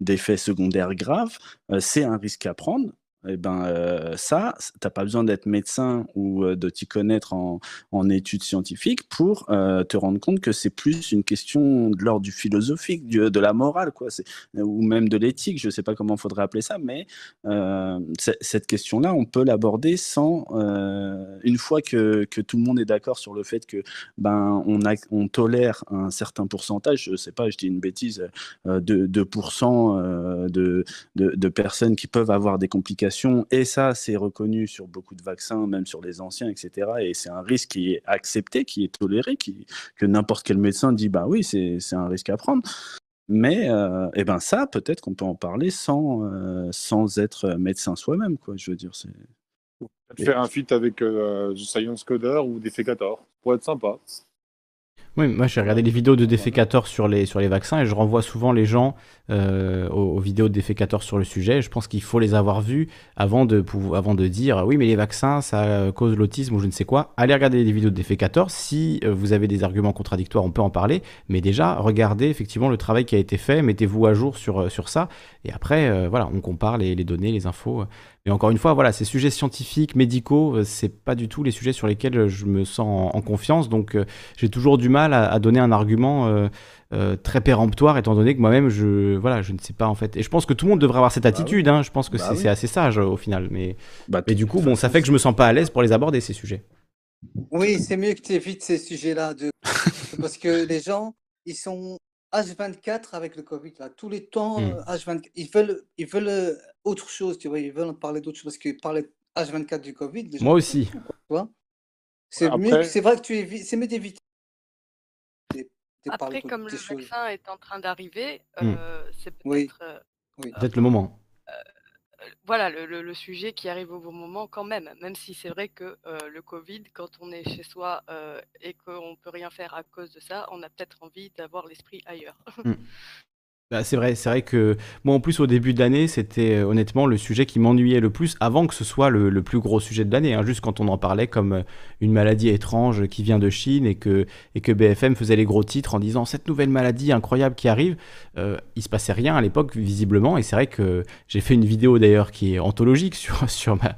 d'effets secondaires graves, euh, c'est un risque à prendre eh ben euh, ça, t'as pas besoin d'être médecin ou euh, de t'y connaître en, en, études scientifiques pour euh, te rendre compte que c'est plus une question de l'ordre du philosophique, de la morale, quoi, ou même de l'éthique. Je sais pas comment faudrait appeler ça, mais cette question-là, on peut l'aborder sans une fois que, que, tout le monde est d'accord sur le fait que ben on, tolère un certain pourcentage. Je sais pas, je dis une bêtise, de 2% de, de, de personnes qui peuvent avoir des complications et ça, c'est reconnu sur beaucoup de vaccins, même sur les anciens, etc. Et c'est un risque qui est accepté, qui est toléré, qui, que n'importe quel médecin dit, bah oui, c'est un risque à prendre. Mais euh, eh ben ça, peut-être qu'on peut en parler sans, euh, sans être médecin soi-même, quoi. Je veux dire, c'est. Faire un feat avec euh, Science Coder ou Defecator, pour être sympa. Oui, moi j'ai regardé les vidéos de défécateurs sur les, sur les vaccins et je renvoie souvent les gens euh, aux, vidéos de défécateurs sur le sujet. Je pense qu'il faut les avoir vus avant de, avant de dire oui, mais les vaccins ça cause l'autisme ou je ne sais quoi. Allez regarder les vidéos de défécateurs. Si euh, vous avez des arguments contradictoires, on peut en parler. Mais déjà, regardez effectivement le travail qui a été fait, mettez-vous à jour sur, euh, sur ça. Et après, voilà, on compare les données, les infos. Mais encore une fois, voilà, ces sujets scientifiques, médicaux, euh, c'est pas du tout les sujets sur lesquels euh, je me sens en, confiance. Donc, euh, j'ai toujours du mal à, donner un argument très péremptoire, étant donné que moi-même, je, voilà, je ne sais pas en fait. Et je pense que tout le monde devrait avoir cette bah attitude. Hein. Je pense que bah c'est assez sage au final. Mais, bah, mais du coup, bon, ça fait que je me sens pas à l'aise pour les aborder ces sujets. Oui, c'est mieux que tu évites ces sujets-là, de... parce que les gens, ils sont H24 avec le Covid, là, tous les temps, H24, mmh. ils veulent, ils veulent autre chose, tu vois, ils veulent parler d'autre chose parce qu'ils parlaient H24 du Covid. Moi aussi. C'est mieux, c'est vrai que tu évites, c'est mieux d'éviter. Après, comme le vaccin est en train d'arriver, mmh. euh, c'est peut-être euh, peut-être le moment. Euh, voilà, le, sujet qui arrive au bon moment quand même, même si c'est vrai que le Covid, quand on est chez soi et qu'on ne peut rien faire à cause de ça, on a peut-être envie d'avoir l'esprit ailleurs. Mmh. Bah, c'est vrai, c'est vrai que moi en plus au début de l'année, c'était euh, honnêtement le sujet qui m'ennuyait le plus avant que ce soit le, plus gros sujet de l'année. Hein. juste quand on en parlait comme euh, une maladie étrange qui vient de Chine et que, et que BFM faisait les gros titres en disant cette nouvelle maladie incroyable qui arrive, euh, il se passait rien à l'époque visiblement. Et c'est vrai que j'ai fait une vidéo d'ailleurs qui est anthologique sur, sur ma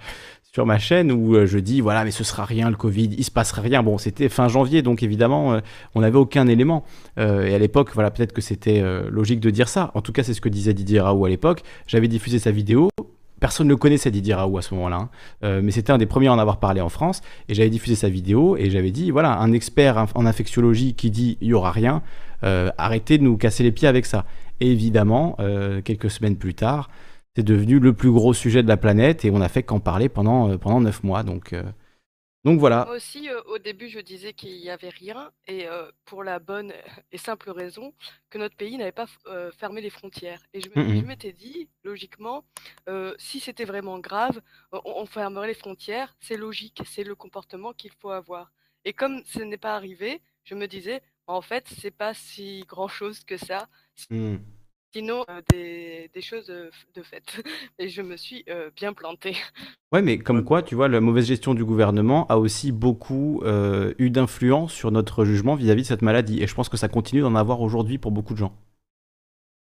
sur ma chaîne où euh, je dis voilà mais ce sera rien le Covid, il se passera rien. Bon c'était fin janvier donc évidemment euh, on n'avait aucun élément euh, et à l'époque voilà peut-être que c'était logique de dire ça. En tout cas c'est ce que disait Didier Raoult à l'époque. J'avais diffusé sa vidéo. Personne ne connaissait Didier Raoult à ce moment-là, hein. mais c'était un des premiers à en avoir parlé en France. Et j'avais diffusé sa vidéo et j'avais dit voilà, un expert en infectiologie qui dit il y aura rien, arrêtez de nous casser les pieds avec ça. Et évidemment, quelques semaines plus tard, c'est devenu le plus gros sujet de la planète et on a fait qu'en parler pendant, euh, pendant 9 mois. Donc, euh, Donc voilà. Moi aussi, au début, je disais qu'il y avait rien et pour la bonne et simple raison que notre pays n'avait pas fermé les frontières et je m'étais dit, logiquement, si c'était vraiment grave, on fermerait les frontières, c'est logique, c'est le comportement qu'il faut avoir et comme ce n'est pas arrivé, je me disais: «En fait, c'est pas si grand chose que ça». Mmh. Sinon, des choses, de fait et je me suis, bien plantée. Ouais, mais comme quoi, tu vois, la mauvaise gestion du gouvernement a aussi beaucoup, eu d'influence sur notre jugement vis-à-vis de cette maladie et je pense que ça continue d'en avoir aujourd'hui pour beaucoup de gens.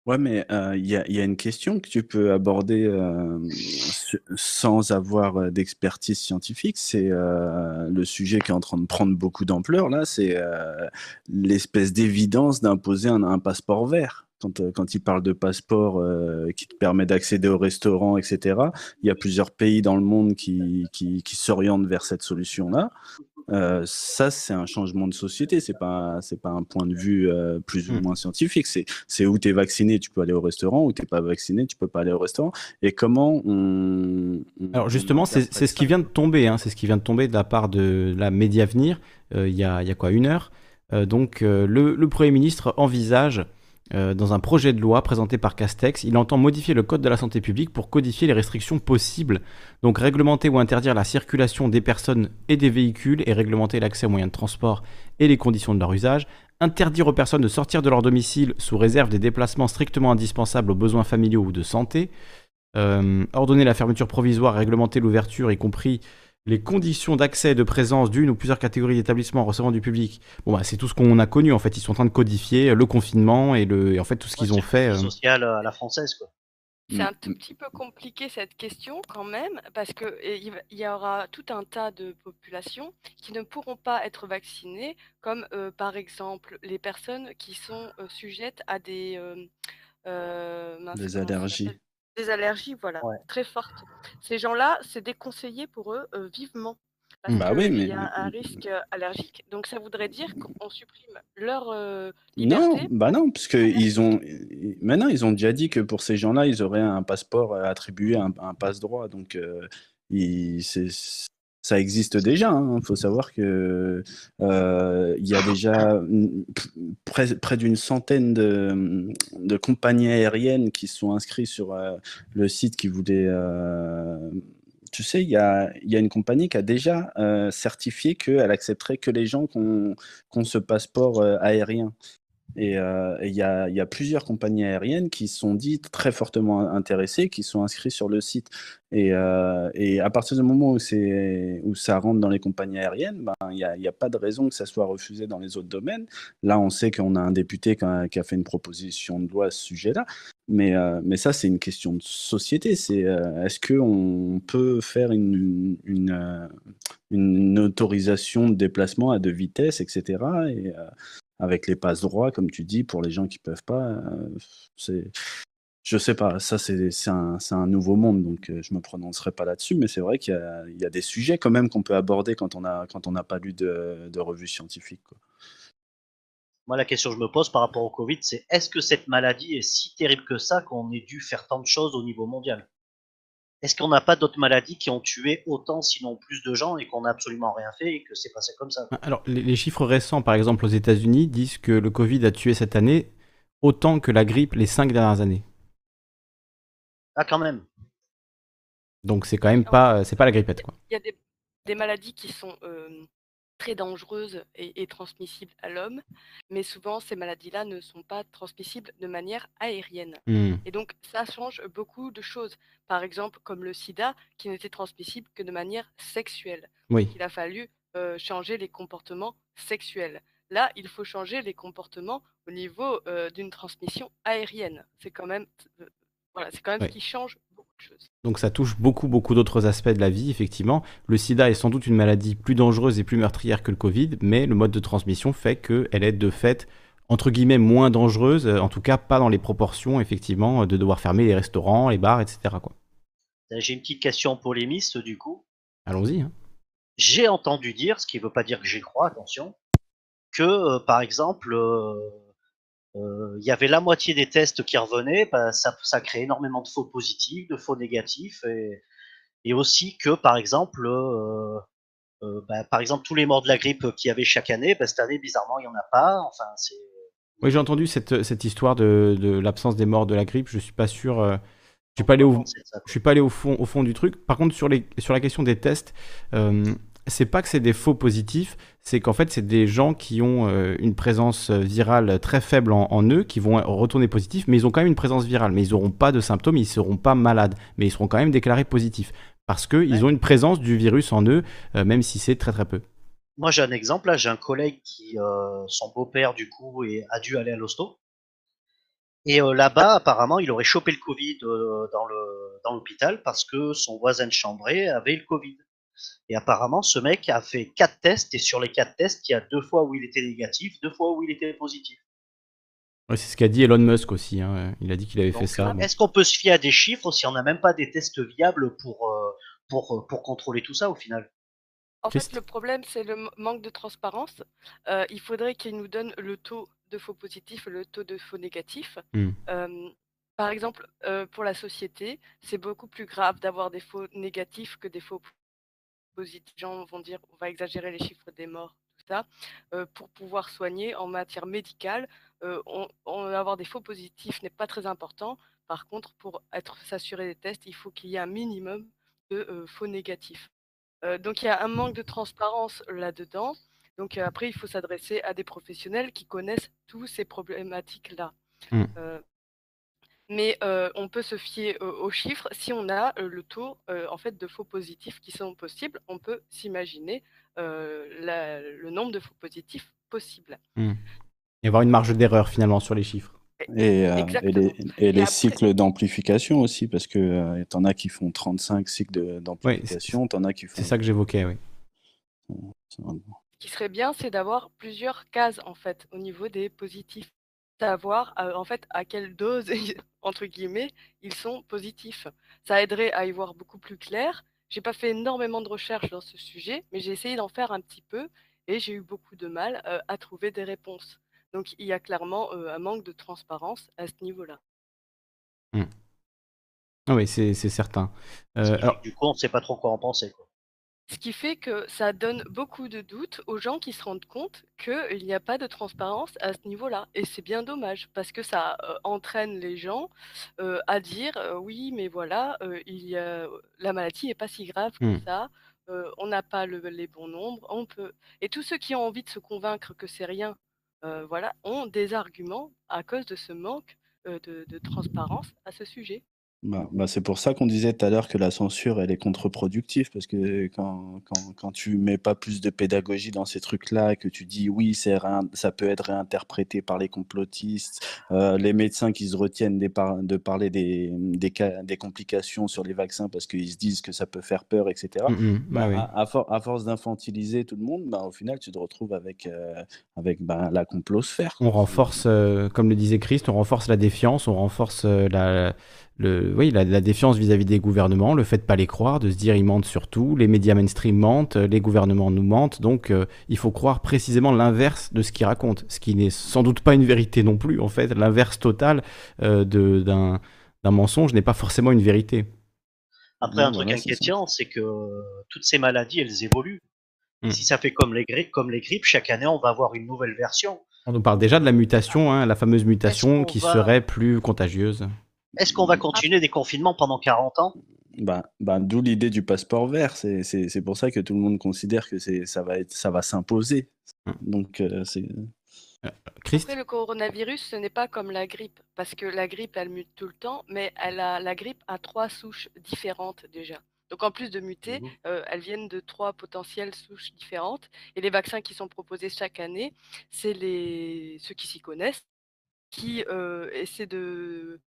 Ouais, mais il y a une question que tu peux aborder, sans avoir, d'expertise scientifique. C'est, le sujet qui est en train de prendre beaucoup d'ampleur là, c'est, l'espèce d'évidence d'imposer un passeport vert quand, euh, quand il parle de passeport euh, qui te permet d'accéder au restaurant, etc., il y a plusieurs pays dans le monde qui, qui, qui s'orientent vers cette solution-là. Euh, ça, c'est un changement de société. C'est pas, c'est pas un point de vue euh, plus ou mmh. moins scientifique. C'est, c'est où tu es vacciné, tu peux aller au restaurant. Où t'es pas vacciné, tu peux pas aller au restaurant. Et comment on. Alors justement, c'est, ce qui vient de tomber. Hein, c'est ce qui vient de tomber de la part de la Médiavenir. Il y a, y a quoi une heure. donc le, le premier ministre envisage euh, dans un projet de loi présenté par Castex, il entend modifier le Code de la santé publique pour codifier les restrictions possibles, donc réglementer ou interdire la circulation des personnes et des véhicules et réglementer l'accès aux moyens de transport et les conditions de leur usage, interdire aux personnes de sortir de leur domicile sous réserve des déplacements strictement indispensables aux besoins familiaux ou de santé, euh, ordonner la fermeture provisoire, réglementer l'ouverture, y compris les conditions d'accès et de présence d'une ou plusieurs catégories d'établissements recevant du public, bon bah, c'est tout ce qu'on a connu en fait. Ils sont en train de codifier le confinement et, le, en fait tout ce qu'ils ont fait. Euh... Social à la française quoi. C'est un tout petit peu compliqué cette question quand même, parce qu'il y aura tout un tas de populations qui ne pourront pas être vaccinées, comme euh, par exemple les personnes qui sont euh, sujettes à des, euh, des allergies. Des allergies, voilà, très fortes. Ces gens-là, c'est déconseillé pour eux vivement. Parce bah oui, mais... y a un risque allergique. Donc ça voudrait dire qu'on supprime leur liberté. Non, bah non, parce que ils ont maintenant ils ont déjà dit que pour ces gens-là, ils auraient un passeport attribué, un, un passe droit. Donc il, ça existe déjà. Il hein. faut savoir que euh, il y a déjà près, d'une centaine de, compagnies aériennes qui sont inscrites sur euh, le site qui voulait. Euh, tu sais, il y a, une compagnie qui a déjà certifié qu'elle accepterait que les gens qui ont, ce passeport aérien. Et il y, a, plusieurs compagnies aériennes qui sont dites très fortement intéressées, qui sont inscrites sur le site. Et, et à partir du moment où, ça rentre dans les compagnies aériennes, ben, il n'y a, pas de raison que ça soit refusé dans les autres domaines. Là, on sait qu'on a un député qui a, fait une proposition de loi à ce sujet-là. Mais, mais ça, c'est une question de société. Est-ce qu'on peut faire une, autorisation de déplacement à deux vitesses, etc. Et, avec les passes droits, comme tu dis, pour les gens qui peuvent pas. Euh, c'est, je sais pas, ça c'est, un, un, nouveau monde, donc euh, je me prononcerai pas là-dessus, mais c'est vrai qu'il y a, y a, des sujets quand même qu'on peut aborder quand on quand on n'a pas lu de, de revue scientifique. Quoi. Moi, la question que je me pose par rapport au Covid, c'est est-ce que cette maladie est si terrible que ça qu'on ait dû faire tant de choses au niveau mondial? Est-ce qu'on n'a pas d'autres maladies qui ont tué autant, sinon plus de gens et qu'on n'a absolument rien fait et que c'est passé comme ça Alors, les, chiffres récents, par exemple aux États-Unis, disent que le Covid a tué cette année autant que la grippe les cinq dernières années. Ah, quand même. Donc, c'est quand même pas, c'est pas la grippette, quoi. Il y a des, maladies qui sont euh, très dangereuses et, transmissibles à l'homme, mais souvent ces maladies-là ne sont pas transmissibles de manière aérienne. Mmh. Et donc ça change beaucoup de choses. Par exemple, comme le sida, qui n'était transmissible que de manière sexuelle. Oui. il a fallu euh, changer les comportements sexuels. Là, il faut changer les comportements au niveau euh, d'une transmission aérienne. C'est quand même, euh, voilà, c'est quand même ce qui change donc ça touche beaucoup, beaucoup d'autres aspects de la vie, effectivement. Le sida est sans doute une maladie plus dangereuse et plus meurtrière que le Covid, mais le mode de transmission fait qu'elle est de fait, entre guillemets, moins dangereuse, euh, en tout cas pas dans les proportions, effectivement, de devoir fermer les restaurants, les bars, etc. Euh, j'ai une petite question polémiste, du coup. Allons-y. Hein. J'ai entendu dire, ce qui ne veut pas dire que j'y crois, attention, que, euh, par exemple, euh, il y avait la moitié des tests qui revenaient, bah, ça, ça crée énormément de faux positifs, de faux négatifs, et, et aussi que, par exemple, euh, bah, par exemple, tous les morts de la grippe qu'il y avait chaque année, bah, cette année, bizarrement, il n'y en a pas. Enfin, c'est. Oui, j'ai entendu cette, cette histoire de, de l'absence des morts de la grippe. Je suis pas sûr. je suis pas allé au, je suis pas allé au fond, au fond du truc. Par contre, sur, les, sur la question des tests, c'est pas que c'est des faux positifs, c'est qu'en fait, c'est des gens qui ont euh, une présence virale très faible en, eux, qui vont retourner positifs, mais ils ont quand même une présence virale. Mais ils n'auront pas de symptômes, ils ne seront pas malades, mais ils seront quand même déclarés positifs. Parce qu'ils ont une présence du virus en eux, euh, même si c'est très très peu. Moi, j'ai un exemple. Là, j'ai un collègue qui, euh, son beau-père, du coup, a dû aller à l'hosto. Et là-bas, apparemment, il aurait chopé le Covid dans l'hôpital parce que son voisin de chambrée avait le Covid. Et apparemment, ce mec a fait quatre tests, et sur les quatre tests, il y a deux fois où il était négatif, deux fois où il était positif. c'est ce qu'a dit Elon Musk aussi. Hein. Il a dit qu'il avait fait ça. Est-ce qu'on peut se fier à des chiffres si on n'a même pas des tests viables pour, euh, pour, euh, pour contrôler tout ça au final? En fait, le problème, c'est le manque de transparence. Euh, il faudrait qu'il nous donne le taux de faux positifs et le taux de faux négatifs. Hmm. par exemple, pour la société, c'est beaucoup plus grave d'avoir des faux négatifs que des faux les gens vont dire on va exagérer les chiffres des morts, tout ça, euh, pour pouvoir soigner en matière médicale. Euh, on, avoir des faux positifs n'est pas très important. Par contre, pour être s'assurer des tests, il faut qu'il y ait un minimum de euh, faux négatifs. donc il y a un manque de transparence là-dedans. Donc après, il faut s'adresser à des professionnels qui connaissent tous ces problématiques-là. Mmh. Mais on peut se fier aux chiffres. Si on a le taux en fait, de faux positifs qui sont possibles, on peut s'imaginer le nombre de faux positifs possibles. Mmh. Et avoir une marge d'erreur finalement sur les chiffres. Et, et, les, cycles d'amplification aussi, parce que tu en as qui font 35 cycles d'amplification, tu en as qui font... C'est ça que j'évoquais, oui. Ce qui serait bien, c'est d'avoir plusieurs cases en fait au niveau des positifs savoir en fait à quelle dose entre guillemets ils sont positifs. Ça aiderait à y voir beaucoup plus clair. J'ai pas fait énormément de recherches dans ce sujet, mais j'ai essayé d'en faire un petit peu et j'ai eu beaucoup de mal à trouver des réponses. Donc il y a clairement un manque de transparence à ce niveau-là. Mmh. Ah oui, c'est certain. Du coup, on ne sait pas trop quoi en penser. Quoi. Ce qui fait que ça donne beaucoup de doutes aux gens qui se rendent compte qu'il n'y a pas de transparence à ce niveau-là. Et c'est bien dommage parce que ça euh, entraîne les gens euh, à dire euh, oui, mais voilà, il y a, la maladie n'est pas si grave que mmh. ça. on n'a pas les bons nombres. On peut. Et tous ceux qui ont envie de se convaincre que c'est rien, voilà, ont des arguments à cause de ce manque de transparence à ce sujet. Bah, bah, c'est pour ça qu'on disait tout à l'heure que la censure, elle est contre-productive, parce que quand, quand, quand tu mets pas plus de pédagogie dans ces trucs-là, que tu dis oui, c'est ça peut être réinterprété par les complotistes, euh, les médecins qui se retiennent des de parler des, des, des complications sur les vaccins parce qu'ils se disent que ça peut faire peur, etc. Mmh, mmh. bah, à, à, force d'infantiliser tout le monde, au final, tu te retrouves avec, euh, avec la complosphère. On renforce, euh, comme le disait Christ, on renforce la défiance, on renforce la le, oui, la, défiance vis-à-vis des gouvernements, le fait de pas les croire, de se dire ils mentent sur tout, les médias mainstream mentent, les gouvernements nous mentent, donc euh, il faut croire précisément l'inverse de ce qu'ils racontent, ce qui n'est sans doute pas une vérité non plus, en fait, l'inverse total euh, d'un mensonge n'est pas forcément une vérité. Après, un truc inquiétant, c'est que toutes ces maladies, elles évoluent. Hmm. Si ça fait comme les grippes, comme les grippes, chaque année, on va avoir une nouvelle version. On nous parle déjà de la mutation, hein, la fameuse mutation qui serait plus contagieuse. Est-ce qu'on va continuer des confinements pendant 40 ans? Bah, bah, D'où l'idée du passeport vert. C'est pour ça que tout le monde considère que ça va, ça va s'imposer. Hum. Donc, euh, c'est. Euh, Après, le coronavirus, ce n'est pas comme la grippe, parce que la grippe, elle mute tout le temps, mais elle a, la grippe a trois souches différentes déjà. Donc en plus de muter, mmh euh, elles viennent de trois potentielles souches différentes. Et les vaccins qui sont proposés chaque année, c'est les ceux qui s'y connaissent, qui essaient de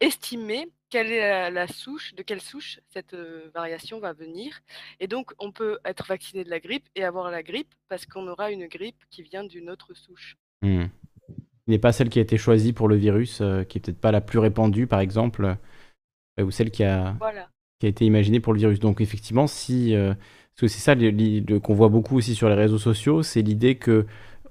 estimer quelle est la, souche, de quelle souche cette variation va venir. Et donc, on peut être vacciné de la grippe et avoir la grippe parce qu'on aura une grippe qui vient d'une autre souche. Mmh. Ce n'est pas celle qui a été choisie pour le virus, qui est peut-être pas la plus répandue, par exemple, ou celle qui a, qui a été imaginée pour le virus. Donc, effectivement, si. parce que c'est ça qu'on voit beaucoup aussi sur les réseaux sociaux, c'est l'idée que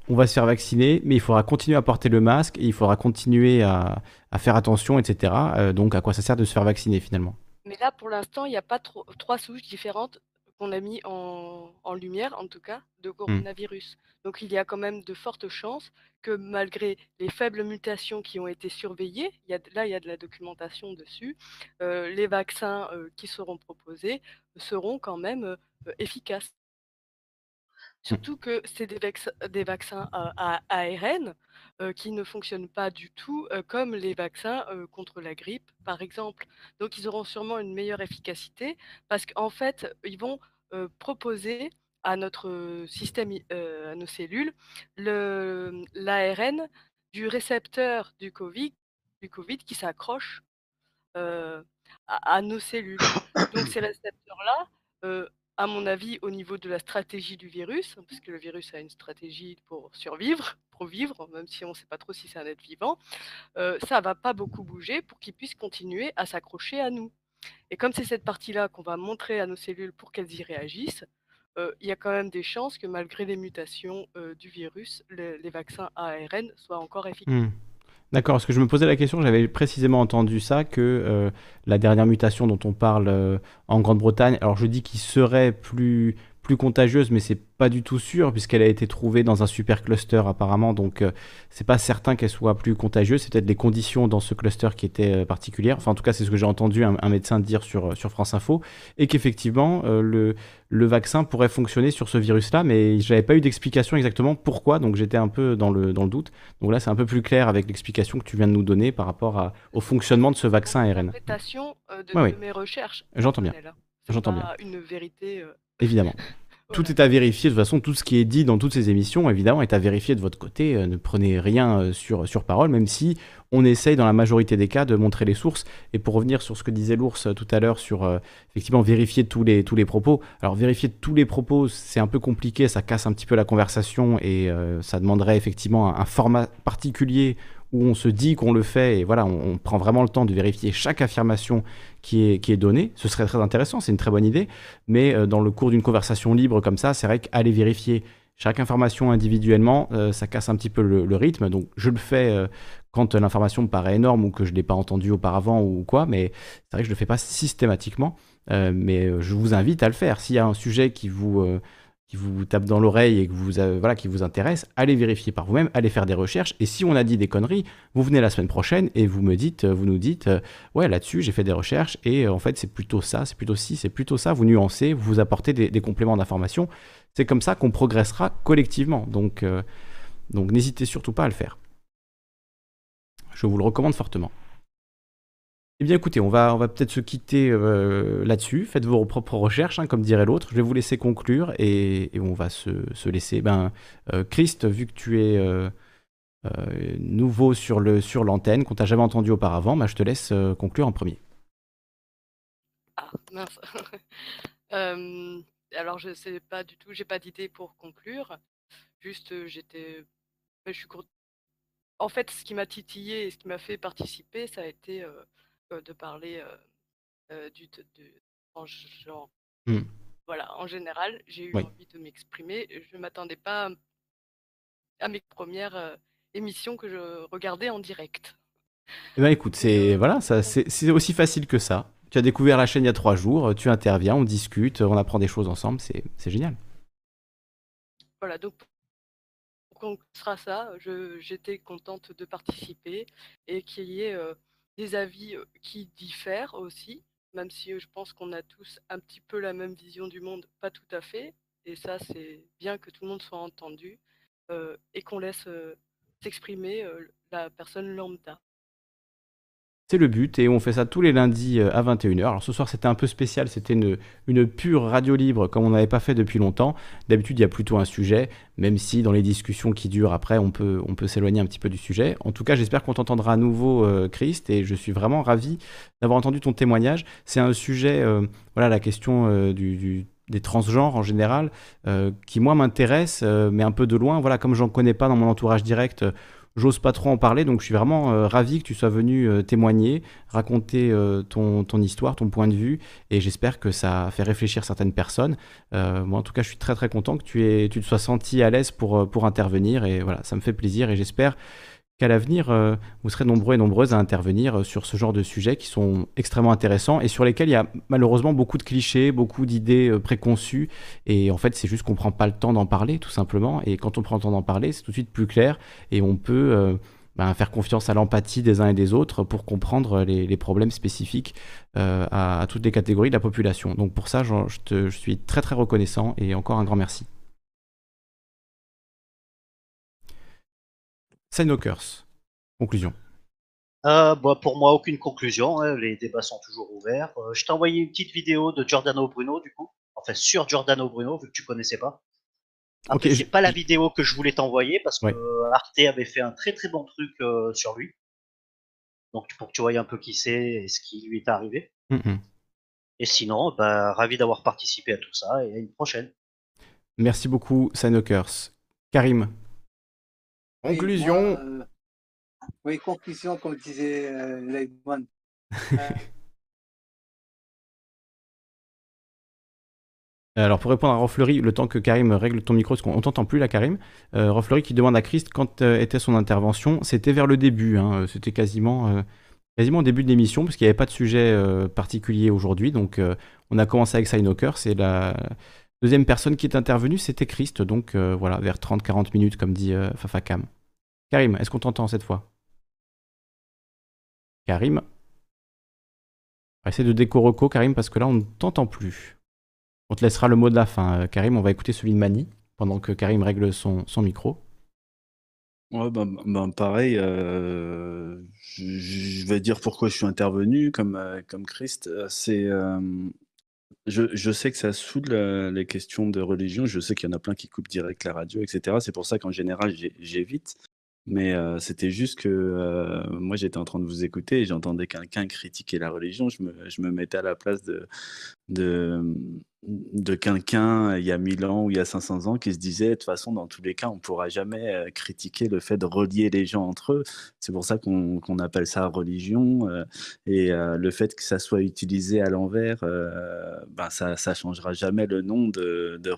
on va se faire vacciner, mais il faudra continuer à porter le masque et il faudra continuer à, faire attention, etc. Euh, donc, à quoi ça sert de se faire vacciner finalement? Mais là, pour l'instant, il n'y a pas trois souches différentes qu'on a mis en, lumière, en tout cas, de mmh. coronavirus. Donc il y a quand même de fortes chances que malgré les faibles mutations qui ont été surveillées, il y a, là il y a de la documentation dessus, euh, les vaccins euh, qui seront proposés seront quand même efficaces. Mmh. Surtout que c'est des, vaccins à, ARN qui ne fonctionnent pas du tout comme les vaccins contre la grippe, par exemple. Donc, ils auront sûrement une meilleure efficacité parce qu'en fait, ils vont proposer à notre système, à nos cellules, l'ARN du récepteur du COVID, du COVID qui s'accroche à, nos cellules. Donc, ces récepteurs-là, à mon avis, au niveau de la stratégie du virus, parce que le virus a une stratégie pour survivre, pour vivre, même si on ne sait pas trop si c'est un être vivant, euh, ça ne va pas beaucoup bouger pour qu'il puisse continuer à s'accrocher à nous. Et comme c'est cette partie-là qu'on va montrer à nos cellules pour qu'elles y réagissent, euh, il y a quand même des chances que malgré les mutations euh, du virus, les vaccins ARN soient encore efficaces. Mmh. D'accord, parce que je me posais la question, j'avais précisément entendu ça, que euh, la dernière mutation dont on parle euh, en Grande-Bretagne, alors je dis qu'il serait plus plus contagieuse, mais c'est pas du tout sûr puisqu'elle a été trouvée dans un super cluster apparemment, donc euh, c'est pas certain qu'elle soit plus contagieuse. C'est peut-être les conditions dans ce cluster qui étaient euh, particulières. Enfin, en tout cas, c'est ce que j'ai entendu un, médecin dire sur, sur France Info, et qu'effectivement euh, le, le vaccin pourrait fonctionner sur ce virus-là, mais j'avais pas eu d'explication exactement pourquoi, donc j'étais un peu dans le, dans le doute. Donc là, c'est un peu plus clair avec l'explication que tu viens de nous donner par rapport à, au fonctionnement de ce vaccin ARN. Interprétation de, mes recherches. J'entends bien. J'entends bien. Une vérité Évidemment. Tout est à vérifier. De toute façon, tout ce qui est dit dans toutes ces émissions, évidemment, est à vérifier de votre côté. Euh, ne prenez rien euh, sur, sur parole, même si on essaye dans la majorité des cas de montrer les sources. Et pour revenir sur ce que disait l'ours euh, tout à l'heure sur effectivement vérifier tous les, tous les propos. Alors vérifier tous les propos, c'est un peu compliqué, ça casse un petit peu la conversation et ça demanderait effectivement un, format particulier où on se dit qu'on le fait et voilà, on, prend vraiment le temps de vérifier chaque affirmation qui est, donnée. Ce serait très intéressant, c'est une très bonne idée, mais euh, dans le cours d'une conversation libre comme ça, c'est vrai qu'aller vérifier chaque information individuellement, euh, ça casse un petit peu le, rythme. Donc je le fais euh, quand l'information me paraît énorme ou que je ne l'ai pas entendue auparavant ou quoi, mais c'est vrai que je ne le fais pas systématiquement. mais je vous invite à le faire. S'il y a un sujet qui vous qui vous tape dans l'oreille et que vous, euh, voilà, qui vous intéresse, allez vérifier par vous-même, allez faire des recherches. Et si on a dit des conneries, vous venez la semaine prochaine et vous me dites, euh, vous nous dites, euh, ouais, là-dessus, j'ai fait des recherches et en fait, c'est plutôt ça, c'est plutôt ci, c'est plutôt ça. Vous nuancez, vous vous apportez des, compléments d'information. C'est comme ça qu'on progressera collectivement. Donc, donc n'hésitez surtout pas à le faire. Je vous le recommande fortement. Eh bien écoutez, on va, on va peut-être se quitter euh, là-dessus. Faites vos propres recherches, hein, comme dirait l'autre. Je vais vous laisser conclure et, on va se, laisser. Ben, euh, Christ, vu que tu es euh, nouveau sur, le, sur l'antenne, qu'on t'a jamais entendu auparavant, ben, je te laisse conclure en premier. Ah, mince. alors je sais pas du tout, j'ai pas d'idée pour conclure. Juste, j'étais... Je suis En fait, ce qui m'a titillé et ce qui m'a fait participer, ça a été de parler du en genre. Mmh. Voilà, en général, j'ai eu envie de m'exprimer. Je ne m'attendais pas à mes premières émissions que je regardais en direct. Eh ben, écoute, c'est voilà, ça, c'est aussi facile que ça. Tu as découvert la chaîne il y a trois jours, tu interviens, on discute, on apprend des choses ensemble, c'est génial. Voilà, donc pour sera ça, j'étais contente de participer et qu'il y ait des avis qui diffèrent aussi, même si je pense qu'on a tous un petit peu la même vision du monde, pas tout à fait. Et ça, c'est bien que tout le monde soit entendu et qu'on laisse s'exprimer la personne lambda. C'est le but et on fait ça tous les lundis euh, à 21h. Alors ce soir c'était un peu spécial, c'était une, pure radio libre comme on n'avait pas fait depuis longtemps. D'habitude il y a plutôt un sujet, même si dans les discussions qui durent après on peut, on peut s'éloigner un petit peu du sujet. En tout cas j'espère qu'on t'entendra à nouveau euh, Christ et je suis vraiment ravi d'avoir entendu ton témoignage. C'est un sujet, euh, voilà la question des transgenres en général, qui moi m'intéresse, mais un peu de loin. Voilà, comme j'en connais pas dans mon entourage direct, J'ose pas trop en parler, donc je suis vraiment euh, ravi que tu sois venu euh, témoigner, raconter euh, ton, histoire, ton point de vue, et j'espère que ça fait réfléchir certaines personnes. moi, en tout cas, je suis très très content que tu, aies, tu te sois senti à l'aise pour intervenir, et voilà, ça me fait plaisir, et j'espère qu'à l'avenir, euh, vous serez nombreux et nombreuses à intervenir sur ce genre de sujets qui sont extrêmement intéressants et sur lesquels il y a malheureusement beaucoup de clichés, beaucoup d'idées préconçues. Et en fait, c'est juste qu'on ne prend pas le temps d'en parler, tout simplement. Et quand on prend le temps d'en parler, c'est tout de suite plus clair et on peut ben, faire confiance à l'empathie des uns et des autres pour comprendre les, problèmes spécifiques euh, à, toutes les catégories de la population. Donc pour ça, je, je, suis très très reconnaissant et encore un grand merci. Sinokers, conclusion. Euh, bah, pour moi, aucune conclusion. Hein. les débats sont toujours ouverts. Euh, je t'ai envoyé une petite vidéo de Giordano Bruno, du coup. Enfin, sur Giordano Bruno, vu que tu connaissais pas. Après, c'est pas la vidéo que je voulais t'envoyer parce que Arte avait fait un très très bon truc euh, sur lui. Donc pour que tu voyes un peu qui c'est et ce qui lui est arrivé. Mm, mm. Et sinon, bah, ravi d'avoir participé à tout ça et à une prochaine. Merci beaucoup, Sanokers. Karim. Conclusion. Euh, oui, conclusion, comme disait euh, Alors pour répondre à Rofleury, le temps que Karim règle ton micro, parce qu'on t'entend plus là Karim, euh, Rofleury qui demande à Christ quand euh, était son intervention, c'était vers le début, hein, c'était quasiment, euh, quasiment au début de l'émission, parce qu'il n'y avait pas de sujet particulier aujourd'hui, donc on a commencé avec Signoker, c'est la deuxième personne qui est intervenue, c'était Christ, donc voilà, vers 30-40 minutes comme dit Fafakam. Karim, est-ce qu'on t'entend cette fois? Karim on va essayer de déco Karim, parce que là on ne t'entend plus. On te laissera le mot de la fin, euh, Karim. On va écouter celui de Mani pendant que Karim règle son, micro. Ouais, ben, ben pareil, euh, je, vais dire pourquoi je suis intervenu comme, euh, comme Christ. C'est, je, sais que ça saoule les questions de religion. Je sais qu'il y en a plein qui coupent direct la radio, etc. C'est pour ça qu'en général, j'évite. Mais c'était juste que moi j'étais en train de vous écouter et j'entendais quelqu'un critiquer la religion. Je me, je me mettais à la place de, de quelqu'un il y a 1000 ans ou il y a 500 ans qui se disait de toute façon dans tous les cas on pourra jamais euh, critiquer le fait de relier les gens entre eux. C'est pour ça qu'on appelle ça religion euh, et euh, le fait que ça soit utilisé à l'envers ben ça ça changera jamais le nom de, de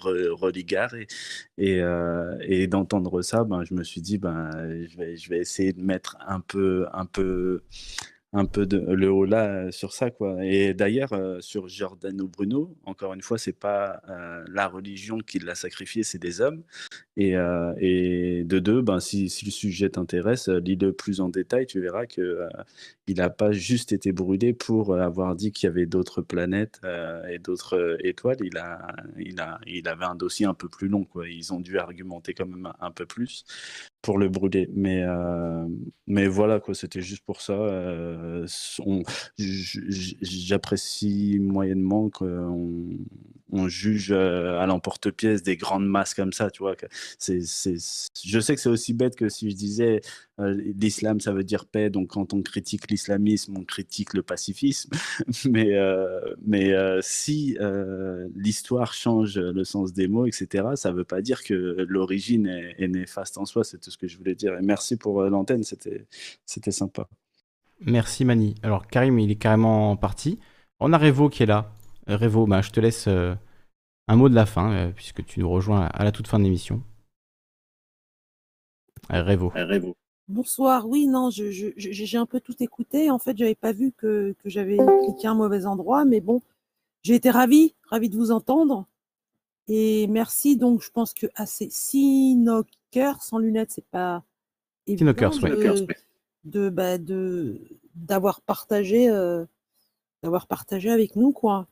et, d'entendre ça ben je me suis dit ben je vais je vais essayer de mettre un peu un peu un peu de, le haut là euh, sur ça quoi. Et d'ailleurs euh, sur Giordano Bruno, encore une fois, c'est pas euh, la religion qui l'a sacrifié, c'est des hommes. Et, et de deux, ben si, si le sujet t'intéresse, lis-le plus en détail, tu verras que il n'a pas juste été brûlé pour avoir dit qu'il y avait d'autres planètes et d'autres étoiles. Il a, il a, il avait un dossier un peu plus long quoi. Ils ont dû argumenter quand même un peu plus pour le brûler. Mais, euh, mais voilà, quoi, c'était juste pour ça. Euh, j'apprécie moyennement qu'on on juge euh, à l'emporte-pièce des grandes masses comme ça, tu vois. Je sais que c'est aussi bête que si je disais l'islam, ça veut dire paix, donc quand on critique l'islamisme, on critique le pacifisme. mais mais si l'histoire change le sens des mots, etc., ça ne veut pas dire que l'origine est, néfaste en soi, ce que je voulais dire. Et merci pour euh, l'antenne, c'était, c'était sympa. Merci Mani. Alors Karim, il est carrément parti. On a Revo qui est là. Euh, Revo, bah, je te laisse euh, un mot de la fin, puisque tu nous rejoins à la toute fin de l'émission. Revo. Revo. Bonsoir. Oui, non, j'ai un peu tout écouté. En fait, j'avais pas vu que, que j'avais cliqué un mauvais endroit, mais bon, j'ai été ravi, ravi de vous entendre. Et merci. Donc, je pense que assez Sinoc sans lunettes, c'est pas évident de, bah, de, d'avoir partagé euh, d'avoir partagé avec nous quoi.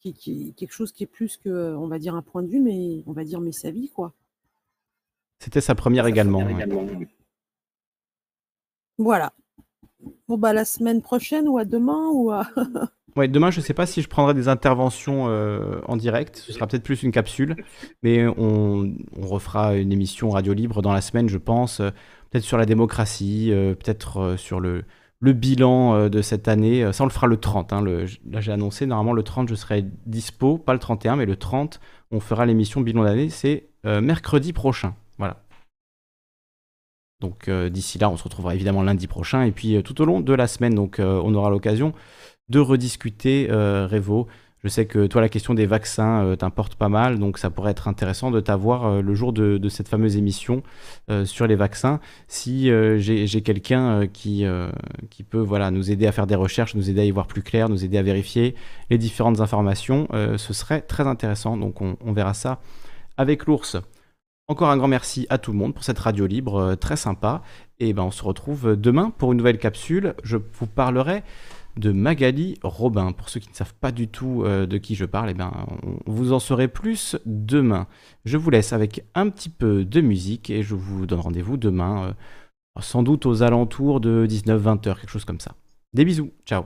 Qui, qui, quelque chose qui est plus que on va dire un point de vue mais on va dire mais sa vie quoi. C'était sa première également, voilà. Bon bah la semaine prochaine ou à demain ou à Demain, je ne sais pas si je prendrai des interventions euh, en direct. Ce sera peut-être plus une capsule. Mais on, refera une émission radio libre dans la semaine, je pense. Euh, peut-être sur la démocratie, euh, peut-être sur le, bilan de cette année. Ça, on le fera le 30. Hein, là, j'ai annoncé, normalement, le 30, je serai dispo. Pas le 31, mais le 30, on fera l'émission bilan d'année. C'est mercredi prochain. Voilà. Donc d'ici là, on se retrouvera évidemment lundi prochain. Et puis tout au long de la semaine, donc on aura l'occasion de rediscuter, euh, Revo, Je sais que toi, la question des vaccins euh, t'importe pas mal, donc ça pourrait être intéressant de t'avoir euh, le jour de, cette fameuse émission sur les vaccins. Si j'ai quelqu'un qui, qui peut voilà, nous aider à faire des recherches, nous aider à y voir plus clair, nous aider à vérifier les différentes informations, ce serait très intéressant. Donc on, on verra ça avec l'ours. Encore un grand merci à tout le monde pour cette radio libre très sympa. Et ben on se retrouve demain pour une nouvelle capsule. Je vous parlerai de Magali Robin. Pour ceux qui ne savent pas du tout euh, de qui je parle, eh ben, vous en saurez plus demain. Je vous laisse avec un petit peu de musique et je vous donne rendez-vous demain, euh, sans doute aux alentours de 19-20 heures, quelque chose comme ça. Des bisous, ciao